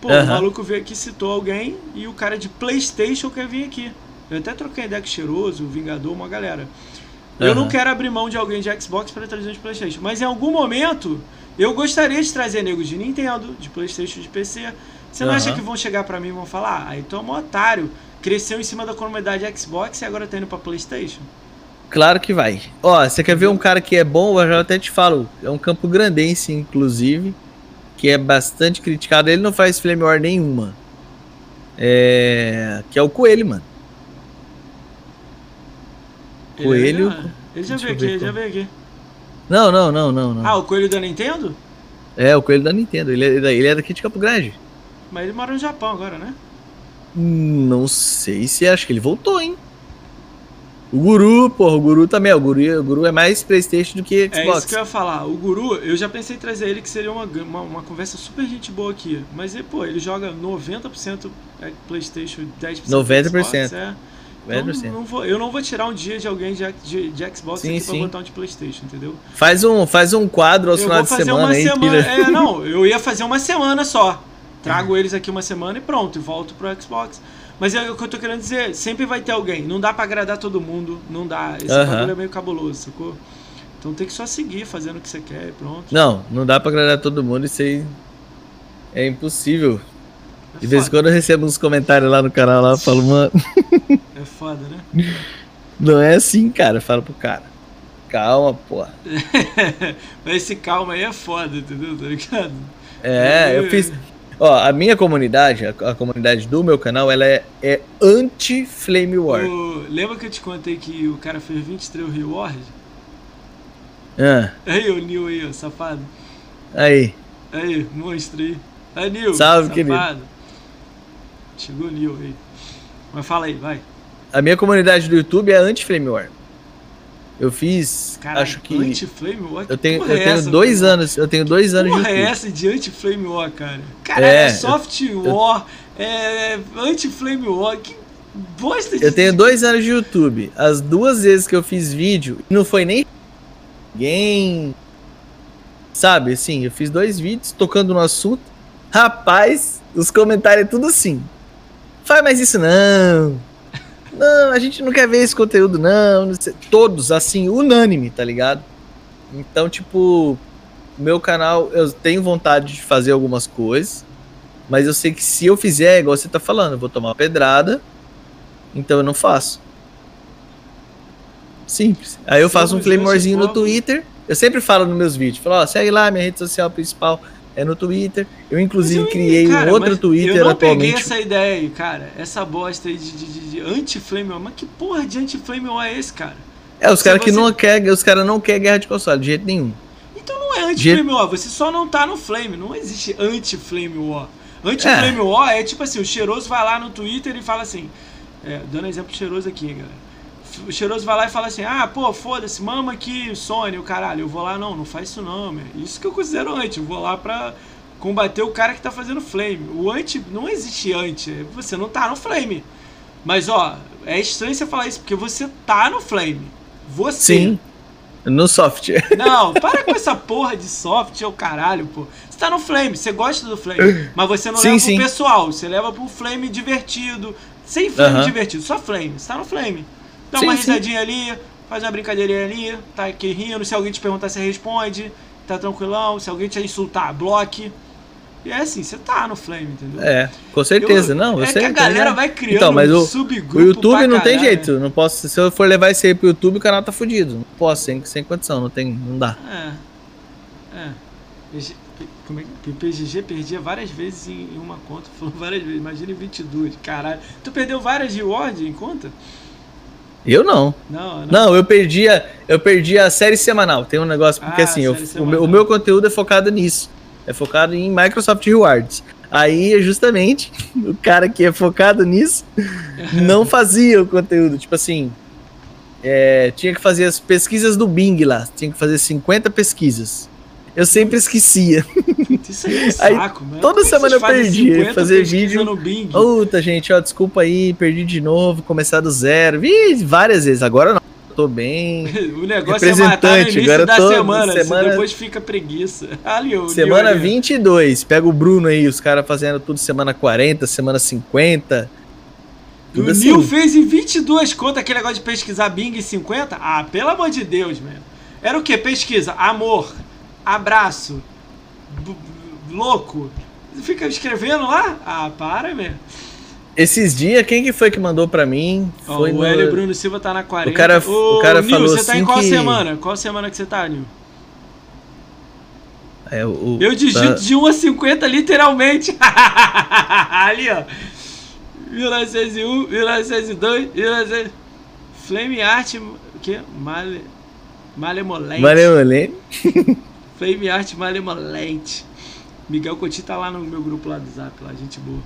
Pô, o maluco veio aqui, citou alguém e o cara de Playstation quer vir aqui. Eu até troquei ideia com o Cheiroso, o Vingador, uma galera. Eu não quero abrir mão de alguém de Xbox para trazer um de Playstation. Mas em algum momento, eu gostaria de trazer negros de Nintendo, de Playstation, de PC. Você não acha que vão chegar pra mim e vão falar, ah, aí tu é um otário, cresceu em cima da comunidade Xbox e agora tá indo pra Playstation? Claro que vai. Ó, você quer ver um cara que é bom? Eu já até te falo. É um campo grandense, inclusive, que é bastante criticado. Ele não faz flame war nenhuma. É... Que é o Coelho, mano. Ele Coelho- é- Ele já veio aqui, ele já veio aqui. Não, não, não, não, não. Ah, o coelho da Nintendo? É, o Coelho da Nintendo. Ele é, ele é daqui de Campo Grande. Mas ele mora no Japão agora, né? Não sei se acho que ele voltou, hein? O Guru, porra, o Guru também. O Guru, o Guru é mais Playstation do que É isso Xbox. que eu ia falar. O Guru, eu já pensei em trazer ele, que seria uma, uma, uma conversa super gente boa aqui. Mas, pô, ele joga 90% é Playstation, 10% 90%. Xbox, é. Então, 90%. não vou, eu não vou tirar um dia de alguém de, de, de Xbox Sim, aqui pra sim. botar um de Playstation, entendeu? Faz um, faz um quadro eu finais vou de semana uma aí. semana. É, não, eu ia fazer uma semana só. Trago eles aqui uma semana e pronto, e volto pro Xbox. Mas é o que eu tô querendo dizer, sempre vai ter alguém. Não dá pra agradar todo mundo, não dá. Esse bagulho é meio cabuloso, sacou? Então tem que só seguir fazendo o que você quer e pronto. Não, não dá pra agradar todo mundo, isso aí é impossível. É De vez em quando eu recebo uns comentários lá no canal lá, eu falo, mano, É foda, né? <laughs> não é assim, cara. Eu falo pro cara. Calma, porra. <laughs> Mas esse calma aí é foda, entendeu? Tá ligado? É, eu fiz. Ó, a minha comunidade, a, a comunidade do meu canal, ela é, é anti-Flame War. O- lembra que eu te contei que o cara fez 23 Reward? Ah, Aí, o Nil aí, ó, safado. aí. Aí, monstro aí. Aí, Nil, Salve, safado. Chegou o Nil aí. Mas fala aí, vai. A minha comunidade do YouTube é anti-Flame War. Eu fiz, Caralho, acho que. Anti-Flame War? Eu tenho, porra eu é tenho essa, dois cara? anos. Eu tenho dois anos de Porra é essa de anti-Flame War, cara? Cara, é, É, soft war, é anti-Flame war, que bosta de... Eu tenho dois anos de YouTube. As duas vezes que eu fiz vídeo, não foi nem ninguém. Sabe, assim, eu fiz dois vídeos tocando no assunto. Rapaz, os comentários é tudo assim. Faz mais isso não. Não, a gente não quer ver esse conteúdo, não. Todos, assim, unânime, tá ligado? Então, tipo, meu canal, eu tenho vontade de fazer algumas coisas. Mas eu sei que se eu fizer, igual você tá falando, eu vou tomar uma pedrada. Então eu não faço. Simples. Aí eu faço um flamorzinho no. Twitter. Eu sempre falo nos meus vídeos. Falo, ó, segue lá, minha rede social principal é no Twitter. Eu, inclusive, eu- criei cara, um outro Twitter Eu não peguei atualmente. essa ideia aí, cara. Essa bosta aí de, de, de, anti-flame war. Mas que porra de anti-flame war é esse, cara? É, os caras que você- não querem, os caras não querem guerra de console, de jeito nenhum. Então não é anti-flame war, você só não tá no flame. Não existe anti-flame war. Anti-flame war é tipo assim, o cheiroso vai lá no Twitter e fala assim... É, dando exemplo cheiroso aqui, galera. O cheiroso vai lá e fala assim, ah, pô, foda-se, mama aqui, Sony, o caralho. Eu vou lá, não, não faz isso não, meu. Isso que eu considero anti. Eu vou lá pra combater o cara que tá fazendo flame. O anti, não existe anti. é Você não tá no flame. Mas, ó, é estranho você falar isso, porque você tá no flame. Você. Sim. No software. <laughs> Não, para com essa porra de soft, é o caralho, pô. Você tá no flame, você gosta do flame, mas você não Sim, leva sim. pro pessoal, você leva pro flame divertido. Sem flame Aham. divertido, só flame. Você tá no flame. Dá Sim, uma sim. risadinha ali, faz uma brincadeirinha ali, tá aqui rindo. Se alguém te perguntar, você responde, tá tranquilão. Se alguém te insultar, bloque. E é assim, você tá no flame, entendeu? É, com certeza. Eu- não, eu é sei. que a galera ligado? vai criando Então, mas um o, subgrupo o YouTube não tem jeito. Não posso, se eu for levar isso aí pro YouTube, o canal tá fudido. Não posso, sem, sem condição, não tem, não dá. É. É. Como é que PGG perdia várias vezes em em uma conta, <laughs> falou várias vezes, imagina em 22, caralho. Tu perdeu várias rewards em conta? Eu não. Não, não. Não, eu perdi a, eu perdi a série semanal. Tem um negócio, porque Ah, assim, eu- o, meu, o meu conteúdo é focado nisso. É focado em Microsoft Rewards. Aí, justamente, <laughs> o cara que é focado nisso <laughs> não fazia o conteúdo. Tipo assim, é, tinha que fazer as pesquisas do Bing lá. Tinha que fazer 50 pesquisas. Eu sempre esquecia. Isso aí é <laughs> saco, mano. Toda Como é semana eu perdi, 50 fazer vídeo. No Bing? Puta, gente, ó, desculpa aí, perdi de novo, começar do zero. Vi várias vezes, agora não. Tô bem. <laughs> O negócio é matar no início agora da tô- semana, semana- se depois fica preguiça. <laughs> Ali, o Semana Nil ali. 22, pega o Bruno aí, os caras fazendo tudo semana 40, semana 50. O Tudo Nil assim. fez em 22 contas aquele negócio de pesquisar Bing em 50? Ah, pelo amor de Deus, mano. Era o que? Pesquisa, amor, abraço, louco. Fica escrevendo lá? Ah, para, mesmo. Esses dias, quem que foi que mandou pra mim? Ó, Foi o no... Hélio Bruno Silva tá na 40. O cara- o cara Nil, falou você tá em assim qual que- semana? Qual semana que você tá, Nil? É, o, Eu digito tá- de 1 a 50 literalmente. <laughs> Ali, ó. 1901, 1902, 1900... Flame Art... O quê? Male... Malemolente. Malemolente. <laughs> Flame Art Malemolente. Miguel Coutinho tá lá no meu grupo lá do Zap, lá, gente boa.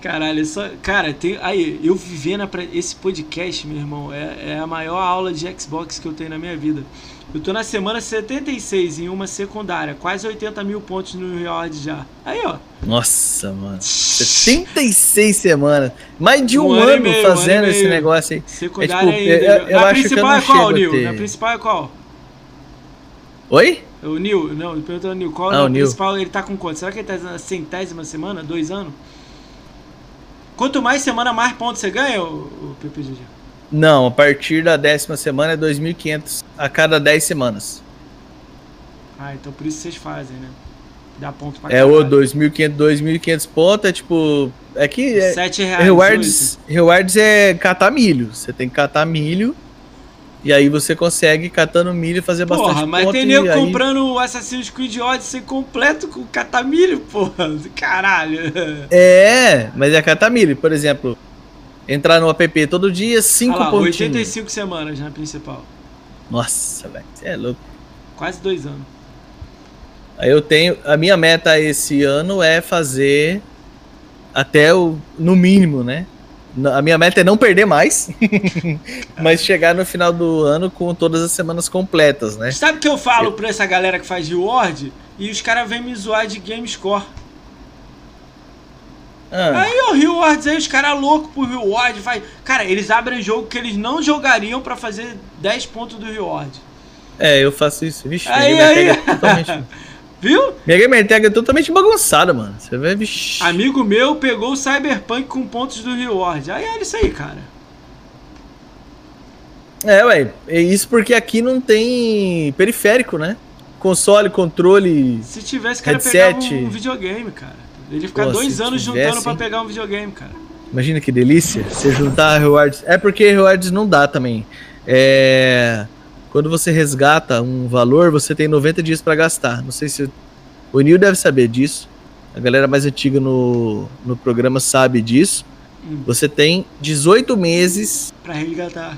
Caralho, é só. Cara, tem. Aí, eu vivendo pra esse podcast, meu irmão, é, é a maior aula de Xbox que eu tenho na minha vida. Eu tô na semana 76 em uma secundária, quase 80 mil pontos no reward já. Aí, ó. Nossa, mano. 76 semanas. Mais de um, Um ano ano, meio, fazendo um esse negócio aí. Secundária É tipo, ainda. eu- eu na acho que eu principal não é qual, Nil? Na principal é qual? Oi? O Nil, não, perguntando o Nil, qual Ah, é o Nil. principal? Ele tá com quanto? Será que ele tá na centésima semana? Dois anos? Quanto mais semana, mais pontos você ganha, o, o PPGG? Não, a partir da décima semana é 2.500 a cada 10 semanas. Ah, então por isso vocês fazem, né? Dá ponto pra É o caralho. 2.500, 2.500 pontos, é tipo... É que é, Sete reais. rewards, rewards é catar milho. Você tem que catar milho e aí você consegue catando milho e fazer oito. bastante Porra, mas ponto tem nego aí- comprando o Assassin's Creed Odyssey completo com catamilho, porra. <laughs> Caralho. É, mas é catar milho. Por exemplo, entrar no app todo dia, 5 Olha lá, pontinhos. 85 semanas na principal. Nossa, velho, você é louco. Quase dois anos. Aí eu tenho. A minha meta esse ano é fazer até o. No mínimo, né? A minha meta é não perder mais, <laughs> mas chegar no final do ano com todas as semanas completas, né? Sabe o que eu falo pra essa galera que faz reward? E os caras vêm me zoar de game score. Ah, Aí, ó, rewards, aí os caras loucos por reward. Faz... Cara, eles abrem jogo que eles não jogariam pra fazer 10 pontos do reward. é, eu faço isso. Vixe, Aí, aí. totalmente. <laughs> Viu? Minha gamer tag é totalmente bagunçada, mano. Você vê, vixe. Amigo meu pegou o Cyberpunk com pontos do reward. Aí olha isso aí, cara. É, ué. É isso porque aqui não tem periférico, né? Console, controle. Se tivesse, cara, Headset. pegava um, um videogame, cara. Ele ficar Pô, dois anos tivesse, juntando pra hein? pegar um videogame, cara. Imagina que delícia. Você juntar rewards. É porque rewards não dá também. É. Quando você resgata um valor, você tem 90 dias pra gastar. Não sei se. O Nil deve saber disso. A galera mais antiga no, no programa sabe disso. Hum. Você tem 18 meses Pra resgatar.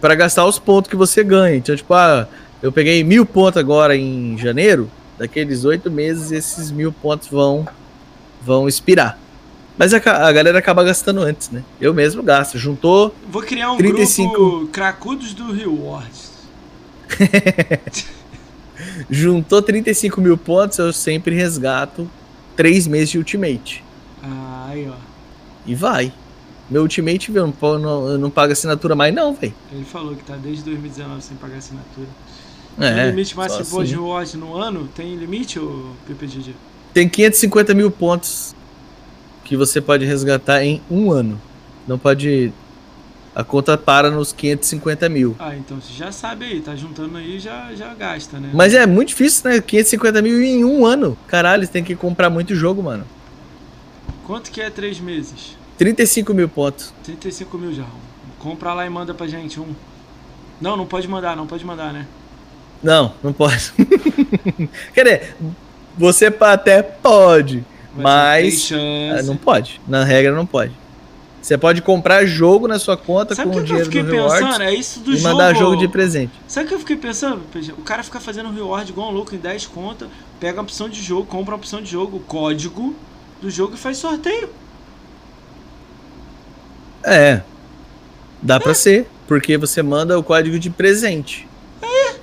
pra gastar os pontos que você ganha. Então, tipo, ah, eu peguei mil pontos agora em janeiro. Daqueles oito meses, esses mil pontos vão, vão expirar. Mas a, a galera acaba gastando antes, né? Eu mesmo gasto. Juntou. Vou criar um 35. grupo Cracudos do Rewards. <laughs> Juntou 35 mil pontos, eu sempre resgato três meses de Ultimate. Aí, ó. E vai. Meu Ultimate, velho, não, não, não pago assinatura mais, não, velho. Ele falou que tá desde 2019 sem pagar assinatura. tem É, limite máximo só de assim. reward no ano? Tem limite, ô PPGG? Tem 550 mil pontos que você pode resgatar em um ano. Não pode. A conta para nos 550 mil. Ah, então você já sabe aí, tá juntando aí já já gasta, né? Mas é muito difícil, né? 550 mil em um ano. Caralho, você tem que comprar muito jogo, mano. Quanto que é três meses? 35 mil pontos. 35 mil já. Compra lá e manda pra gente um. Não, não pode mandar, não pode mandar, né? Não, não pode. <laughs> Quer dizer, você até pode, mas chance. ah, não pode. Na regra, não pode. Você pode comprar jogo na sua conta Sabe o com o que eu dinheiro fiquei do Rewards pensando? É isso do e jogo. mandar jogo de presente. Sabe o que eu fiquei pensando? PG? O cara fica fazendo reward igual um louco em 10 contas, pega a opção de jogo, compra a opção de jogo, o código do jogo e faz sorteio. É. Dá pra ser, porque você manda o código de presente.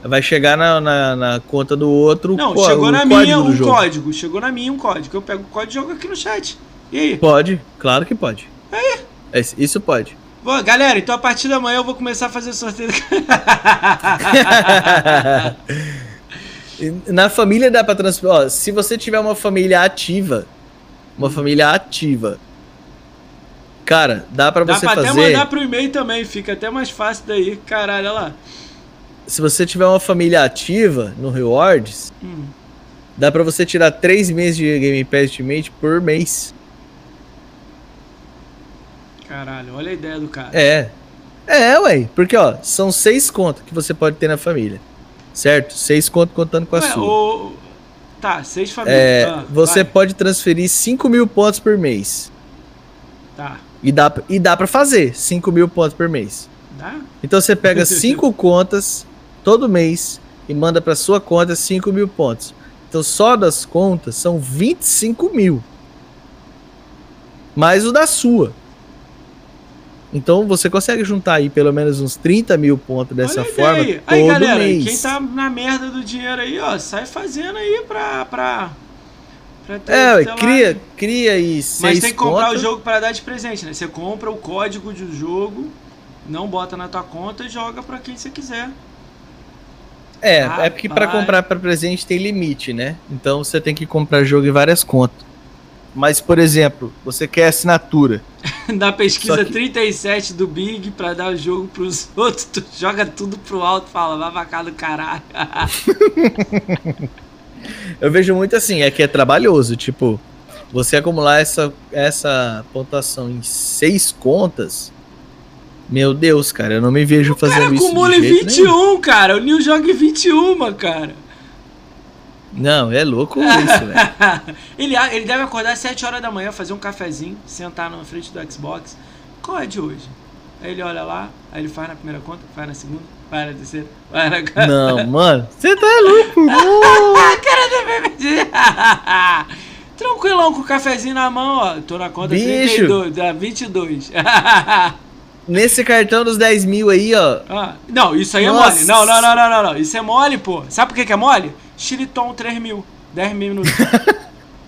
Vai chegar na, na, na conta do outro Não, co- chegou na minha um jogo. código. Chegou na minha um código. Eu pego o código e jogo aqui no chat. E aí? Pode, claro que pode. É, Isso pode. Bom, galera, então a partir da manhã eu vou começar a fazer sorteio. <laughs> Na família dá pra transferir. Se você tiver uma família ativa, uma família ativa, cara, dá pra Dá você pra até fazer. mandar pro e-mail também, fica até mais fácil daí. Caralho, olha lá. Se você tiver uma família ativa no Rewards, Hum. dá pra você tirar três meses de Game Pass Ultimate por mês. Caralho, olha a ideia do cara. É. É, ué. Porque, ó, são seis contas que você pode ter na família. Certo? Seis contas contando com a Ué, sua. o... Tá, seis famílias. É, Ah, você vai. pode transferir 5 mil pontos por mês. Tá. E dá, e dá pra fazer 5 mil pontos por mês. Dá? Então você pega <laughs> cinco contas todo mês e manda pra sua conta 5 mil pontos. Então só das contas são 25 mil. Mais o da sua. Então você consegue juntar aí pelo menos uns 30 mil pontos dessa Olha forma ideia todo aí. Aí, galera, mês. quem tá na merda do dinheiro aí, ó, sai fazendo aí pra. pra, pra ter, É, sei lá. cria, cria aí Mas tem que comprar contas. o jogo pra dar de presente, né? Você compra o código do jogo, não bota na tua conta e joga pra quem você quiser. É, é porque para Rapaz. comprar para presente tem limite, né? Então você tem que comprar jogo em várias contas. Mas, por exemplo, você quer assinatura. <laughs> Na pesquisa que- 37 do Big pra dar o jogo pros <laughs> outros, tu joga tudo pro alto e fala, vai vacar do caralho. <laughs> Eu vejo muito assim, é que é trabalhoso. Tipo, você acumular essa, essa pontuação em seis contas. Meu Deus, cara, eu não me vejo cara fazendo isso. acumula em jeito 21, nenhum. cara. O Nil joga em 21, cara. Não, é louco isso, velho. <laughs> ele, ele deve acordar às 7 horas da manhã, fazer um cafezinho, sentar na frente do Xbox. Qual é de hoje? Aí ele olha lá, aí ele faz na primeira conta, faz na segunda, faz na terceira, faz na quarta. Não, mano, você tá louco. Ah, <laughs> cara do BBD! <laughs> Tranquilão com o cafezinho na mão, ó. Tô na conta Bicho. 32, dá 22. Nesse cartão dos 10 mil aí, ó. Ah, não, isso aí Nossa. é mole. Não, não, não, não, não, não. Isso é mole, pô. Sabe por que, que é mole? Chiliton 3 mil. 10 minutos.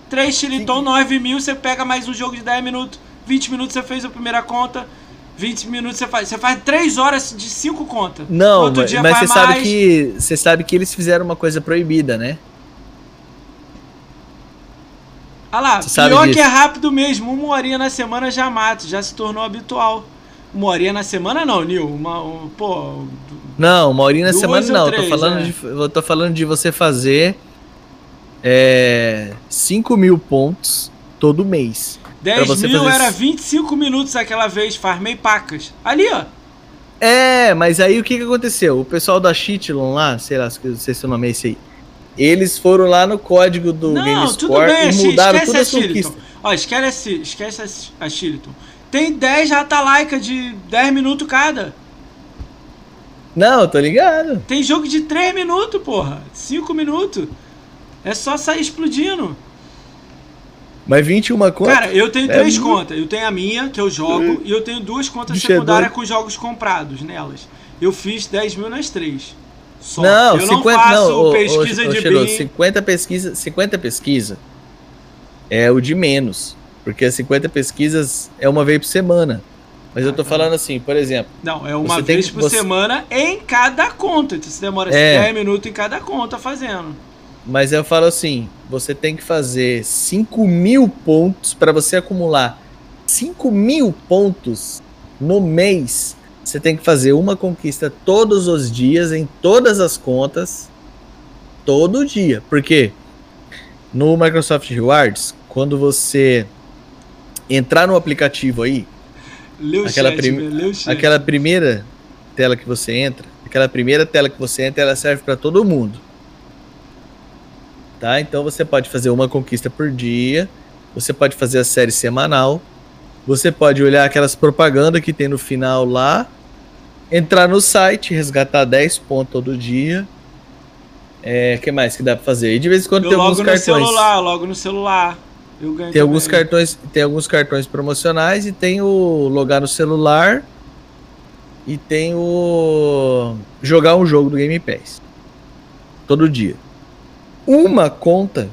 3 Chiliton, 9 mil, você pega mais um jogo de 10 minutos. 20 minutos você fez a primeira conta. 20 minutos você faz. Você faz 3 horas de 5 contas. Não, Outro mas, dia mas você sabe que você sabe que eles fizeram uma coisa proibida, né? Ah lá, Você pior que é rápido mesmo. Uma horinha na semana já mata, já se tornou habitual. Uma horinha na semana não, Nil. Uma, um, pô, Não, uma horinha na semana não. três, tô falando é. de, eu tô falando de você fazer é, 5 mil pontos todo mês. 10 você mil fazer era isso. 25 minutos aquela vez, farmei pacas. Ali, ó. É, mas aí o que que aconteceu? O pessoal da Shitlon lá, sei lá, não sei se o nome é esse aí. Eles foram lá no código do Não, GameScore tudo bem, e mudaram esquece todas a Chiliton. conquistas. Ó, esquece, esquece a- a Chiliton. Tem 10 rata-laica de 10 minutos cada. Não, tô ligado. Tem jogo de 3 minutos, porra. 5 minutos. É só sair explodindo. Mas 21 conta? Cara, eu tenho É três muito- contas. Eu tenho a minha, que eu jogo, e eu tenho duas contas Bicho, é secundárias com jogos comprados nelas. Eu fiz 10 mil nas três. Só. Não, eu 50 não faço não, ô, ô, pesquisa ô, de Xeroto, BIM. 50 pesquisa, 50 pesquisa é o de menos, porque as 50 pesquisas é uma vez por semana. Mas eu tô falando assim, por exemplo, Não, é uma vez que- por você- semana em cada conta. Então você demora É. 10 minutos em cada conta fazendo. mas eu falo assim, você tem que fazer 5 mil pontos para você acumular 5 mil pontos no mês. Você tem que fazer uma conquista todos os dias em todas as contas, todo dia. Porque no Microsoft Rewards, quando você entrar no aplicativo aí, Leu Aquela chat, prim- chat. aquela primeira tela que você entra, aquela primeira tela que você entra, ela serve para todo mundo. Tá? Então você pode fazer uma conquista por dia, você pode fazer a série semanal Você pode olhar aquelas propagandas que tem no final lá, entrar no site, resgatar 10 pontos todo dia. É, que mais que dá pra fazer? E de vez em quando Eu tem logo alguns no cartões. celular, logo no celular. Tem alguns cartões, tem alguns cartões promocionais e tem o logar no celular e tem o jogar um jogo do Game Pass todo dia. Uma conta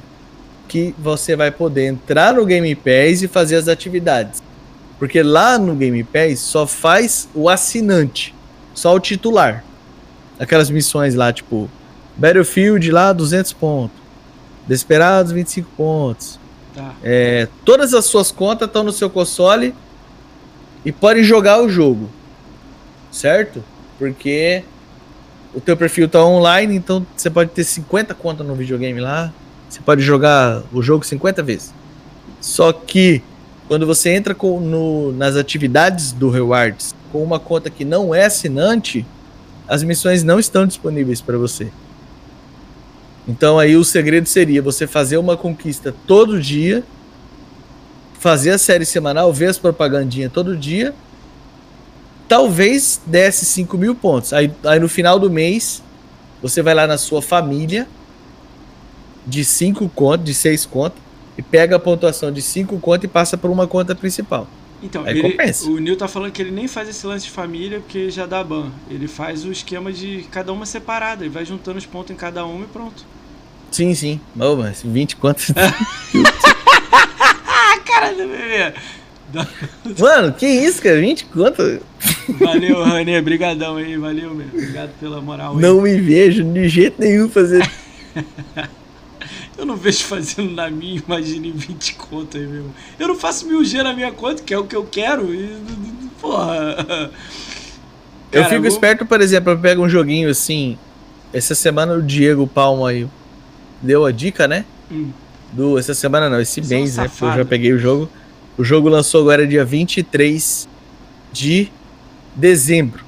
que você vai poder entrar no Game Pass e fazer as atividades. Porque lá no Game Pass só faz o assinante, só o titular. Aquelas missões lá, tipo Battlefield lá 200 pontos. Desperados 25 pontos. Tá. É, todas as suas contas estão no seu console e podem jogar o jogo, certo? Porque o teu perfil tá online, então você pode ter 50 contas no videogame lá, você pode jogar o jogo 50 vezes. Só que quando você entra com- no- nas atividades do Rewards com uma conta que não é assinante, as missões não estão disponíveis para você. Então aí o segredo seria você fazer uma conquista todo dia, fazer a série semanal, ver as propagandinhas todo dia, talvez desse 5 mil pontos. Aí, aí no final do mês, você vai lá na sua família de 5 contas, de 6 contas, e pega a pontuação de 5 contas e passa por uma conta principal. Então, Aí ele- compensa. o Nil tá falando que ele nem faz esse lance de família porque já dá ban. Ele faz o esquema de cada uma separada. Ele vai juntando os pontos em cada uma e pronto. Sim, sim. Ô, mas 20 contas. <laughs> Ah, cara do bebê! Mano, que isso, cara? 20 contas? Valeu, Ranê. Brigadão aí. Valeu, meu. Obrigado pela moral aí. Não me vejo de jeito nenhum fazer. <laughs> Eu não vejo fazendo na minha, imagine 20 contas aí, meu. Eu não faço mil G na minha conta, que é o que eu quero. E, porra. Eu Cara, fico vou- esperto, por exemplo, eu pego um joguinho assim. Essa semana o Diego Palma aí deu a dica, né? Hum. Do, essa semana não, esse Você é um mês, né? Porque eu já peguei o jogo. O jogo lançou agora dia 23 de dezembro.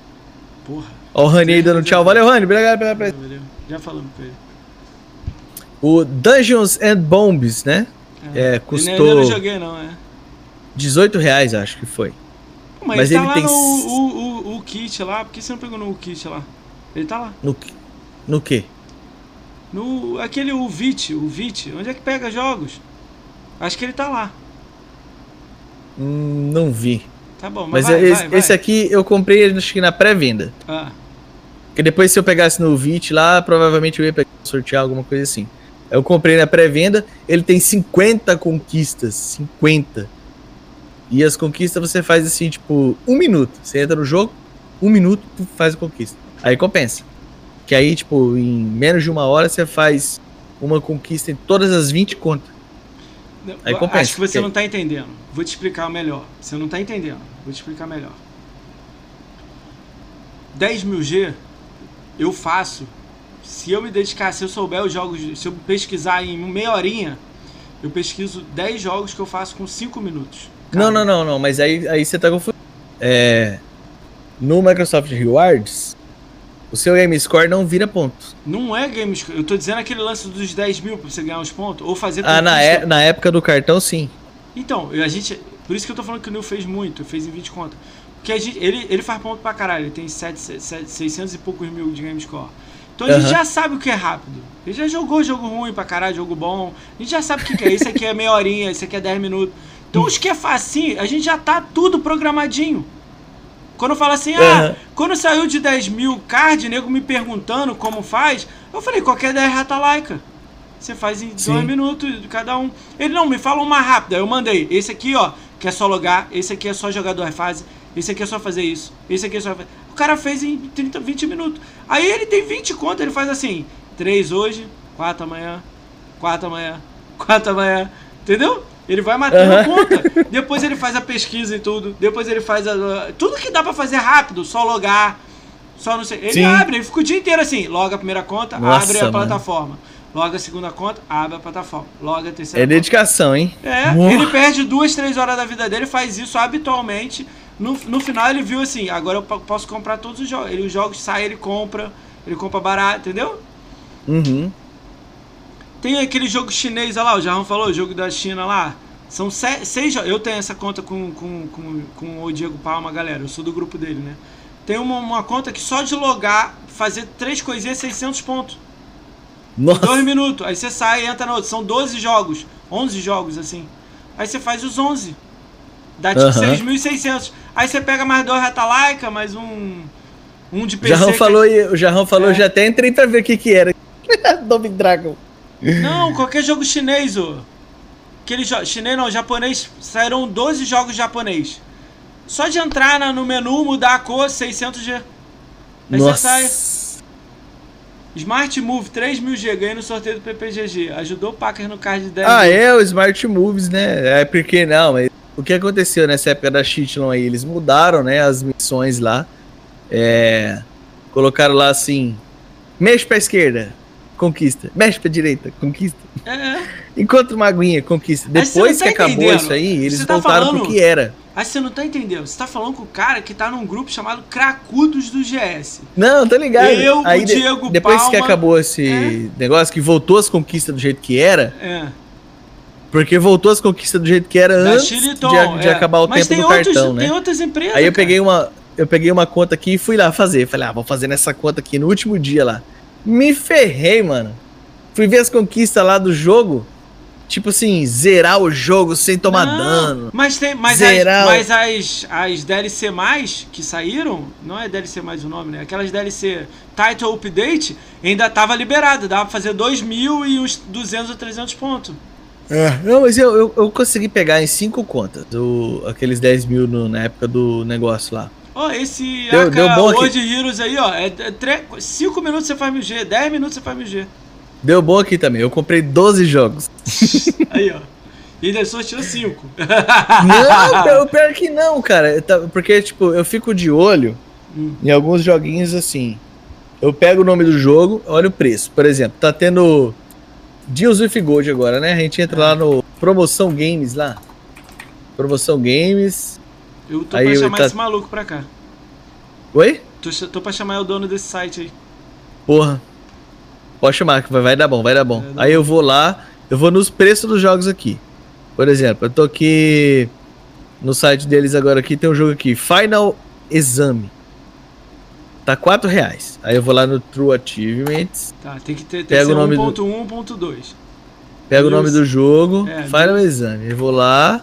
Porra. Ó, o Rani aí dando tchau. Valeu, Rani. Obrigado pela presença. Já falamos com ele. O Dungeons and Bombs, né? É, Eu custou- ainda não joguei, não, é. 18 reais, acho que foi. Pô, Mas, Mas ele tá ele lá tem no o, o, o kit lá. Por que você não pegou no kit lá? Ele tá lá. No, no quê? No. Aquele, o VIT, o VIT. Onde é que pega jogos? Acho que ele tá lá. Hum, não vi. Tá bom, mas, Mas vai, esse, vai, vai. esse aqui eu comprei acho que na pré-venda. Ah, Porque depois, se eu pegasse no VIT lá, provavelmente eu ia pegar, sortear alguma coisa assim. Eu comprei na pré-venda, ele tem 50 conquistas. 50. E as conquistas você faz assim, tipo, um minuto. Você entra no jogo, um minuto, faz a conquista. Aí compensa. Que aí, tipo, em menos de uma hora você faz uma conquista em todas as 20 contas. Aí Acho compensa, que você não tá entendendo. Vou te explicar melhor. Você não tá entendendo. Vou te explicar melhor. 10 mil G eu faço. Se eu me dedicar, se eu souber os jogos, se eu pesquisar em meia horinha, eu pesquiso 10 jogos que eu faço com 5 minutos. Não, não, não, não, mas aí, aí você tá confundindo. É, no Microsoft Rewards, o seu game score não vira ponto. Não é game score. Eu tô dizendo aquele lance dos 10 mil pra você ganhar uns pontos. Ou fazer Ah, na, é- na época do cartão, sim. Então, a gente. Por isso que eu tô falando que o Neil fez muito, fez em 20 contas. Porque a gente, ele, ele faz ponto pra caralho, ele tem 7, 7, 600 e poucos mil de game score. Então a gente Aham. já sabe o que é rápido. Ele já jogou jogo ruim pra caralho, jogo bom. A gente já sabe o que, que é. Esse aqui é meia horinha, esse aqui é 10 minutos. Então os que é facinho, a gente já tá tudo programadinho. Quando eu falo assim, ah, quando saiu de 10 mil card, nego me perguntando como faz, eu falei, qualquer 10 rata laica. Você faz em Sim. dois minutos cada um. Ele não, me fala uma rápida. Eu mandei. Esse aqui, ó, que é só logar. Esse aqui é só jogador de fase. Esse aqui é só fazer isso. Esse aqui é só fazer. O cara fez em 30, 20 minutos. Aí ele tem 20 contas, ele faz assim: 3 hoje, 4 amanhã, 4 amanhã, 4 amanhã. Entendeu? Ele vai matando Aham. conta. Depois ele faz a pesquisa e tudo. Depois ele faz a. Tudo que dá pra fazer rápido, só logar. Só não sei. Ele Sim. abre, ele fica o dia inteiro assim. Loga a primeira conta, Nossa, abre a mano. plataforma. Loga a segunda conta, abre a plataforma. Loga a terceira É conta. dedicação, hein? É, Nossa. ele perde duas, três horas da vida dele, faz isso habitualmente. No, no final ele viu assim, agora eu po- posso comprar todos os jogos. Ele, os jogos saem, ele compra, ele compra barato, entendeu? Uhum. Tem aquele jogo chinês olha lá, o Jarrão falou, o jogo da China lá. São se- seis jogos. Eu tenho essa conta com, com, com, com o Diego Palma, galera. Eu sou do grupo dele, né? Tem uma, uma conta que só de logar, fazer três coisinhas, 600 pontos. Nossa. Dois minutos. Aí você sai e entra na outra. São 12 jogos. 11 jogos, assim. Aí você faz os 11. Dá tipo Aham. 6.600. Aí você pega mais dois Ratalaika, mais um. Um de PC. Jarrão que- falou, e- o Jarrão falou, É. já até entrei pra ver o que que era. <laughs> Double Dragon. Não, qualquer jogo chinês, ô. Aquele jo... chinês não, japonês. Saíram 12 jogos japonês. Só de entrar na- no menu, mudar a cor, 600G. Aí você sai. Nossa. Smart Move 3000G, ganhei no sorteio do PPGG. Ajudou o Packers no card de 10 Ah, mil. é, o Smart Moves, né? É porque não, mas o que aconteceu nessa época da Shitlon aí? Eles mudaram, né, as missões lá. É, colocaram lá assim: mexe pra esquerda, conquista. Mexe pra direita, conquista. É. Encontra uma aguinha, conquista. Depois não que tá acabou entendendo. isso aí, eles tá voltaram falando- pro que era. Aí você não tá entendendo. Você tá falando com o cara que tá num grupo chamado Cracudos do GS. Não, tá ligado. Eu, aí o de- Diego depois que Palma, acabou esse é. negócio, que voltou as conquistas do jeito que era, É. porque voltou as conquistas do jeito que era Da antes Chiliton, de, de é. acabar o Mas tempo tem do outros, cartão, né? Tem outras empresas. Aí eu cara. peguei uma, eu peguei uma conta aqui e fui lá fazer. Falei, ah, vou fazer nessa conta aqui no último dia lá. Me ferrei, mano. Fui ver as conquistas lá do jogo. Tipo assim, zerar o jogo sem tomar Não, dano. Mas tem, mas, as, Zerar mas as, as DLC mais que saíram, não é DLC mais o nome, né? Aquelas DLC Title Update ainda tava liberado, dava pra fazer 2 mil e uns 200 ou 300 pontos. Não, mas eu, eu, eu consegui pegar em cinco contas. Do, aqueles 10 mil no- na época do negócio lá. Ó, esse Deu- AK deu bom aqui. World Heroes aí, ó, é 5 minutos você faz 1000G, 10 minutos você faz 1000G. Deu bom aqui também. Eu comprei 12 jogos. <laughs> Aí, ó. E ainda sorteou 5. Não, <laughs> pior, pior que não, cara. Tá- Porque, tipo, eu fico de olho Hum. em alguns joguinhos assim. Eu pego o nome do jogo, olha o preço. Por exemplo, tá tendo Deals with Gold agora, né? A gente entra lá no Promoção Games lá. Promoção Games. Eu tô Aí pra chamar tá- esse maluco pra cá. Oi? Tô, tô pra chamar o dono desse site aí. Porra. Pode chamar, que vai, vai dar bom, vai dar bom. Vai dar Aí eu vou lá, eu vou nos preços dos jogos aqui. Por exemplo, eu tô aqui no site deles agora aqui, tem um jogo aqui, Final Exame. Tá 4 reais. Aí eu vou lá no True Achievements, Tá, tem que ter, tem que Pega ser o nome do- 1.1, 1.2. pego o nome do jogo, É, Final. Exame. Eu vou lá.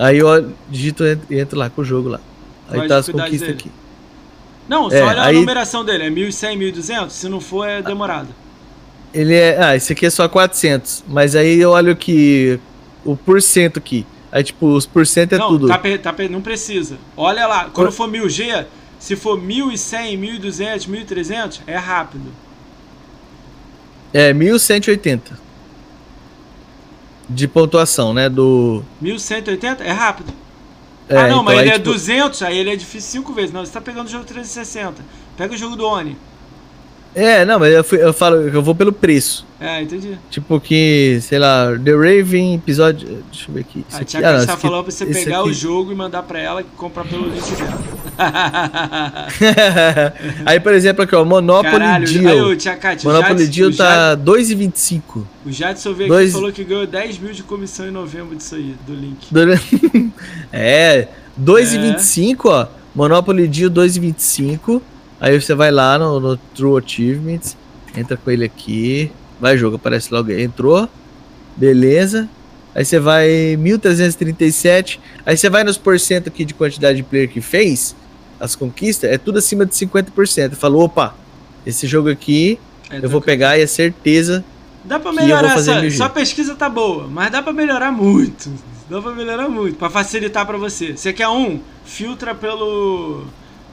Aí eu digito e entro lá com o jogo lá. Aí a tá as conquistas dele? aqui. Não, só É, olha a aí- numeração dele. É 1100, 1200? Se não for, é demorado. Ele é. Ah, esse aqui é só 400. Mas aí eu olho que. O porcento aqui. Aí, tipo, os porcento é não, tudo. Tá, per- tá per- não precisa. Olha lá, quando for 1000G, se for 1100, 1200, 1300, é rápido. É 1180. De pontuação, né? Do. 1180 é rápido. É, ah, não, então mas ele é tipo, 200, aí ele é difícil 5 vezes. Não, você tá pegando o jogo 360. Pega o jogo do Oni. É, não, mas eu, fui- eu falo eu vou pelo preço. É, entendi. Tipo que, sei lá, The Raven, episódio. Deixa eu ver aqui. A Tia ah, esse tá aqui- falando pra você pegar aqui- o jogo e mandar pra ela e comprar pelo <laughs> link dela. <laughs> aí, por exemplo, aqui, ó, Monopoly Caralho, aí Deal. o Tia Cate, o Monopoly Jadson- Deal tá 2,25. O Jadson veio Dois- aqui e falou que ganhou 10 mil de comissão em novembro disso aí, do link. Do- <laughs> é, 2,25, ó. Monopoly Deal 2,25. Aí você vai lá no, no True Achievements, entra com ele aqui, vai jogo, aparece logo aí. Entrou, beleza. Aí você vai 1337. Aí você vai nos porcento aqui de quantidade de player que fez, as conquistas, é tudo acima de 50%. Falou, opa, esse jogo aqui É, eu vou pegar e é certeza. Dá pra que melhorar mil G. Sua pesquisa tá boa, mas dá pra melhorar muito. Dá pra melhorar muito, pra facilitar pra você. Você quer um? Filtra pelo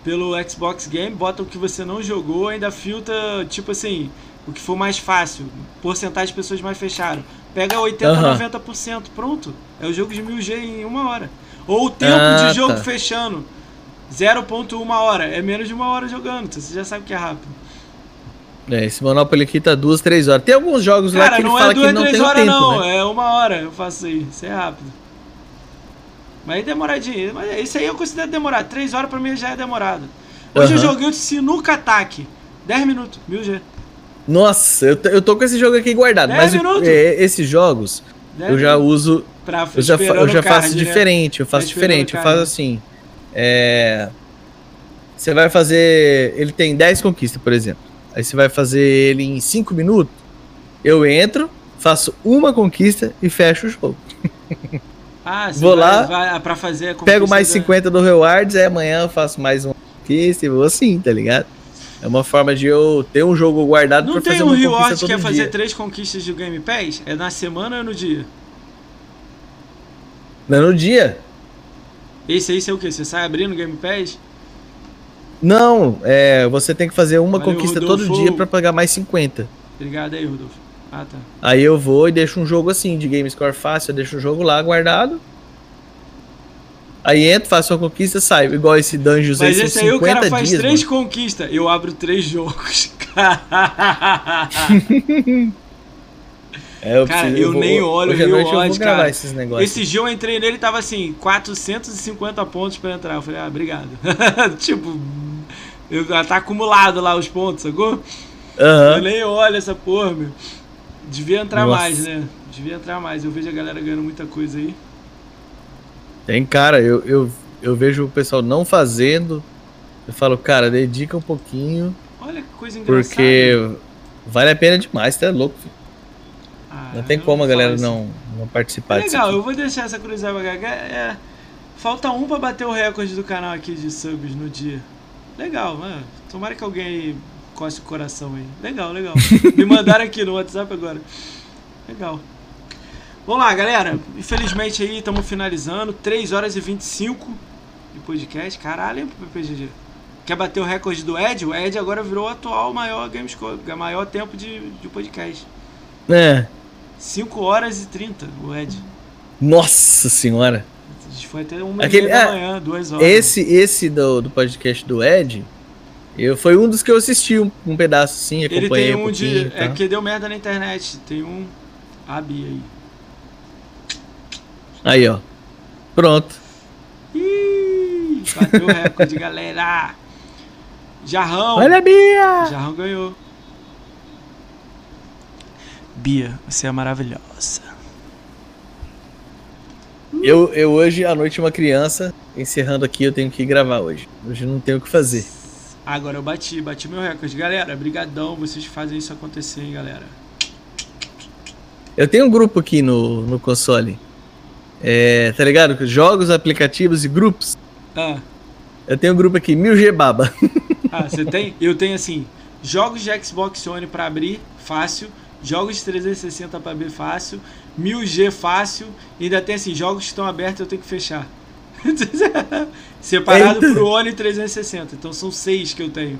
pelo Xbox Game, bota o que você não jogou, ainda filtra, tipo assim, o que for mais fácil, porcentagem de pessoas mais fecharam. Pega 80, Aham. 90%, pronto. É o jogo de 1000G em uma hora. Ou o tempo Ah, de jogo tá. fechando. 0.1 hora, é menos de uma hora jogando, então você já sabe que é rápido. É, esse Monopoly aqui tá duas, três horas. Tem alguns jogos lá Cara, que ele não fala é que duas, não três tem o horas tempo, não, né? é uma hora eu faço aí, isso é rápido. Mas aí demoradinho, mas isso aí eu considero demorado, três horas pra mim já é demorado. Hoje eu Aham. joguei o Sinuca Ataque, 10 minutos, 1000 G. Nossa, eu, tô- eu tô com esse jogo aqui guardado. Dez mas minutos. é, esses jogos, Né? eu já uso Pra, Eu já, eu já o card, faço né? diferente, eu faço Tá diferente. Eu faço assim. é, Você vai fazer. Ele tem 10 conquistas, por exemplo. Aí você vai fazer ele em 5 minutos. Eu entro, faço uma conquista e fecho o jogo. <laughs> Ah, Vou vai, lá, vai pra fazer Pego mais da- 50 do rewards, aí amanhã eu faço mais uma conquista e vou assim, tá ligado? É uma forma de eu ter um jogo guardado Não pra tem fazer um uma reward conquista que é todo fazer dia. três conquistas do Game Pass? É na semana ou é no dia? Não é no dia. Esse aí, você é o quê? Você sai abrindo o Game Pass? Não, é, você tem que fazer uma Valeu, conquista Rodolfo. todo dia pra pagar mais 50. Obrigado aí, Rodolfo. Ah, tá. Aí eu vou e deixo um jogo assim, de game score fácil, eu deixo o jogo lá guardado. Aí entro, faço uma conquista, saio. Igual esse Dungeons Mas são esse aí o 50 cara faz dias, três mano. conquistas. Eu abro três jogos. <laughs> É, eu Cara, preciso- eu vou- nem olho hoje noite eu vou gravar cara. esses negócios. Esse dia eu entrei nele tava assim, 450 pontos pra entrar. Eu falei, ah, obrigado. <laughs> tipo, eu, tá acumulado lá os pontos, sacou? Eu Aham. nem olho essa porra, meu. Devia entrar Nossa. mais, né? Devia entrar mais. Eu vejo a galera ganhando muita coisa aí. Tem cara, eu, eu, eu vejo o pessoal não fazendo. Eu falo, cara, dedica um pouquinho, Olha que coisa engraçada. porque vale a pena demais, tá louco. filho. Ah, Não tem como a galera não, não participar É disso. legal, eu vou deixar essa curiosidade pra galera. É, falta um pra bater o recorde do canal aqui de subs no dia. Legal, mano. Tomara que alguém coce o coração aí. Legal, legal. Me mandaram aqui no WhatsApp agora. Legal. Vamos lá, galera. Infelizmente aí estamos finalizando. 3 horas e 25 de podcast. Caralho, hein, PPGG. Quer bater o recorde do Ed? O Ed agora virou o atual maior Gamescore, maior tempo de, de podcast. É. 5 horas e 30, o Ed. Nossa senhora. Foi até uma Aquele- da é, manhã, duas horas. Esse, esse do, do podcast do Ed, eu, foi um dos que eu assisti um, um pedaço Ele acompanhei tem um um de. É que deu merda na internet. Tem um. A Bia aí. Aí, ó. Pronto. Ih, bateu o recorde, <laughs> galera. Jarrão. Olha a Bia! Jarrão ganhou. Bia, você é maravilhosa. Eu, eu hoje à noite uma criança, encerrando aqui, eu tenho que gravar hoje. Hoje não tenho o que fazer. Agora eu bati, bati meu recorde. Galera, brigadão, vocês fazem isso acontecer, hein, galera. Eu tenho um grupo aqui no, no console. É, tá ligado? Jogos, aplicativos e grupos. Ah, Eu tenho um grupo aqui, 1000G Baba. <laughs> ah, você tem? Eu tenho assim, jogos de Xbox One pra abrir, fácil. Jogos de 360 pra abrir, fácil. 1000G fácil. E ainda tem assim, jogos que estão abertos eu tenho que fechar. <laughs> Separado Eita. pro One 360. Então são seis que eu tenho.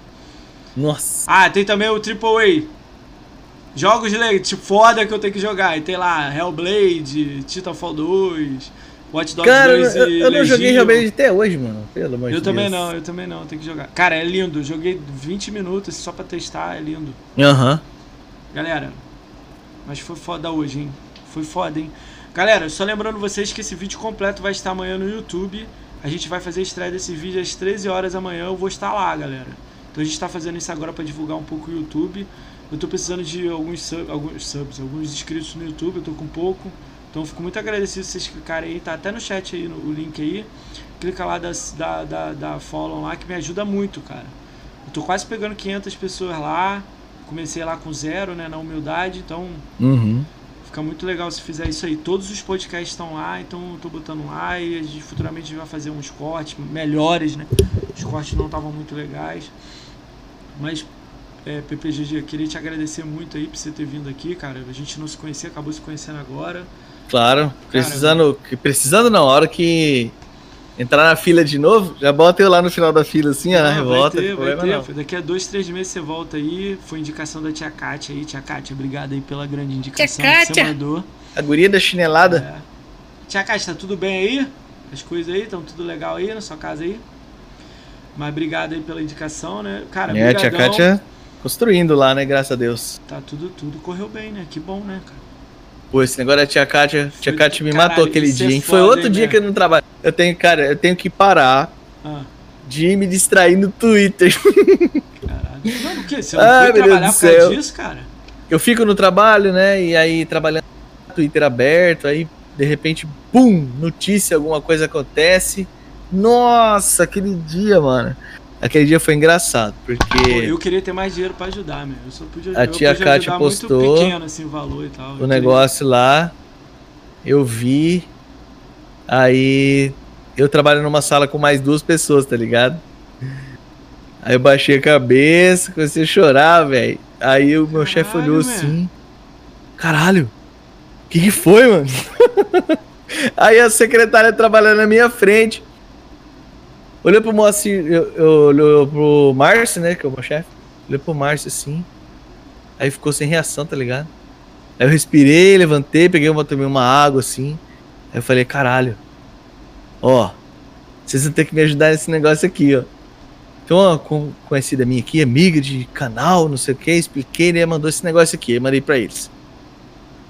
Nossa. Ah, tem também o AAA. Jogos le- tipo, foda que eu tenho que jogar. E tem lá Hellblade, Titanfall 2, Watch Dogs Cara, 2 eu, e eu não joguei. Hellblade até hoje, mano. Pelo amor de Eu Deus. também não, eu também não, tem que jogar. Cara, é lindo. Joguei 20 minutos só pra testar, é lindo. Aham. Galera, mas foi foda hoje, hein? Foi foda, hein? Galera, só lembrando vocês que esse vídeo completo vai estar amanhã no YouTube. A gente vai fazer a estreia desse vídeo às 13 horas amanhã. Eu vou estar lá, galera. Então a gente tá fazendo isso agora pra divulgar um pouco o YouTube. Eu tô precisando de alguns, sub- alguns subs, alguns inscritos no YouTube. Eu tô com pouco. Então fico muito agradecido se vocês clicarem aí. Tá até no chat aí, no, o link aí. Clica lá das, da, da, da follow lá que me ajuda muito, cara. Eu tô quase pegando 500 pessoas lá. Comecei lá com zero, né, na humildade, então Uhum. Fica muito legal se fizer isso aí. Todos os podcasts estão lá, então eu tô botando lá e a gente, futuramente a gente vai fazer uns cortes melhores, né? Os cortes não estavam muito legais. Mas, é, PPGG, queria te agradecer muito aí por você ter vindo aqui, cara. A gente não se conhecia, acabou se conhecendo agora. Claro. Precisando. que- Precisando não, a hora que entrar na fila de novo, já bota eu lá no final da fila assim, ó, na Não, revolta. vai ter, vai ter. não. Daqui a dois, três meses você volta aí. Foi indicação da tia Kátia aí. Tia Kátia, obrigado aí pela grande indicação que você Kátia. mandou. A guria da chinelada. É. Tia Kátia, tá tudo bem aí? As coisas aí, estão tudo legal aí na sua casa aí? Mas obrigado aí pela indicação, né? Cara, É, a tia. Kátia construindo lá, né? Graças a Deus. Tá tudo, tudo correu bem, né? Que bom, né, cara? Pô, esse negócio da tia Kátia, tia Foi- Kátia me caralho, matou aquele isso é dia, hein? Foi foda, outro hein, dia né? que eu não trabalho. Eu tenho, cara, eu tenho que parar Ah, de me distrair no Twitter. caralho. Mano, o quê? Você não Ai, foi trabalhar por causa disso, cara? Eu fico no trabalho, né? E aí trabalhando Twitter aberto, aí de repente, pum, notícia, alguma coisa acontece. Nossa, aquele dia, mano. Aquele dia foi engraçado, porque. eu queria ter mais dinheiro para ajudar, meu. Eu só podia A tia Kátia postou pequeno, assim, o valor e tal. O negócio queria... lá, eu vi. Aí eu trabalho numa sala com mais duas pessoas, tá ligado? Aí eu baixei a cabeça, comecei a chorar, velho. Aí o meu chefe olhou assim. Caralho, o que, que foi, mano? <laughs> Aí a secretária trabalhando na minha frente. Olhou pro Moacir, eu, olhou pro Márcio, né? Que é o meu chefe. Olhou pro Márcio assim. Aí ficou sem reação, tá ligado? Aí eu respirei, levantei, peguei uma, tomei uma água assim. Aí eu falei, caralho. Ó, vocês vão ter que me ajudar nesse negócio aqui, ó. Então, uma conhecida minha aqui, amiga de canal, não sei o que, expliquei, né? Mandou esse negócio aqui, eu mandei pra eles.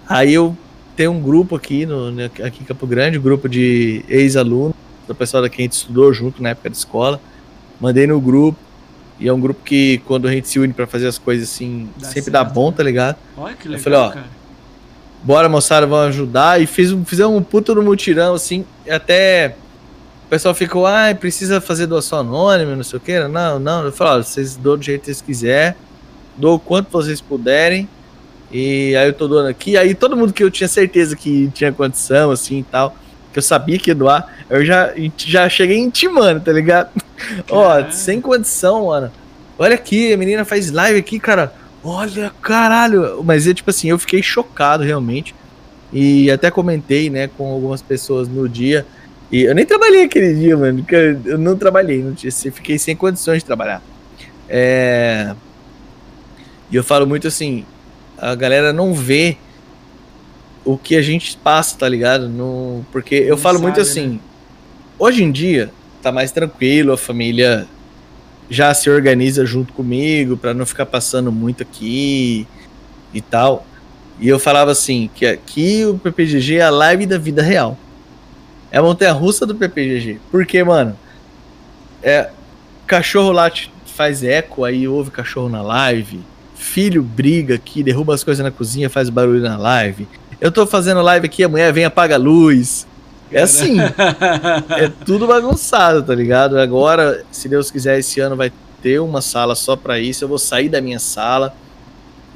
Aí eu tenho um grupo aqui, no, aqui em Campo Grande, um grupo de ex-alunos, do pessoal da que a gente estudou junto na época da escola. Mandei no grupo. E é um grupo que, quando a gente se une para fazer as coisas assim, dá sempre certo, dá bom, tá ligado? Olha que legal, eu falei, ó, cara. bora moçada, vamos ajudar. E fiz, fizemos um puto no mutirão, assim, até o pessoal ficou, ah, precisa fazer doação anônima, não sei o que. Não, não. Eu falei, ó, vocês doam do jeito que vocês quiserem, dou o quanto vocês puderem. E aí eu tô doando aqui. Aí todo mundo que eu tinha certeza que tinha condição, assim e tal, que eu sabia que ia doar, eu já, já cheguei intimando, tá ligado? ó, sem condição, mano. Olha aqui, a menina faz live aqui, cara. Olha, caralho. Mas é tipo assim, eu fiquei chocado realmente. E até comentei, né, com algumas pessoas no dia e eu nem trabalhei aquele dia, mano. Porque eu não trabalhei, não tinha, fiquei sem condições de trabalhar. É... E eu falo muito assim, a galera não vê o que a gente passa, tá ligado? No... Porque eu não falo sabe, muito assim, né? hoje em dia tá mais tranquilo, a família já se organiza junto comigo para não ficar passando muito aqui e tal. E eu falava assim, que aqui o PPGG é a live da vida real. É a montanha russa do PPGG. Porque, mano, é, cachorro lá faz eco, aí ouve cachorro na live. Filho briga aqui, derruba as coisas na cozinha, faz barulho na live. Eu tô fazendo live aqui, a mulher vem apaga a luz. É assim. é tudo bagunçado, tá ligado? Agora, se Deus quiser, esse ano vai ter uma sala só para isso. Eu vou sair da minha sala.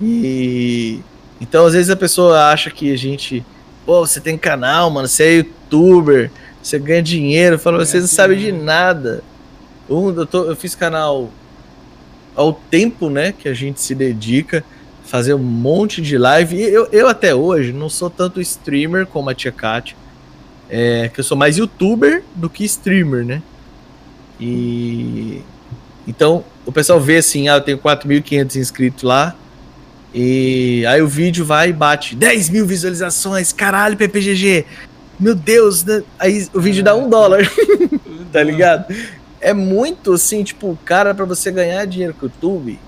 E então, às vezes a pessoa acha que a gente, pô, você tem canal, mano, você é youtuber, você ganha dinheiro. Fala, é, você não sabe de nada. Um, eu, tô, eu fiz canal ao tempo, né, que a gente se dedica, fazer um monte de live. E eu, eu até hoje não sou tanto streamer como a Tia Kátia, é, que eu sou mais youtuber do que streamer, né? E então o pessoal vê assim, ah, eu tenho 4.500 inscritos lá, e aí o vídeo vai e bate 10 mil visualizações, caralho, PPGG, meu Deus, né? aí o vídeo dá um dólar, <laughs> tá ligado? É muito assim, tipo, cara, para você ganhar dinheiro com o YouTube,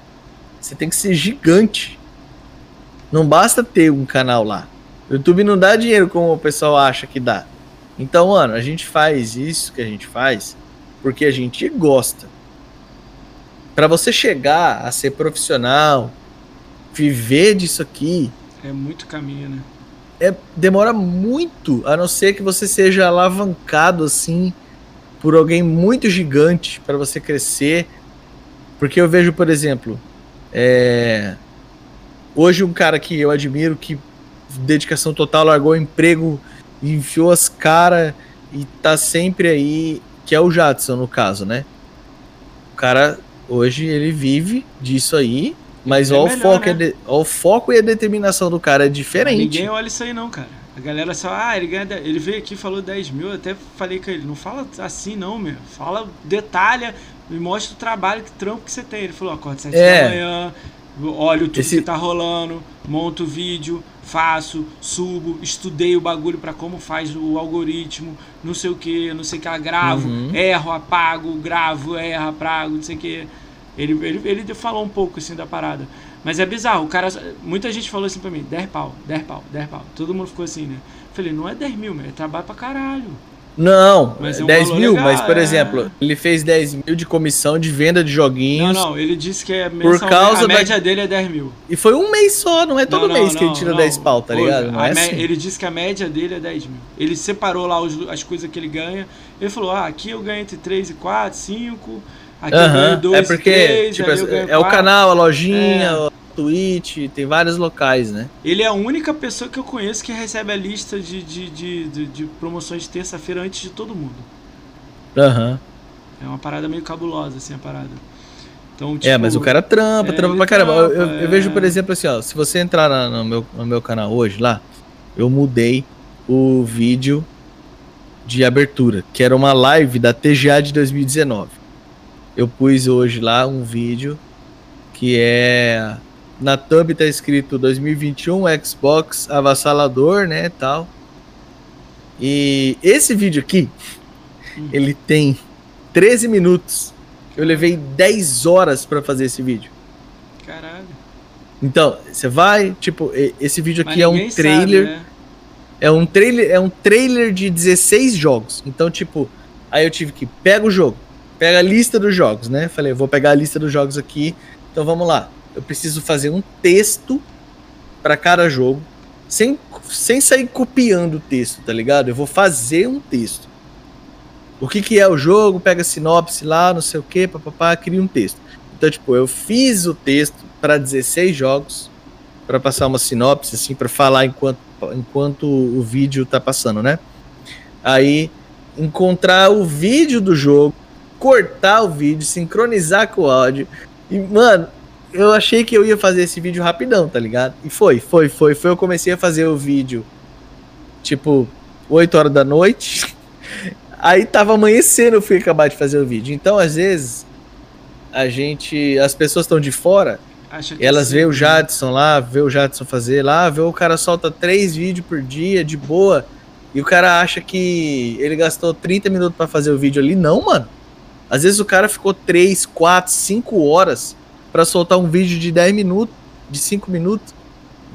você tem que ser gigante. Não basta ter um canal lá. O YouTube não dá dinheiro como o pessoal acha que dá. Então, mano, a gente faz isso que a gente faz porque a gente gosta. Para você chegar a ser profissional, viver disso aqui. É muito caminho, né? é, demora muito, a não ser que você seja alavancado assim por alguém muito gigante para você crescer. Porque eu vejo, por exemplo, é, hoje um cara que eu admiro que dedicação total largou o emprego, enfiou as caras e tá sempre aí, que é o Jadson no caso, né? O cara hoje ele vive disso aí mas melhor, o foco né? é o foco e a determinação do cara é diferente. ninguém olha isso aí não, cara. A galera só, ah, ele ganha. Ele veio aqui falou 10 mil. Eu até falei com ele, não fala assim não, meu. Fala, detalha, me mostra o trabalho, que trampo que você tem. Ele falou, acorda 7 é. da manhã, olho tudo Esse... que tá rolando, monto o vídeo, faço, subo, estudei o bagulho para como faz o algoritmo, não sei o que, não sei o que, gravo, uhum. erro, apago, gravo, erro, apago, não sei o que. Ele, ele, ele falou um pouco assim da parada. Mas é bizarro, o cara. Muita gente falou assim pra mim, 10 pau, 10 pau, 10 pau. Todo mundo ficou assim, né? Falei, não é 10 mil, meu, é trabalho pra caralho. Não, Mas é um 10 valor mil, legal, mas por é. exemplo, ele fez 10 mil de comissão de venda de Não, joguinhos. não, ele disse que é mensal, causa a da- média dele é 10 mil. E foi um mês só, não é todo Não, não, mês que ele não, tira não. 10 pau, tá Pô, ligado? Não é assim. Ele disse que a média dele é 10 mil. Ele separou lá os- as coisas que ele ganha. Ele falou: ah, aqui eu ganho entre 3 e 4, 5. Aqui eu ganho Aham, 2 É e porque 3, tipo, é o 4. canal, a lojinha, É. o Twitch, tem vários locais, né? Ele é a única pessoa que eu conheço que recebe a lista de, de, de, de, de promoções de terça-feira antes de todo mundo. Aham. É uma parada meio cabulosa, assim, a parada. Então, é, tipo, mas o cara trampa, é, trampa pra caramba. Eu- eu, trampa, eu é. vejo, por exemplo, assim, ó, se você entrar na- no, meu, no meu canal hoje lá, eu mudei o vídeo de abertura, que era uma live da TGA de 2019. Eu pus hoje lá um vídeo que é. Na thumb tá escrito 2021 Xbox avassalador, né, tal. E esse vídeo aqui, Hum. ele tem 13 minutos. Eu levei 10 horas pra fazer esse vídeo. Caralho. Então, você vai, tipo, esse vídeo Mas aqui é um ninguém sabe, trailer, né? é um trailer, é um trailer de 16 jogos. Então, tipo, aí eu tive que pega o jogo, pega a lista dos jogos, né? Falei, vou pegar a lista dos jogos aqui. Então vamos lá. Eu preciso fazer um texto pra cada jogo, sem sem sair copiando o texto, tá ligado? Eu vou fazer um texto. O que que é o jogo? Pega a sinopse lá, não sei o que, papapá, cria um texto. Então, tipo, eu fiz o texto para 16 jogos, para passar uma sinopse, assim, para falar enquanto, enquanto o vídeo tá passando, né? Aí, encontrar o vídeo do jogo, cortar o vídeo, sincronizar com o áudio. E, mano, eu achei que eu ia fazer esse vídeo rapidão, tá ligado? E foi, foi, foi, foi. Eu comecei a fazer o vídeo, tipo, 8 horas da noite. <laughs> Aí tava amanhecendo, eu fui acabar de fazer o vídeo. Então, às vezes, a gente. As pessoas estão de fora, elas sim, vê o? Jadson lá, vê o Jadson fazer lá, vê o cara solta três vídeos por dia, de boa, e o cara acha que ele gastou 30 minutos pra fazer o vídeo ali. Não, mano. Às vezes o cara ficou 3, 4, 5 horas pra soltar um vídeo de 10 minutos, de 5 minutos.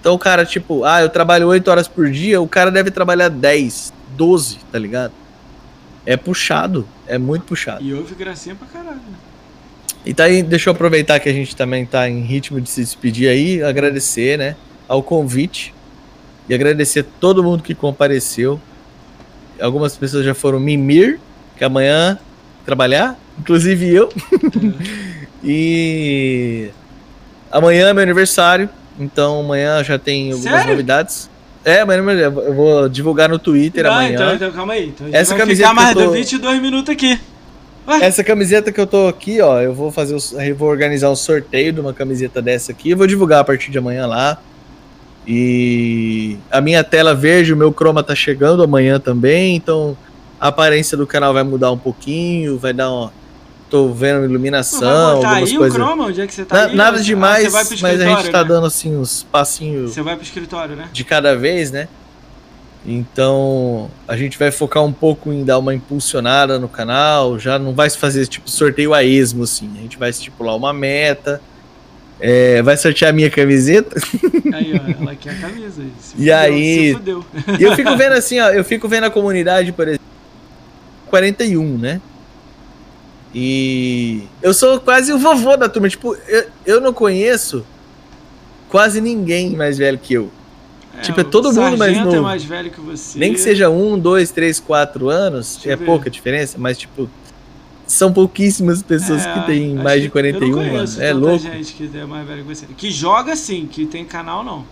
Então o cara, tipo, ah, eu trabalho 8 horas por dia, o cara deve trabalhar 10, 12, tá ligado? É puxado, é muito puxado. E houve gracinha pra caralho. né? E tá aí, deixa eu aproveitar que a gente também tá em ritmo de se despedir aí, agradecer, né, ao convite e agradecer todo mundo que compareceu. Algumas pessoas já foram mimir, que amanhã trabalhar, inclusive eu. <laughs> e amanhã é meu aniversário, então amanhã já tem algumas Sério? novidades. É, amanhã eu vou divulgar no Twitter Ah, amanhã. Então, então, calma aí. Então Essa vai camiseta ficar mais que eu tô- de 22 minutos aqui. Essa camiseta que eu tô aqui, ó, eu vou fazer, o- eu vou organizar um sorteio de uma camiseta dessa aqui, eu vou divulgar a partir de amanhã lá. E a minha tela verde, o meu chroma tá chegando amanhã também, então a aparência do canal vai mudar um pouquinho, vai dar uma tô vendo iluminação, botar algumas aí o coisas. Chroma? Onde é que você tá Na- aí? nada Ah, demais, pro mas a gente tá né? dando assim uns passinhos Você vai pro escritório, né? de cada vez, né? Então a gente vai focar um pouco em dar uma impulsionada no canal. Já não vai se fazer tipo sorteio a esmo, assim. A gente vai estipular uma meta. é, vai sortear a minha camiseta. <laughs> Aí, ó, ela quer a camisa. E aí- fudeu. E eu fico <laughs> vendo assim, ó. Eu fico vendo a comunidade, por exemplo. 41, né? E eu sou quase o vovô da turma. Tipo, eu, eu não conheço quase ninguém mais velho que eu. Tipo, é todo mundo mais é novo. mais velho que você. Nem que seja um, dois, três, quatro anos, é ver. pouca diferença, mas tipo, são pouquíssimas pessoas É, que têm mais de que- eu não 41 anos. conheço É louco. gente que é mais velho que você. Que joga sim, que tem canal não.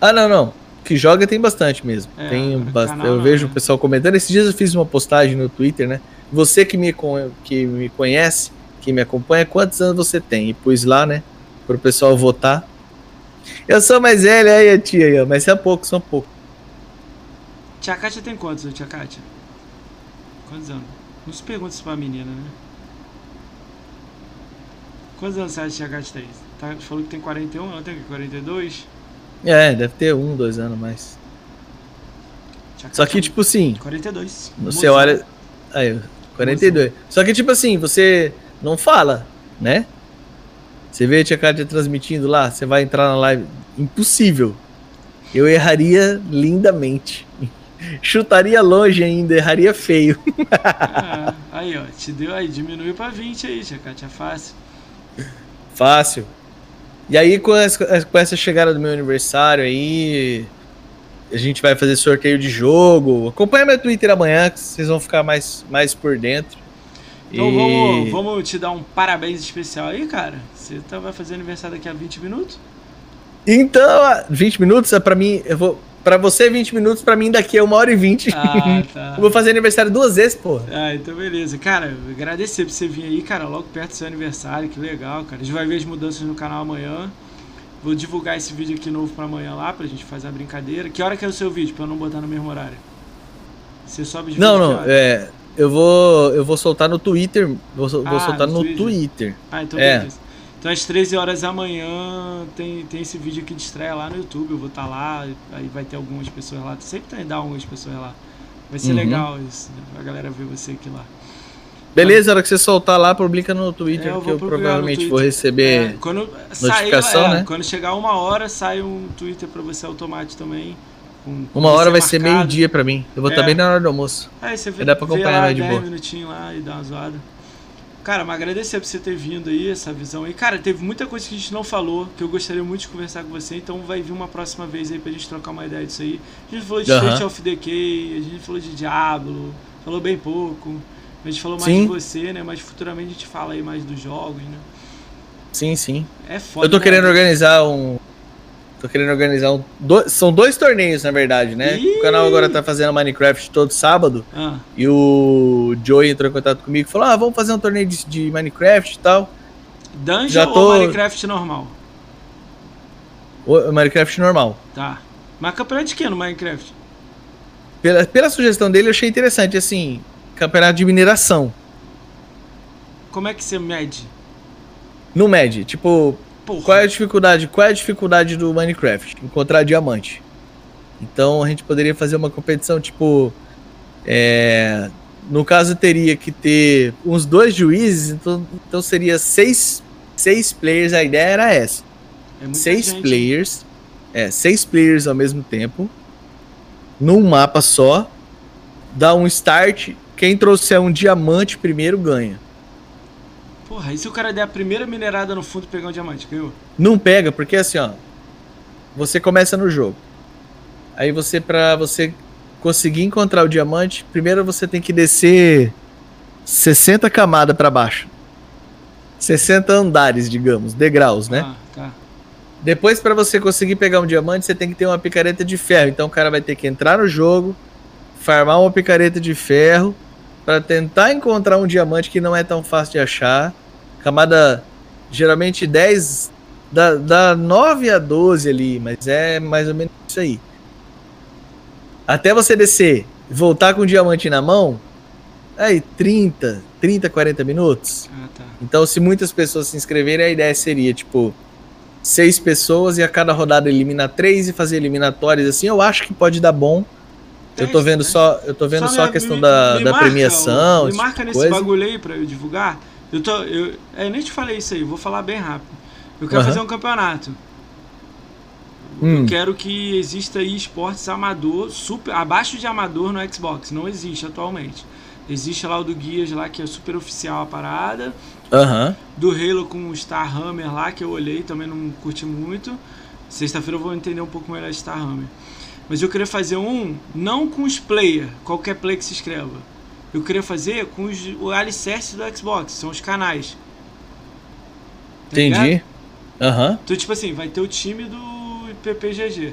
Ah, não, não. Que joga tem bastante mesmo. É, tem agora bast... canal Eu não, vejo né? o pessoal comentando. Esses dias eu fiz uma postagem no Twitter, né? Você que me, que me conhece, que me acompanha, quantos anos você tem? E pus lá, né? Pro pessoal votar. Eu sou mais velha aí, a tia, aí, mas é pouco, são pouco. Tia Kátia tem quantos, tia Kátia? Quantos anos? Não se pergunta isso pra menina, né? Quantos anos você acha que a tia Kátia tem? Tá, falou que tem 41, ela tem o quê? 42? É, deve ter um, dois anos mais. Tia Só Kátia- que, tipo assim, 42. Você Mozão. olha. Aí, 42. Só que, tipo assim, você não fala, né? Você vê a Tia Kátia transmitindo lá, você vai entrar na live. Impossível. Eu erraria lindamente. <laughs> Chutaria longe ainda, erraria feio. É, <laughs> aí, ó, te deu aí, diminuiu pra 20 aí, Chacate, é fácil. Fácil. E aí, com essa, chegada do meu aniversário aí, a gente vai fazer sorteio de jogo. Acompanha meu Twitter amanhã, que vocês vão ficar mais, mais por dentro. Então E- vamos, vamos te dar um parabéns especial aí, cara. Você tá, vai fazer aniversário daqui a 20 minutos? Então, ah, 20 minutos é pra mim. Eu vou. Pra você, 20 minutos, pra mim daqui é uma hora e 20. Ah, tá. Eu <laughs> vou fazer aniversário duas vezes, porra. Ah, então beleza. Cara, agradecer por você vir aí, cara, logo perto do seu aniversário, que legal, cara. A gente vai ver as mudanças no canal amanhã. Vou divulgar esse vídeo aqui novo pra amanhã lá, pra gente fazer a brincadeira. Que hora que é o seu vídeo, pra eu não botar no mesmo horário? Você sobe de Não, não, é. Eu vou, eu vou soltar no Twitter. Vou, sol- vou Ah, soltar no no Twitter. Twitter. Ah, então É. beleza. Então às 13 horas da manhã tem, tem esse vídeo aqui de estreia lá no YouTube. Eu vou estar lá, aí vai ter algumas pessoas lá. Sempre tem dar algumas pessoas lá. Vai ser Uhum. legal isso, a galera ver você aqui lá. Beleza, a hora que você soltar lá, publica no Twitter, É, eu que eu provavelmente vou receber. É, quando sair, notificação, é, né? Quando chegar uma hora, sai um Twitter pra você automático também. com- com Uma hora vai ser marcado. meio-dia pra mim. Eu vou estar É. bem na hora do almoço. Aí você vê, dá pra vê acompanhar lá mais de 10 boa. minutinhos lá e dá uma zoada. Cara, mas agradecer por você ter vindo aí, essa visão aí. Cara, teve muita coisa que a gente não falou, que eu gostaria muito de conversar com você, então vai vir uma próxima vez aí pra gente trocar uma ideia disso aí. A gente falou de. State of Decay, a gente falou de Diablo, falou bem pouco. A gente falou mais Sim. de você, né? Mas futuramente a gente fala aí mais dos jogos, né? Sim, sim. É foda. Eu tô né? querendo organizar um. Tô querendo organizar um. do- São dois torneios, na verdade, né? O canal agora tá fazendo Minecraft todo sábado. Ah, E o Joey entrou em contato comigo e falou: Ah, vamos fazer um torneio de, de Minecraft e tal. Dungeon Já ou tô- Minecraft normal? O Minecraft normal. Tá. Mas campeonato de que no Minecraft? Pela, pela sugestão dele, eu achei interessante, assim, campeonato de mineração. Como é que você mede? No MED, tipo, Porra. qual é a dificuldade? Qual é a dificuldade do Minecraft? Encontrar diamante. Então a gente poderia fazer uma competição, tipo. é, no caso, teria que ter uns dois juízes, então, então seria seis, seis players. A ideia era essa. É seis gente. players. É, seis players ao mesmo tempo. Num mapa só. Dá um start. Quem trouxer um diamante primeiro ganha. Porra, e se o cara der a primeira minerada no fundo e pegar um diamante? Ganhou? Não pega, porque assim, ó. Você começa no jogo. Aí você, pra você conseguir encontrar o diamante, primeiro você tem que descer 60 camadas pra baixo. 60 andares, digamos, degraus, né? Ah, tá. Depois, pra você conseguir pegar um diamante, você tem que ter uma picareta de ferro. Então o cara vai ter que entrar no jogo, farmar uma picareta de ferro pra tentar encontrar um diamante que não é tão fácil de achar. Camada geralmente 10, da, da 9 a 12 ali, mas é mais ou menos isso aí. Até você descer e voltar com o diamante na mão, aí 30, 30, 40 minutos. Ah, tá. Então, se muitas pessoas se inscreverem, a ideia seria, tipo, seis pessoas e a cada rodada eliminar três e fazer eliminatórias assim. Eu acho que pode dar bom. Eu tô vendo né? só, eu tô vendo só, me- a questão me- da, me da marca, premiação, Me marca tipo de nesse coisa. bagulho aí pra eu divulgar. Eu tô. Eu, é, nem te falei isso aí, vou falar bem rápido. Eu quero Aham. fazer um campeonato. Hum. Eu quero que exista aí esportes amador, super, abaixo de amador no Xbox. Não existe atualmente. Existe lá o do Guias lá, que é super oficial a parada. Aham. Do Halo com o Star Hammer lá, que eu olhei, também não curti muito. Sexta-feira eu vou entender um pouco melhor de Star Hammer. Mas eu queria fazer um, não com os player, qualquer player que se inscreva. Eu queria fazer com os, o alicerce do Xbox, são os canais. Tá? Entendi. Aham. Então, tipo assim, vai ter o time do PPGG.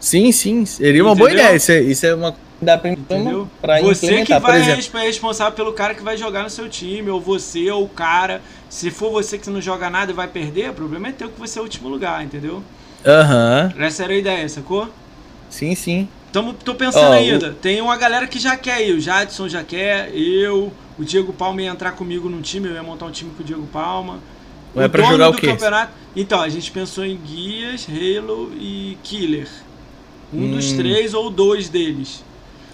Sim, sim. Seria uma boa Entendeu? ideia. Isso é, isso é uma dá pra, Entendeu? pra você que vai é responsável pelo cara que vai jogar no seu time, ou você, ou o cara. Se for você que não joga nada e vai perder, o problema é teu que você é o último lugar, entendeu? Aham. Essa era a ideia, sacou? Sim, sim. Tamo, tô pensando Ó, ainda. Tem uma galera que já quer ir. O Jadson já quer, eu, o Diego Palma ia entrar comigo num time, eu ia montar um time com o Diego Palma. Mas é pra jogar o quê? campeonato. Então, a gente pensou em Guias, Halo e Killer. Um dos Hum. três ou dois deles.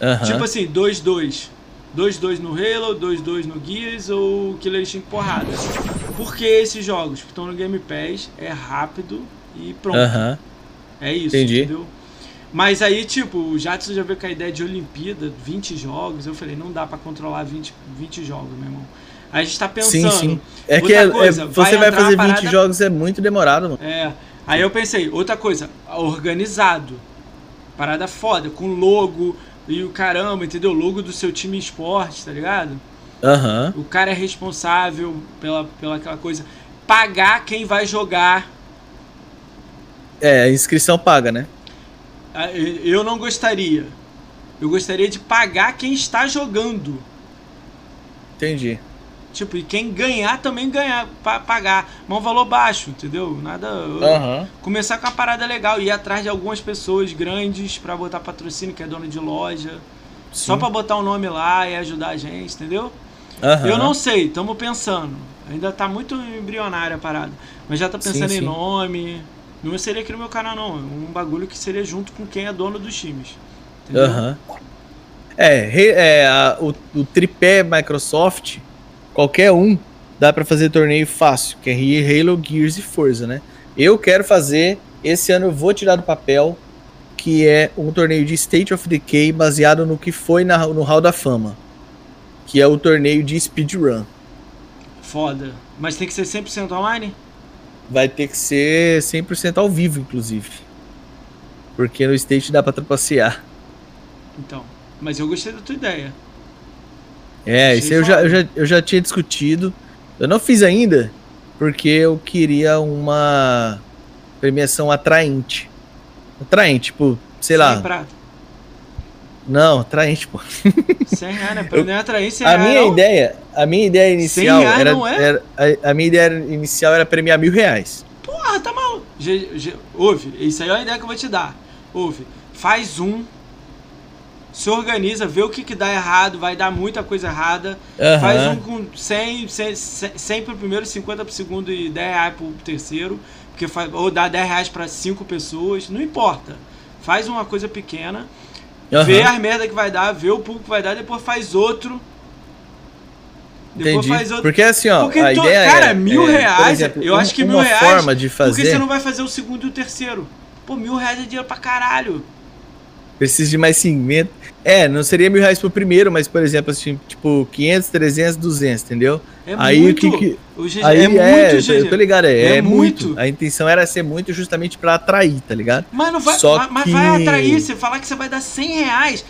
Aham. Tipo assim, 2-2. 2-2 no Halo, 2-2 no Gears ou Killer Instinct porrada. Por que esses jogos que estão no Game Pass é rápido e pronto. Aham. É isso, Entendi. entendeu? Mas aí, tipo, o Jadson já veio com a ideia de Olimpíada, 20 jogos. Eu falei, não dá pra controlar 20, 20 jogos, meu irmão. Aí a gente tá pensando. Sim, sim. É que é- é- coisa, você vai entrar fazer a 20 parada- jogos é muito demorado, mano. É. Aí eu pensei, outra coisa, organizado. Parada foda, com logo e o caramba, entendeu? Logo do seu time esporte, tá ligado? Aham. O cara é responsável pela, pela aquela coisa. Pagar quem vai jogar. É, a inscrição paga, né? Ah, Eu não gostaria. Eu gostaria de pagar quem está jogando. Entendi. Tipo, e quem ganhar também ganhar, pa- pagar. Mas um valor baixo, entendeu? Nada. Aham. Começar com uma parada legal, ir atrás de algumas pessoas grandes pra botar patrocínio, que é dono de loja. Só Sim. pra botar o nome lá e ajudar a gente, entendeu? Aham. Eu não sei, estamos pensando. Ainda tá muito embrionária a parada. Mas já tá pensando Sim, em sim. nome. Não seria aqui no meu canal, não. É um bagulho que seria junto com quem é dono dos times. Aham. É, é, a- o, o tripé Microsoft, qualquer um, dá pra fazer torneio fácil, que é Halo, Gears e Forza, né? Eu quero fazer, esse ano eu vou tirar do papel, que é um torneio de State of Decay baseado no que foi na- no Hall da Fama, que é o torneio de speedrun. Foda. Mas tem que ser 100% online? Vai ter que ser 100% ao vivo, inclusive. Porque no State dá pra trapacear. Então. Mas eu gostei da tua ideia. É, Achei isso aí eu já, eu, já, eu já tinha discutido. Eu não fiz ainda, porque eu queria uma premiação atraente. Atraente, tipo, sei lá. Sem prata. Não, atraente, pô. 100 reais, né? Pra não é atrair 100 A reais, minha não. ideia, a minha ideia inicial reais era, não é? era- a, a minha ideia inicial era premiar mil reais. Porra, tá maluco. Ge- ge- Ouve, isso aí é uma ideia que eu vou te dar. Ouve, faz um, se organiza, vê o que, que dá errado, vai dar muita coisa errada. Aham. Faz um com 100, 100, 100 pro primeiro, 50 pro segundo e 10 reais pro terceiro. Porque faz, ou dá 10 reais pra 5 pessoas, não importa. Faz uma coisa pequena, Aham. vê as merda que vai dar, vê o público que vai dar, depois faz outro. Depois Entendi. faz outro. Porque assim, ó, Porque, a to- ideia cara, é, mil é, reais, exemplo, eu um- acho que mil reais. forma de Por que você fazer não vai fazer o segundo e o terceiro? Pô, mil reais é dinheiro pra caralho. precisa de mais cimento. É, não seria mil reais pro primeiro, mas por exemplo, assim, tipo 500, 300, 200, entendeu? É Aí muito. o que que O GG, Aí é é, muito, GG. eu tô ligado, é, É é muito. muito. A intenção era ser muito justamente pra atrair, tá ligado? Mas não vai, Só mas, mas que- vai atrair, você falar que você vai dar 100 reais.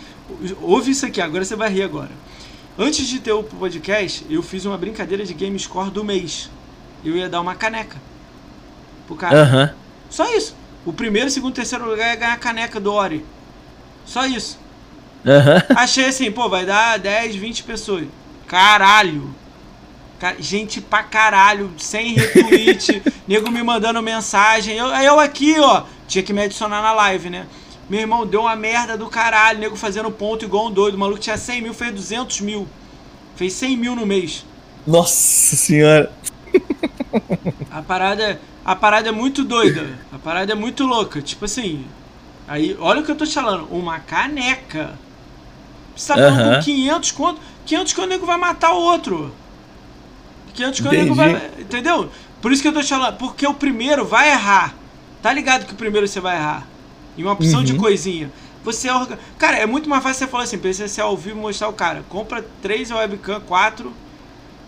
Ouve isso aqui, agora você vai rir agora. Antes de ter o podcast, eu fiz uma brincadeira de game score do mês. Eu ia dar uma caneca pro cara. Aham. Só isso. O primeiro, segundo, terceiro lugar ia ganhar a caneca do Ori. Só isso. Aham. Achei assim, pô, vai dar 10, 20 pessoas. Caralho. Ca- Gente pra caralho, sem retweet, <laughs> nego me mandando mensagem. Eu, eu aqui, ó, tinha que me adicionar na live, né? Meu irmão deu uma merda do caralho, nego fazendo ponto igual um doido. O maluco tinha 100 mil, fez 200 mil. Fez 100 mil no mês. Nossa senhora. <laughs> A parada, a parada é muito doida. A parada é muito louca. Tipo assim. Aí, olha o que eu tô te falando. Uma caneca. Você tá com 500 conto. 500 conto o nego vai matar o outro. 500 conto o nego Entendi. vai. Entendeu? Por isso que eu tô te falando. Porque o primeiro vai errar. Tá ligado que o primeiro você vai errar. Em uma opção de Uhum. coisinha. Você orga... Cara, é muito mais fácil você falar assim: ser ao vivo e mostrar o cara. Compra três webcam, quatro.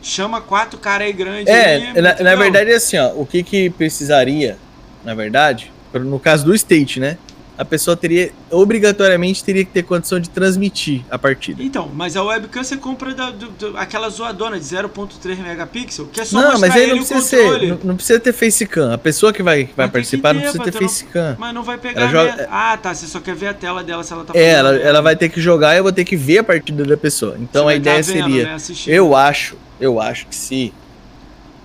Chama quatro cara aí grande. É, aí, na, na verdade é assim, ó, o que que precisaria, na verdade, no caso do state, né? A pessoa teria, obrigatoriamente teria que ter condição de transmitir a partida. Então, mas a webcam você compra da, do- do- aquela zoadona de 0.3 megapixel, que é só Não, mas aí não precisa ser, não, não precisa ter facecam. A pessoa que vai, que vai participar não ter, precisa ter facecam. Mas não vai pegar. Joga- minha- Ah, tá. Você só quer ver a tela dela se ela tá É, ela, ela vai ter que jogar e eu vou ter que ver a partida da pessoa. Você Então a vai ideia tá vendo, seria, né, eu acho, eu acho que se,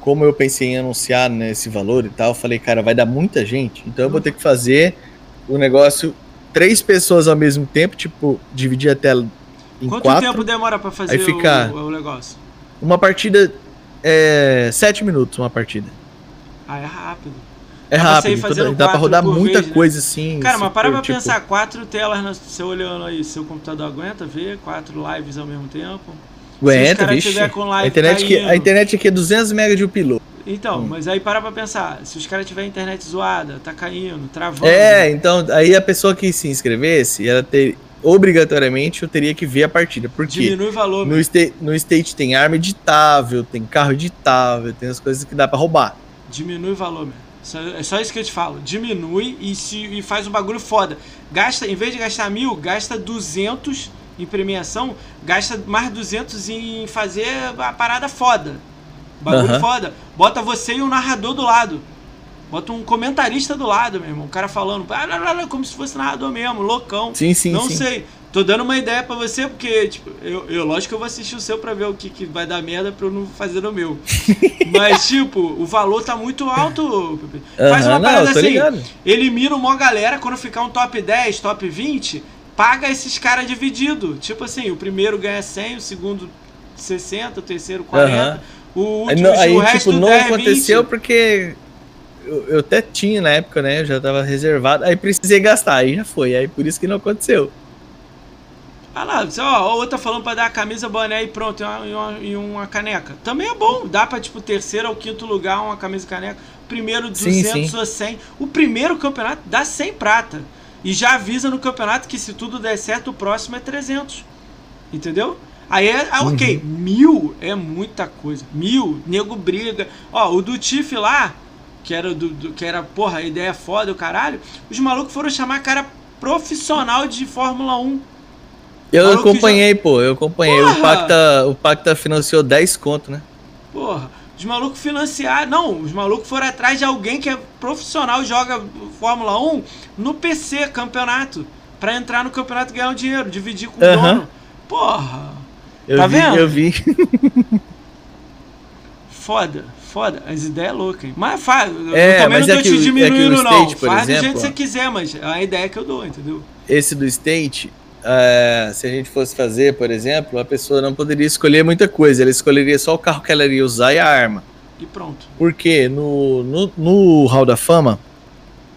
como eu pensei em anunciar nesse valor e tal, eu falei, cara, vai dar muita gente, então eu vou ter que fazer o negócio três pessoas ao mesmo tempo, tipo, dividir a tela em Quanto quatro. tempo demora pra fazer Aí fica- o, o negócio? Uma partida é sete minutos, uma partida. Ah, é rápido. É Dá pra rápido, fazendo dá pra rodar muita vez, né? coisa assim. Cara, mas para pra tipo, pensar, quatro telas no- você olhando aí, seu computador aguenta ver, quatro lives ao mesmo tempo. Aguenta, cara vixe. tiver com A live internet, que, caindo. a internet aqui é 200 MB de upload. Então, Hum. mas aí para pra pensar. Se os caras tiverem internet zoada, tá caindo, travando. É, então aí a pessoa que se inscrevesse, ela ter, obrigatoriamente eu teria que ver a partida. Por quê? Diminui o valor. No, sta- no state tem arma editável, tem carro editável, tem as coisas que dá pra roubar. Diminui o valor, meu. Só- É só isso que eu te falo. Diminui e, se, e faz um bagulho foda. Gasta, em vez de gastar mil, gasta 200 em premiação, gasta mais 200 em fazer a parada foda. Bagulho Aham. foda. Bota você e um narrador do lado. Bota um comentarista do lado, meu irmão. O cara falando, "Ah, lá, lá, lá", como se fosse narrador mesmo, loucão. Sim, sim, Não sim. sei. Tô dando uma ideia pra você, porque, tipo, eu, eu lógico que eu vou assistir o seu pra ver o que, que vai dar merda pra eu não fazer no meu. <laughs> Mas, tipo, o valor tá muito alto. Pepe. Faz uma não, parada tô assim. ligado. Elimina uma galera, quando ficar um top 10, top 20, paga esses caras dividido. Tipo assim, o primeiro ganha 100, o segundo 60, o terceiro 40, Aham. o último, não, aí, o resto tipo, não 10, aconteceu 20. porque eu, eu até tinha na época, né? Eu já tava reservado. Aí precisei gastar, aí já foi. Aí por isso que não aconteceu. Ah lá, ó, outra falando pra dar a camisa, boné e pronto, e uma, e uma- caneca. Também é bom, dá pra, tipo, terceiro ao quinto lugar uma camisa e caneca. Primeiro Sim, 200 sim. ou 100. O primeiro campeonato dá 100 prata. E já avisa no campeonato que se tudo der certo, o próximo é 300. Entendeu? Aí é, ah, ok, Uhum. mil é muita coisa. Mil, nego briga. Ó, o do Tiff lá, que era, do, do- que era, porra, a ideia é foda, o caralho. Os malucos foram chamar cara profissional de Fórmula 1. Eu Maluco acompanhei, pô, eu acompanhei. Porra! O Pacta, o Pacta financiou 10 conto, né? Porra, os malucos financiaram. Não, os malucos foram atrás de alguém que é profissional e joga Fórmula 1 no PC, campeonato. Pra entrar no campeonato e ganhar um dinheiro, dividir com o Aham. dono. Porra, Eu Tá vi, vendo? eu vi. <laughs> foda, foda. As ideias loucas, hein? Mas faz. É, eu também não é tô que te é que diminuindo, não. State, faz do exemplo, jeito que você quiser, mas é a ideia que eu dou, entendeu? Esse do State, é, se a gente fosse fazer, por exemplo, a pessoa não poderia escolher muita coisa. Ela escolheria só o carro que ela iria usar e a arma. E pronto. Porque no, no, no Hall da Fama,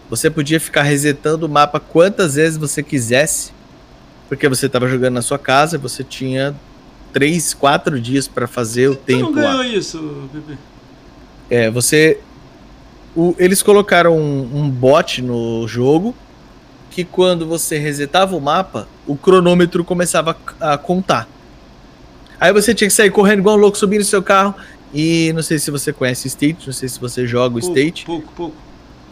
você podia ficar resetando o mapa quantas vezes você quisesse, porque você estava jogando na sua casa, você tinha 3, 4 dias para fazer o tempo não lá. ganhou isso, Pepe? É, você. o- eles colocaram um, um bot no jogo que quando você resetava o mapa, o cronômetro começava a, contar. Aí você tinha que sair correndo igual um louco, subindo no seu carro. E não sei se você conhece o State, não sei se você joga o Pouco, State. Pouco, pouco.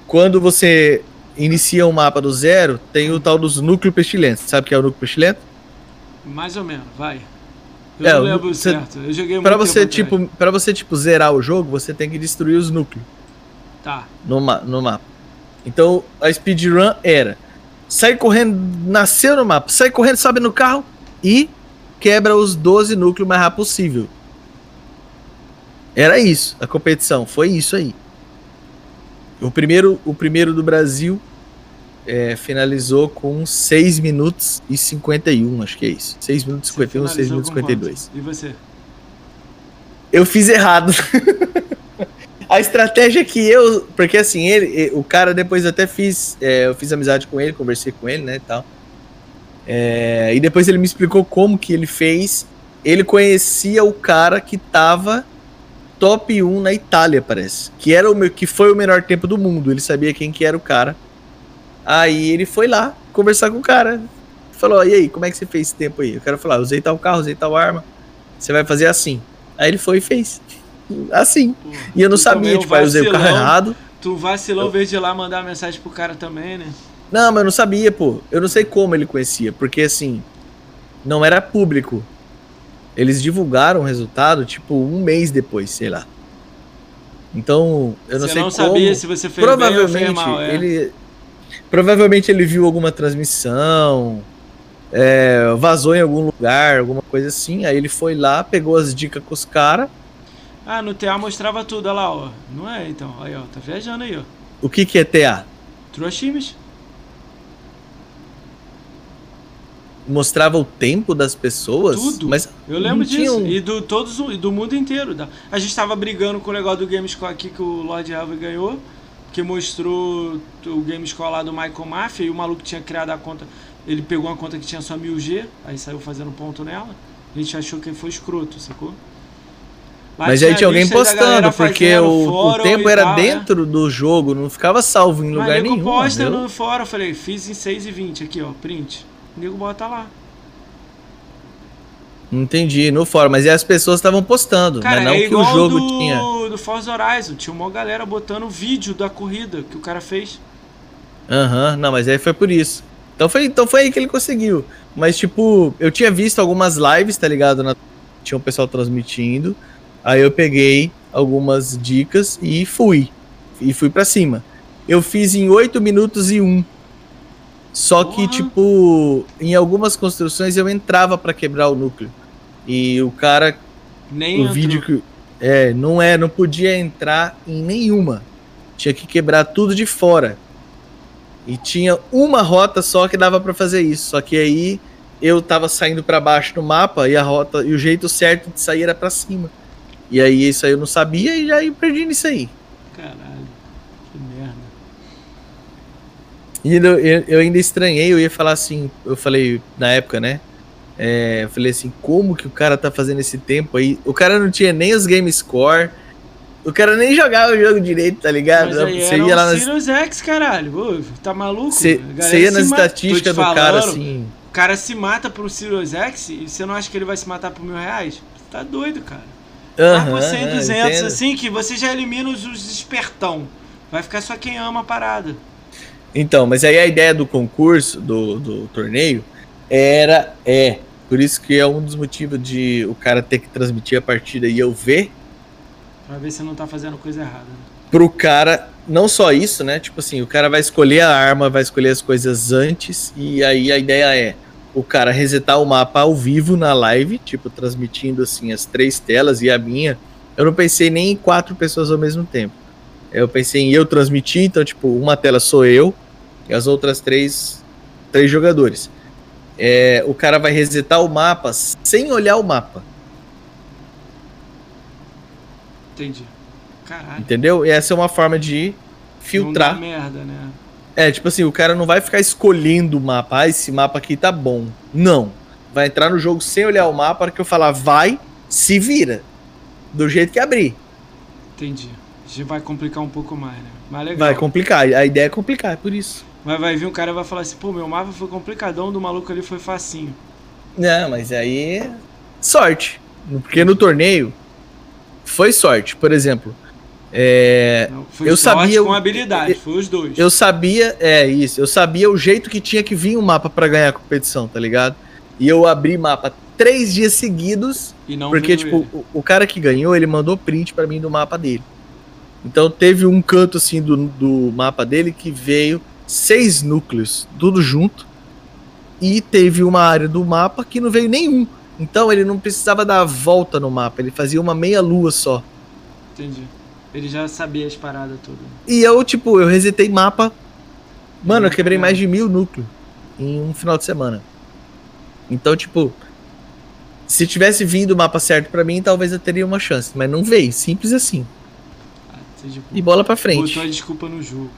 Quando você inicia um mapa do zero, tem o tal dos núcleos pestilentos. Sabe o que é o núcleo pestilento? Mais ou menos, vai. Eu É, não lembro você- certo. Eu joguei muito Para você, tipo, para você tipo zerar o jogo, você tem que destruir os núcleos. Tá. no, ma no mapa. Então a speedrun era sai correndo, nasceu no mapa, sai correndo, sobe no carro e quebra os 12 núcleos o mais rápido possível. Era isso, a competição, foi isso aí. O primeiro, o primeiro do Brasil é, finalizou com 6 minutos e 51, acho que é isso. 6 minutos e 51, 6 Finalizou minutos e com 52. quanto? E você? Eu fiz errado. <laughs> a estratégia que eu. Porque assim, ele, o cara depois eu até fiz. é, eu fiz amizade com ele, conversei com ele, né? E tal. É, e depois ele me explicou como que ele fez. Ele conhecia o cara que tava top 1 na Itália, parece. Que era o meu, que foi o menor tempo do mundo. Ele sabia quem que era o cara. Aí ele foi lá conversar com o cara. Falou, e aí, como é que você fez esse tempo aí? O cara falou, ah, usei tal carro, usei tal arma. Você vai fazer assim. Aí ele foi e fez. Assim. E eu não tu sabia, tipo, aí eu usei o carro vacilão. errado. Tu vacilou, em vez de lá mandar mensagem pro cara também, né? Não, mas eu não sabia, pô. Eu não sei como ele conhecia, porque assim, não era público. Eles divulgaram o resultado, tipo, um mês depois, sei lá. Então, eu não você sei não como. sabia se você fez bem ou provavelmente fez mal. É. ele. Provavelmente ele viu alguma transmissão, é, vazou em algum lugar, alguma coisa assim. Aí ele foi lá, pegou as dicas com os caras. Ah, no TA mostrava tudo, olha lá, ó. Não é, então. Aí, ó. Tá viajando aí, ó. O que, que é TA? Trouximes. Mostrava o tempo das pessoas? Tudo. Mas Eu lembro disso. um- E do, todos, e do mundo inteiro. da- A gente tava brigando com o negócio do Gamescore aqui que o Lord Harvey ganhou. Que mostrou o Gamescore lá do Michael Mafia. E o maluco tinha criado a conta. Ele pegou uma conta que tinha só 1000G. Aí saiu fazendo ponto nela. A gente achou que ele foi escroto, sacou? Mas aí tinha alguém postando, porque o, o tempo era tal, né? dentro do jogo, não ficava salvo em Mas lugar nenhum. posta entendeu? no fórum, eu falei, fiz em 6 e 20 aqui, ó, print. O nego bota lá. Entendi, no fórum, mas aí as pessoas estavam postando, Cara, mas não é que o jogo do, tinha. do Forza Horizon. Tinha uma galera botando vídeo da corrida que o cara fez. Aham, não, mas aí foi por isso. Então foi, então foi aí que ele conseguiu. Mas, tipo, eu tinha visto algumas lives, tá ligado? Na- Tinha um pessoal transmitindo. Aí eu peguei algumas dicas e fui. E fui pra cima. Eu fiz em 8 minutos e 1. Só que, tipo, em algumas construções eu entrava pra quebrar o núcleo. E o cara Nem o entrou. vídeo que é não é não podia entrar em nenhuma tinha que quebrar tudo de fora e tinha uma rota só que dava pra fazer isso só que aí eu tava saindo pra baixo no mapa e a rota e o jeito certo de sair era pra cima e aí isso aí eu não sabia e aí perdi nisso aí Caralho, que merda. e eu, eu, eu ainda estranhei eu ia falar assim eu falei na época né é, eu falei assim como que o cara tá fazendo esse tempo aí o cara não tinha nem os game score o cara nem jogava o jogo direito, tá ligado? Você ia lá nas Sirius X, caralho. Ô, tá maluco? Você ia nas estatísticas do te cara falando, assim. O cara se mata pro Sirius X e você não acha que ele vai se matar por mil reais? Você tá doido, cara. Vai Aham, por 100, aham, 200, entendo. assim, que você já elimina os, os espertão. Vai ficar só quem ama a parada. Então, mas aí a ideia do concurso, do, do torneio, era. É. Por isso que é um dos motivos de o cara ter que transmitir a partida e eu ver. Pra ver se não tá fazendo coisa errada. né? Pro cara. Não só isso, né? Tipo assim, o cara vai escolher a arma, vai escolher as coisas antes. E aí a ideia é o cara resetar o mapa ao vivo na live, tipo, transmitindo assim as três telas e a minha. Eu não pensei nem em quatro pessoas ao mesmo tempo. Eu pensei em eu transmitir, então, tipo, uma tela sou eu e as outras três, três jogadores. É, o cara vai resetar o mapa sem olhar o mapa, Entendi. Caralho. entendeu? E essa é uma forma de filtrar. Não dá merda, né? É, tipo assim, o cara não vai ficar escolhendo o mapa. Ah, esse mapa aqui tá bom. Não. Vai entrar no jogo sem olhar o mapa, para que eu falar, vai, se vira. Do jeito que abrir. Entendi. Já vai complicar um pouco mais, né? Mas legal. Vai complicar. A ideia é complicar, é por isso. Mas vai vir um cara e vai falar assim, pô, meu mapa foi complicadão, do maluco ali foi facinho. Não, mas aí. é Sorte. Porque no torneio. Foi sorte. Por exemplo. É, Não, Eu sabia com habilidade, foi os dois. eu sabia. É isso. Eu sabia o jeito que tinha que vir o mapa para ganhar a competição, tá ligado? E eu abri mapa três dias seguidos. E não Porque, tipo, o, o cara que ganhou, ele mandou print pra mim do mapa dele. Então teve um canto assim do, do mapa dele que veio seis núcleos, tudo junto. E teve uma área do mapa que não veio nenhum. Então ele não precisava dar a volta no mapa, ele fazia uma meia lua só. Entendi. Ele já sabia as paradas todas. E eu, tipo, eu resetei mapa. Mano, eu Muito quebrei mais de mil núcleos em um final de semana. Então, tipo, se tivesse vindo o mapa certo pra mim, talvez eu teria uma chance. Mas não veio, simples assim. Ah, você, tipo, E bola pra frente. Botou a desculpa no jogo.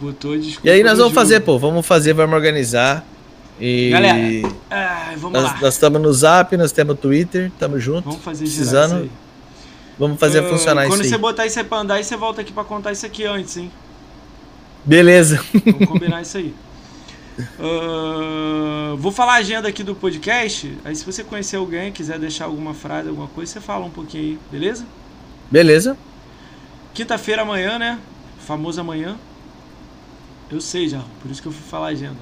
Botou a desculpa E aí nós vamos jogo. fazer, pô, vamos fazer, vamos organizar. E Galera, Ai, vamos lá. nós estamos no Zap, nós temos no Twitter, estamos juntos. Vamos fazer precisando. isso aí. Vamos fazer Ah, funcionar Quando isso você aí. botar isso aí pra andar, aí você volta aqui pra contar isso aqui antes, hein? Beleza. Vamos <laughs> combinar isso aí. Ah, vou falar a agenda aqui do podcast. Aí se você conhecer alguém, quiser deixar alguma frase, alguma coisa, você fala um pouquinho aí, beleza? Beleza. Quinta-feira amanhã, né? Famoso amanhã. Eu sei já, por isso que eu fui falar a agenda.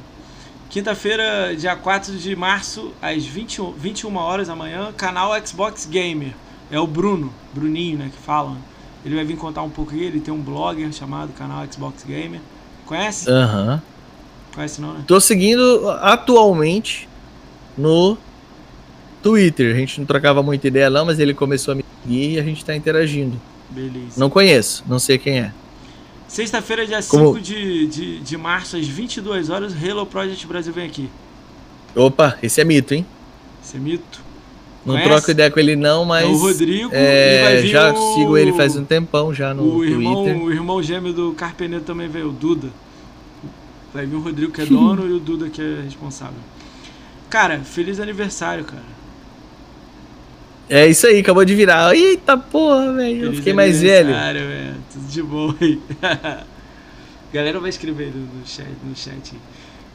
Quinta-feira, dia 4 de março, às 21, 21 horas amanhã, canal Xbox Gamer. É o Bruno, Bruninho, né, que fala. Ele vai vir contar um pouco aí, ele tem um blogger chamado Canal Xbox Gamer. Conhece? Aham. Conhece não, né? Tô seguindo atualmente no Twitter. A gente não trocava muita ideia não, mas ele começou a me seguir e a gente tá interagindo. Beleza. Não conheço, não sei quem é. Sexta-feira, dia Como- 5 de, de, de março, às 22 horas, Halo Project Brasil vem aqui. Opa, esse é mito, hein? Esse é mito. Não Conhece? troco ideia com ele não, mas é o Rodrigo é, vai vir já o... sigo ele faz um tempão já no o irmão, Twitter. o irmão gêmeo do Carpenedo também veio, o Duda. Vai vir o Rodrigo que é <laughs> dono e o Duda que é responsável. Cara, feliz aniversário, cara. É isso aí, acabou de virar. Eita porra, velho. Eu fiquei mais velho. aniversário, velho. Tudo de boa aí. <laughs> Galera vai escrever no, no chat. No chat.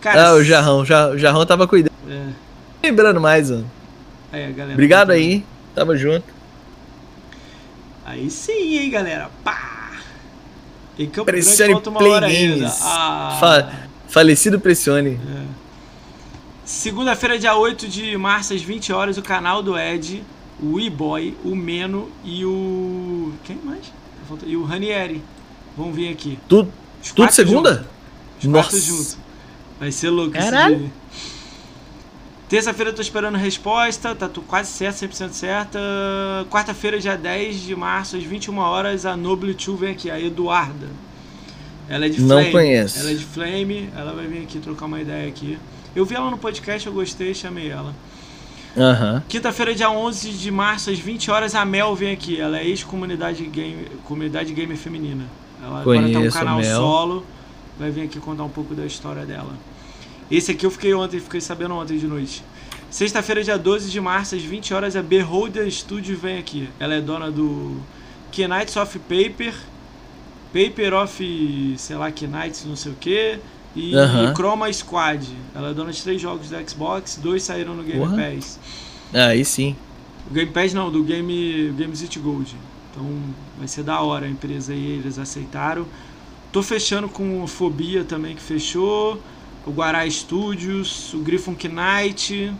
Cara, Ah, o Jarrão, o Jarrão tava cuidando. É, Lembrando mais, mano. Aí, a galera. Obrigado aí. Tamo junto. Aí sim, hein, galera. Pá! Em Campo Grande Pressione falta uma Play hora ainda. Games. Ah. Fa- falecido Pressione. Segunda-feira, dia 8 de março, às 20 horas, o canal do Ed, o E-Boy, o Meno e o. Quem mais? E o Ranieri vão vir aqui. Tudo, tudo segunda? juntos. Os Nossa. juntos. Vai ser louco Caralho. Terça-feira eu tô esperando resposta, tá tu- quase certo, 100% certa. Quarta-feira, dia 10 de março, às 21 horas, a Noble 2 vem aqui, a Eduarda. Ela é de Não Flame. conheço. Ela é de Flame, ela vai vir aqui trocar uma ideia aqui. Eu vi ela no podcast, eu gostei, chamei ela. Aham. Quinta-feira, dia 11 de março, às 20 horas, a Mel vem aqui. Ela é ex-comunidade game, comunidade gamer feminina. Ela agora tá um Conheço canal solo. Vai vir aqui contar um pouco da história dela. Esse aqui eu fiquei ontem, fiquei sabendo ontem de noite. Sexta-feira, dia 12 de março, às 20 horas, a Beholder Studio vem aqui. Ela é dona do Knights of Paper, Paper of, sei lá, Knights não sei o que, e, e Chroma Squad. Ela é dona de três jogos do Xbox, dois saíram no Game Porra. Pass. Aí sim. O Game Pass não, do Game Games Gold. Então vai ser da hora a empresa aí, eles aceitaram. Tô fechando com Fobia também que fechou. O Guará Studios, o Griffon Knight.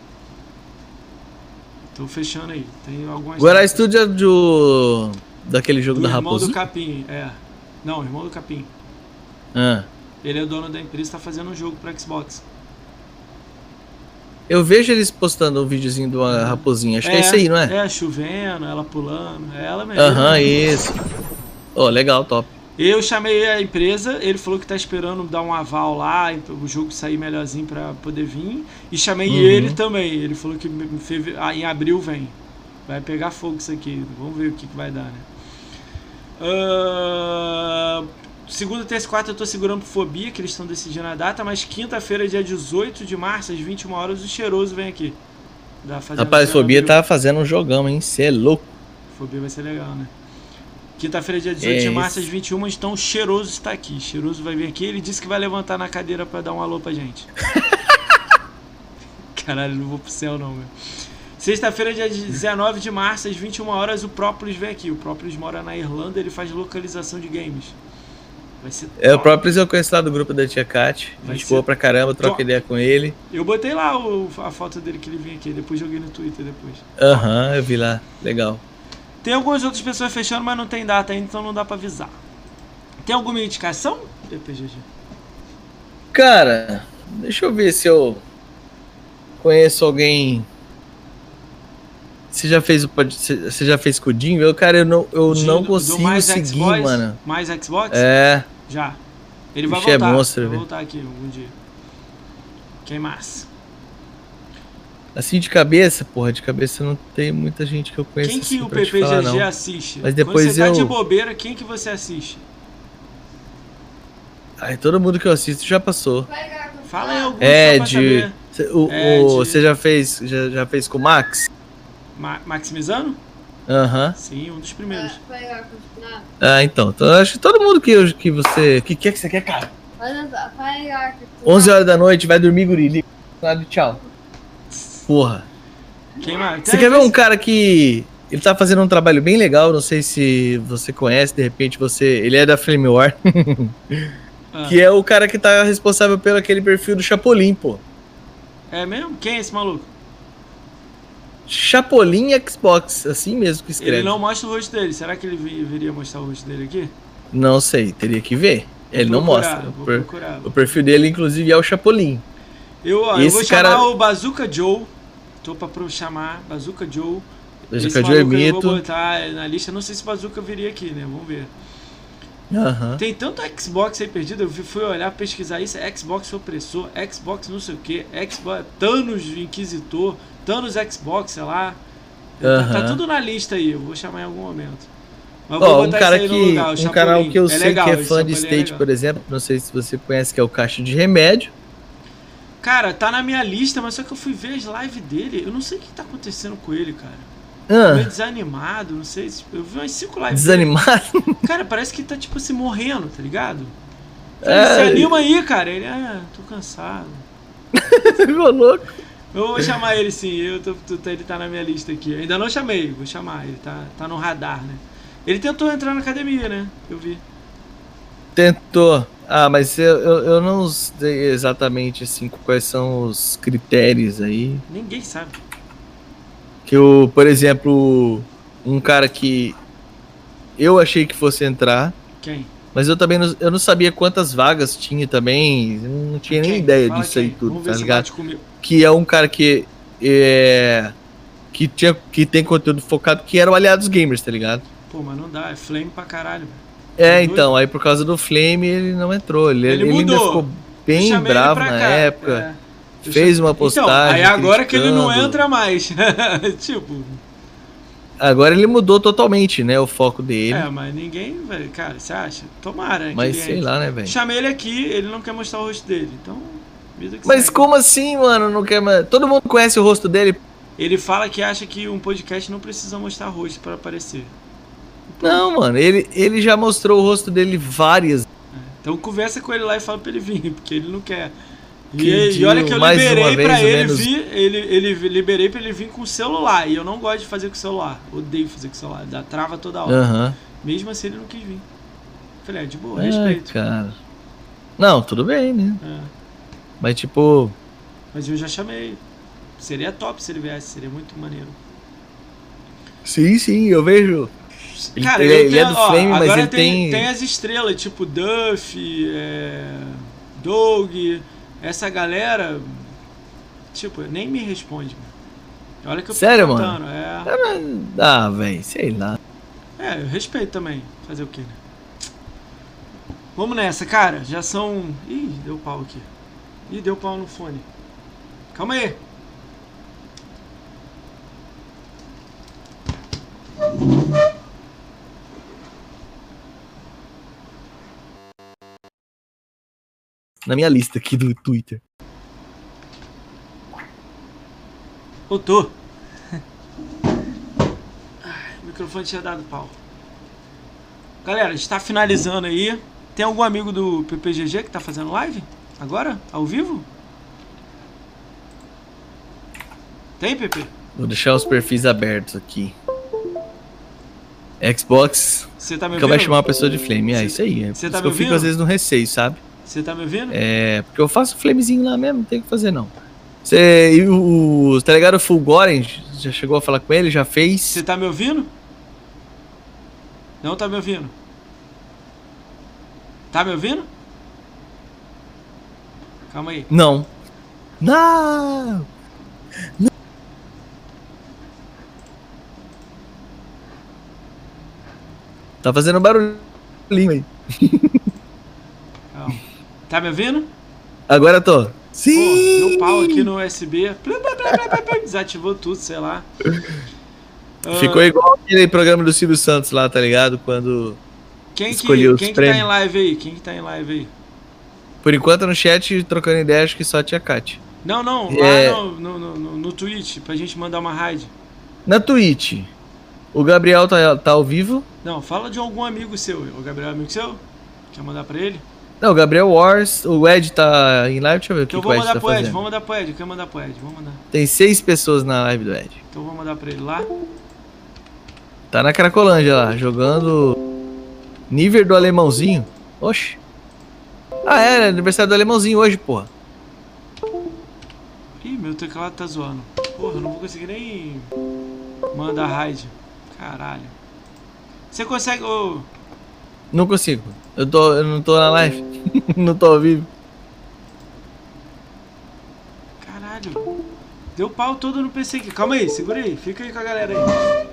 Tô fechando aí. Tem algumas. Guará Studio é do. daquele jogo do da irmão Raposa. do Capim, é. Não, irmão do Capim. Ah. Ele é dono da empresa, tá fazendo um jogo pra Xbox. Eu vejo eles postando um videozinho de uma raposinha. Acho que é isso aí, não é? É, chovendo, ela pulando. É ela mesmo. Aham, isso. Oh, legal, top. Eu chamei a empresa, ele falou que tá esperando dar um aval lá, e o jogo sair melhorzinho pra poder vir. E chamei Uhum. ele também. Ele falou que em ah, em abril vem. Vai pegar fogo isso aqui. Vamos ver o que, que vai dar, né? Ah, segunda, terça e quarta eu tô segurando pro Fobia, que eles estão decidindo a data, mas quinta-feira, dia 18 de março, às 21 horas, o Cheiroso vem aqui. Rapaz, Fobia Abril. tá fazendo um jogão, hein? Cê é louco. Fobia vai ser legal, né? Quinta-feira, dia 18 É de março, às isso. 21, então o Cheiroso está aqui. Cheiroso vai vir aqui, ele disse que vai levantar na cadeira pra dar um alô pra gente. <laughs> Caralho, não vou pro céu não, meu. Sexta-feira, dia 19 de março, às 21 horas, o Própolis vem aqui. O Própolis mora na Irlanda, ele faz localização de games. Vai ser É, o top. próprio eu conheço lá do grupo da Tia Kat. Vai Gente boa pra caramba, troca top. ideia com ele. Eu botei lá o- a foto dele que ele vinha aqui, depois joguei no Twitter depois. Aham, eu vi lá. Legal. Tem algumas outras pessoas fechando, mas não tem data ainda, então não dá pra avisar. Tem alguma indicação, DPGG? Cara, deixa eu ver se eu conheço alguém. Você já fez o você já fez com o? Eu, cara, eu não, eu não consigo mais seguir, Xbox? mano. Mais Xbox? É, Já. Ele vai Bicho é voltar. monstro, vai velho. voltar aqui algum dia. Quem mais? Assim de cabeça, porra, de cabeça não tem muita gente que eu conheço Quem que assim o falar, PPGG não. assiste? Mas depois Quando você tá eu- de bobeira, quem que você assiste? Ai, todo mundo que eu assisto já passou. Fala aí algum É, só pra de. cê- O, É, o- de- Você já fez, já, já fez com o Max? Ma Maximizano? Aham. Sim, um dos primeiros. Ah, então. então. eu Acho que todo mundo que, eu- que você. O que, que é que você quer, cara? Vai, dançar. vai, Gago. 11 horas da noite, vai dormir, guri. Tchau. Porra. Quem mais? Você quer ver um cara que. Ele tá fazendo um trabalho bem legal, não sei se você conhece, de repente você. Ele é da Flame War, Ah, que é o cara que tá responsável pelo aquele perfil do Chapolin, pô. É mesmo? Quem é esse maluco? Chapolin Xbox, assim mesmo que escreve. Ele não mostra o rosto dele. Será que ele vi- viria mostrar o rosto dele aqui? Não sei, teria que ver. Ele Vou não procurar, mostra. Vou procurar. O perfil dele, inclusive, é o Chapolin. Eu, ó, eu vou chamar cara- o Bazooka Joe. Tô pra chamar Bazooka Joe. Esse que é eu Mito. vou botar na lista. Não sei se Bazooka viria aqui, né? Vamos ver. Aham. Tem tanto Xbox aí perdido, eu fui- olhar, pesquisar isso, é Xbox opressor, Xbox não sei o que, Xbox, Thanos Inquisitor, Thanos Xbox, sei lá. Tá, tá Aham. tudo na lista aí, eu vou chamar em algum momento. Mas Ó, um cara que. lugar, um canal que eu É sei legal, que é fã de é State, legal. por exemplo, não sei se você conhece, que é o Caixa de Remédio. Cara, tá na minha lista, mas só que eu fui ver as lives dele. Eu não sei o que tá acontecendo com ele, cara. Meio Ah, desanimado, não sei. se- Eu vi umas cinco lives. dele. desanimado? <laughs> Cara, parece que tá tipo assim morrendo, tá ligado? É. Se anima aí, cara. Ele, ah, tô cansado. <laughs> Ficou louco. Eu vou chamar ele sim, eu tô, tô- ele tá na minha lista aqui. Ainda não chamei, vou chamar, ele tá, tá no radar, né? Ele tentou entrar na academia, né? Eu vi. Tentou. Ah, mas eu, eu, eu não sei exatamente assim quais são os critérios aí. Ninguém sabe. Que o, por exemplo, um cara que eu achei que fosse entrar, Quem? mas eu também não, eu não sabia quantas vagas tinha também, não tinha nem Quem? ideia Fala disso aí quem? tudo, Vamos tá ligado? Que é um cara que é que tinha que tem conteúdo focado que era o Aliados Gamers, tá ligado? Pô, mas não dá, é flame pra caralho. velho. É, então, aí por causa do Flame ele não entrou, ele, Ele ele ainda mudou. ficou bem bravo na cá, época. é. Fez uma postagem. Então, aí agora que ele não criticando. entra mais. <laughs> tipo, Agora ele mudou totalmente, né? O foco dele. é, mas ninguém, velho, cara, você acha? Tomara. mas sei entre. lá, né, velho? Chamei ele aqui, ele não quer mostrar o rosto dele, então. Vida que Mas segue. como assim, mano? Não quer. Todo mundo conhece o rosto dele. Ele fala que acha que um podcast não precisa mostrar rosto pra aparecer. Não, mano. Ele, ele já mostrou o rosto dele várias. Então conversa com ele lá e fala pra ele vir, porque ele não quer. E, Que e olha que eu liberei vez, pra ele menos- vir, ele, ele liberei pra ele vir com o celular. E eu não gosto de fazer com o celular. Odeio fazer com o celular. Dá trava toda hora. Aham. Mesmo assim ele não quis vir. Falei, é de boa, Ai, respeito. cara. Não, tudo bem, né? É. Mas tipo. Mas eu já chamei. Seria top se ele viesse, seria muito maneiro. Sim, sim, eu vejo. Ele- Cara, ele- eu ele é tenho- do ó, Flame, mas agora ele tem- tem as estrelas, tipo Duff, é, Doug, essa galera, tipo, nem me responde. mano. Olha que eu Sério, mano? tentando, É, Ah, velho, sei lá. é, eu respeito também. Fazer o quê, né? Vamos nessa, cara. Já são. Ih, deu pau aqui. Ih, deu pau no fone. Calma aí. Na minha lista aqui do Twitter. Voltou. Ai, <laughs> o microfone tinha dado pau. Galera, a gente tá finalizando aí. Tem algum amigo do PPGG que tá fazendo live? Agora? Ao vivo? Tem, PP? Vou deixar os perfis abertos aqui. Xbox Você tá me que vai ouvindo? chamar uma pessoa de flame. É Cê- isso aí. É cê por tá que me eu fico ouvindo? às vezes no receio, sabe? Você tá me ouvindo? É, porque eu faço flamezinho lá mesmo, não tem o que fazer não. Você, e o, tá ligado? O Full Orange, já chegou a falar com ele, já fez? Você tá me ouvindo? Não tá me ouvindo? Tá me ouvindo? Calma aí. Não. Não! Não. Tá fazendo barulhinho aí. <laughs> Tá me ouvindo? Agora tô. Pô, Sim! deu pau aqui no USB. Plum, plum, plum, plum, plum, plum, Desativou tudo, sei lá. <laughs> Ficou igual aquele programa do Silvio Santos lá, tá ligado? Quando. quem que, escolhi os quem que tá em prêmios. live aí? Quem que tá em live aí? Por enquanto no chat, trocando ideia, acho que só a tia Kátia. Não, não, É. lá no, no, no, no Twitch, pra gente mandar uma raid. Na Twitch, o Gabriel tá, tá ao vivo. Não, fala de algum amigo seu. O Gabriel é amigo seu? Quer mandar pra ele? Não, o Gabriel Wars, o Ed tá em live, deixa eu ver o que, Então que o vou Ed mandar tá pro Ed, fazendo. vamos mandar pro Ed. Quer mandar pro Ed? Vamos mandar. Tem seis pessoas na live do Ed. Então vou mandar pra ele lá. Tá na Cracolândia lá, jogando nível do alemãozinho. Oxe. Ah, é, é aniversário do alemãozinho hoje, porra. Ih, meu teclado tá zoando. Porra, eu não vou conseguir nem mandar raid. Caralho. Você consegue. ô, Não consigo. Eu, tô, eu não tô na live. <laughs> não tô vivo. Caralho. Deu pau todo no PC aqui. Calma aí, segura aí. Fica aí com a galera aí.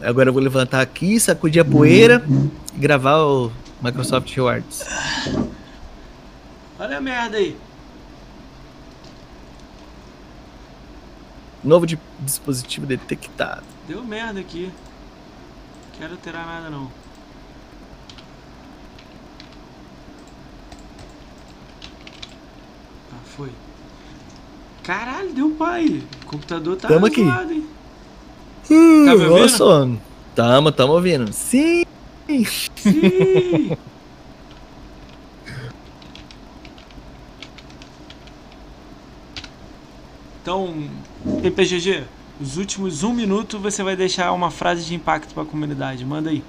Agora eu vou levantar aqui, sacudir a poeira e gravar o Microsoft Rewards. Olha a merda aí. Novo de dispositivo detectado. Deu merda aqui. Quero alterar nada não. Ah, foi. Caralho, deu pai. O computador tá Tamo aqui. zoado, hein? Hum, Tá me ouvindo? nossa, tamo, tamo ouvindo. Sim! Sim. Então, PPGG, os últimos um minuto você vai deixar uma frase de impacto pra comunidade. Manda aí.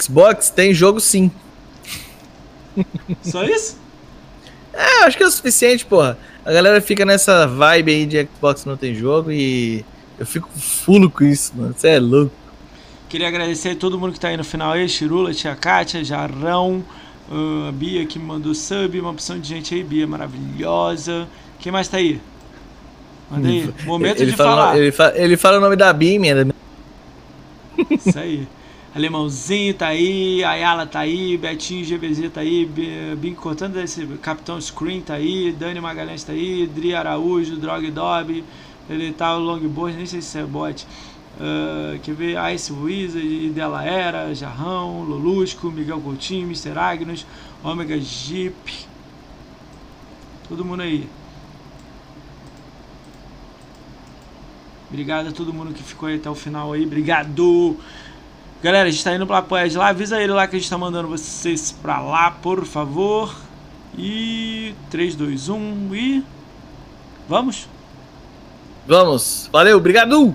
Xbox tem jogo sim. Só isso? É, acho que é o suficiente, porra. A galera fica nessa vibe aí de Xbox não tem jogo e eu fico fulo com isso, mano. Você é louco. Queria agradecer a todo mundo que tá aí no final aí, Chirula, Tia Kátia, Jarrão, ah, a Bia que me mandou sub, uma opção de gente aí, Bia maravilhosa. Quem mais tá aí? Aí, momento ele de fala, falar. Ele fala, ele fala o nome da BIM, minha. Isso aí. Alemãozinho tá aí, Ayala tá aí, Betinho GBZ tá aí, Bim cortando esse Capitão Screen tá aí, Dani Magalhães tá aí, Dri Araújo, Drog Dob, ele tá o Longboard, nem sei se é bot. Ah, quer ver? Ice Wizard, Della Era, Jarrão, Lolusco, Miguel Coutinho, Mr. Agnus, Omega Jeep. Todo mundo aí. Obrigado a todo mundo que ficou aí até o final aí. Obrigado! Galera, a gente tá indo pra Poed lá. Avisa ele lá que a gente tá mandando vocês pra lá, por favor. E 3, 2, 1 e. Vamos? Vamos. Valeu, obrigado.